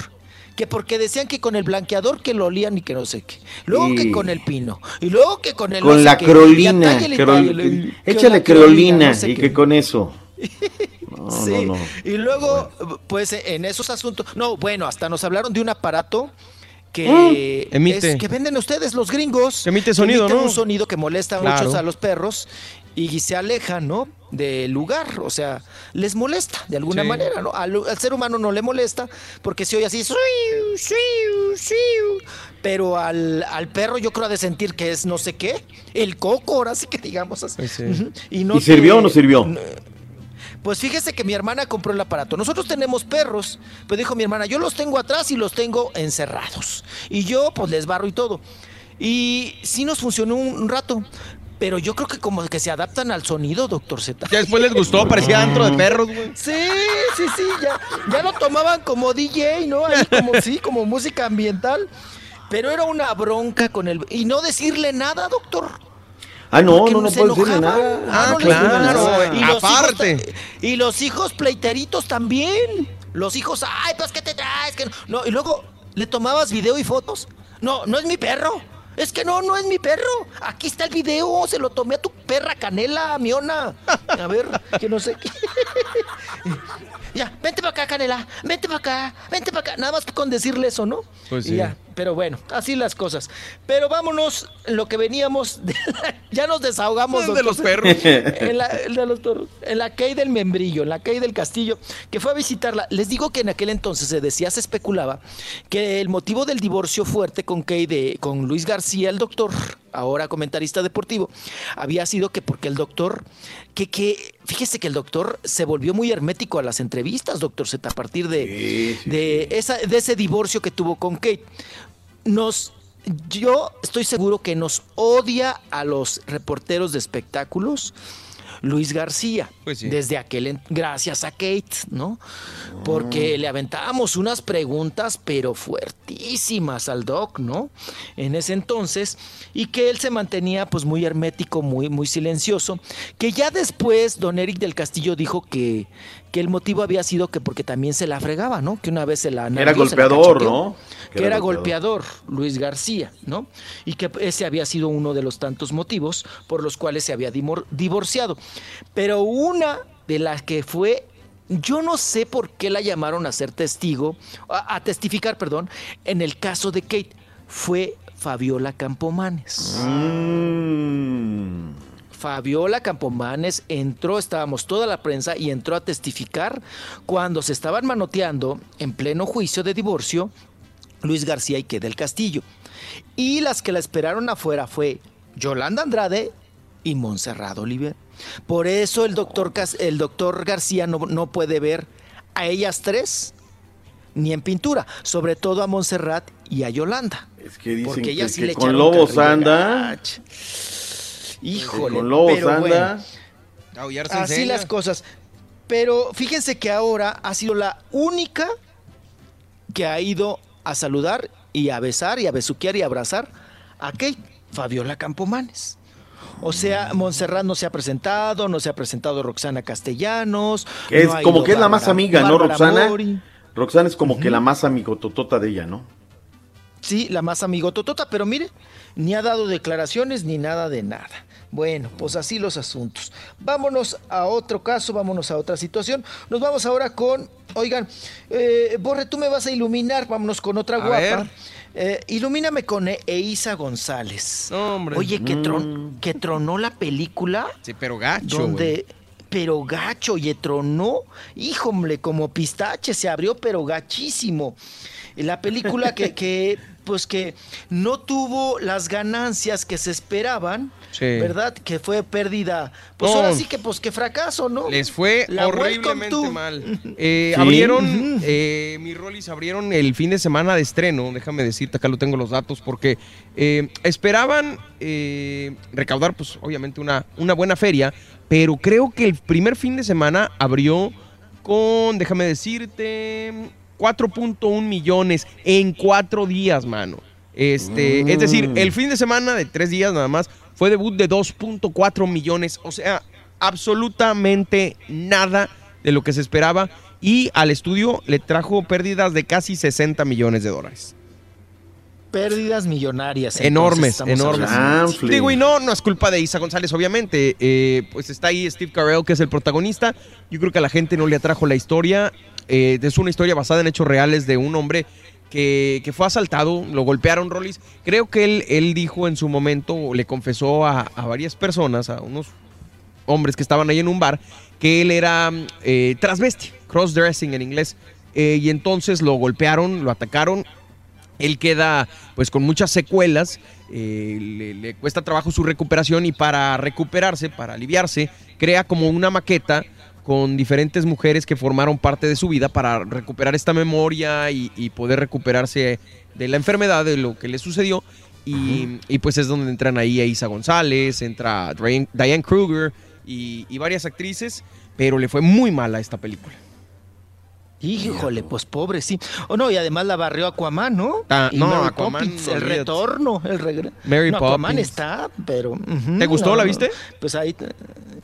Speaker 50: Que porque decían que con el blanqueador que lo olían y que no sé qué. Luego que con el pino. Y luego que con el.
Speaker 32: Con la creolina, échale
Speaker 50: la
Speaker 32: creolina
Speaker 50: no sé
Speaker 32: y
Speaker 50: qué.
Speaker 32: que con eso. [laughs] No,
Speaker 50: Sí.
Speaker 32: no, no.
Speaker 50: Y luego, pues en esos asuntos, no, bueno, hasta nos hablaron de un aparato que
Speaker 1: Mm. Emite.
Speaker 50: es- que venden ustedes los gringos.
Speaker 1: Que emite sonido,
Speaker 50: emite
Speaker 1: ¿no?
Speaker 50: un sonido que molesta
Speaker 1: Claro.
Speaker 50: mucho a los perros y se alejan, ¿no? Del lugar, o sea, les molesta de alguna
Speaker 1: Sí.
Speaker 50: manera, ¿no? Al, al ser humano no le molesta porque se oye así, pero al, al perro yo creo ha de sentir que es no sé qué, el coco, ahora sí que digamos así.
Speaker 1: Sí.
Speaker 32: ¿Y
Speaker 50: no
Speaker 32: sirvió
Speaker 50: te-
Speaker 32: o no sirvió?
Speaker 50: Pues fíjese que mi hermana compró el aparato. Nosotros tenemos perros. Pues dijo mi hermana, yo los tengo atrás y los tengo encerrados. Y yo pues les barro y todo. Y sí nos funcionó un, rato. Pero yo creo que como que se adaptan al sonido, doctor Z.
Speaker 1: Ya después les gustó, parecía antro de perros, güey.
Speaker 50: Sí, sí, sí, ya, ya lo tomaban como DJ, ¿no? Ahí como sí, como música ambiental. Pero era una bronca con el... Y no decirle nada, doctor.
Speaker 32: Ah, no, no, no puedo decirle nada.
Speaker 50: Ah, no
Speaker 1: claro,
Speaker 50: nada. Y los
Speaker 1: Aparte.
Speaker 50: hijos y los hijos pleiteritos también. Los hijos, ay, pues ¿qué te traes? Que no. no, y luego le tomabas video y fotos. No, no es mi perro. Es que no, no es mi perro. Aquí está el video. Se lo tomé a tu perra canela, miona. A ver, que no sé qué. [laughs] Ya, vente para acá, Canela, vente para acá, vente para acá. Nada más con decirle eso, ¿no?
Speaker 1: Pues
Speaker 50: Y
Speaker 1: sí.
Speaker 50: ya, pero bueno, así las cosas. Pero vámonos, lo que veníamos, de- ya nos desahogamos.
Speaker 1: De los perros.
Speaker 50: En la, la- los perros. En la Key del Membrillo, en la Key del Castillo, que fue a visitarla. Les digo que en aquel entonces se decía, se especulaba, que el motivo del divorcio fuerte con Key de, con Luis García, el doctor, ahora comentarista deportivo, había sido que porque el doctor, que, que, fíjese que el doctor se volvió muy hermético a las entrevistas, doctor Z, a partir de, de, esa, de ese divorcio que tuvo con Kate. Nos, yo estoy seguro que nos odia a los reporteros de espectáculos. Luis García,
Speaker 1: Pues sí.
Speaker 50: desde aquel, gracias a Kate, ¿no? Porque le aventábamos unas preguntas, pero fuertísimas al doc, ¿no? En ese entonces, y que él se mantenía pues muy hermético, muy, muy silencioso, que ya después don Eric del Castillo dijo que, que el motivo había sido que porque también se la fregaba, ¿no? Que una vez se la...
Speaker 32: Era
Speaker 50: la
Speaker 32: golpeador, ¿no?
Speaker 50: Que era golpeador, Luis García, ¿no? Y que ese había sido uno de los tantos motivos por los cuales se había divorciado. Pero una de las que fue, yo no sé por qué la llamaron a ser testigo, a, a testificar, perdón, en el caso de Kate, fue Fabiola Campomanes.
Speaker 32: Mm.
Speaker 50: Fabiola Campomanes entró, estábamos toda la prensa y entró a testificar cuando se estaban manoteando en pleno juicio de divorcio Luis García y que del Castillo. Y las que la esperaron afuera fue Yolanda Andrade y Montserrat Oliver. Por eso el doctor, el doctor García no, no puede ver a ellas tres ni en pintura, sobre todo a Montserrat y a Yolanda.
Speaker 32: Es que dicen
Speaker 50: Porque
Speaker 32: que,
Speaker 50: ellas sí
Speaker 32: que
Speaker 50: le
Speaker 32: con lobos anda.
Speaker 50: Híjole,
Speaker 32: con lobos
Speaker 50: pero
Speaker 32: anda.
Speaker 50: bueno. Así
Speaker 1: enseña.
Speaker 50: las cosas. Pero fíjense que ahora ha sido la única que ha ido a saludar y a besar y a besuquear y a abrazar a Kate, Fabiola Campomanes. O sea, Montserrat no se ha presentado, no se ha presentado Roxana Castellanos.
Speaker 32: Que es
Speaker 50: no
Speaker 32: como que es la más amiga, ¿no, Roxana?
Speaker 50: Mori.
Speaker 32: Roxana es como que la más amigototota de ella, ¿no?
Speaker 50: Sí, la más amigototota, pero mire, ni ha dado declaraciones ni nada de nada. Bueno, pues así los asuntos. Vámonos a otro caso, vámonos a otra situación. Nos vamos ahora con, oigan, eh, Borre, tú me vas a iluminar, vámonos con otra
Speaker 1: A
Speaker 50: guapa.
Speaker 1: ver.
Speaker 50: Eh, ilumíname con E- Eiza González.
Speaker 1: hombre.
Speaker 50: Oye, que,
Speaker 1: Mm.
Speaker 50: tron- que tronó la película.
Speaker 1: Sí, pero gacho,
Speaker 50: Donde, pero gacho, y tronó, híjole, como pistache, se abrió, pero gachísimo. La película que, que, pues que no tuvo las ganancias que se esperaban,
Speaker 1: Sí.
Speaker 50: ¿verdad? Que fue pérdida. Pues
Speaker 1: No.
Speaker 50: ahora sí que, pues que fracaso, ¿no?
Speaker 1: Les fue
Speaker 50: La
Speaker 1: horriblemente mal. [laughs] Eh,
Speaker 50: Sí.
Speaker 1: Abrieron, eh, mi Rollis, abrieron el fin de semana de estreno. Déjame decirte, acá lo tengo los datos, porque eh, esperaban eh, recaudar, pues obviamente, una, una buena feria, pero creo que el primer fin de semana abrió con, déjame decirte, 4.1 millones en cuatro días, mano. Este, Es decir,
Speaker 32: Mm.
Speaker 1: el fin de semana de tres días nada más fue debut de 2.4 millones. O sea, absolutamente nada de lo que se esperaba. Y al estudio le trajo pérdidas de casi 60 millones de dólares.
Speaker 50: Pérdidas millonarias.
Speaker 1: Enormes, enormes. Digo, y no, no es culpa de Isa González, obviamente. Eh, pues está ahí Steve Carell, que es el protagonista. Yo creo que a la gente no le atrajo la historia. Eh, es una historia basada en hechos reales de un hombre que, fue asaltado, lo golpearon, Rollis. Creo que él, él dijo en su momento, le confesó a, a varias personas, a unos hombres que estaban ahí en un bar, que él era eh, transvesti, crossdressing en inglés. Eh, y entonces lo golpearon, lo atacaron. Él queda pues con muchas secuelas, eh, le cuesta trabajo su recuperación y para recuperarse, para aliviarse, crea como una maqueta con diferentes mujeres que formaron parte de su vida para recuperar esta memoria y, y poder recuperarse de la enfermedad, de lo que le sucedió. Y, y, pues es donde entran ahí a Isa González, entra Diane, Diane Kruger y, y varias actrices, pero le fue muy mala esta película.
Speaker 50: Híjole, pues pobre, sí. Oh, no, y además la barrió Aquaman, ¿no?
Speaker 1: Ah,
Speaker 50: Y
Speaker 1: no,
Speaker 50: Mary
Speaker 1: Aquaman,
Speaker 50: Poppins, el retorno, el regreso.
Speaker 1: Mary
Speaker 50: no, Aquaman
Speaker 1: Poppins.
Speaker 50: está, pero...
Speaker 1: ¿Te gustó?
Speaker 50: no,
Speaker 1: ¿La viste?
Speaker 50: Pues ahí...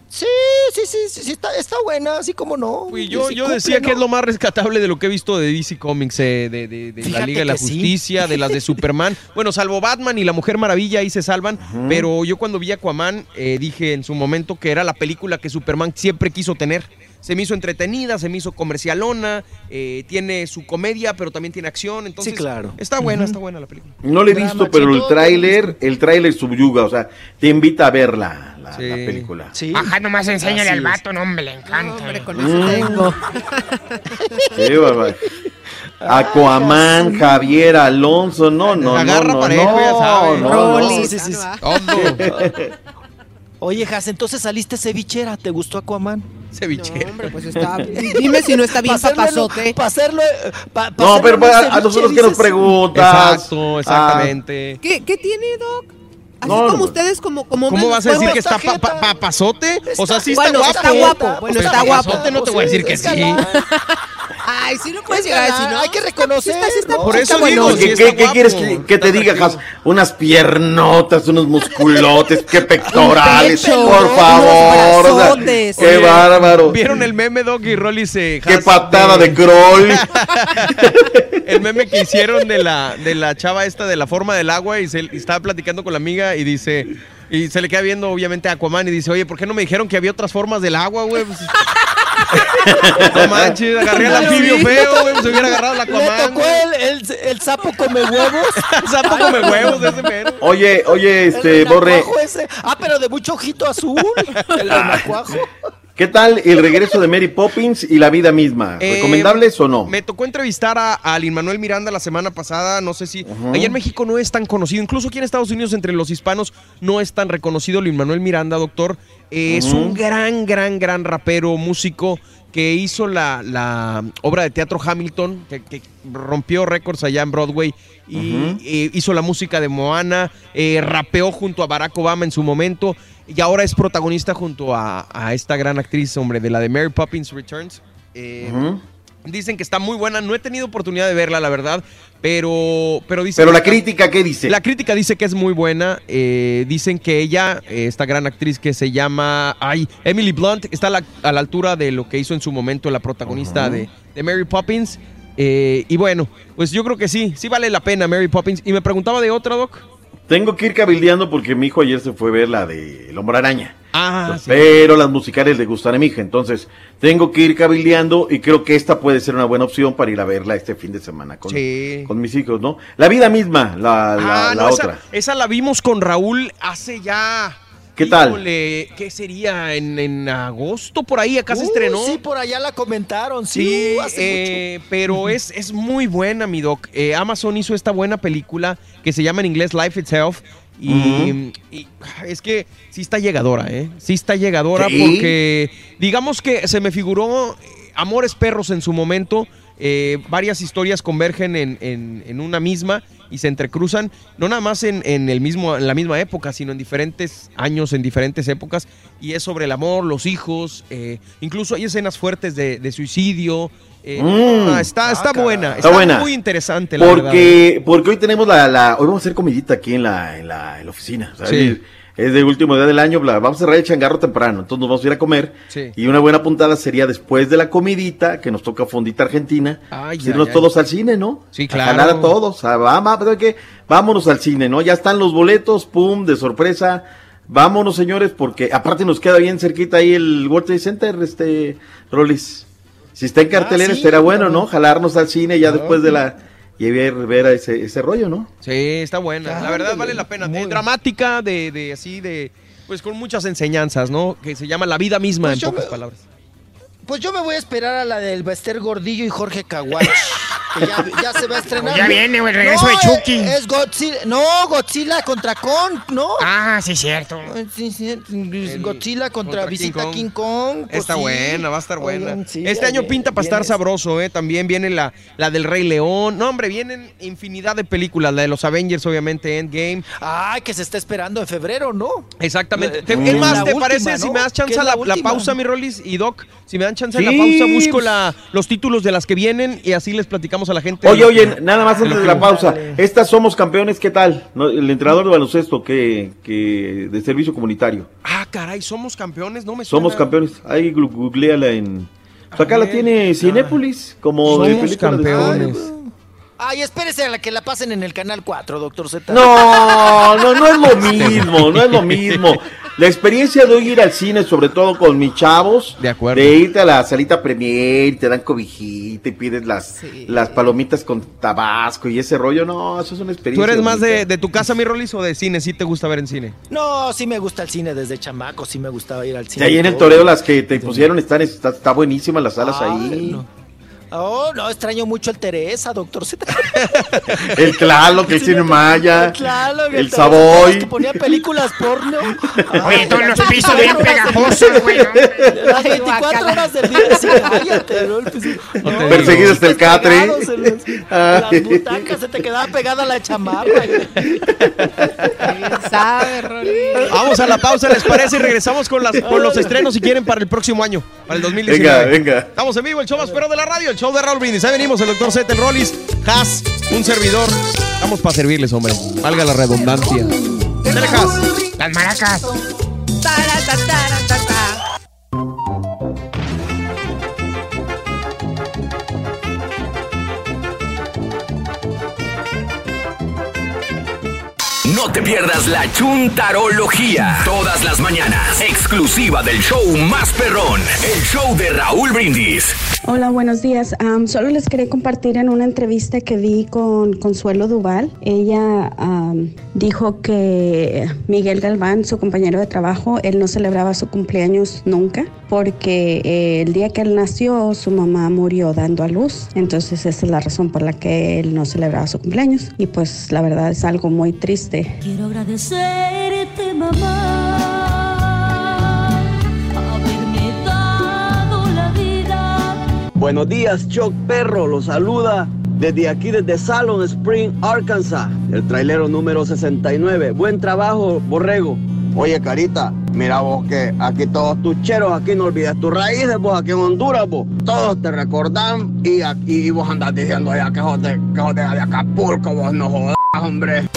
Speaker 50: Sí, sí, sí, sí, sí, está, está buena, así como no.
Speaker 1: Y yo, yo
Speaker 50: cumple,
Speaker 1: decía que es lo más rescatable de lo que he visto de DC Comics, eh, de, de- de la Liga de la
Speaker 50: sí.
Speaker 1: Justicia, de las de [laughs] Superman. Bueno, salvo Batman y la Mujer Maravilla, ahí se salvan. Pero yo cuando vi Aquaman, eh, dije en su momento que era la película que Superman siempre quiso tener. Se me hizo entretenida, se me hizo comercialona, eh, tiene su comedia, pero también tiene acción. Entonces,
Speaker 50: claro.
Speaker 1: Está buena, está buena la película.
Speaker 32: No lo he visto, pero el tráiler, el tráiler subyuga, o sea, te invita a ver la, la- la película.
Speaker 4: Ajá, nomás enséñale
Speaker 32: Así
Speaker 4: al
Speaker 32: es.
Speaker 4: vato, no, hombre, le encanta. hombre,
Speaker 49: con
Speaker 32: eso tengo. [laughs] Qué barbaridad. Aquaman, Javier Alonso, no, no,
Speaker 50: Agarra
Speaker 32: no, no,
Speaker 50: parejo,
Speaker 32: no,
Speaker 50: ya sabes.
Speaker 32: no,
Speaker 50: Rolly,
Speaker 32: no.
Speaker 50: sí, sí, sí.
Speaker 1: Todo. [laughs]
Speaker 50: Oye, Jas, entonces saliste cevichera, ¿te gustó Aquaman?
Speaker 1: Cevichera.
Speaker 49: hombre, pues está... Dime si no está bien [laughs]
Speaker 50: Pa'
Speaker 49: papazote.
Speaker 50: Para hacerlo... eh, pa- pa
Speaker 32: No,
Speaker 50: hacerlo
Speaker 32: pero para- a
Speaker 50: ceviche,
Speaker 32: nosotros que nos preguntas.
Speaker 1: Exacto, exactamente.
Speaker 49: ¿Qué, qué tiene, Doc? Así
Speaker 1: No,
Speaker 49: como
Speaker 1: no.
Speaker 49: ustedes, como... como
Speaker 1: ¿Cómo
Speaker 49: hombres,
Speaker 1: vas a decir que está pa- pa- papazote? O sea, sí está
Speaker 49: bueno,
Speaker 1: guapo.
Speaker 49: está guapo, bueno, está guapo.
Speaker 1: Papazote no te voy a decir que sí. [laughs]
Speaker 49: Ay, sí no puedes
Speaker 50: Es
Speaker 49: llegar a decir, ¿no?
Speaker 50: hay que reconocer,
Speaker 49: Sí está- sí está-
Speaker 1: Por eso
Speaker 49: está
Speaker 1: digo,
Speaker 49: bueno.
Speaker 32: ¿Qué,
Speaker 1: está
Speaker 32: qué- qué
Speaker 1: guapo.
Speaker 32: quieres que, que te diga, Jas? Unas piernotas, unos musculotes, qué pectorales,
Speaker 49: pecho,
Speaker 32: por
Speaker 49: unos
Speaker 32: favor. o sea, qué
Speaker 1: Oye,
Speaker 32: bárbaro.
Speaker 1: ¿Vieron el meme, Doc y Rolly se
Speaker 32: Qué patada de crawl. [laughs]
Speaker 1: el meme que hicieron de la, de la chava esta de la forma del agua y, se, y estaba platicando con la amiga y dice... Y se le queda viendo obviamente a Aquaman y dice, oye, ¿por qué no me dijeron que había otras formas del agua, güey? Pues, [laughs] no manches, agarré al anfibio feo, güey, pues, se hubiera agarrado la
Speaker 50: Le
Speaker 1: Aquaman.
Speaker 50: tocó el, el, el sapo come huevos. [laughs]
Speaker 1: El sapo come huevos ese mero.
Speaker 32: Oye, oye, este,
Speaker 50: el
Speaker 32: Borre,
Speaker 50: ese. Ah, pero de mucho ojito azul. [laughs] El nacuajo.
Speaker 32: ¿Qué tal el regreso de Mary Poppins y la vida misma?
Speaker 1: Eh,
Speaker 32: ¿Recomendables o no?
Speaker 1: Me tocó entrevistar a, a Lin Manuel Miranda la semana pasada. No sé si. Allá en México no es tan conocido. Incluso aquí en Estados Unidos, entre los hispanos, no es tan reconocido Lin Manuel Miranda, doctor. Eh, Es un gran, gran, gran rapero, músico que hizo la, la obra de teatro Hamilton, que, que rompió récords allá en Broadway. Y eh, hizo la música de Moana, eh, rapeó junto a Barack Obama en su momento. Y ahora es protagonista junto a, a esta gran actriz, hombre, de la de Mary Poppins Returns. Eh. Dicen que está muy buena. No he tenido oportunidad de verla, la verdad. Pero, pero dicen
Speaker 32: Pero la
Speaker 1: que-
Speaker 32: crítica, ¿qué dice?
Speaker 1: La crítica dice que es muy buena. Eh, dicen que ella, eh, esta gran actriz que se llama ay, Emily Blunt, está a la, a la altura de lo que hizo en su momento la protagonista de, de Mary Poppins. Eh, y bueno, pues yo creo que sí, sí vale la pena Mary Poppins. Y me preguntaba de otra, Doc.
Speaker 32: Tengo que ir cabildeando porque mi hijo ayer se fue a ver la de El Hombre Araña.
Speaker 1: Ah, sí.
Speaker 32: Pero las musicales le gustan a mi hija, entonces tengo que ir cabildeando y creo que esta puede ser una buena opción para ir a verla este fin de semana con,
Speaker 1: Sí.
Speaker 32: con mis hijos, ¿no? La vida misma, la, la,
Speaker 1: Ah,
Speaker 32: la
Speaker 1: no, esa,
Speaker 32: otra.
Speaker 1: esa la vimos con Raúl hace ya.
Speaker 32: ¿Qué tal?
Speaker 1: híjole, ¿Qué sería? ¿En, en agosto por ahí? Acá se estrenó.
Speaker 50: Sí, por allá la comentaron. Sí,
Speaker 1: Sí,
Speaker 50: uh, hace
Speaker 1: eh, pero es, es muy buena, mi doc. Eh, Amazon hizo esta buena película que se llama en inglés Life Itself. Y, es que sí está llegadora, ¿eh? Sí está llegadora
Speaker 32: ¿Sí?
Speaker 1: porque digamos que se me figuró eh, Amores Perros en su momento. Eh, varias historias convergen en, en- en una misma y se entrecruzan, no nada más en, en el mismo, en la misma época, sino en diferentes años, en diferentes épocas. Y es sobre el amor, los hijos, eh, incluso hay escenas fuertes de, de suicidio. eh,
Speaker 32: Mm.
Speaker 1: ah, está, está buena, está,
Speaker 32: Está buena.
Speaker 1: muy interesante, la verdad. ¿eh?
Speaker 32: Porque, porque hoy tenemos la, la- hoy vamos a hacer comidita aquí en la, en la, la oficina. sea,
Speaker 1: Sí.
Speaker 32: Es, de último día del año, bla, vamos a cerrar el changarro temprano, entonces nos vamos a ir a comer.
Speaker 1: Sí.
Speaker 32: Y una buena puntada sería después de la comidita, que nos toca fondita argentina,
Speaker 1: Ay,
Speaker 32: pues irnos
Speaker 1: ay, ay.
Speaker 32: todos al cine, ¿no?
Speaker 1: Sí,
Speaker 32: A
Speaker 1: claro.
Speaker 32: jalar a todos, a, vamos, pero que, vámonos al cine, ¿no? Ya están los boletos, pum, de sorpresa. Vámonos, señores, porque aparte nos queda bien cerquita ahí el World Trade Center, este, Rolis. Si está en cartelera,
Speaker 50: sí,
Speaker 32: estará bueno. ¿no? Jalarnos al cine ya después de la... Y ver, ver a ese, ese rollo, ¿no?
Speaker 1: Sí, está buena. La verdad vale la pena. De dramática, de, de así, de. Pues con muchas enseñanzas, ¿no? Que se llama La vida misma,
Speaker 50: Pues
Speaker 1: en pocas
Speaker 50: me-
Speaker 1: palabras.
Speaker 50: Pues yo me voy a esperar a la del Bester Gordillo y Jorge Caguach. [laughs] que ya, ya se va a estrenar.
Speaker 4: Ya viene, güey, el regreso de
Speaker 50: es-
Speaker 4: Chucky.
Speaker 50: Es, Godzilla. No, Godzilla contra Kong, ¿no?
Speaker 4: Ah, sí, cierto.
Speaker 50: Sí, sí, Godzilla contra,
Speaker 1: contra
Speaker 50: Visita
Speaker 1: King
Speaker 50: King Kong. pues
Speaker 1: Está
Speaker 50: sí.
Speaker 1: buena, va a estar buena.
Speaker 50: Oigan, sí,
Speaker 1: este año
Speaker 50: viene-
Speaker 1: pinta para estar sabroso, ¿eh? También viene la, la del Rey León. No, hombre, vienen infinidad de películas. La de los Avengers, obviamente, Endgame.
Speaker 50: Ay, que se está esperando en febrero, ¿no?
Speaker 1: Exactamente.
Speaker 50: La-
Speaker 1: es más, ¿te
Speaker 50: última,
Speaker 1: parece
Speaker 50: ¿no?
Speaker 1: si me das chance la,
Speaker 50: la
Speaker 1: la
Speaker 50: última.
Speaker 1: pausa, mi Rolis y Doc? Si me dan chance la pausa, busco
Speaker 32: pues.
Speaker 1: la, los títulos de las que vienen y así les platicamos a la gente.
Speaker 32: Oye, oye,
Speaker 1: que-
Speaker 32: nada más antes de la pausa. Estas somos campeones, ¿qué tal? ¿No? El entrenador de baloncesto que, que de servicio comunitario.
Speaker 1: Ah, caray, somos campeones, no me
Speaker 32: Somos
Speaker 1: suena.
Speaker 32: campeones. Ahí googleala en. Acá la tiene Cinépolis, como de
Speaker 1: Somos
Speaker 32: película de-
Speaker 1: campeones.
Speaker 50: Ay, espérese a la que la pasen en el canal 4, doctor Z.
Speaker 32: No, no, no es lo mismo, no es lo mismo. [laughs] La experiencia de hoy ir al cine, sobre todo con mis chavos,
Speaker 1: De acuerdo.
Speaker 32: de irte a la salita premier, te dan cobijita y pides las, las palomitas con tabasco y ese rollo, no, eso es una
Speaker 1: ¿Tú
Speaker 32: experiencia.
Speaker 1: eres más de, de tu casa, mi Rolis, o de cine? ¿Sí te gusta ver en cine?
Speaker 50: No, sí me gusta el cine desde chamaco, sí me gustaba ir al cine.
Speaker 32: ahí en el toreo las que te pusieron están, está, está buenísima las salas
Speaker 50: Ay,
Speaker 32: ahí.
Speaker 50: no. Oh, no, extraño mucho el Teresa, doctor Z.
Speaker 32: El Tlaloc, el Cine Maya,
Speaker 50: Claro,
Speaker 32: el
Speaker 50: Teresa,
Speaker 32: Savoy.
Speaker 50: Que ponía películas porno.
Speaker 4: Oye, todos los pisos bien pegajosos, güey.
Speaker 50: Las 24 horas del día, sí, cállate, ¿no? Pues, no,
Speaker 32: Perseguidos del Catre.
Speaker 50: las- en Las butacas se te quedaba pegada la chamarra.
Speaker 49: sabe?
Speaker 1: Vamos a la pausa, ¿les parece? Y regresamos con, las, con los estrenos, si quieren, para el próximo año, para el 2019.
Speaker 32: Venga, venga.
Speaker 1: Estamos en vivo, el show más de la radio, el show de Raúl Brindis. Ahí venimos, el doctor Z, el Rollis, Haas, un servidor. Estamos para servirles, hombre. Valga la redundancia. Dale, Haas.
Speaker 4: Las maracas.
Speaker 8: No te pierdas la chuntarología. Todas las mañanas. Exclusiva del show más perrón. El show de Raúl Brindis.
Speaker 59: Hola, buenos días. Am, solo les quería compartir en una entrevista que vi con Consuelo Duval. Ella am, dijo que Miguel Galván, su compañero de trabajo, él no celebraba su cumpleaños nunca porque eh, el día que él nació su mamá murió dando a luz. Entonces esa es la razón por la que él no celebraba su cumpleaños. Y pues la verdad es algo muy triste.
Speaker 60: Quiero agradecerte, mamá, haberme dado la vida.
Speaker 61: Buenos días, Choc Perro, los saluda desde aquí, desde Salon Spring, Arkansas, el trailero número 69. Buen trabajo, Borrego.
Speaker 62: Oye, Carita, mira vos que aquí todos tus cheros, aquí no olvides tus raíces, vos aquí en Honduras, vos, todos te recordan y, aquí, y vos andás diciendo allá que de, que de, de Acapulco, vos no jodas, hombre.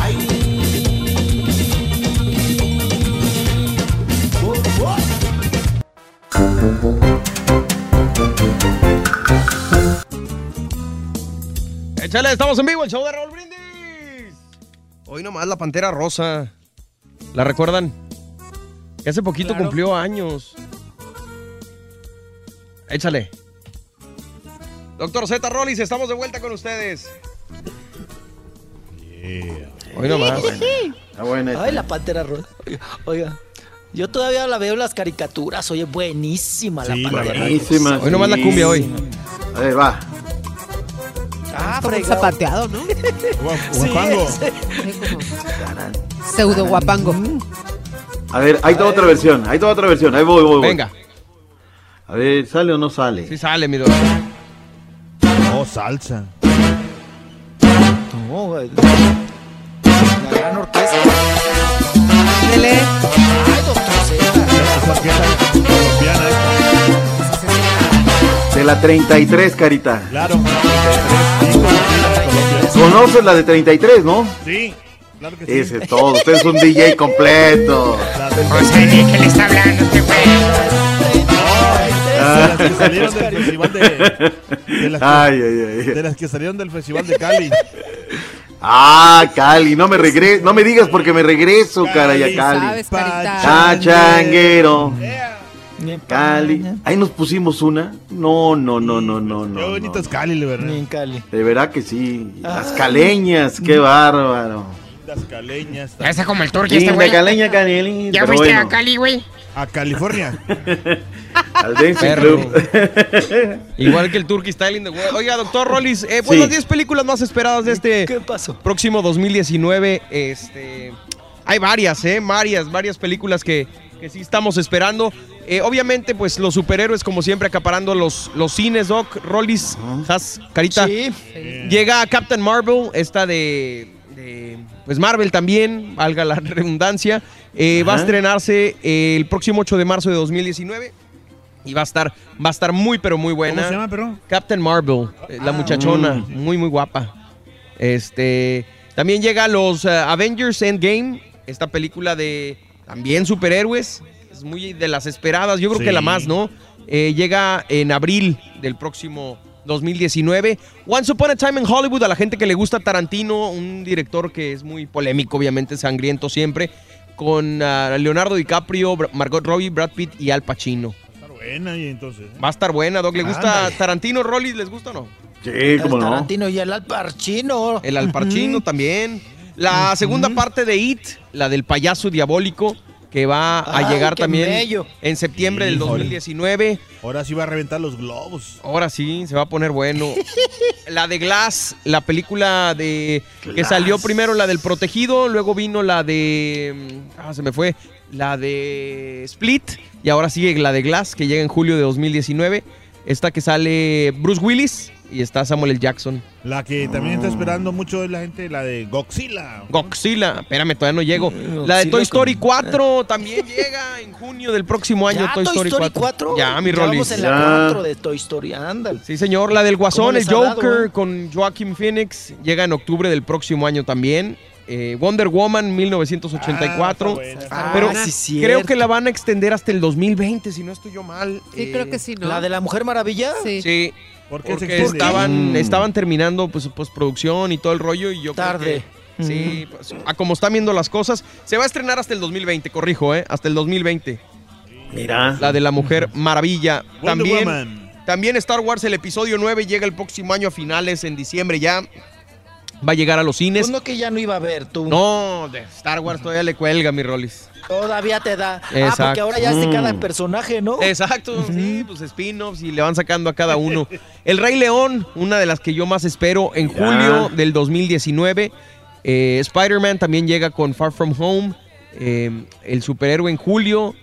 Speaker 1: Échale, estamos en vivo, el show de Raúl Brindis. Hoy nomás la Pantera Rosa. ¿La recuerdan? Que hace poquito
Speaker 50: Claro.
Speaker 1: cumplió años. Échale. Doctor Z Rollis, estamos de vuelta con ustedes. Hoy nomás.
Speaker 32: Está buena.
Speaker 50: Ay, la pantera rosa. Oiga, Oiga, yo todavía la veo en las caricaturas. Oye, buenísima la pantera
Speaker 32: Buenísima.
Speaker 1: Hoy nomás la cumbia hoy. [laughs]
Speaker 32: A ver, va.
Speaker 50: Ah,
Speaker 49: Como zapateado, ¿no?
Speaker 50: Sí,
Speaker 3: Guapango.
Speaker 50: ese.
Speaker 49: Pseudo guapango.
Speaker 32: A ver, hay toda otra versión. Hay toda otra versión. Ahí voy, voy, voy.
Speaker 1: Venga.
Speaker 32: A ver, ¿sale o no sale?
Speaker 1: Sí sale, mi doctor.
Speaker 3: Oh, salsa.
Speaker 50: No, güey. La gran orquesta.
Speaker 49: Dele.
Speaker 3: Colombiana esta.
Speaker 32: De la 33, Carita.
Speaker 3: Claro. 33. Sí, colombiana, Colombia.
Speaker 32: Conoces la de 33, ¿no?
Speaker 3: Sí, claro que sí.
Speaker 32: Ese es todo. Usted es un DJ completo.
Speaker 4: O sea, ¿de qué le está hablando este güey?
Speaker 3: de las que salieron del festival de, de las que,
Speaker 32: Ay, ay, ay.
Speaker 3: de las que salieron del festival de Cali.
Speaker 32: Ah, Cali, no me regreso, no me digas porque me regreso, caray, a
Speaker 3: Cali,
Speaker 32: Cali.
Speaker 49: Carita.
Speaker 32: Ah, changuero. Cali. Ahí nos pusimos una. No, no, no, no, no,
Speaker 3: Qué
Speaker 32: no.
Speaker 3: bonito
Speaker 32: no.
Speaker 3: es Cali, la verdad.
Speaker 50: Ni en Cali.
Speaker 32: De verdad que sí. Las caleñas, qué bárbaro.
Speaker 3: Las caleñas.
Speaker 4: Ya está como el turqui este
Speaker 32: Linda
Speaker 4: güey.
Speaker 32: caleña, canelín.
Speaker 4: ¿Ya fuiste
Speaker 32: bueno,
Speaker 4: a Cali, güey?
Speaker 3: A California. [laughs]
Speaker 32: Al Dancing. Club. [laughs]
Speaker 1: Igual que el Turkey Styling de World. Oiga, doctor Rollis, eh, pues
Speaker 32: Sí.
Speaker 1: las 10 películas más esperadas de este
Speaker 50: ¿Qué pasó?
Speaker 1: próximo 2019. Este, hay varias, ¿eh? Varias, varias películas que, que sí estamos esperando. Eh, obviamente, pues los superhéroes, como siempre, acaparando los, los cines, Doc. Rollis, Has, Carita.
Speaker 50: Sí.
Speaker 1: Llega Captain Marvel, esta de, de, pues Marvel también, valga la [laughs] redundancia. Eh, va a estrenarse eh, el próximo 8 de marzo de 2019 y va a estar va a estar muy pero muy buena.
Speaker 3: ¿Cómo se llama, pero?
Speaker 1: Captain Marvel, eh, la
Speaker 3: Ah,
Speaker 1: muchachona,
Speaker 32: mm.
Speaker 1: muy muy guapa. Este, también llega los Avengers Endgame, esta película de también superhéroes, es muy de las esperadas, yo creo que la más, ¿no? Eh, llega en abril del próximo 2019. Once Upon a Time in Hollywood, a la gente que le gusta Tarantino, un director que es muy polémico, obviamente sangriento siempre, con ah, Leonardo DiCaprio, Margot Robbie, Brad Pitt y Al Pacino.
Speaker 3: Está buena y entonces. ¿eh?
Speaker 1: Va a estar buena, Doc. ¿Le gusta. Tarantino, Rollis? ¿Les gusta o no?
Speaker 32: Sí,
Speaker 50: El
Speaker 32: cómo no.
Speaker 50: Tarantino y el Alparchino.
Speaker 1: El Alparchino también. La segunda parte de It, la del payaso diabólico, que va a
Speaker 50: Ay,
Speaker 1: llegar
Speaker 50: qué
Speaker 1: también
Speaker 50: bello.
Speaker 1: en septiembre del
Speaker 3: Híjole.
Speaker 1: 2019.
Speaker 3: Ahora sí va a reventar los globos.
Speaker 1: Ahora sí, se va a poner bueno. [laughs] la de Glass, la película de que
Speaker 32: Glass.
Speaker 1: salió primero la del protegido, luego vino la de mm, ah, se me fue, la de Split y ahora sigue la de Glass que llega en julio de 2019. Esta que sale Bruce Willis y está Samuel L. Jackson.
Speaker 3: La que también está esperando mucho es la gente, la de Godzilla.
Speaker 1: Godzilla, espérame, todavía no llego. La de Toy Story
Speaker 50: con-
Speaker 1: 4 también [laughs] llega en junio del próximo año.
Speaker 50: ¿Ya
Speaker 1: Toy Story 4. Ya, mi
Speaker 50: Ya vamos en la
Speaker 32: Ya.
Speaker 50: 4 de Toy Story, ándale.
Speaker 1: Sí, señor. La del
Speaker 50: ¿Cómo
Speaker 1: Guasón, el
Speaker 50: dado,
Speaker 1: Joker
Speaker 50: eh?
Speaker 1: con Joaquin Phoenix llega en octubre del próximo año también. Eh, Wonder Woman 1984.
Speaker 3: Ah, está buena, está
Speaker 1: pero.
Speaker 50: Ah, sí,
Speaker 1: creo que la van a extender hasta el 2020, si no estoy yo mal.
Speaker 49: Sí,
Speaker 1: Eh,
Speaker 49: creo que sí, ¿no?
Speaker 50: ¿La de la Mujer Maravilla?
Speaker 49: Sí.
Speaker 1: Sí,
Speaker 3: ¿Por qué se
Speaker 1: porque estaban,
Speaker 32: Mm.
Speaker 1: estaban terminando pues, postproducción y todo el rollo y yo creo
Speaker 50: Tarde.
Speaker 1: que- sí, pues, a como están viendo las cosas, se va a estrenar hasta el 2020, corrijo, ¿eh? Hasta el 2020.
Speaker 32: Mira.
Speaker 1: La de la Mujer Maravilla.
Speaker 3: Wonder
Speaker 1: También,
Speaker 3: Woman.
Speaker 1: también Star Wars, el episodio 9, llega el próximo año a finales, en diciembre ya. Va a llegar a los cines.
Speaker 50: Uno que ya no iba a ver tú.
Speaker 1: No, de Star Wars todavía le cuelga, mi Rollis.
Speaker 50: Todavía te da. Ah, porque ahora ya es de cada
Speaker 32: Mm.
Speaker 50: personaje, ¿no?
Speaker 1: Exacto, sí, pues spin-offs y le van sacando a cada uno. [laughs] El Rey León, una de las que yo más espero en julio del 2019. Eh, Spider-Man también llega con Far From Home. Eh, el superhéroe en julio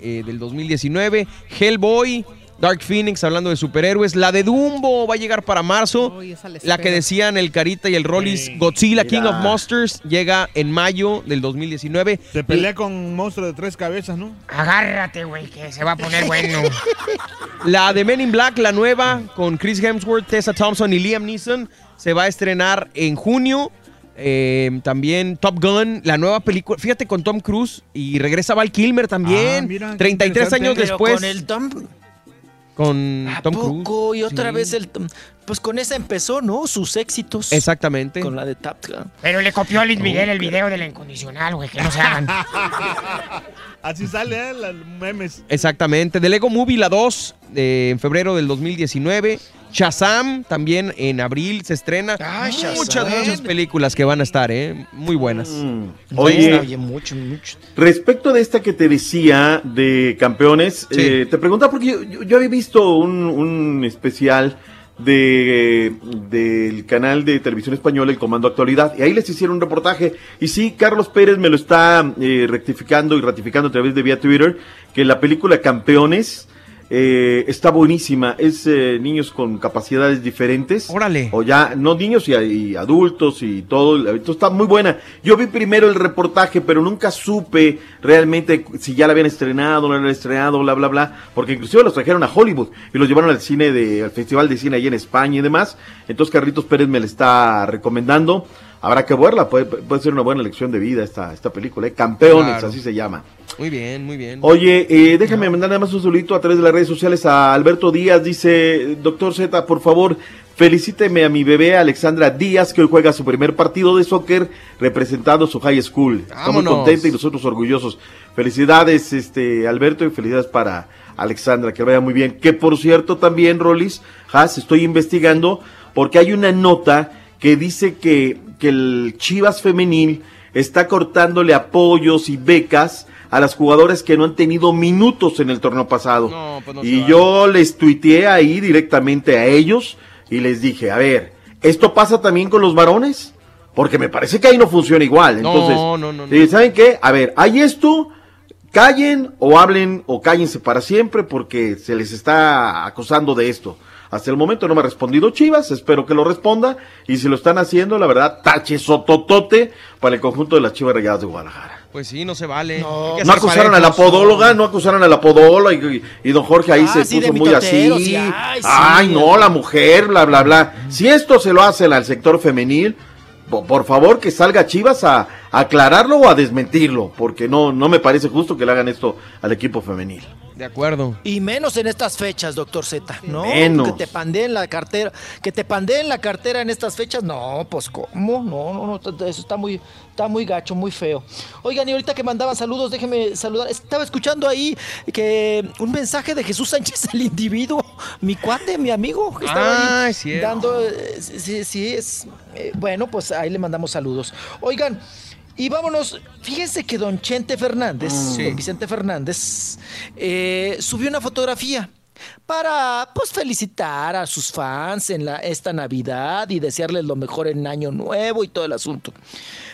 Speaker 1: eh, del 2019. Hellboy, Dark Phoenix, hablando de superhéroes. La de Dumbo va a llegar para marzo.
Speaker 49: Uy, la
Speaker 1: que decían el Carita y el Rollis,
Speaker 3: Sí.
Speaker 1: Godzilla King of Monsters, llega en mayo del 2019.
Speaker 3: Se pelea con un monstruo de tres cabezas, ¿no?
Speaker 4: Agárrate, güey, que se va a poner bueno. [laughs]
Speaker 1: La de Men in Black, la nueva, con Chris Hemsworth, Tessa Thompson y Liam Neeson, se va a estrenar en junio. Eh, también Top Gun, la nueva película, fíjate con Tom Cruise y regresa Val Kilmer también,
Speaker 3: Ah, mira, qué
Speaker 1: 33
Speaker 3: interesante.
Speaker 1: años
Speaker 50: Pero
Speaker 1: después.
Speaker 50: con el Tom.
Speaker 1: Con Tom Cruise.
Speaker 50: Poco, y otra
Speaker 1: Sí.
Speaker 50: vez el. Pues con esa empezó, ¿no? Sus éxitos.
Speaker 1: Exactamente.
Speaker 50: Con la de Top Gun.
Speaker 4: Pero le copió a Luis Miguel el video de la incondicional, güey, que no se hagan. [laughs]
Speaker 3: Así sale, ¿eh? Los memes.
Speaker 1: Exactamente. The Lego Movie, la 2, eh, en febrero del 2019. Shazam, también en abril se estrena.
Speaker 50: Ay,
Speaker 1: muchas,
Speaker 50: Shazam.
Speaker 1: muchas películas que van a estar, ¿eh? Muy buenas.
Speaker 32: Oye,
Speaker 50: Oye, mucho, mucho.
Speaker 32: Respecto de esta que te decía de campeones, eh, te preguntaba porque yo, yo- yo había visto un, un especial de del canal de televisión española El Comando Actualidad y ahí les hicieron un reportaje y sí Carlos Pérez me lo está eh, rectificando y ratificando a través de vía Twitter que la película Campeones eh, está buenísima. Es eh, niños con capacidades diferentes.
Speaker 1: Órale.
Speaker 32: O ya no niños y, y adultos y todo. Está muy buena. Yo vi primero el reportaje pero nunca supe realmente si ya la habían estrenado no la habían estrenado bla bla bla. Porque inclusive los trajeron a Hollywood y los llevaron al cine de al festival de cine allí en España y demás. Entonces Carlitos Pérez me la está recomendando habrá que verla puede, puede ser una buena lección de vida esta esta película ¿eh? campeones
Speaker 1: Claro.
Speaker 32: así se llama
Speaker 1: Muy bien, muy bien.
Speaker 32: Oye, eh, déjame mandar nada más un saludito a través de las redes sociales a Alberto Díaz. Dice, doctor Z, por favor, felicíteme a mi bebé Alexandra Díaz, que hoy juega su primer partido de soccer representando su high school.
Speaker 1: Vámonos.
Speaker 32: contenta y nosotros orgullosos. Felicidades, este, Alberto, y felicidades para Alexandra, que vaya muy bien. Que por cierto, también, Rolis, Has, estoy investigando porque hay una nota que dice que, que el Chivas femenil está cortándole apoyos y becas a las jugadoras que no han tenido minutos en el torneo pasado.
Speaker 1: No, pues no
Speaker 32: y yo les tuiteé ahí directamente a ellos y les dije, a ver, ¿esto pasa también con los varones? Porque me parece que ahí no funciona igual.
Speaker 1: No,
Speaker 32: Entonces,
Speaker 1: no, no, no.
Speaker 32: ¿saben qué? A ver, hay esto, callen o hablen o cállense para siempre porque se les está acusando de esto. Hasta el momento no me ha respondido Chivas, espero que lo responda. Y si lo están haciendo, la verdad, tache sototote para el conjunto de las Chivas Rayadas de Guadalajara.
Speaker 1: Pues sí, no se vale.
Speaker 50: No,
Speaker 32: acusaron a la podóloga, no acusaron a la podóloga y, y- y don Jorge ahí
Speaker 50: Ah,
Speaker 32: se
Speaker 50: sí,
Speaker 32: puso muy así.
Speaker 50: ay,
Speaker 32: no, la mujer, bla, bla, bla. Si esto se lo hacen al sector femenil, po- por favor que salga Chivas a, a aclararlo o a desmentirlo, porque no, no me parece justo que le hagan esto al equipo femenil.
Speaker 1: De acuerdo.
Speaker 50: Y menos en estas fechas, doctor Z, ¿no?
Speaker 32: Menos.
Speaker 50: Que te pandeen la cartera, que te pandeen la cartera en estas fechas, no, pues cómo, no, no, no, eso está muy, está muy gacho, muy feo. Oigan, y ahorita que mandaban saludos, déjenme saludar. Estaba escuchando ahí que un mensaje de Jesús Sánchez, el individuo, mi cuate, mi amigo, que estaba
Speaker 1: Ah,
Speaker 50: ahí dando, eh, sí, sí, sí, es, eh, bueno, pues ahí le mandamos saludos. Oigan. Y vámonos, fíjense que don Chente Fernández,
Speaker 1: Sí.
Speaker 50: don Vicente Fernández, eh, subió una fotografía para pues felicitar a sus fans en la, esta Navidad y desearles lo mejor en Año Nuevo y todo el asunto.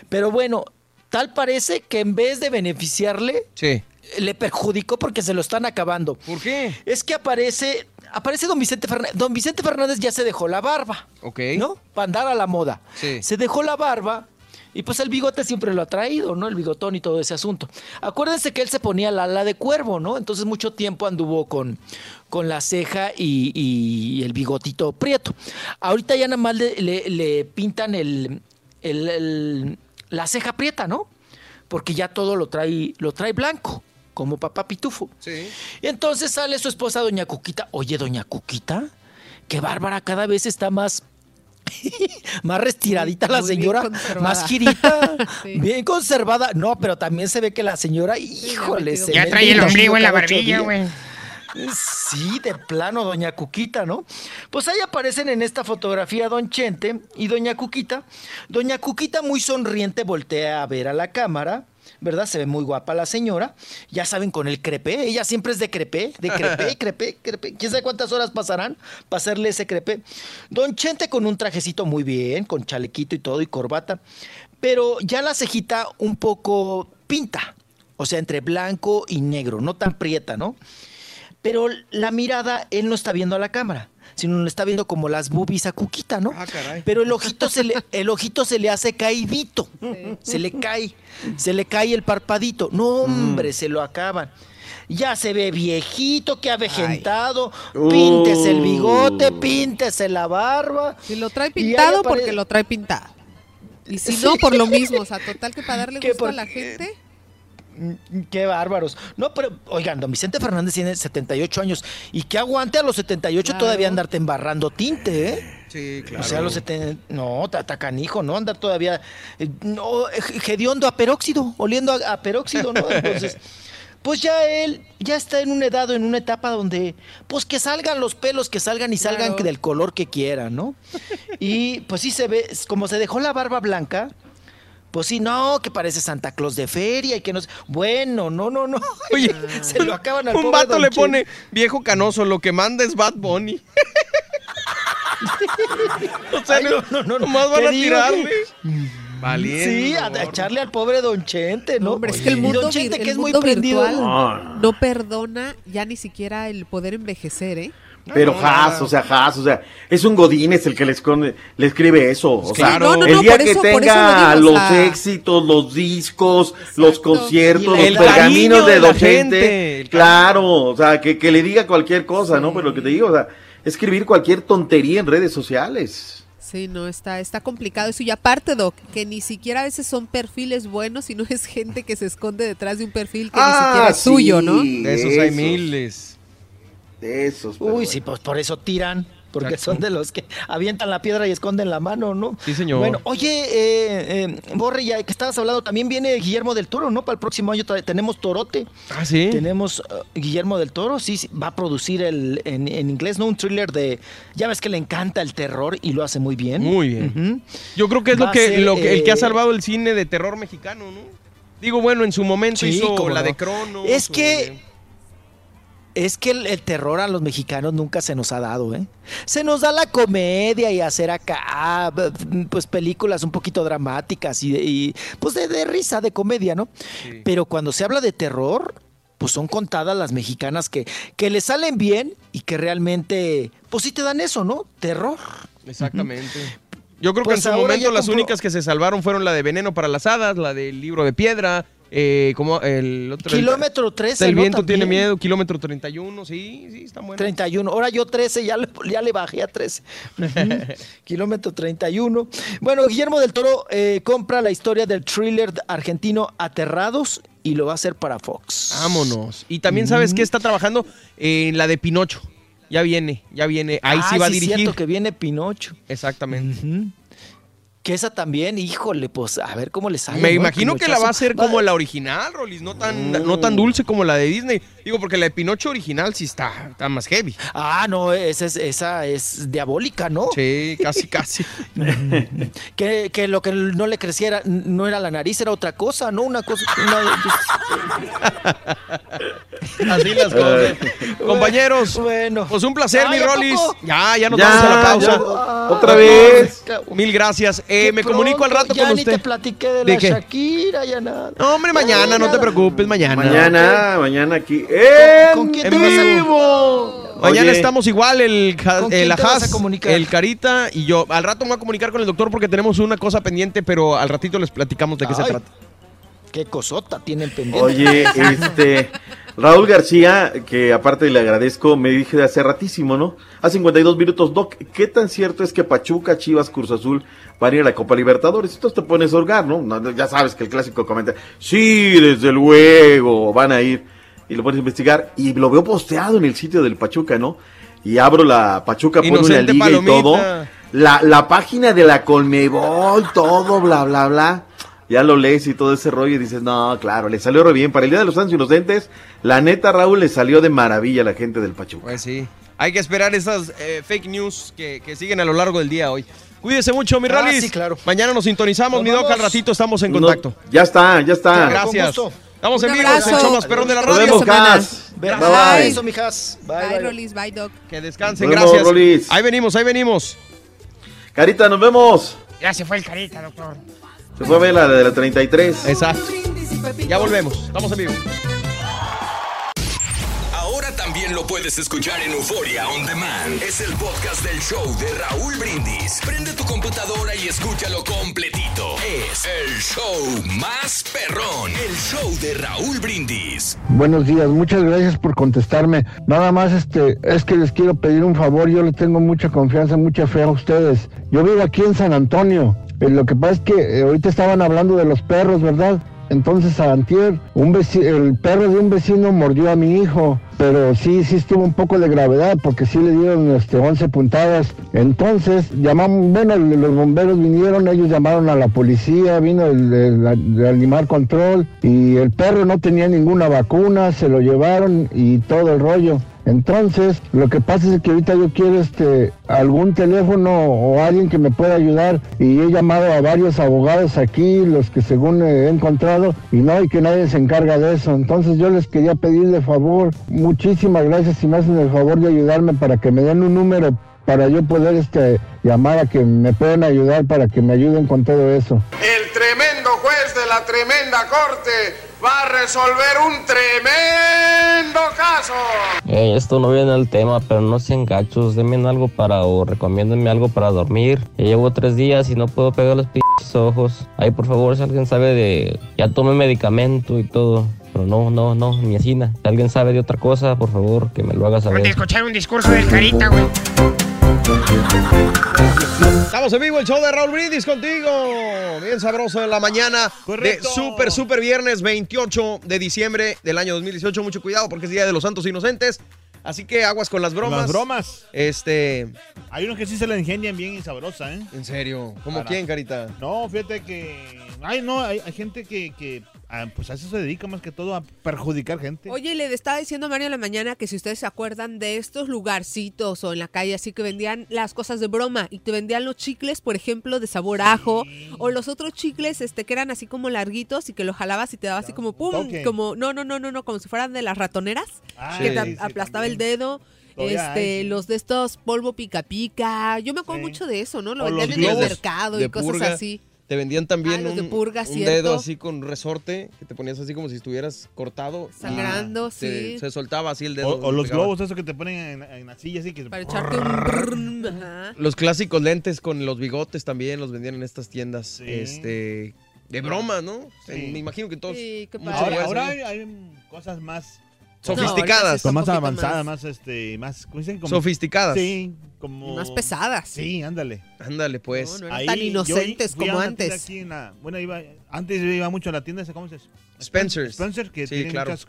Speaker 50: Pero bueno, tal parece que en vez de beneficiarle,
Speaker 1: Sí.
Speaker 50: le perjudicó porque se lo están acabando.
Speaker 1: ¿Por qué?
Speaker 50: Es que aparece, aparece don Vicente Fernández. Don Vicente Fernández ya se dejó la barba.
Speaker 1: Ok.
Speaker 50: ¿No? Para andar a la moda.
Speaker 1: Sí.
Speaker 50: Se dejó la barba. Y pues el bigote siempre lo ha traído, ¿no? El bigotón y todo ese asunto. Acuérdense que él se ponía la ala de cuervo, ¿no? Entonces mucho tiempo anduvo con, con la ceja y, y el bigotito prieto. Ahorita ya nada más le, le- le pintan el, el- el- la ceja prieta, ¿no? Porque ya todo lo trae, lo trae blanco, como papá pitufo.
Speaker 1: Sí.
Speaker 50: Y entonces sale su esposa, doña Cuquita. Oye, doña Cuquita, que Bárbara cada vez está más. [laughs] más restiradita la
Speaker 49: Muy
Speaker 50: señora, más girita, [laughs]
Speaker 49: Sí.
Speaker 50: bien conservada. No, pero también se ve que la señora, híjole, se
Speaker 4: Ya trae el
Speaker 50: un
Speaker 4: ombligo en la barbilla, güey.
Speaker 50: Sí, de plano, doña Cuquita, ¿no? Pues ahí aparecen en esta fotografía don Chente y doña Cuquita. Doña Cuquita muy sonriente voltea a ver a la cámara, ¿verdad? Se ve muy guapa la señora. Ya saben, con el crepé, ella siempre es de crepé, de crepé, [laughs] crepé, crepé. ¿Quién sabe cuántas horas pasarán para hacerle ese crepé? Don Chente con un trajecito muy bien, con chalequito y todo y corbata, pero ya la cejita un poco pinta. O sea, entre blanco y negro, no tan prieta, ¿no? Pero la mirada, él no está viendo a la cámara, sino le está viendo como las boobies a Cuquita, ¿no?
Speaker 1: Ah, caray.
Speaker 50: Pero el ojito se le, el ojito se le hace caidito. Se le cae, se le cae el parpadito. No, hombre, se lo acaban. Ya se ve viejito, que avejentado. Píntese el bigote, píntese la barba.
Speaker 49: Si lo trae pintado, porque lo trae pintado. Y si
Speaker 50: Sí.
Speaker 49: no, por lo mismo. O sea, total que para darle [laughs] gusto
Speaker 50: por-
Speaker 49: a la gente.
Speaker 50: Mm, Qué bárbaros. No, pero oigan, don Vicente Fernández tiene 78 años y que aguante a los 78
Speaker 49: Claro.
Speaker 50: todavía andarte embarrando tinte, ¿eh?
Speaker 1: Sí,
Speaker 50: O sea, a los 70, no, ta- ta canijo, ¿no? Andar todavía, eh, no, hediondo a peróxido, oliendo a, a peróxido, ¿no? Entonces, [laughs] pues ya él ya está en una edad o en una etapa donde, pues que salgan los pelos, que salgan y salgan
Speaker 49: Claro.
Speaker 50: del color que quieran, ¿no? Y pues sí se ve, como se dejó la barba blanca, pues sí, no, que parece Santa Claus de feria y que no sé. Bueno, no, no, no. [laughs]
Speaker 1: Oye, [laughs]
Speaker 50: se lo acaban al
Speaker 1: Un
Speaker 50: pobre
Speaker 1: vato
Speaker 50: don
Speaker 1: le
Speaker 50: Che.
Speaker 1: pone viejo canoso, lo que manda es Bad Bunny. [laughs] o sea,
Speaker 50: Ay, no, no, no, no.
Speaker 1: nomás van
Speaker 50: Te
Speaker 1: a
Speaker 50: digo
Speaker 1: tirarle.
Speaker 50: que-
Speaker 1: Valiendo.
Speaker 50: Sí, a, a echarle al pobre Don Chente, ¿no?
Speaker 49: Hombre, es que el mundo,
Speaker 50: Don
Speaker 49: vir-
Speaker 50: Chente,
Speaker 49: el
Speaker 50: que es muy
Speaker 49: mundo
Speaker 50: prendido.
Speaker 49: virtual
Speaker 32: no
Speaker 49: perdona ya ni siquiera el poder envejecer, ¿eh?
Speaker 32: Pero
Speaker 1: no,
Speaker 32: Haas, o sea, Haas, o sea, es un Godín es el que le, esconde, le escribe eso. O sea,
Speaker 1: Claro. No, no,
Speaker 32: el día que
Speaker 49: eso-
Speaker 32: tenga
Speaker 49: lo digo, o
Speaker 32: los
Speaker 49: sea.
Speaker 32: éxitos, los discos, los conciertos, los pergaminos de
Speaker 1: de la
Speaker 32: Don Chente,
Speaker 1: gente, el
Speaker 32: claro, o sea, que, que le diga cualquier cosa, ¿no? Pero lo que te digo, o sea, escribir cualquier tontería en redes sociales.
Speaker 49: Sí, no, está, está complicado eso. Y aparte, Doc, que ni siquiera a veces son perfiles buenos, sino es gente que se esconde detrás de un perfil que ni siquiera es
Speaker 32: sí,
Speaker 49: suyo, ¿no?
Speaker 1: De esos hay miles.
Speaker 32: De esos.
Speaker 50: Uy,
Speaker 32: bueno.
Speaker 50: sí, pues por eso tiran. Porque
Speaker 1: Exacto.
Speaker 50: son de los que avientan la piedra y esconden la mano, ¿no?
Speaker 1: Sí, señor.
Speaker 50: Bueno, oye, eh, eh, Borre, ya que estabas hablando, también viene Guillermo del Toro, ¿no? Para el próximo año tenemos Torote.
Speaker 1: Ah, sí.
Speaker 50: Tenemos uh, Guillermo del Toro, sí, sí, va a producir el, en, en inglés, ¿no? Un thriller de. Ya ves que le encanta el terror y lo hace muy bien.
Speaker 1: Muy bien. Yo creo que es
Speaker 50: Va
Speaker 1: lo que,
Speaker 50: ser,
Speaker 1: lo que el que ha
Speaker 50: eh,
Speaker 1: salvado el cine de terror mexicano, ¿no? Digo, bueno, en su momento
Speaker 50: Sí,
Speaker 1: hizo la
Speaker 50: no.
Speaker 1: de Cronos.
Speaker 50: Es que- Es que el, el terror a los mexicanos nunca se nos ha dado, ¿eh? Se nos da la comedia y hacer acá, pues películas un poquito dramáticas y, y, pues de, de risa, de comedia, ¿no?
Speaker 1: Sí.
Speaker 50: Pero cuando se habla de terror, pues son contadas las mexicanas que, que le salen bien y que realmente, pues sí te dan eso, ¿no? Terror.
Speaker 1: Exactamente. Yo creo
Speaker 50: Pues
Speaker 1: que en su momento las
Speaker 50: compró-
Speaker 1: únicas que se salvaron fueron la de Veneno para las Hadas, la del libro de piedra, eh, como el otro...
Speaker 50: Kilómetro 13.
Speaker 1: El viento tiene miedo, kilómetro 31, sí, sí, están buenas.
Speaker 50: 31. Ahora yo 13, ya le, ya le bajé a 13. Ujú. [laughs] Kilómetro 31. Bueno, Guillermo del Toro eh, compra la historia del thriller argentino Aterrados y lo va a hacer para Fox.
Speaker 1: Vámonos. Y también sabes que está trabajando en la de Pinocho. Ya viene, ya viene. Ahí
Speaker 50: Ah,
Speaker 1: sí va a
Speaker 50: es
Speaker 1: dirigir.
Speaker 50: cierto que viene Pinocho.
Speaker 1: Exactamente.
Speaker 50: Que esa también, híjole, pues a ver cómo le sale.
Speaker 1: Me imagino que la va a hacer como la original, Rolis, no tan, no
Speaker 50: Mm.
Speaker 1: tan dulce como la de Disney. Digo, porque la de Pinocho original sí está, está más heavy.
Speaker 50: Ah, no, esa es, esa es diabólica, ¿no?
Speaker 1: Sí, casi, casi. [laughs]
Speaker 50: Que, que lo que no le creciera no era la nariz, era otra cosa, ¿no? Una cosa. una-
Speaker 1: Así las [laughs] cosas. Compañeros,
Speaker 50: Bueno.
Speaker 1: pues un placer, mi
Speaker 50: ¿a
Speaker 1: Rolis. Ya, ya nos
Speaker 32: Ya,
Speaker 1: vamos a la pausa.
Speaker 32: ya. Otra vez.
Speaker 1: Mil gracias. Eh, me comunico al rato
Speaker 50: ya
Speaker 1: con
Speaker 50: ni te
Speaker 1: usted.
Speaker 50: platiqué de,
Speaker 1: ¿De
Speaker 50: la
Speaker 1: qué?
Speaker 50: Shakira, ya nada.
Speaker 1: No, hombre, mañana,
Speaker 50: Ya,
Speaker 1: no te preocupes, mañana.
Speaker 32: Mañana, mañana aquí. ¡En
Speaker 50: ¿Con quién
Speaker 1: En
Speaker 50: te
Speaker 32: vivo!
Speaker 1: Mañana
Speaker 32: Oye,
Speaker 1: estamos igual, el, ja-
Speaker 50: ¿Con
Speaker 1: el
Speaker 50: quién te vas
Speaker 1: Ajaz,
Speaker 50: a comunicar?
Speaker 1: el Carita y yo. Al rato me voy a comunicar con el doctor porque tenemos una cosa pendiente, pero al ratito les platicamos de qué se trata.
Speaker 50: Qué cosota tienen pendiente.
Speaker 32: Oye, este. Raúl García, que aparte le agradezco, me dije de hace ratísimo, ¿no? A 52 minutos, Doc, ¿qué tan cierto es que Pachuca, Chivas, Cruz Azul van a ir a la Copa Libertadores? Entonces te pones a holgar, ¿no? Ya sabes que el clásico comenta, sí, desde luego, van a ir. Y lo pones a investigar y lo veo posteado en el sitio del Pachuca, ¿no? Y abro la Pachuca, pone una liga y todo. La, la página de la Colmebol, todo, bla, bla, bla. Ya lo lees y todo ese rollo y dices, no, claro, le salió re bien. Para el Día de los Santos Inocentes, la neta, Raúl, le salió de maravilla a la gente del Pachuca.
Speaker 1: Pues sí. Hay que esperar esas eh, fake news que, que siguen a lo largo del día hoy. Cuídese mucho, mi
Speaker 50: Ah,
Speaker 1: Ralis.
Speaker 50: sí, claro.
Speaker 1: Mañana nos sintonizamos,
Speaker 50: Nos
Speaker 1: mi Doc. Al ratito estamos en
Speaker 32: No,
Speaker 1: contacto.
Speaker 32: ya está, ya está.
Speaker 1: Gracias. Estamos
Speaker 49: Un
Speaker 1: en vivo,
Speaker 49: abrazo.
Speaker 1: el show más perrón de la
Speaker 32: Nos
Speaker 1: radio.
Speaker 32: vemos,
Speaker 49: semana.
Speaker 32: Cas. Bye,
Speaker 50: Gracias,
Speaker 32: bye.
Speaker 50: eso, mijas. Bye,
Speaker 49: Bye,
Speaker 50: bye.
Speaker 49: Rolis, bye, Doc.
Speaker 1: Que descansen,
Speaker 32: Nos vemos,
Speaker 1: gracias.
Speaker 32: Rolis.
Speaker 1: Ahí venimos, ahí venimos.
Speaker 32: Carita, nos vemos.
Speaker 4: Ya se fue el carita, doctor.
Speaker 32: Se fue a ver la de la 33.
Speaker 1: Exacto. Ya volvemos. Estamos en vivo.
Speaker 8: Lo puedes escuchar en Euforia On Demand. Es el podcast del show de Raúl Brindis. Prende tu computadora y escúchalo completito. Es el show más perrón. El show de Raúl Brindis.
Speaker 57: Buenos días, muchas gracias por contestarme. Nada más este es que les quiero pedir un favor, yo les tengo mucha confianza, mucha fe a ustedes. Yo vivo aquí en San Antonio. Eh, lo que pasa es que eh, ahorita estaban hablando de los perros, ¿verdad?
Speaker 63: Entonces, antier, el perro de un vecino mordió a mi hijo, pero sí, sí estuvo un poco de gravedad porque sí le dieron este, 11 puntadas. Entonces, llamamos, bueno, los bomberos vinieron, ellos llamaron a la policía, vino el, el- el animal control y el perro no tenía ninguna vacuna, se lo llevaron y todo el rollo. Entonces, lo que pasa es que ahorita yo quiero este algún teléfono o alguien que me pueda ayudar y he llamado a varios abogados aquí, los que según he encontrado y no hay que nadie se encarga de eso. Entonces, yo les quería pedir de favor, muchísimas gracias si me hacen el favor de ayudarme para que me den un número para yo poder este llamar a que me puedan ayudar para que me ayuden con todo eso.
Speaker 64: De la tremenda corte va a resolver un tremendo caso.
Speaker 65: Ey, esto no viene al tema, pero no sean gachos, denme algo para o recomiéndenme algo para dormir. Ya llevo tres días y no puedo pegar los pinches ojos. Ay, por favor, si alguien sabe de... Ya tomé medicamento y todo, pero no, no, no, ni así. nada. Si alguien sabe de otra cosa, por favor, que me lo haga saber.
Speaker 4: escuchar un discurso del carita, güey.
Speaker 1: Estamos en vivo, el show de Raúl Brindis contigo. Bien sabroso en la mañana
Speaker 3: Correcto.
Speaker 1: de Super, Super Viernes 28 de diciembre del año 2018. Mucho cuidado porque es Día de los Santos Inocentes. Así que aguas con las bromas.
Speaker 3: Las bromas.
Speaker 1: Este.
Speaker 3: Hay unos que sí se la ingenian bien y sabrosa, ¿eh?
Speaker 1: En serio. ¿Cómo
Speaker 3: Para-
Speaker 1: quién, Carita?
Speaker 3: No, fíjate que. Ay, no, hay, hay gente que, que ah, pues a eso se dedica más que todo a perjudicar gente.
Speaker 49: Oye, le estaba diciendo a Mario en la mañana que si ustedes se acuerdan de estos lugarcitos o en la calle así que vendían las cosas de broma y te vendían los chicles, por ejemplo, de sabor a ajo o los otros chicles este que eran así como larguitos y que lo jalabas y te daba así como pum,
Speaker 3: Toque.
Speaker 49: como no, no, no, no, no, como si fueran de las ratoneras
Speaker 3: Ah,
Speaker 49: que
Speaker 3: sí,
Speaker 49: te
Speaker 3: sí,
Speaker 49: aplastaba el dedo.
Speaker 3: Todavía
Speaker 49: Este,
Speaker 3: hay,
Speaker 49: los de estos polvo pica pica. Yo me acuerdo mucho de eso, ¿no? Lo vendían en el mercado y cosas así.
Speaker 1: Te vendían también
Speaker 49: Ah, de
Speaker 1: un,
Speaker 49: purga,
Speaker 1: un
Speaker 49: cierto.
Speaker 1: dedo así con resorte que te ponías así como si estuvieras cortado.
Speaker 49: Sangrando,
Speaker 1: te-
Speaker 49: sí.
Speaker 1: Se soltaba así el dedo.
Speaker 3: O, o los
Speaker 1: pegaba.
Speaker 3: globos esos que te ponen en, en la silla así que
Speaker 49: Para echarte un.
Speaker 1: Los clásicos lentes con los bigotes también los vendían en estas tiendas. Este. De broma, ¿no?
Speaker 3: Sí.
Speaker 1: Me imagino que todos.
Speaker 49: Sí, qué padre.
Speaker 3: Ahora, hay cosas más
Speaker 1: Sofisticadas.
Speaker 3: Más avanzadas,
Speaker 49: más.
Speaker 3: más, este, más, ¿cómo dicen? Como-
Speaker 1: Sofisticadas.
Speaker 3: Sí, como
Speaker 49: Más pesadas.
Speaker 3: Sí, ándale.
Speaker 1: Ándale, pues.
Speaker 49: No, no eran tan inocentes como antes.
Speaker 3: aquí en la- bueno, iba, antes yo iba mucho a la tienda, esa, ¿cómo se?
Speaker 1: Spencer's.
Speaker 3: Spencer, que
Speaker 1: Sí,
Speaker 3: tienen
Speaker 1: claro.
Speaker 3: muchos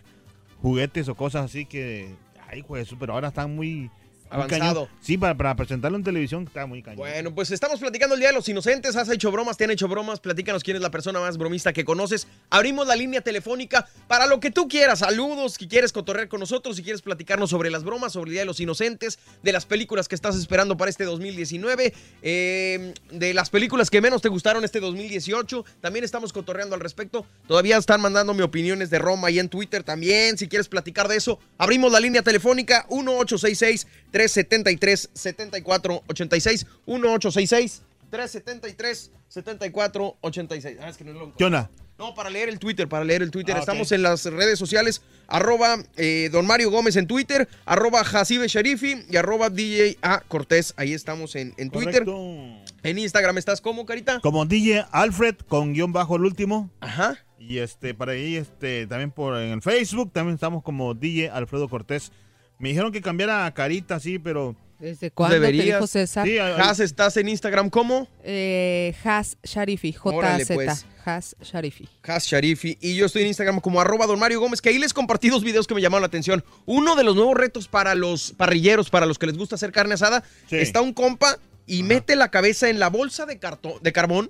Speaker 3: juguetes o cosas así que, ay, pues, pero ahora están muy...
Speaker 1: Avanzado.
Speaker 3: Sí, para, para presentarlo en televisión está muy cañón.
Speaker 1: Bueno, pues estamos platicando el Día de los Inocentes. ¿Has hecho bromas? ¿Te han hecho bromas? Platícanos quién es la persona más bromista que conoces. Abrimos la línea telefónica para lo que tú quieras. Saludos, si quieres cotorrear con nosotros, si quieres platicarnos sobre las bromas, sobre el Día de los Inocentes, de las películas que estás esperando para este 2019, eh, de las películas que menos te gustaron este 2018. También estamos cotorreando al respecto. Todavía están mandándome opiniones de Roma y en Twitter también. Si quieres platicar de eso, abrimos la línea telefónica 1866 373 7486 1866 373 7486 Ah, es que no lo
Speaker 3: ¿Qué onda?
Speaker 1: no, para leer el Twitter, para leer el Twitter.
Speaker 3: Ah.
Speaker 1: Estamos en las redes sociales, arroba eh, Don Mario Gómez en Twitter, arroba Jacibe Sharifi y arroba DJ A Cortés. Ahí estamos en, en Twitter. En Instagram estás como, Carita.
Speaker 3: Como DJ Alfred con guion bajo el último.
Speaker 1: Ajá.
Speaker 3: Y este, para ahí, este, también por en el Facebook, también estamos como DJ Alfredo Cortés. Me dijeron que cambiara a carita, sí, pero.
Speaker 49: ¿Desde cuándo te
Speaker 1: Deberías.
Speaker 49: dijo César?
Speaker 3: Sí, a-
Speaker 1: Has, estás en Instagram como
Speaker 49: Eh, Has Sharifi,
Speaker 1: Órale,
Speaker 49: J-Z,
Speaker 1: pues.
Speaker 49: Has Sharifi.
Speaker 1: Has Sharifi y yo estoy en Instagram como arroba Don Mario Gómez, que ahí les compartí dos videos que me llamaron la atención. Uno de los nuevos retos para los parrilleros, para los que les gusta hacer carne asada,
Speaker 3: Sí.
Speaker 1: está un compa y mete la cabeza en la bolsa de, cartón, de carbón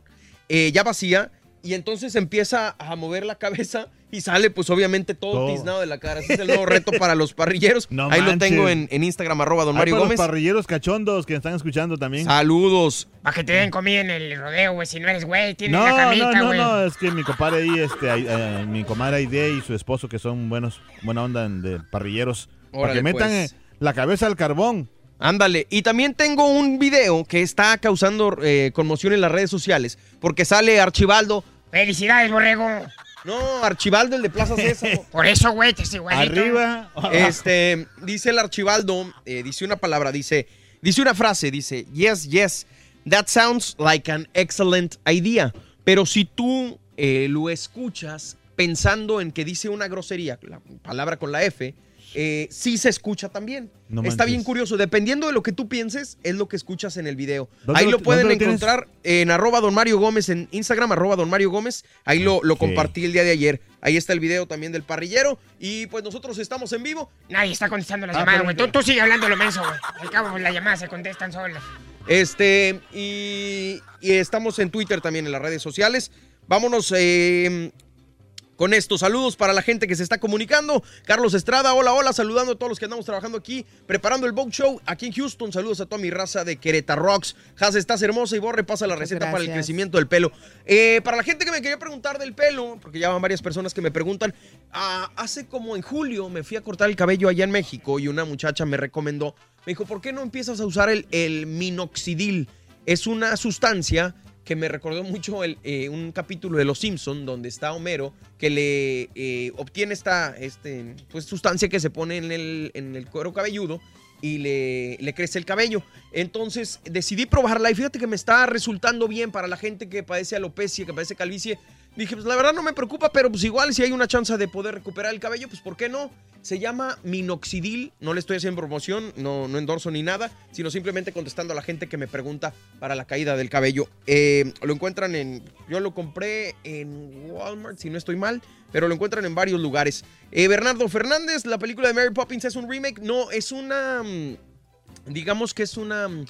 Speaker 1: eh, ya vacía y entonces empieza a mover la cabeza y sale pues obviamente todo,
Speaker 3: Todo.
Speaker 1: tiznado de la cara. Ese es el nuevo reto para los parrilleros.
Speaker 3: No
Speaker 1: ahí lo tengo en, en Instagram arroba Don Mario
Speaker 3: para
Speaker 1: Gómez.
Speaker 3: los parrilleros cachondos que están escuchando también.
Speaker 1: Saludos.
Speaker 4: Para que te den comida en el rodeo, güey. Si no eres güey, tienes
Speaker 3: No,
Speaker 4: la
Speaker 3: no,
Speaker 4: camita,
Speaker 3: no,
Speaker 4: güey.
Speaker 3: no, es que mi compadre ahí, este, ahí, eh, mi comadre Aide y su esposo que son buenos, buena onda de parrilleros. para que metan
Speaker 1: pues.
Speaker 3: eh, la cabeza al carbón.
Speaker 1: Ándale, y también tengo un video que está causando eh, conmoción en las redes sociales, porque sale Archibaldo.
Speaker 4: Felicidades, borrego.
Speaker 1: No, Archibaldo, el de Plaza César. [laughs]
Speaker 4: Por eso, güey, te estoy igualito.
Speaker 3: Arriba. [laughs]
Speaker 1: Este, dice el Archibaldo, eh, dice una palabra, dice, dice una frase, dice, yes, yes, that sounds like an excellent idea. Pero si tú eh, lo escuchas pensando en que dice una grosería, la palabra con la F, eh, sí se escucha también.
Speaker 3: No
Speaker 1: Está bien curioso. Dependiendo de lo que tú pienses, es lo que escuchas en el video.
Speaker 3: ¿Dónde
Speaker 1: Ahí
Speaker 3: lo-
Speaker 1: lo pueden
Speaker 3: tienes?
Speaker 1: encontrar en arroba don Mario Gómez en Instagram, arroba don Mario Gómez. Ahí lo, lo compartí el día de ayer. Ahí está el video también del parrillero. Y pues nosotros estamos en vivo.
Speaker 4: Nadie está contestando las
Speaker 1: Ah,
Speaker 4: llamadas,
Speaker 1: perdón,
Speaker 4: güey. Tú, tú sigue hablando lo menso, güey. Al cabo, pues, las llamadas se contestan solas.
Speaker 1: Este, y, y estamos en Twitter también, en las redes sociales. Vámonos eh, con estos saludos para la gente que se está comunicando. Carlos Estrada, hola, hola, saludando a todos los que andamos trabajando aquí, preparando el Vogue Show aquí en Houston. Saludos a toda mi raza de Querétaro Rocks. Has, estás hermosa y Borre pasa la receta para el crecimiento del pelo. Eh, para la gente que me quería preguntar del pelo, porque ya van varias personas que me preguntan, ah, hace como en julio me fui a cortar el cabello allá en México y una muchacha me recomendó, me dijo, ¿por qué no empiezas a usar el, el minoxidil? Es una sustancia que me recordó mucho el, eh, un capítulo de Los Simpson donde está Homero que le eh, obtiene esta este, pues, sustancia que se pone en el, en el cuero cabelludo y le, le crece el cabello. Entonces decidí probarla y fíjate que me está resultando bien para la gente que padece alopecia, que padece calvicie. Dije, pues la verdad no me preocupa, pero pues igual si hay una chance de poder recuperar el cabello, pues ¿por qué no? Se llama minoxidil, no le estoy haciendo promoción, no, no endorso ni nada, sino simplemente contestando a la gente que me pregunta para la caída del cabello. Eh, lo encuentran en, yo lo compré en Walmart, si no estoy mal, pero lo encuentran en varios lugares. Eh, Bernardo Fernández, la película de Mary Poppins es un remake, no, es una, mm, digamos que es una mm,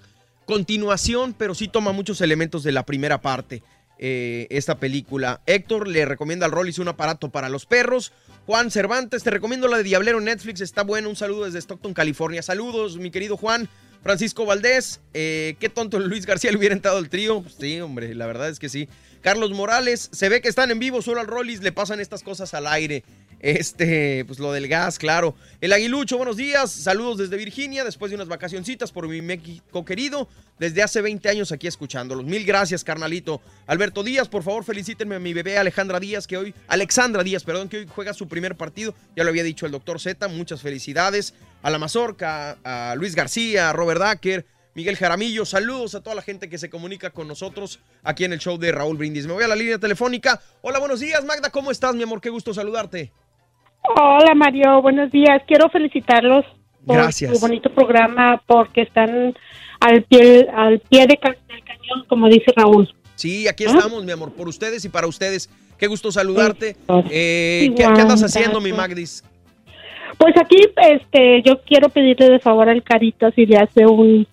Speaker 1: continuación, pero sí toma muchos elementos de la primera parte. Eh, esta película. Héctor le recomienda al Rollis un aparato para los perros. Juan Cervantes, te recomiendo la de Diablero Netflix, está bueno. Un saludo desde Stockton, California. Saludos, mi querido Juan. Francisco Valdés, eh, qué tonto [laughs] Luis García le hubiera entrado al trío. Pues sí, hombre, la verdad es que sí. Carlos Morales, se ve que están en vivo, solo al Rollis le pasan estas cosas al aire. Este, pues lo del gas, claro. El Aguilucho, buenos días. Saludos desde Virginia, después de unas vacacioncitas por mi México querido. Desde hace 20 años aquí escuchándolos. Mil gracias, carnalito. Alberto Díaz, por favor, felicítenme a mi bebé Alejandra Díaz, que hoy, Alexandra Díaz, perdón, que hoy juega su primer partido. Ya lo había dicho el doctor Z. Muchas felicidades. A la Mazorca, a Luis García, a Robert Dacker. Miguel Jaramillo, saludos a toda la gente que se comunica con nosotros aquí en el show de Raúl Brindis. Me voy a la línea telefónica. Hola, buenos días, Magda, ¿cómo estás, mi amor? Qué gusto saludarte.
Speaker 66: Hola Mario, buenos días. Quiero felicitarlos por
Speaker 1: Gracias.
Speaker 66: su bonito programa porque están al pie, al pie de ca- del cañón, como dice Raúl.
Speaker 1: Sí, aquí estamos, mi amor, por ustedes y para ustedes. Qué gusto saludarte. Eh, ¿qué,
Speaker 66: Igual,
Speaker 1: qué andas haciendo, mi. Magdis?
Speaker 66: Pues aquí, este, yo quiero pedirle de favor al Carita si le hace un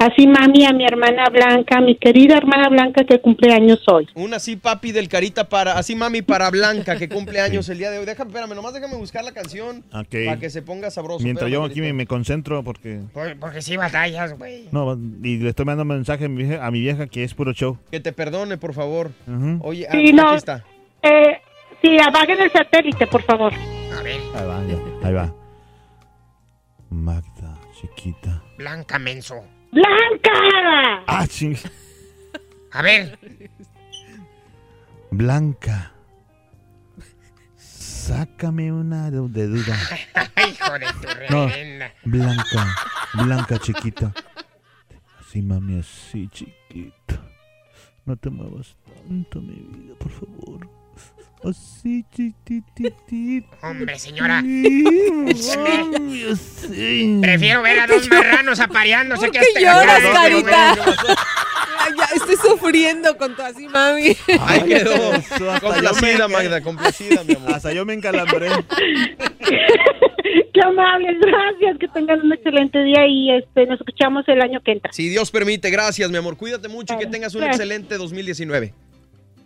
Speaker 66: así mami a mi hermana Blanca, mi querida hermana Blanca que cumple años hoy.
Speaker 1: Un así papi del carita para, así mami para Blanca que cumple años el día de hoy. Déjame, espérame, nomás déjame buscar la canción
Speaker 3: Ok.
Speaker 1: para que se ponga sabroso.
Speaker 3: Mientras
Speaker 1: Espérame,
Speaker 3: yo aquí me, me concentro porque...
Speaker 4: Por- porque sí batallas, güey.
Speaker 3: No, y le estoy mandando mensaje a mi, vieja, a mi vieja que es puro show.
Speaker 1: Que te perdone, por favor.
Speaker 3: Ujú.
Speaker 1: Oye, ah,
Speaker 66: Sí, no.
Speaker 1: aquí está.
Speaker 66: Eh, sí, apaguen el satélite, por favor.
Speaker 4: A ver,
Speaker 3: Ahí va, ya, ahí va. Magda, chiquita.
Speaker 4: Blanca Menso.
Speaker 66: ¡Blanca!
Speaker 3: Ah, ching.
Speaker 4: A ver,
Speaker 3: Blanca. Sácame una de, duda. [laughs]
Speaker 4: hijo de tu
Speaker 3: No. Blanca, Blanca chiquita. Así, mami, así, chiquita. No te muevas tanto, mi vida, por favor.
Speaker 4: Hombre, señora. [laughs] Prefiero ver a dos marranos apareándose
Speaker 49: ¿Por
Speaker 4: que a este
Speaker 49: lloras, Carita? Ay, ya, estoy sufriendo con tu así, mami.
Speaker 1: Ahí quedó. Complacida, Magda, complacida, mi amor.
Speaker 3: Hasta yo me encalambré. [laughs]
Speaker 66: Qué amables, gracias, que tengan un excelente día y este nos escuchamos el año que entra.
Speaker 1: Si Dios permite, gracias, mi amor. Cuídate mucho y que tengas un excelente 2019.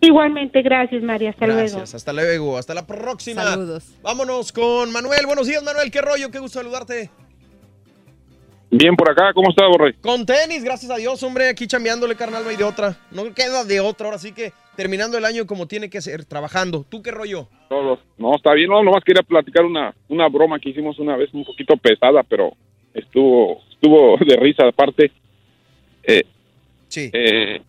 Speaker 66: Igualmente, gracias María, hasta luego.
Speaker 1: Gracias, hasta luego, hasta la próxima.
Speaker 49: Saludos.
Speaker 1: Vámonos con Manuel. Buenos días, Manuel. ¿Qué rollo? Qué gusto saludarte.
Speaker 67: Bien por acá, ¿cómo está, Borrey?
Speaker 1: Con tenis, gracias a Dios, hombre. Aquí chambeándole, carnal, no hay de otra. No queda de otra, ahora sí que terminando el año como tiene que ser, trabajando. ¿Tú qué rollo?
Speaker 67: Todos. No, está bien, no, nomás quería platicar una, una broma que hicimos una vez un poquito pesada, pero estuvo, estuvo de risa aparte. Eh,
Speaker 1: sí.
Speaker 67: eh,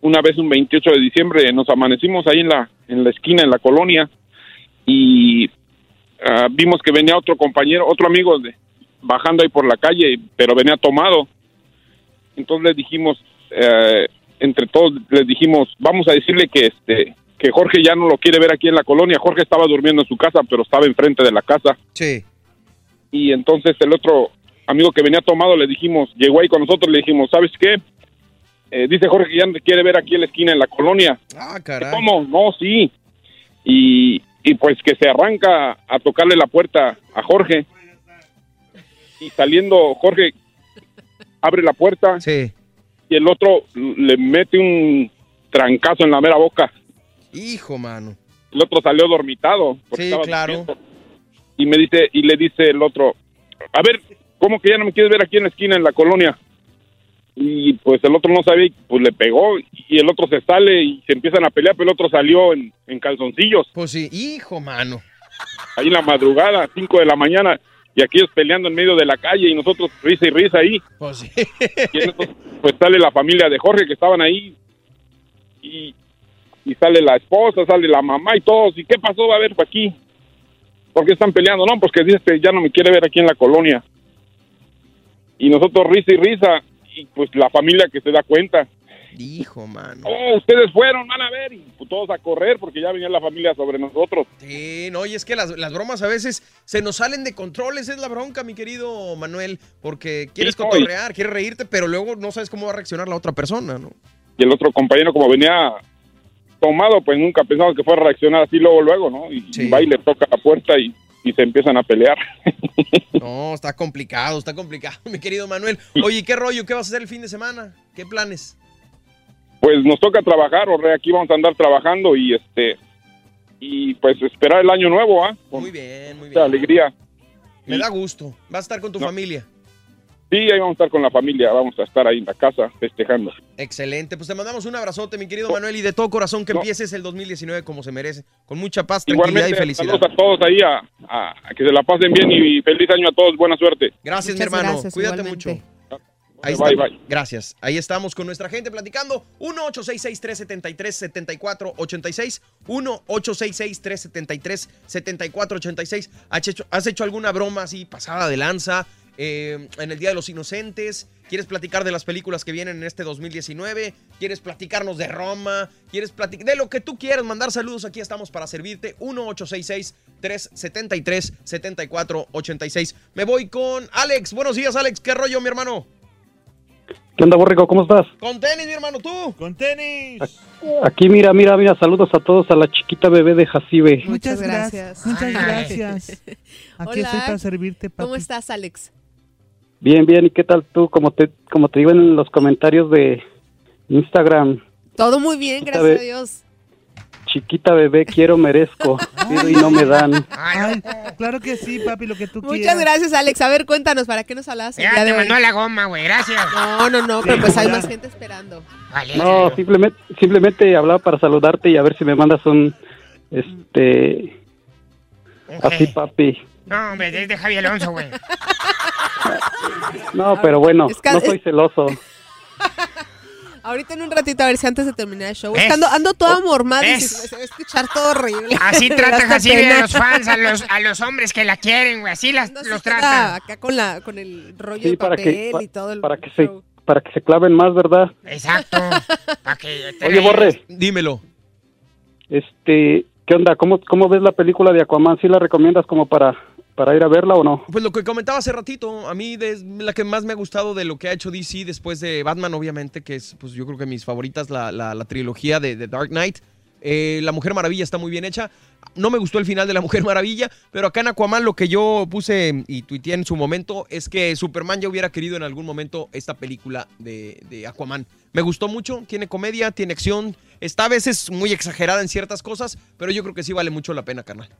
Speaker 67: una vez un 28 de diciembre nos amanecimos ahí en la, en la esquina, en la colonia, y ah, vimos que venía otro compañero, otro amigo de, bajando ahí por la calle, pero venía tomado. Entonces le dijimos, eh, entre todos les dijimos, vamos a decirle que este que Jorge ya no lo quiere ver aquí en la colonia. Jorge estaba durmiendo en su casa, pero estaba enfrente de la casa.
Speaker 1: Sí.
Speaker 67: Y entonces el otro amigo que venía tomado le dijimos, llegó ahí con nosotros, le dijimos, ¿sabes qué? Eh, dice Jorge que ya te quiere ver aquí en la esquina en la colonia.
Speaker 1: Ah, caray.
Speaker 67: ¿Cómo? No, sí. Y, y pues que se arranca a tocarle la puerta a Jorge. Y saliendo Jorge abre la puerta.
Speaker 1: Sí.
Speaker 67: Y el otro le mete un trancazo en la mera boca.
Speaker 1: Hijo, mano.
Speaker 67: El otro salió dormitado. porque
Speaker 1: Sí,
Speaker 67: estaba
Speaker 1: claro.
Speaker 67: durmiendo. Y me dice, y le dice el otro, a ver, ¿cómo que ya no me quieres ver aquí en la esquina en la colonia? Y pues el otro no sabía, y pues le pegó y el otro se sale y se empiezan a pelear, pero el otro salió en, en calzoncillos.
Speaker 1: Pues sí, hijo, mano.
Speaker 67: Ahí en la madrugada, 5 de la mañana, y aquellos peleando en medio de la calle y nosotros risa y risa ahí.
Speaker 1: Pues sí.
Speaker 67: Y pues sale la familia de Jorge que estaban ahí y, y sale la esposa, sale la mamá y todos. ¿Y qué pasó? A ver, aquí. ¿Por qué están peleando? No, pues que dice que ya no me quiere ver aquí en la colonia. Y nosotros risa y risa y pues la familia que se da cuenta.
Speaker 1: Hijo, mano.
Speaker 67: Oh, ustedes fueron, van a ver. Y pues, todos a correr porque ya venía la familia sobre nosotros.
Speaker 1: Sí, no, y es que las, las bromas a veces se nos salen de control, esa es la bronca, mi querido Manuel, porque quieres
Speaker 67: Sí,
Speaker 1: cotorrear, quieres reírte, pero luego no sabes cómo va a reaccionar la otra persona, ¿no?
Speaker 67: Y el otro compañero, como venía tomado, pues nunca pensaba que fuera a reaccionar así luego, luego, ¿no? Y, y va y le toca la puerta y, y se empiezan a pelear. [laughs]
Speaker 1: No, está complicado, está complicado, [laughs] mi querido Manuel. Oye, ¿qué rollo? ¿Qué vas a hacer el fin de semana? ¿Qué planes?
Speaker 67: Pues nos toca trabajar, Orre, aquí vamos a andar trabajando y este y pues esperar el año nuevo, ¿ah?
Speaker 1: Muy bien, muy
Speaker 67: mucha
Speaker 1: bien.
Speaker 67: alegría.
Speaker 1: Me da gusto. Vas a estar con tu familia.
Speaker 67: Sí, ahí vamos a estar con la familia, vamos a estar ahí en la casa festejando.
Speaker 1: Excelente, pues te mandamos un abrazote, mi querido Manuel, y de todo corazón que empieces el 2019 como se merece, con mucha paz, tranquilidad
Speaker 67: Igualmente,
Speaker 1: y felicidad.
Speaker 67: saludos a todos ahí, a, a- a que se la pasen bien y feliz año a todos, buena suerte.
Speaker 1: Gracias, mi
Speaker 49: Muchas
Speaker 1: hermano.
Speaker 49: gracias,
Speaker 1: Cuídate
Speaker 49: igualmente.
Speaker 1: mucho. Ahí
Speaker 67: Bye, bye.
Speaker 1: Gracias. Ahí estamos con nuestra gente platicando. 1-866-373-7486. 1-866-373-7486. ¿Has hecho, ¿Has hecho alguna broma así pasada de lanza eh, en el Día de los Inocentes? ¿Quieres platicar de las películas que vienen en este 2019? ¿Quieres platicarnos de Roma? ¿Quieres platicar de lo que tú quieras? Mandar saludos. Aquí estamos para servirte. 1-866-373-7486. Me voy con Alex. Buenos días, Alex. ¿Qué rollo, mi hermano?
Speaker 68: ¿Qué onda, Borrico? ¿Cómo estás?
Speaker 1: Con tenis, mi hermano, tú.
Speaker 3: Con tenis.
Speaker 68: Aquí, mira, mira, mira, saludos a todos, a la chiquita bebé de Jacibe.
Speaker 3: Muchas gracias. Muchas gracias. Aquí
Speaker 49: Hola.
Speaker 3: estoy para servirte, papi.
Speaker 49: ¿Cómo estás, Alex?
Speaker 68: Bien, bien, ¿y qué tal tú? Como te, como te digo en los comentarios de Instagram,
Speaker 49: Todo muy bien, gracias a Dios.
Speaker 68: chiquita bebé, quiero, merezco, [laughs] pido y no me dan.
Speaker 3: Ay, claro que sí, papi, lo que tú
Speaker 49: Muchas
Speaker 3: quieras.
Speaker 49: gracias, Alex. A ver, cuéntanos, ¿para qué nos hablas?
Speaker 4: Ya te mandó a la goma, güey, gracias.
Speaker 49: No, no, no, pero pues hay más gente esperando.
Speaker 68: No, simplemente, simplemente hablaba para saludarte y a ver si me mandas un, este, así, papi.
Speaker 4: No, hombre, es de Javi Alonso, güey. [laughs]
Speaker 68: No, pero bueno,
Speaker 49: Es que-
Speaker 68: no soy celoso. [laughs]
Speaker 49: Ahorita en un ratito, a ver si antes de terminar el show. Ando, ando toda mormada y se, se va a escuchar todo horrible.
Speaker 4: Así [laughs]
Speaker 49: Me da
Speaker 4: trata
Speaker 49: hasta
Speaker 4: Jacibe
Speaker 49: pena.
Speaker 4: a los fans, a [laughs] los, a los hombres que la quieren, güey. Así las, los
Speaker 49: Queda
Speaker 4: trata.
Speaker 49: Acá con, la, con el rollo
Speaker 68: Sí,
Speaker 49: de
Speaker 68: para
Speaker 49: papel
Speaker 68: que, pa-
Speaker 49: y todo el
Speaker 68: para que se, para que se claven más, ¿verdad?
Speaker 4: Exacto. Para que te
Speaker 68: Oye. Borre,
Speaker 1: Dímelo.
Speaker 68: este, ¿qué onda? ¿Cómo, cómo ves la película de Aquaman? ¿Sí la recomiendas como para, para ir a verla o no?
Speaker 1: Pues lo que comentaba hace ratito, a mí es la que más me ha gustado de lo que ha hecho DC después de Batman, obviamente, que es, pues yo creo que mis favoritas, la, la- la trilogía de, de Dark Knight. Eh, la Mujer Maravilla está muy bien hecha. No me gustó el final de La Mujer Maravilla, pero acá en Aquaman lo que yo puse y tuiteé en su momento es que Superman ya hubiera querido en algún momento esta película de, de Aquaman. Me gustó mucho, tiene comedia, tiene acción, está a veces muy exagerada en ciertas cosas, pero yo creo que sí vale mucho la pena, carnal.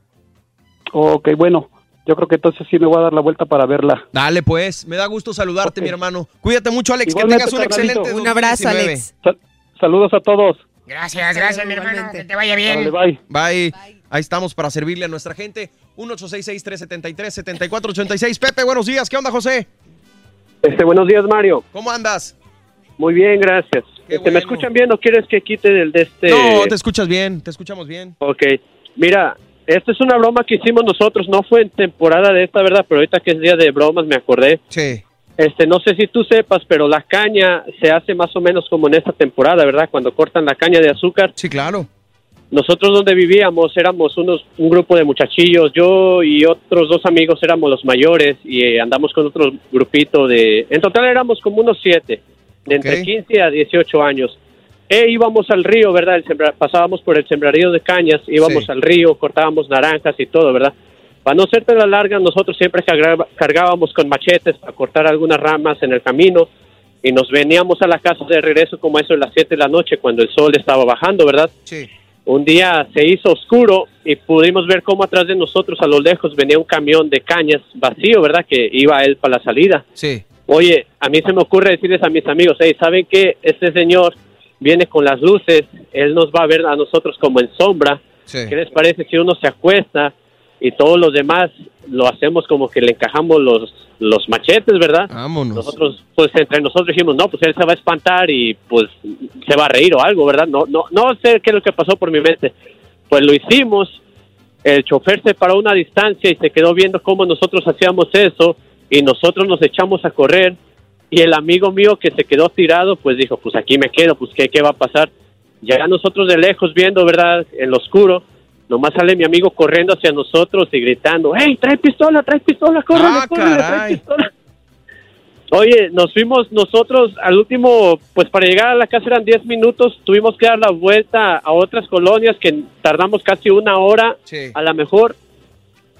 Speaker 68: Ok, bueno, yo creo que entonces sí me voy a dar la vuelta para verla.
Speaker 1: Dale pues, me da gusto saludarte, mi hermano. Cuídate mucho, Alex,
Speaker 68: Igualmente,
Speaker 1: que tengas un
Speaker 68: carnalito.
Speaker 1: excelente
Speaker 49: Un abrazo,
Speaker 1: 2019.
Speaker 49: Alex.
Speaker 68: Sal- saludos a todos.
Speaker 4: Gracias, gracias, mi hermano. Que te vaya bien.
Speaker 68: Dale, bye.
Speaker 1: Bye. Ahí estamos para servirle a nuestra gente. 1-866-373-7486. Pepe, buenos días. ¿Qué onda, José?
Speaker 69: Este, buenos días, Mario.
Speaker 1: ¿Cómo andas?
Speaker 69: Muy bien, gracias. Este,
Speaker 1: bueno.
Speaker 69: ¿Me escuchan bien o quieres que quite del de este?
Speaker 1: No, te escuchas bien, te escuchamos bien.
Speaker 69: Ok. Mira, esta es una broma que hicimos nosotros. No fue en temporada de esta, ¿verdad? Pero ahorita que es día de bromas me acordé.
Speaker 1: Sí.
Speaker 69: Este, no sé si tú sepas, pero la caña se hace más o menos como en esta temporada, ¿verdad? Cuando cortan la caña de azúcar.
Speaker 1: Sí, claro.
Speaker 69: nosotros donde vivíamos éramos unos un grupo de muchachillos, yo y otros dos amigos éramos los mayores y eh, andamos con otro grupito de, en total éramos como unos siete, de entre
Speaker 1: Ok.
Speaker 69: 15 a 18 años. E íbamos al río, ¿verdad? El sembra- pasábamos por el sembradío de cañas, íbamos
Speaker 1: Sí.
Speaker 69: al río, cortábamos naranjas y todo, ¿verdad? Para no hacerte la larga, nosotros siempre cargábamos con machetes para cortar algunas ramas en el camino y nos veníamos a la casa de regreso como eso de las 7 de la noche cuando el sol estaba bajando, ¿verdad?
Speaker 1: Sí.
Speaker 69: Un día se hizo oscuro y pudimos ver cómo atrás de nosotros a lo lejos venía un camión de cañas vacío, ¿verdad? Que iba él para la salida.
Speaker 1: Sí.
Speaker 69: Oye, a mí se me ocurre decirles a mis amigos, hey, ¿saben qué? Este señor viene con las luces, él nos va a ver a nosotros como en sombra.
Speaker 1: Sí.
Speaker 69: ¿Qué les parece si uno se acuesta y todos los demás lo hacemos como que le encajamos los, los machetes, ¿verdad?
Speaker 1: Vámonos.
Speaker 69: Nosotros, pues entre nosotros dijimos, no, pues él se va a espantar y pues se va a reír o algo, ¿verdad? No, no, no sé qué es lo que pasó por mi mente. Pues lo hicimos, el chofer se paró a una distancia y se quedó viendo cómo nosotros hacíamos eso y nosotros nos echamos a correr y el amigo mío que se quedó tirado, pues dijo, pues aquí me quedo, pues qué, qué va a pasar. Ya nosotros de lejos viendo, ¿verdad? En lo oscuro, nomás sale mi amigo corriendo hacia nosotros y gritando, hey, trae pistola, trae pistola, córrele,
Speaker 1: Ah,
Speaker 69: córrele, trae pistola. Oye, nos fuimos nosotros al último, pues para llegar a la casa eran 10 minutos, tuvimos que dar la vuelta a otras colonias que tardamos casi una hora
Speaker 1: Sí.
Speaker 69: a la mejor.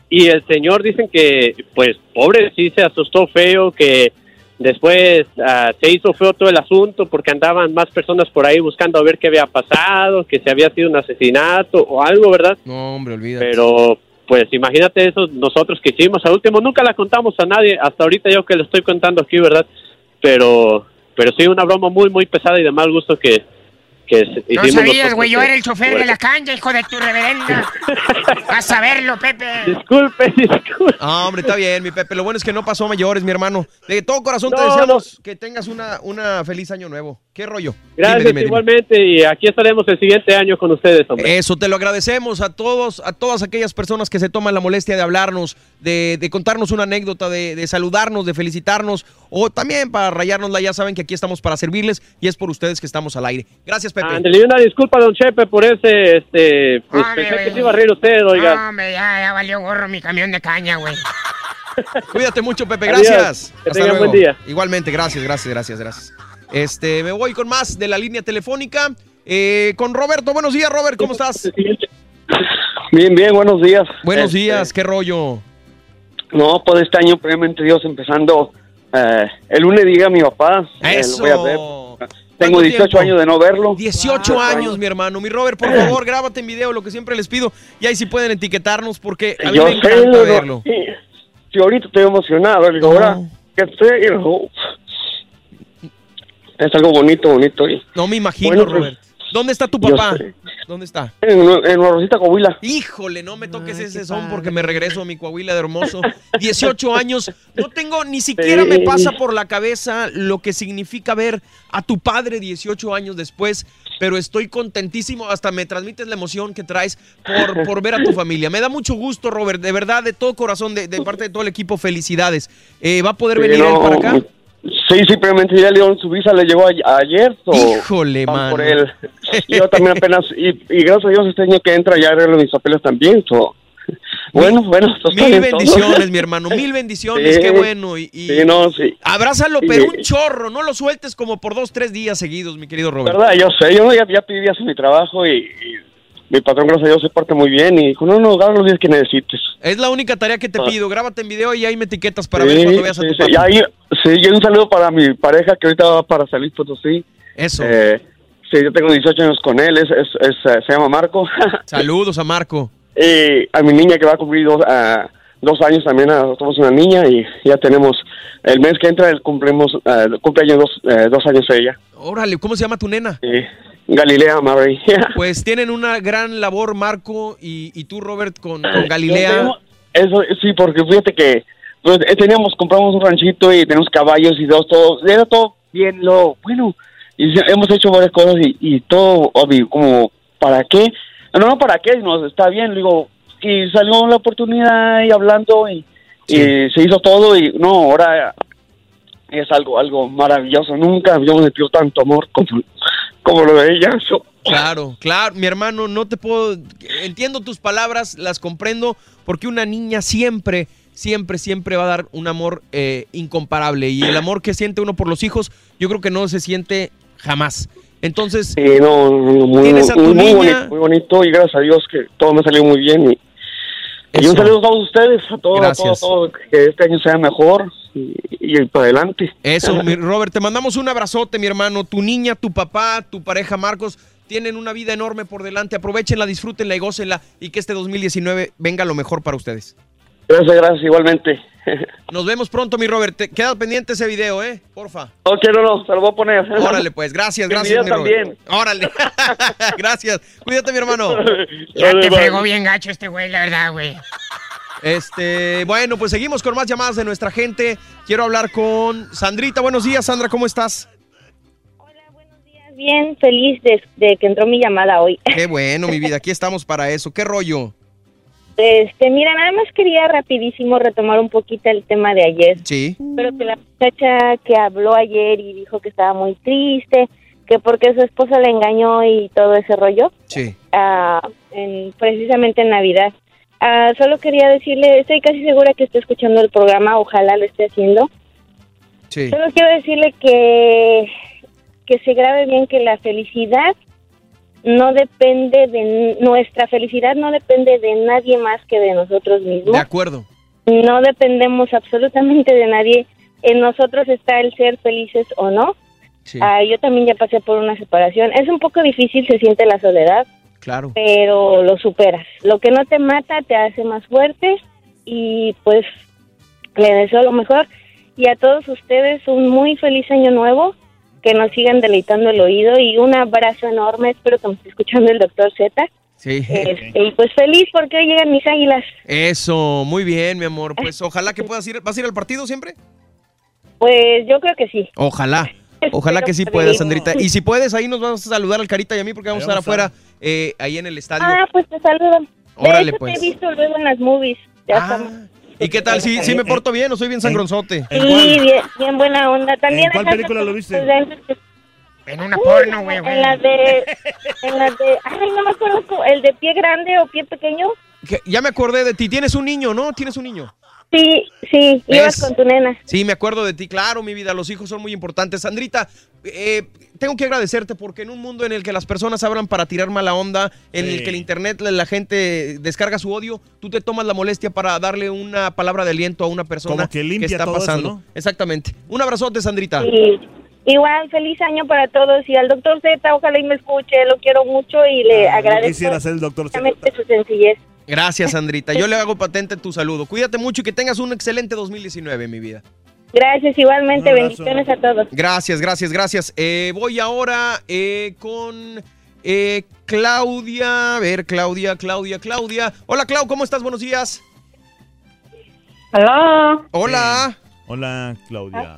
Speaker 69: Y el señor dicen que, pues, pobre, sí se asustó feo, que después ah, se hizo feo todo el asunto porque andaban más personas por ahí buscando a ver qué había pasado, que si había sido un asesinato o algo, ¿verdad?
Speaker 1: No, hombre, olvídate.
Speaker 69: Pero, pues, imagínate eso nosotros que hicimos. Al último nunca la contamos a nadie, hasta ahorita yo que lo estoy contando aquí, ¿verdad? Pero, pero sí, una broma muy, muy pesada y de mal gusto que, que
Speaker 4: No sabías, güey, yo era el chofer de la cancha, hijo de tu reverenda. Vas a verlo, Pepe.
Speaker 69: Disculpe, [laughs] disculpe.
Speaker 1: Ah, hombre, está bien, mi Pepe. Lo bueno es que no pasó mayores, mi hermano. De todo corazón te
Speaker 69: No,
Speaker 1: deseamos que tengas una, una feliz año nuevo. ¿Qué rollo?
Speaker 69: Gracias
Speaker 1: Dime, dime, dime.
Speaker 69: igualmente y aquí estaremos el siguiente año con ustedes, hombre.
Speaker 1: Eso te lo agradecemos a todos, a todas aquellas personas que se toman la molestia de hablarnos, de, de contarnos una anécdota, de, de saludarnos, de felicitarnos, o también para rayárnosla. Ya saben que aquí estamos para servirles y es por ustedes que estamos al aire. Gracias, Pepe.
Speaker 69: Y una disculpa, don Chepe, por ese, este, pues
Speaker 4: Hombre,
Speaker 69: pensé que
Speaker 4: güey.
Speaker 69: se iba a reír usted, oiga.
Speaker 4: No, hombre, ya, ya valió gorro mi camión de caña, güey. [laughs]
Speaker 1: Cuídate mucho, Pepe.
Speaker 69: Adiós.
Speaker 1: Gracias.
Speaker 69: Que
Speaker 1: Hasta luego.
Speaker 69: buen día.
Speaker 1: Igualmente, gracias, gracias, gracias, gracias. Este, me voy con más de la línea telefónica. eh, con Roberto. Buenos días, Robert. ¿Cómo estás?
Speaker 70: Bien, bien, buenos días.
Speaker 1: Buenos
Speaker 70: Este,
Speaker 1: días. ¿Qué rollo?
Speaker 70: No, pues este año, primeramente Dios, empezando. eh, el lunes diga a mi papá. eh,
Speaker 1: Eso.
Speaker 70: lo voy a ver. Tengo 18
Speaker 1: tiempo?
Speaker 70: años de no verlo.
Speaker 1: 18 años, mi hermano. Mi Robert, por favor, grábate en video lo que siempre les pido. Y ahí sí pueden etiquetarnos porque a mí
Speaker 70: Yo
Speaker 1: me
Speaker 70: sé,
Speaker 1: encanta
Speaker 70: no,
Speaker 1: verlo.
Speaker 70: sí, sí, ahorita estoy emocionado. Ahora, ¿qué sé? Digo, Es algo bonito, bonito. y-
Speaker 1: No me imagino,
Speaker 70: Bueno, pues,
Speaker 1: Robert. ¿Dónde está tu papá? ¿Dónde está?
Speaker 70: En, en Rosita Coahuila.
Speaker 1: Híjole, no me toques ese son porque me regreso a mi Coahuila de hermoso. 18 [laughs] años. No tengo, ni siquiera me pasa por la cabeza lo que significa ver a tu padre 18 años después, pero estoy contentísimo. Hasta me transmites la emoción que traes por, [laughs] por ver a tu familia. Me da mucho gusto, Robert. De verdad, de todo corazón, de, de parte de todo el equipo, felicidades. Eh, ¿Va a poder
Speaker 70: Sí,
Speaker 1: venir él para acá?
Speaker 70: Sí, sí, primeramente ya le dieron su visa, le llegó a- ayer. so,
Speaker 1: Híjole, mano.
Speaker 70: Por él. Yo también apenas, y, y gracias a Dios este año que entra ya arreglo mis papeles también. so. Bueno, bueno,
Speaker 1: Mil
Speaker 70: todo.
Speaker 1: bendiciones, mi hermano. Mil [laughs] bendiciones,
Speaker 70: Sí,
Speaker 1: qué bueno. Y, y-
Speaker 70: Sí, no, sí.
Speaker 1: Abrázalo, pero un chorro, no lo sueltes como por dos, tres días seguidos, mi querido Robert.
Speaker 70: ¿Verdad? Yo sé, yo ya, ya pedí en mi trabajo y, y mi patrón, gracias a Dios, se parte muy bien y dijo, no, no, agarra los días que necesites.
Speaker 1: Es la única tarea que te
Speaker 70: Ah.
Speaker 1: pido. Grábate en video y ahí me etiquetas para
Speaker 70: Sí,
Speaker 1: ver cuando veas a
Speaker 70: sí,
Speaker 1: tu
Speaker 70: sí.
Speaker 1: papá.
Speaker 70: Y ahí- sí, y un saludo para mi pareja que ahorita va para salir Potosí.
Speaker 1: Eso.
Speaker 70: Eh, sí, yo tengo 18 años con él, es, es, es, eh, se llama Marco. [laughs]
Speaker 1: Saludos a Marco.
Speaker 70: y a mi niña que va a cumplir dos, dos años también, somos una niña y ya tenemos, el mes que entra el cumplimos, ah, cumpleaños dos, eh, dos años ella.
Speaker 1: Órale, ¿cómo se llama tu nena?
Speaker 70: Sí. Galilea Mary. [laughs]
Speaker 1: Pues tienen una gran labor, Marco y, y tú, Robert, con, Galilea.
Speaker 70: tengo- Eso sí, porque fíjate que pues, eh, teníamos, compramos un ranchito y tenemos caballos y dos, todo, era todo bien, lo bueno. Y hemos hecho varias cosas y, y todo, obvio, como, ¿para qué? No, no, ¿para qué? No, está bien, digo, y salió la oportunidad y hablando y, y se hizo todo y no, ahora es algo, algo maravilloso. Nunca habíamos sentido tanto amor como, como lo de ella.
Speaker 1: Claro, claro, mi hermano, no te puedo, entiendo tus palabras, las comprendo, porque una niña siempre, siempre, siempre va a dar un amor eh, incomparable y el amor que siente uno por los hijos, yo creo que no se siente jamás. Entonces,
Speaker 70: Sí, no, muy, muy, muy
Speaker 1: niña.
Speaker 70: bonito, muy bonito y gracias a Dios que todo me salió muy bien. Y, y un
Speaker 1: Eso.
Speaker 70: saludo a todos ustedes, a todos, a todos, a todos, que este año sea mejor y, y para adelante.
Speaker 1: Eso, [laughs] mi Robert, te mandamos un abrazote, mi hermano. Tu niña, tu papá, tu pareja Marcos tienen una vida enorme por delante. Aprovechenla, disfrútenla y gócenla y que este 2019 venga lo mejor para ustedes.
Speaker 70: Gracias, gracias, igualmente. [laughs]
Speaker 1: Nos vemos pronto, mi Robert. Te- queda pendiente ese video, ¿eh? Porfa.
Speaker 70: ok, no, no, se lo voy a poner. [laughs]
Speaker 1: Órale, pues. Gracias,
Speaker 70: El
Speaker 1: gracias,
Speaker 70: video
Speaker 1: mi Robert.
Speaker 70: también.
Speaker 1: Órale. [laughs] gracias. Cuídate, mi hermano.
Speaker 4: Ya te fregó bien gacho este güey, la verdad, güey.
Speaker 1: Este, bueno, pues seguimos con más llamadas de nuestra gente. Quiero hablar con Sandrita. Buenos días, Sandra, ¿cómo estás?
Speaker 71: Bien, feliz de, de que entró mi llamada hoy.
Speaker 1: Qué bueno, mi vida. Aquí estamos para eso. ¿Qué rollo?
Speaker 71: Este, mira, nada más quería rapidísimo retomar un poquito el tema de ayer.
Speaker 1: Sí.
Speaker 71: Pero que la muchacha que habló ayer y dijo que estaba muy triste, que porque su esposa le engañó y todo ese rollo,
Speaker 1: Sí.
Speaker 71: ah, en, precisamente en Navidad. Ah, solo quería decirle, estoy casi segura que está escuchando el programa, ojalá lo esté haciendo.
Speaker 1: Sí.
Speaker 71: Solo quiero decirle que, que se grabe bien que la felicidad no depende de nuestra felicidad, no depende de nadie más que de nosotros mismos.
Speaker 1: De acuerdo.
Speaker 71: No dependemos absolutamente de nadie. En nosotros está el ser felices o no.
Speaker 1: Sí.
Speaker 71: Ah, yo también ya pasé por una separación. Es un poco difícil, se siente la soledad,
Speaker 1: Claro.
Speaker 71: pero lo superas. Lo que no te mata te hace más fuerte y pues le deseo lo mejor. Y a todos ustedes un muy feliz año nuevo, que nos sigan deleitando el oído y un abrazo enorme. Espero que me esté escuchando el doctor Z.
Speaker 1: Sí.
Speaker 71: Este, y pues feliz porque hoy llegan mis águilas.
Speaker 1: Eso, muy bien, mi amor. Pues ojalá que puedas ir. ¿Vas a ir al partido siempre?
Speaker 71: Pues yo creo que sí.
Speaker 1: Ojalá. [laughs] Ojalá que sí puedas. Sandrita. Y si puedes, ahí nos vamos a saludar al Carita y a mí porque vamos a estar afuera, eh, ahí en el estadio.
Speaker 71: Ah, pues te saludo. De
Speaker 1: Órale,
Speaker 71: hecho,
Speaker 1: pues.
Speaker 71: te he visto luego en las movies. Ya estamos.
Speaker 1: ¿Y qué tal? ¿Sí, sí me porto bien o soy bien sangronzote?
Speaker 71: Sí, bien, bien buena onda. También
Speaker 1: ¿En cuál película lo viste? [laughs]
Speaker 4: En una porno, güey.
Speaker 71: En la de, en la de, ay, no me acuerdo, el de pie grande o pie pequeño.
Speaker 1: Que- Ya me acordé de ti. Tienes un niño, ¿no? Tienes un niño.
Speaker 71: Sí, sí, ibas con tu nena.
Speaker 1: Sí, me acuerdo de ti. Claro, mi vida, los hijos son muy importantes. Sandrita, eh, tengo que agradecerte porque en un mundo en el que las personas hablan para tirar mala onda, en
Speaker 3: Sí.
Speaker 1: el que el internet la, la gente descarga su odio, tú te tomas la molestia para darle una palabra de aliento a una persona
Speaker 3: Como que limpia
Speaker 1: está
Speaker 3: todo eso,
Speaker 1: pasando.
Speaker 3: ¿no?
Speaker 1: Exactamente. Un abrazote, Sandrita.
Speaker 71: Y igual, feliz año para todos. Y al doctor Z, ojalá y me escuche, lo quiero mucho y le
Speaker 3: Ah,
Speaker 71: agradezco
Speaker 3: quisiera ser el doctor Z.
Speaker 71: su sencillez.
Speaker 1: Gracias, Sandrita. Yo [laughs] le hago patente tu saludo. Cuídate mucho y que tengas un excelente 2019, mi vida.
Speaker 71: Gracias, igualmente, bendiciones a todos.
Speaker 1: Gracias, gracias, gracias. Eh, voy ahora eh, con eh, Claudia. A ver, Claudia, Claudia, Claudia. Hola, Clau, ¿cómo estás? Buenos días.
Speaker 49: Hola.
Speaker 1: Hola.
Speaker 3: Hola, Claudia.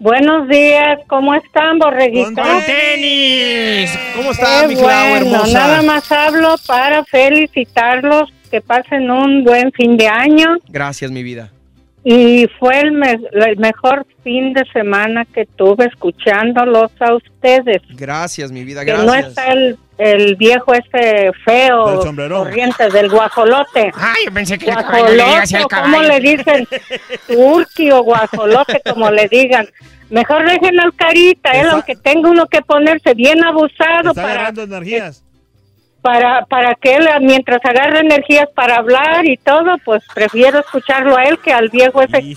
Speaker 49: Buenos días, ¿cómo están, borreguitos?
Speaker 4: ¡Con tenis!
Speaker 1: ¿Cómo está,
Speaker 49: Qué
Speaker 1: mi Clau,
Speaker 49: bueno,
Speaker 1: hermosa?
Speaker 49: nada más hablo para felicitarlos, que pasen un buen fin de año
Speaker 1: Gracias, mi vida.
Speaker 49: Y fue el, me- el mejor fin de semana que tuve escuchándolos a ustedes.
Speaker 1: Gracias, mi vida.
Speaker 49: Que no
Speaker 1: Gracias.
Speaker 49: está el, el viejo ese feo, corriente del guajolote.
Speaker 4: Ay, yo pensé que le
Speaker 49: Guajolote, o ¿cómo le dicen? Turqui o guajolote, como le digan. Mejor déjenlo al carita, él,
Speaker 3: Está-
Speaker 49: aunque tenga uno que ponerse bien abusado
Speaker 3: Está
Speaker 49: para,
Speaker 3: agarrando energías.
Speaker 49: Para, para que él, mientras agarre energías para hablar y todo, pues prefiero escucharlo a él que al viejo ese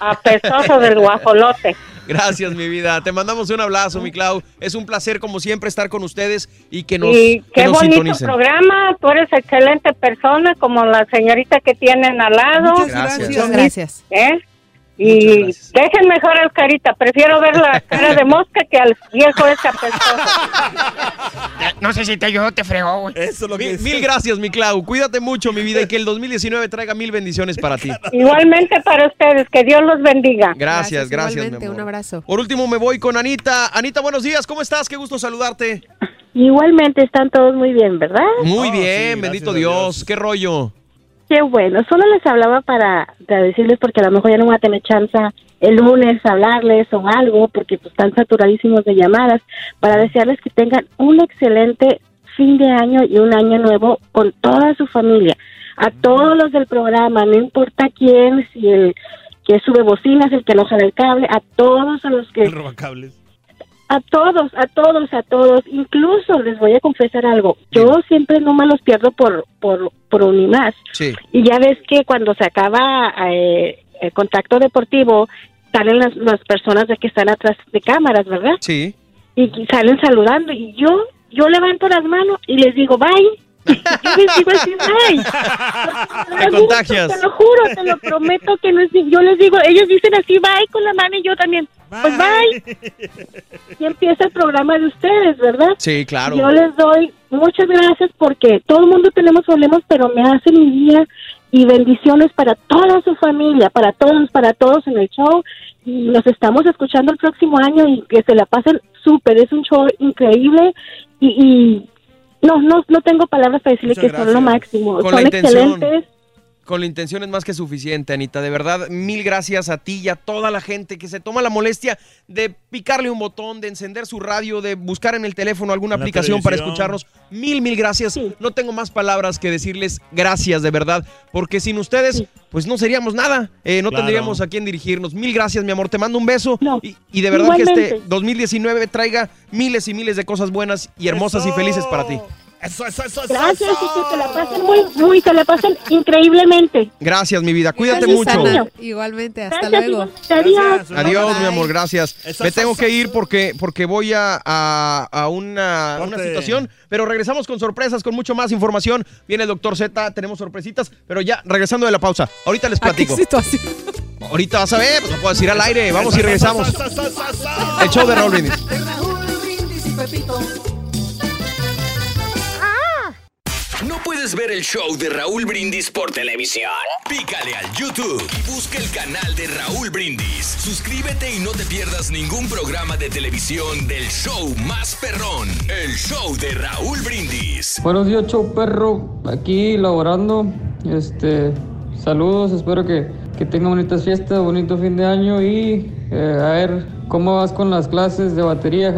Speaker 49: apestoso del guajolote. [laughs]
Speaker 1: Gracias, mi vida. Te mandamos un abrazo, mi Clau. Es un placer, como siempre, estar con ustedes y que nos,
Speaker 49: y
Speaker 1: que
Speaker 49: qué
Speaker 1: nos
Speaker 49: bonito
Speaker 1: sintonicen.
Speaker 49: programa, tú eres excelente persona, como la señorita que tienen al lado.
Speaker 1: Muchas gracias. Muchas
Speaker 2: gracias.
Speaker 49: ¿Eh? Y dejen mejor al carita, prefiero ver la [laughs] cara de mosca que al viejo ese apestoso.
Speaker 4: No sé si te ayudó o te fregó, güey.
Speaker 3: Eso es lo
Speaker 1: Mil, mil gracias, mi Clau. Cuídate mucho, mi vida, y que el 2019 traiga mil bendiciones para ti. [laughs]
Speaker 49: Igualmente para ustedes, que Dios los bendiga.
Speaker 1: Gracias, gracias, mi
Speaker 2: Igualmente,
Speaker 1: amor.
Speaker 2: un abrazo.
Speaker 1: Por último, me voy con Anita. Anita, buenos días. ¿Cómo estás? Qué gusto saludarte.
Speaker 66: Igualmente están todos muy bien, ¿verdad?
Speaker 1: Muy bien, bendito Dios. ¿Qué rollo?
Speaker 66: Qué bueno, solo les hablaba para, para decirles porque a lo mejor ya no voy a tener chance el lunes hablarles o algo porque pues, están saturadísimos de llamadas para desearles que tengan un excelente fin de año y un año nuevo con toda su familia. A todos los del programa, no importa quién, si el que sube bocinas, el que aloja el cable, a todos a los que [laughs]
Speaker 3: Robacables.
Speaker 66: A todos, a todos, a todos. Incluso les voy a confesar algo. Yo siempre no me los pierdo por por por Unimás.
Speaker 1: Sí.
Speaker 66: Y ya ves que cuando se acaba eh, el contacto deportivo salen las, las personas de que están atrás de cámaras, ¿verdad?
Speaker 1: Sí.
Speaker 66: Y y salen saludando y yo yo levanto las manos y les digo bye. [laughs] Yo les digo así bye. [laughs]
Speaker 1: Te contagias.
Speaker 66: Te lo juro, te lo prometo que no es. Yo les digo, ellos dicen así bye con la mano y yo también. Pues bye. [laughs] Y empieza el programa de ustedes, ¿verdad?
Speaker 1: Sí, claro.
Speaker 66: Yo les doy muchas gracias porque todo el mundo tenemos problemas, pero me hacen mi día y bendiciones para toda su familia, para todos, para todos en el show. Y nos estamos escuchando el próximo año y que se la pasen súper. Es un show increíble y, y no, no, no tengo palabras para decirle
Speaker 1: Muchas
Speaker 66: que son lo máximo.
Speaker 1: Con
Speaker 66: son excelentes.
Speaker 1: Con la intención es más que suficiente, Anita. De verdad, mil gracias a ti y a toda la gente que se toma la molestia de picarle un botón, de encender su radio, de buscar en el teléfono alguna
Speaker 3: la
Speaker 1: aplicación para escucharnos. Mil, mil gracias. No tengo más palabras que decirles gracias, de verdad. Porque sin ustedes, pues no seríamos nada. Eh, no
Speaker 3: Claro.
Speaker 1: tendríamos a quién dirigirnos. Mil gracias, mi amor. Te mando un beso. y, y de verdad que este 2019 traiga miles y miles de cosas buenas y hermosas y felices para ti.
Speaker 3: Eso, eso, eso, eso.
Speaker 66: Gracias y que la pasen muy, muy, se la pasen increíblemente.
Speaker 1: Gracias, mi vida. Cuídate
Speaker 49: Gracias,
Speaker 1: mucho.
Speaker 49: Igualmente, hasta
Speaker 66: Gracias,
Speaker 49: luego.
Speaker 66: Adiós.
Speaker 1: Adiós, mi amor, gracias.
Speaker 49: Eso,
Speaker 1: Me
Speaker 49: eso,
Speaker 1: tengo
Speaker 49: eso,
Speaker 1: que ir porque, porque voy a, a- a una, una situación, pero regresamos con sorpresas, con mucho más información. Viene el doctor Z, tenemos sorpresitas, pero ya regresando de la pausa. Ahorita les platico. Ahorita vas a ver, pues no puedo decir al aire. Vamos y regresamos. El show de Raúl Brindis.
Speaker 8: ¿No puedes ver el show de Raúl Brindis por televisión? Pícale al YouTube y busca el canal de Raúl Brindis. Suscríbete y no te pierdas ningún programa de televisión del show más perrón, el show de Raúl Brindis.
Speaker 72: Buenos días, show perro. Aquí laborando. Este, saludos. Espero que, que tengan bonitas fiestas, bonito fin de año y eh, a ver cómo vas con las clases de batería.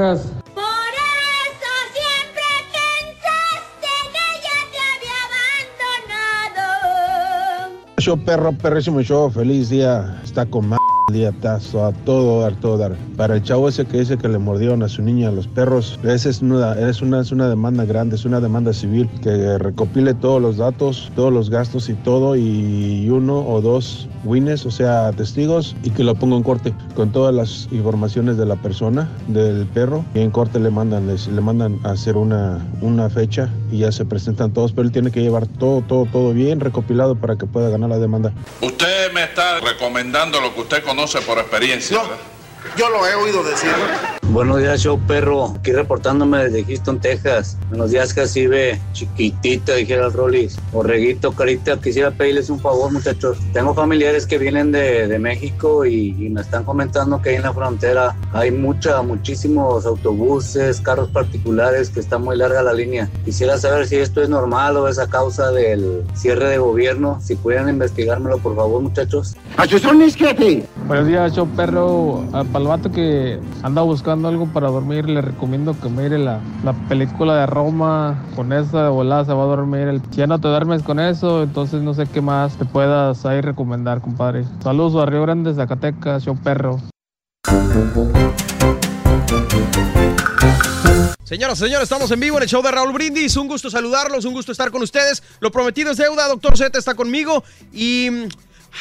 Speaker 73: Show perro, perrísimo show, feliz día, está con más está a todo dar, todo dar. Para el chavo ese que dice que le mordieron a su niña, a los perros, esa es una, es una, una demanda grande, es una demanda civil, que recopile todos los datos, todos los gastos y todo, y uno o dos wines, o sea, testigos, y que lo ponga en corte con todas las informaciones de la persona, del perro, y en corte le mandan, les- le mandan a hacer una, una fecha y ya se presentan todos, pero él tiene que llevar todo, todo, todo bien recopilado para que pueda ganar la demanda.
Speaker 64: Usted me está recomendando lo que usted conoce por experiencia. ¿verdad?
Speaker 62: Yo lo he oído decir. Buenos días, show perro. Aquí reportándome desde Houston, Texas. Buenos días, Jacibe. Chiquitita, dijera el Rollis. Borreguito, carita. Quisiera pedirles un favor, muchachos. Tengo familiares que vienen de, de México y, y me están comentando que ahí en la frontera hay mucha, muchísimos autobuses, carros particulares, que está muy larga la línea. Quisiera saber si esto es normal o es a causa del cierre de gobierno. Si pudieran investigármelo, por favor, muchachos.
Speaker 72: Buenos días, show perro. Para el vato que anda buscando algo para dormir, le recomiendo que mire la, la película de Roma. Con esa de volada se va a dormir. Si ya no te duermes con eso, entonces no sé qué más te puedas ahí recomendar, compadre. Saludos a Río Grande, Zacatecas, show perro.
Speaker 1: Señoras, señores, estamos en vivo en el show de Raúl Brindis. Un gusto saludarlos, un gusto estar con ustedes. Lo prometido es deuda, doctor Z está conmigo y...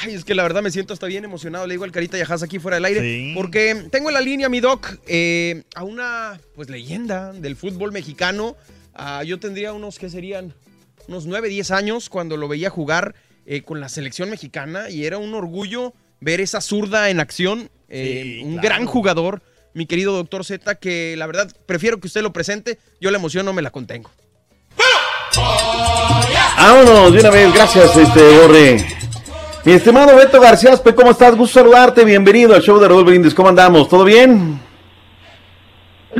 Speaker 1: Ay, es que la verdad me siento hasta bien emocionado. Le digo al Carita Yajas aquí fuera del aire.
Speaker 3: Sí.
Speaker 1: Porque tengo en la línea, mi doc, eh, a una pues leyenda del fútbol mexicano. Ah, yo tendría unos, ¿qué serían? Unos 9, 10 años cuando lo veía jugar eh, con la selección mexicana. Y era un orgullo ver esa zurda en acción. Eh, un gran jugador, mi querido doctor Z, que la verdad prefiero que usted lo presente. Yo la emoción no me la contengo.
Speaker 32: Vámonos de una vez, gracias, este, Borre. Mi estimado Beto García Aspe, ¿cómo estás? Gusto saludarte, bienvenido al show de Raúl Brindis, ¿cómo andamos? ¿Todo bien?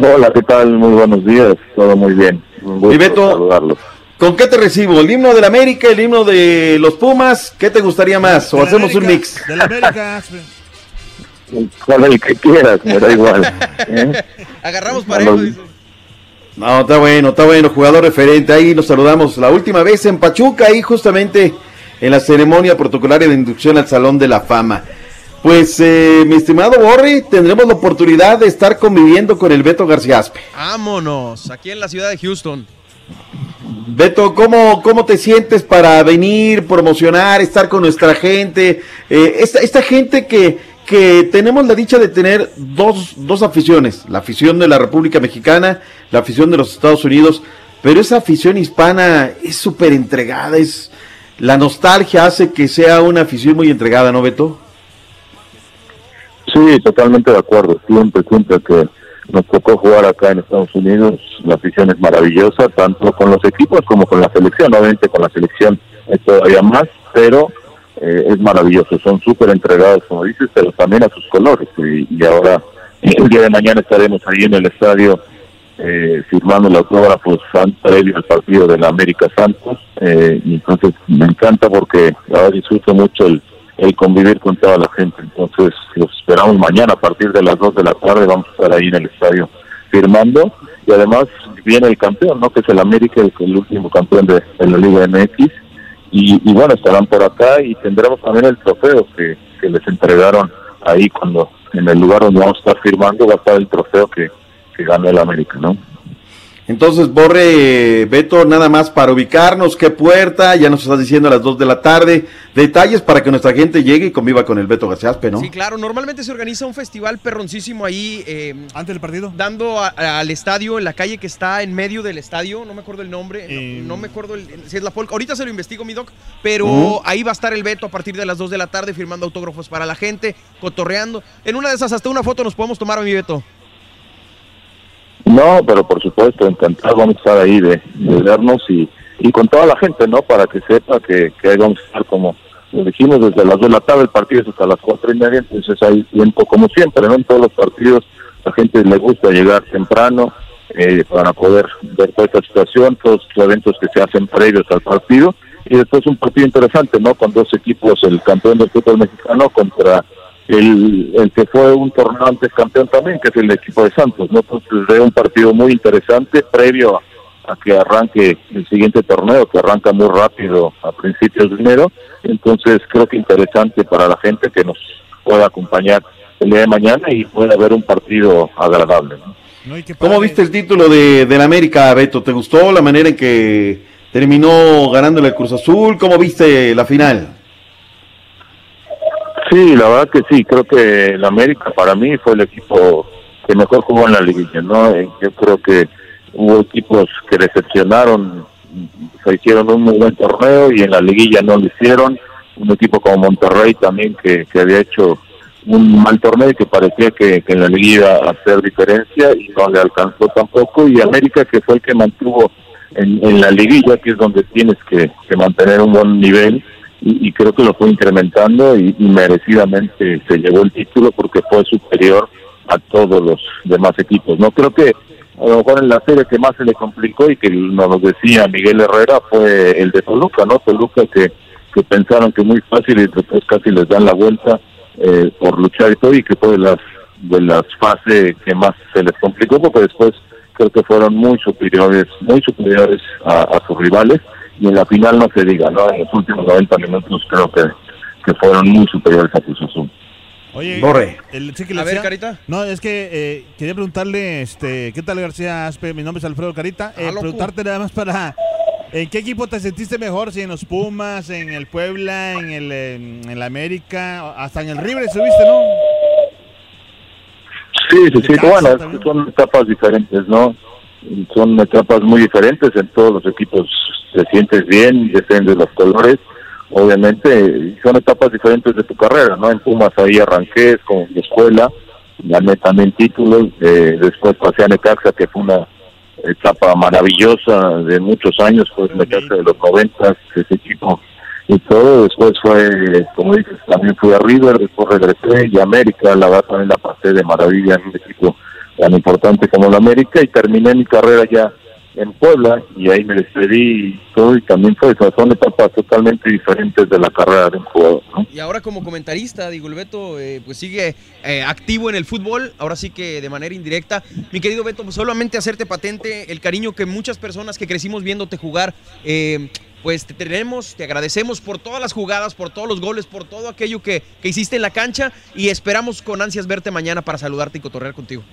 Speaker 74: Hola, ¿qué tal? Muy buenos días, todo muy bien. Un gusto
Speaker 32: Y Beto,
Speaker 74: saludarlos.
Speaker 32: ¿Con qué te recibo? ¿El himno del América, el himno de los Pumas? ¿Qué te gustaría más? ¿O
Speaker 3: De
Speaker 32: hacemos un mix?
Speaker 3: De la América, Aspe.
Speaker 75: Con el que quieras, me da igual. ¿eh?
Speaker 1: Agarramos parejo,
Speaker 75: los-
Speaker 1: dice.
Speaker 32: No, está bueno, está bueno, jugador referente. Ahí nos saludamos la última vez en Pachuca, ahí justamente en la ceremonia protocolaria de inducción al Salón de la Fama. Pues, eh, mi estimado Borri, tendremos la oportunidad de estar conviviendo con el Beto García Aspe.
Speaker 1: Vámonos, aquí en la ciudad de Houston.
Speaker 32: Beto, ¿cómo, ¿cómo te sientes para venir, promocionar, estar con nuestra gente? Eh, esta, esta gente que, que tenemos la dicha de tener dos, dos aficiones, la afición de la República Mexicana, la afición de los Estados Unidos, pero esa afición hispana es súper entregada, es la nostalgia hace que sea una afición muy entregada, ¿no, Beto?
Speaker 75: Sí, totalmente de acuerdo. Siempre, siempre que nos tocó jugar acá en Estados Unidos, la afición es maravillosa, tanto con los equipos como con la selección. Obviamente con la selección es todavía más, pero eh, es maravilloso. Son súper entregados, como dices, pero también a sus colores. Y, y ahora, el día de mañana estaremos ahí en el estadio eh, firmando el autógrafo previo al partido de la América Santos. Eh, entonces me encanta porque ahora disfruto mucho el, el convivir con toda la gente. Entonces los esperamos mañana a partir de las 2 de la tarde. Vamos a estar ahí en el estadio firmando. Y además viene el campeón, ¿no? Que es el América, el, el último campeón de, la Liga MX. Y, y bueno, estarán por acá y tendremos también el trofeo que, que les entregaron ahí cuando en el lugar donde vamos a estar firmando va a estar el trofeo que, que ganó el América, ¿no?
Speaker 32: Entonces, Borre, Beto, nada más para ubicarnos, qué puerta, ya nos estás diciendo a las 2 de la tarde, detalles para que nuestra gente llegue y conviva con el Beto García Aspe, ¿no?
Speaker 1: Sí, claro, normalmente se organiza un festival perroncísimo ahí. eh,
Speaker 3: Antes del partido.
Speaker 1: Dando a- a- al estadio, en la calle que está en medio del estadio, no me acuerdo el nombre,
Speaker 3: Eh,
Speaker 1: no, no me acuerdo el- si es la polka. Ahorita se lo investigo, mi doc, pero
Speaker 32: Ujú.
Speaker 1: ahí va a estar el Beto a partir de las 2 de la tarde firmando autógrafos para la gente, cotorreando. En una de esas, hasta una foto nos podemos tomar, mi Beto.
Speaker 75: No, pero por supuesto, encantado vamos a estar ahí de, de vernos y, y con toda la gente, ¿no? Para que sepa que, que ahí vamos a estar como lo dijimos desde las 2 de la tarde, el partido es hasta las cuatro y media, entonces hay tiempo como siempre, ¿no? En todos los partidos la gente le gusta llegar temprano eh, para poder ver toda esta situación, todos los eventos que se hacen previos al partido y después un partido interesante, ¿no? Con dos equipos, el campeón del fútbol mexicano contra el, el que fue un torneo antes campeón también, que es el equipo de Santos, ¿no? Entonces veo un partido muy interesante previo a, a que arranque el siguiente torneo, que arranca muy rápido a principios de enero. Entonces creo que interesante para la gente que nos pueda acompañar el día de mañana y pueda ver un partido agradable. ¿no?
Speaker 32: ¿Cómo viste el título de, del América, Beto? ¿Te gustó la manera en que terminó ganándole el Cruz Azul? ¿Cómo viste la final?
Speaker 75: Sí, la verdad que sí, creo que el América para mí fue el equipo que mejor jugó en la liguilla, ¿no? Eh, Yo creo que hubo equipos que decepcionaron, se hicieron un muy buen torneo y en la liguilla no lo hicieron. Un equipo como Monterrey también que, que había hecho un mal torneo y que parecía que, en la liguilla iba a hacer diferencia y no le alcanzó tampoco. Y América que fue el que mantuvo en, la liguilla, que es donde tienes que mantener un buen nivel y, creo que lo fue incrementando y, merecidamente se llevó el título porque fue superior a todos los demás equipos. No creo que a lo mejor en la serie que más se le complicó y que nos lo decía Miguel Herrera fue el de Toluca, ¿no? Toluca que, que pensaron que muy fácil y después casi les dan la vuelta eh, por luchar y todo y que fue de las de las fases que más se les complicó porque después creo que fueron muy superiores, muy superiores a sus rivales y en la final no se diga, ¿no? En los últimos 90 minutos creo que, que fueron muy superiores a Cruz Azul.
Speaker 3: Oye,
Speaker 32: Borre.
Speaker 3: el- sí que le
Speaker 1: A ver, Carita.
Speaker 3: No, es que eh, quería preguntarle, este, ¿qué tal García Aspe? Mi nombre es Alfredo Carita. Eh,
Speaker 1: Ah, loco.
Speaker 3: preguntarte nada más para, ¿en qué equipo te sentiste mejor? Si en los Pumas, en el Puebla, en el, en el América, hasta en el River estuviste, ¿no?
Speaker 75: Sí, sí, sí, bueno, es
Speaker 3: también.
Speaker 75: que son etapas diferentes, ¿no? Son etapas muy diferentes, en todos los equipos te sientes bien, defiendes los colores, obviamente, son etapas diferentes de tu carrera, ¿no? En Pumas ahí arranqué con mi escuela, gané también títulos, eh, después pasé a Necaxa, que fue una etapa maravillosa de muchos años, fue el Necaxa de los noventas, ese equipo y todo, después fue, como dices, también fui a River, después regresé y América, la verdad también la pasé de maravilla en un equipo tan importante como el América y terminé mi carrera ya en Puebla y ahí me despedí y todo y también fue, sea, son etapas totalmente diferentes de la carrera de un jugador, ¿no?
Speaker 1: Y ahora como comentarista, digo, el Beto eh, pues sigue eh, activo en el fútbol, ahora sí que de manera indirecta. Mi querido Beto, pues solamente hacerte patente el cariño que muchas personas que crecimos viéndote jugar, eh, pues te tenemos, te agradecemos por todas las jugadas, por todos los goles, por todo aquello que, que hiciste en la cancha y esperamos con ansias verte mañana para saludarte y cotorrear contigo.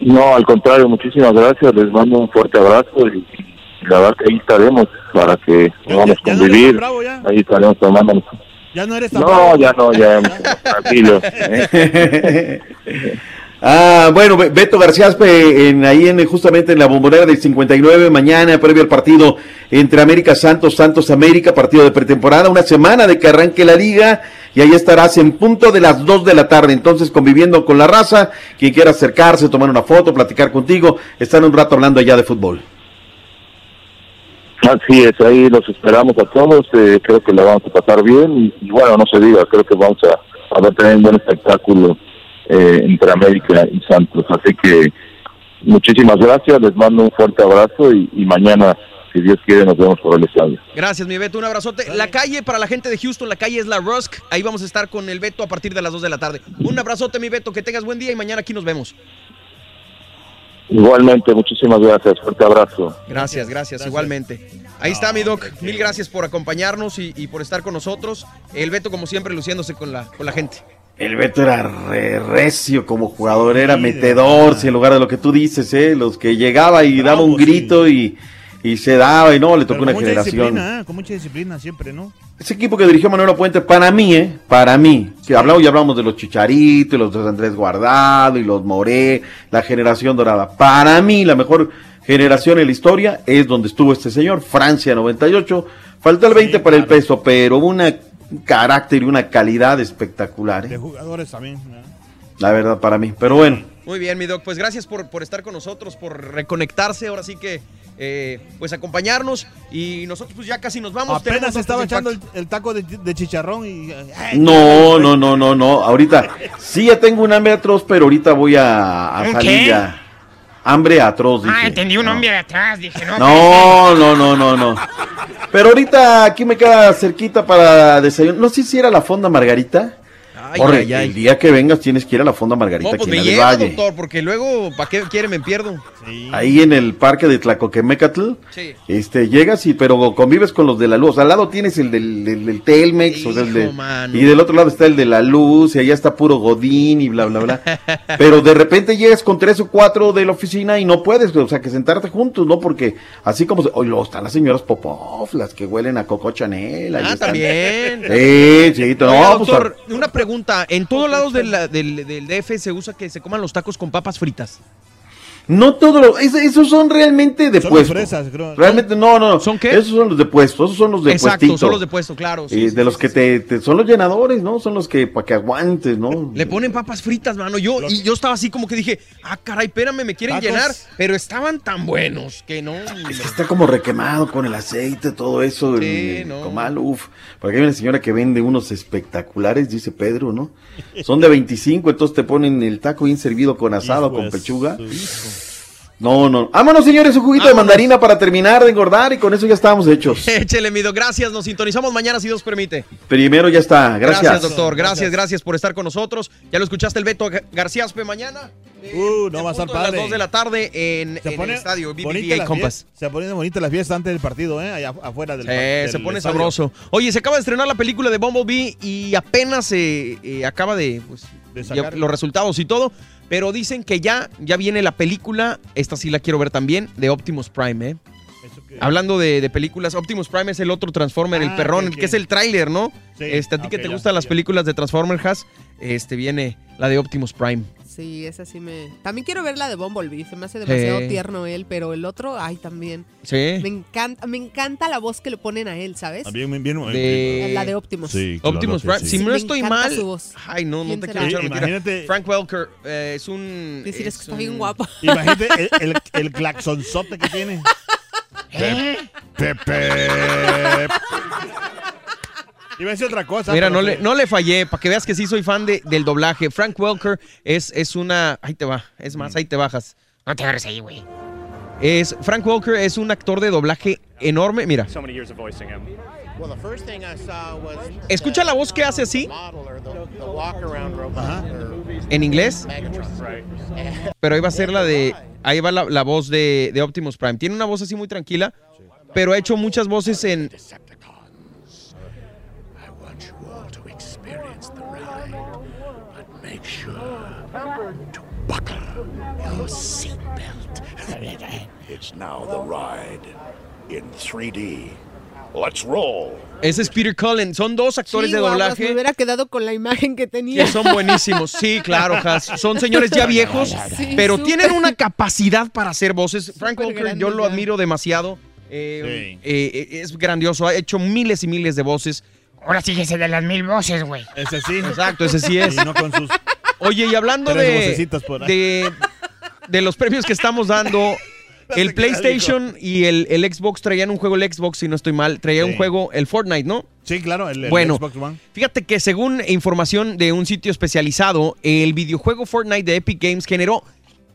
Speaker 75: No, al contrario, muchísimas gracias, les mando un fuerte abrazo y, y la verdad que ahí estaremos para que podamos
Speaker 3: no
Speaker 75: convivir,
Speaker 3: tan bravo ya.
Speaker 75: ahí estaremos tomándonos.
Speaker 3: Ya no eres tan
Speaker 75: No,
Speaker 3: bravo.
Speaker 75: ya no, ya, [laughs] tranquilo. ¿eh? [laughs]
Speaker 32: Ah, bueno, Be- Beto García Aspe, en, ahí en, justamente en la bombonera del 59, mañana, previo al partido entre América Santos, Santos América, partido de pretemporada, una semana de que arranque la liga, y ahí estarás en punto de las 2 de la tarde, entonces conviviendo con la raza, quien quiera acercarse, tomar una foto, platicar contigo, están un rato hablando allá de fútbol.
Speaker 75: Así es, ahí los esperamos a todos, eh, creo que la vamos a pasar bien y, bueno, no se diga, creo que vamos a, a ver también un buen espectáculo eh, entre América y Santos, así que muchísimas gracias, les mando un fuerte abrazo y mañana, si Dios quiere, nos vemos por el estadio.
Speaker 1: Gracias, mi Beto, un abrazote. La calle para la gente de Houston, la calle es la Rusk. Ahí vamos a estar con el Beto a partir de las 2 de la tarde. Un abrazote, mi Beto, que tengas buen día y mañana aquí nos vemos.
Speaker 75: Igualmente, muchísimas gracias, fuerte abrazo.
Speaker 1: Gracias, gracias, igualmente. Ahí está, mi Doc. Mil gracias por acompañarnos y, y por estar con nosotros. El Beto, como siempre, luciéndose con la, con la gente.
Speaker 32: El Beto era re- recio como jugador, era metedor, si en lugar de lo que tú dices, ¿eh? los que llegaba y daba un grito y, y se daba y no, le tocó
Speaker 3: Pero
Speaker 32: una
Speaker 3: con mucha
Speaker 32: generación.
Speaker 3: disciplina, ¿eh? con mucha disciplina siempre, ¿no?
Speaker 32: Ese equipo que dirigió Manuel Puente, para mí, ¿eh? Para mí, que hablamos y hablamos de los Chicharitos, y los de Andrés Guardado, y los Moré, la generación dorada. Para mí, la mejor generación en la historia es donde estuvo este señor, Francia 98. Falta el 20 para el peso, pero una, un carácter y una calidad espectacular,
Speaker 3: De
Speaker 32: ¿eh?
Speaker 3: jugadores también. ¿no?
Speaker 32: La verdad, para mí. Pero bueno,
Speaker 1: Muy bien, mi Doc. Pues gracias por, por estar con nosotros, por reconectarse. Ahora sí que, eh, pues acompañarnos. Y nosotros, pues ya casi nos vamos.
Speaker 3: Apenas estaba echando el, taco de, de chicharrón y... ay,
Speaker 32: no, no, no, no, no. Ahorita, sí ya tengo un hambre atroz, pero ahorita voy a, a
Speaker 4: ¿Un
Speaker 32: salir ya. Hambre atroz, dije.
Speaker 4: Ah, entendí un hombre de atrás, dije, no.
Speaker 32: No, no, no, no, no. Pero ahorita aquí me queda cerquita para desayunar. No sé si era la Fonda Margarita.
Speaker 1: Ay,
Speaker 32: Corre,
Speaker 1: ay, ay.
Speaker 32: el día que vengas tienes que ir a la Fonda Margarita
Speaker 1: No, pues
Speaker 32: aquí
Speaker 1: me
Speaker 32: en el
Speaker 1: lleva,
Speaker 32: Valle.
Speaker 1: doctor, porque luego, ¿para qué quiere? Me pierdo.
Speaker 32: Ahí en el parque de Tlacoquemecatl.
Speaker 1: Sí.
Speaker 32: Este, llegas y, pero convives con los de la luz. Al lado tienes el del, del- del Telmex, o sea, el de-
Speaker 1: Hijo, mano.
Speaker 32: y del otro lado está el de la luz, y allá está puro Godín y bla, bla, bla. [laughs] pero de repente llegas con tres o cuatro de la oficina y no puedes, o sea, que sentarte juntos, ¿no? Porque así como, se- hoy luego están las señoras Popov, las que huelen a Coco Chanel.
Speaker 1: Ah,
Speaker 32: están.
Speaker 1: también.
Speaker 32: Sí, sí, no,
Speaker 1: Oiga,
Speaker 32: pues,
Speaker 1: doctor, una pregunta. ¿En todos lados del, del, del DF se usa que se coman los tacos con papas fritas?
Speaker 32: No todos los, es- esos son realmente de
Speaker 3: Son
Speaker 32: puesto.
Speaker 3: fresas, creo.
Speaker 32: Realmente no, no. ¿Son qué? Esos son los de puesto, esos son los de
Speaker 1: Exacto,
Speaker 32: puestito.
Speaker 1: son los de puesto, claro. sí,
Speaker 32: Eh,
Speaker 1: sí,
Speaker 32: de los que te, te- son los llenadores, ¿no? Son los que para que aguantes, ¿no?
Speaker 1: Le ponen papas fritas, mano. Yo, y yo estaba así como que dije, ah, caray, espérame, me quieren
Speaker 32: Tacos.
Speaker 1: llenar. Pero estaban tan buenos que no.
Speaker 32: Está como requemado con el aceite, todo eso,
Speaker 1: Sí,
Speaker 32: el
Speaker 1: no.
Speaker 32: comal, uf. Porque hay una señora que vende unos espectaculares, dice Pedro, ¿no? Son de 25, entonces te ponen el taco bien servido con asado, con pechuga. No, no. Vámonos, señores, un juguito de mandarina para terminar de engordar y con eso ya estábamos hechos. [laughs]
Speaker 1: Échele, mido. Gracias. Nos sintonizamos mañana si Dios permite.
Speaker 32: Primero ya está, gracias.
Speaker 1: doctor. Gracias, gracias por estar con nosotros. Ya lo escuchaste el Beto Ga- García Aspe mañana.
Speaker 3: Uh, no va a estar
Speaker 1: punto de las
Speaker 3: padre.
Speaker 1: 2 de la tarde en,
Speaker 3: Se
Speaker 1: en
Speaker 3: pone
Speaker 1: el estadio BBVA Compass.
Speaker 3: fiesta- Se pone bonita la fiesta antes del partido, ¿eh? Allá afuera del del
Speaker 1: se pone
Speaker 3: estadio.
Speaker 1: sabroso. Oye, se acaba de estrenar la película de Bumblebee y apenas eh, eh, acaba de, pues,
Speaker 3: sacar.
Speaker 1: los resultados y todo. Pero dicen que ya, ya viene la película, esta sí la quiero ver también, de Optimus Prime, ¿eh? Hablando de, de películas, Optimus Prime es el otro Transformer, el
Speaker 3: Ah,
Speaker 1: perrón,
Speaker 3: ok, ok.
Speaker 1: que es el tráiler, ¿no?
Speaker 3: Sí.
Speaker 1: Este, a ti que te
Speaker 3: ya,
Speaker 1: gustan las películas de Transformers, Has, este viene la de Optimus Prime.
Speaker 49: Sí, esa sí me. También quiero ver la de Bumblebee. Se me hace demasiado
Speaker 1: Sí.
Speaker 49: tierno él, pero el otro, ay, también.
Speaker 1: Sí.
Speaker 49: Me encanta, me encanta la voz que le ponen a él, ¿sabes?
Speaker 3: Bien, bien, bien.
Speaker 1: De-
Speaker 49: La de Optimus.
Speaker 3: Sí, claro
Speaker 1: Optimus Prime.
Speaker 3: sí.
Speaker 1: Si no
Speaker 49: Me
Speaker 1: estoy mal.
Speaker 49: su voz.
Speaker 1: Ay, no, no
Speaker 49: ¿Quién
Speaker 1: te quiero echar mentira.
Speaker 3: imagínate-
Speaker 1: Frank Welker eh, es un.
Speaker 49: Decir es que está bien
Speaker 1: un-
Speaker 49: guapo.
Speaker 3: Imagínate el, el, el claxonzote que tiene. [laughs]
Speaker 1: ¿Eh?
Speaker 3: Pepe. Iba a decir otra cosa.
Speaker 1: Mira, no
Speaker 3: que-
Speaker 1: le, no le fallé, para que veas que sí soy fan de, del doblaje. Frank Welker es, es una. Ahí te va, es más, ahí te bajas.
Speaker 4: No te agarres ahí, güey.
Speaker 1: Es Frank Welker es un actor de doblaje enorme. Mira, escucha la voz que hace así en inglés, pero ahí va a ser la de. Ahí va la, la voz de, de Optimus Prime. Tiene una voz así muy tranquila, pero ha hecho muchas voces en.
Speaker 76: Buckle your seatbelt. [laughs] it's now the ride in 3D. Let's roll.
Speaker 1: Ese es Peter Cullen. Son dos actores de doblaje.
Speaker 49: Me hubiera quedado con la imagen que tenía.
Speaker 1: que son buenísimos. Sí, claro, Has. Son señores ya viejos, [laughs]
Speaker 49: Sí,
Speaker 1: pero tienen una capacidad para hacer voces. Frank
Speaker 49: Súper
Speaker 1: Welker, yo lo
Speaker 49: ya.
Speaker 1: admiro demasiado. Eh, eh, es grandioso, ha hecho miles y miles de voces.
Speaker 4: Ahora sí que ese de las mil voces, güey.
Speaker 3: Ese sí.
Speaker 1: Exacto, ese sí es.
Speaker 3: Y no con sus
Speaker 1: Oye, y hablando de, de, de los premios que estamos dando, [laughs] el PlayStation y el, el Xbox traían un juego, el Xbox, si no estoy mal, traía un
Speaker 3: Sí.
Speaker 1: juego, el Fortnite, ¿no?
Speaker 3: Sí, claro, el, el
Speaker 1: Bueno,
Speaker 3: Xbox One.
Speaker 1: Fíjate que según información de un sitio especializado, el videojuego Fortnite de Epic Games generó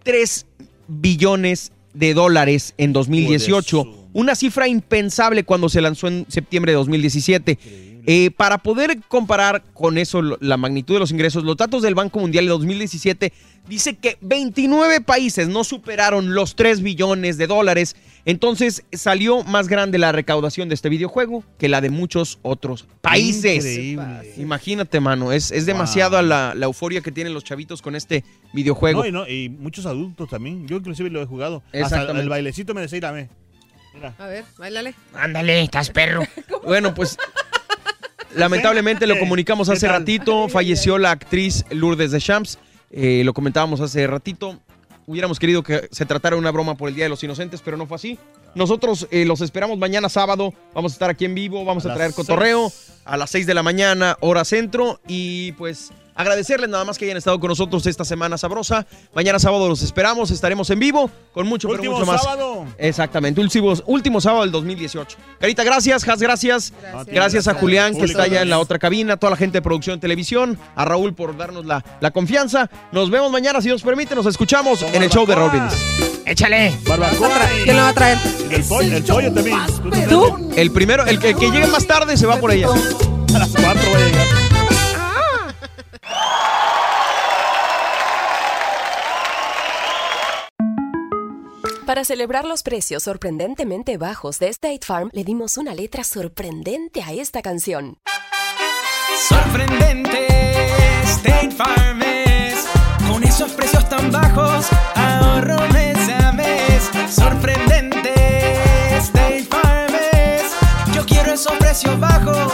Speaker 1: 3 billones de dólares en 2018. Una cifra impensable cuando se lanzó en septiembre de 2017. Eh, para poder comparar con eso la magnitud de los ingresos, los datos del Banco Mundial de 2017 dice que 29 países no superaron los 3 billones de dólares. Entonces salió más grande la recaudación de este videojuego que la de muchos otros países.
Speaker 3: Increíble.
Speaker 1: Imagínate, mano, es, es demasiada la, la euforia que tienen los chavitos con este videojuego.
Speaker 3: No, y, no, y muchos adultos también. Yo inclusive lo he jugado. Hasta
Speaker 1: Exactamente.
Speaker 3: el bailecito me decía, "Dame". Mira.
Speaker 49: A ver, bailale.
Speaker 4: Ándale, estás perro. [laughs]
Speaker 1: Bueno, pues lamentablemente lo comunicamos hace ratito. Falleció la actriz Lourdes Deschamps. Eh, lo comentábamos hace ratito. Hubiéramos querido que se tratara de una broma por el Día de los Inocentes, pero no fue así. Nosotros eh, los esperamos mañana sábado. Vamos a estar aquí en vivo. Vamos
Speaker 3: A
Speaker 1: a, traer
Speaker 3: seis.
Speaker 1: cotorreo a las 6 de la mañana, hora centro. Y pues agradecerles nada más que hayan estado con nosotros esta semana sabrosa. Mañana sábado los esperamos. Estaremos en vivo con mucho, pero
Speaker 3: Último
Speaker 1: mucho más.
Speaker 3: sábado.
Speaker 1: Exactamente, último, último sábado del 2018. Carita, gracias, Has, gracias. Gracias,
Speaker 3: Gracias.
Speaker 1: a Julián, que está allá en la otra cabina, toda la gente de producción de televisión, a Raúl por darnos la, la confianza. Nos vemos mañana, si Dios permite, nos escuchamos en el show de Brindis.
Speaker 4: Échale.
Speaker 3: Barbacoa.
Speaker 49: ¿Quién lo va a traer?
Speaker 3: El pollo, el pollo también.
Speaker 1: ¿Tú? El primero, el que, el que llegue más tarde se va por ella.
Speaker 3: A las 4 voy a llegar.
Speaker 74: Para celebrar los precios sorprendentemente bajos de State Farm, le dimos una letra sorprendente a esta canción.
Speaker 77: Sorprendente, State Farm. Con esos precios tan bajos, ahorro mes a mes. Sorprendente, State Farm. Yo quiero esos precios bajos,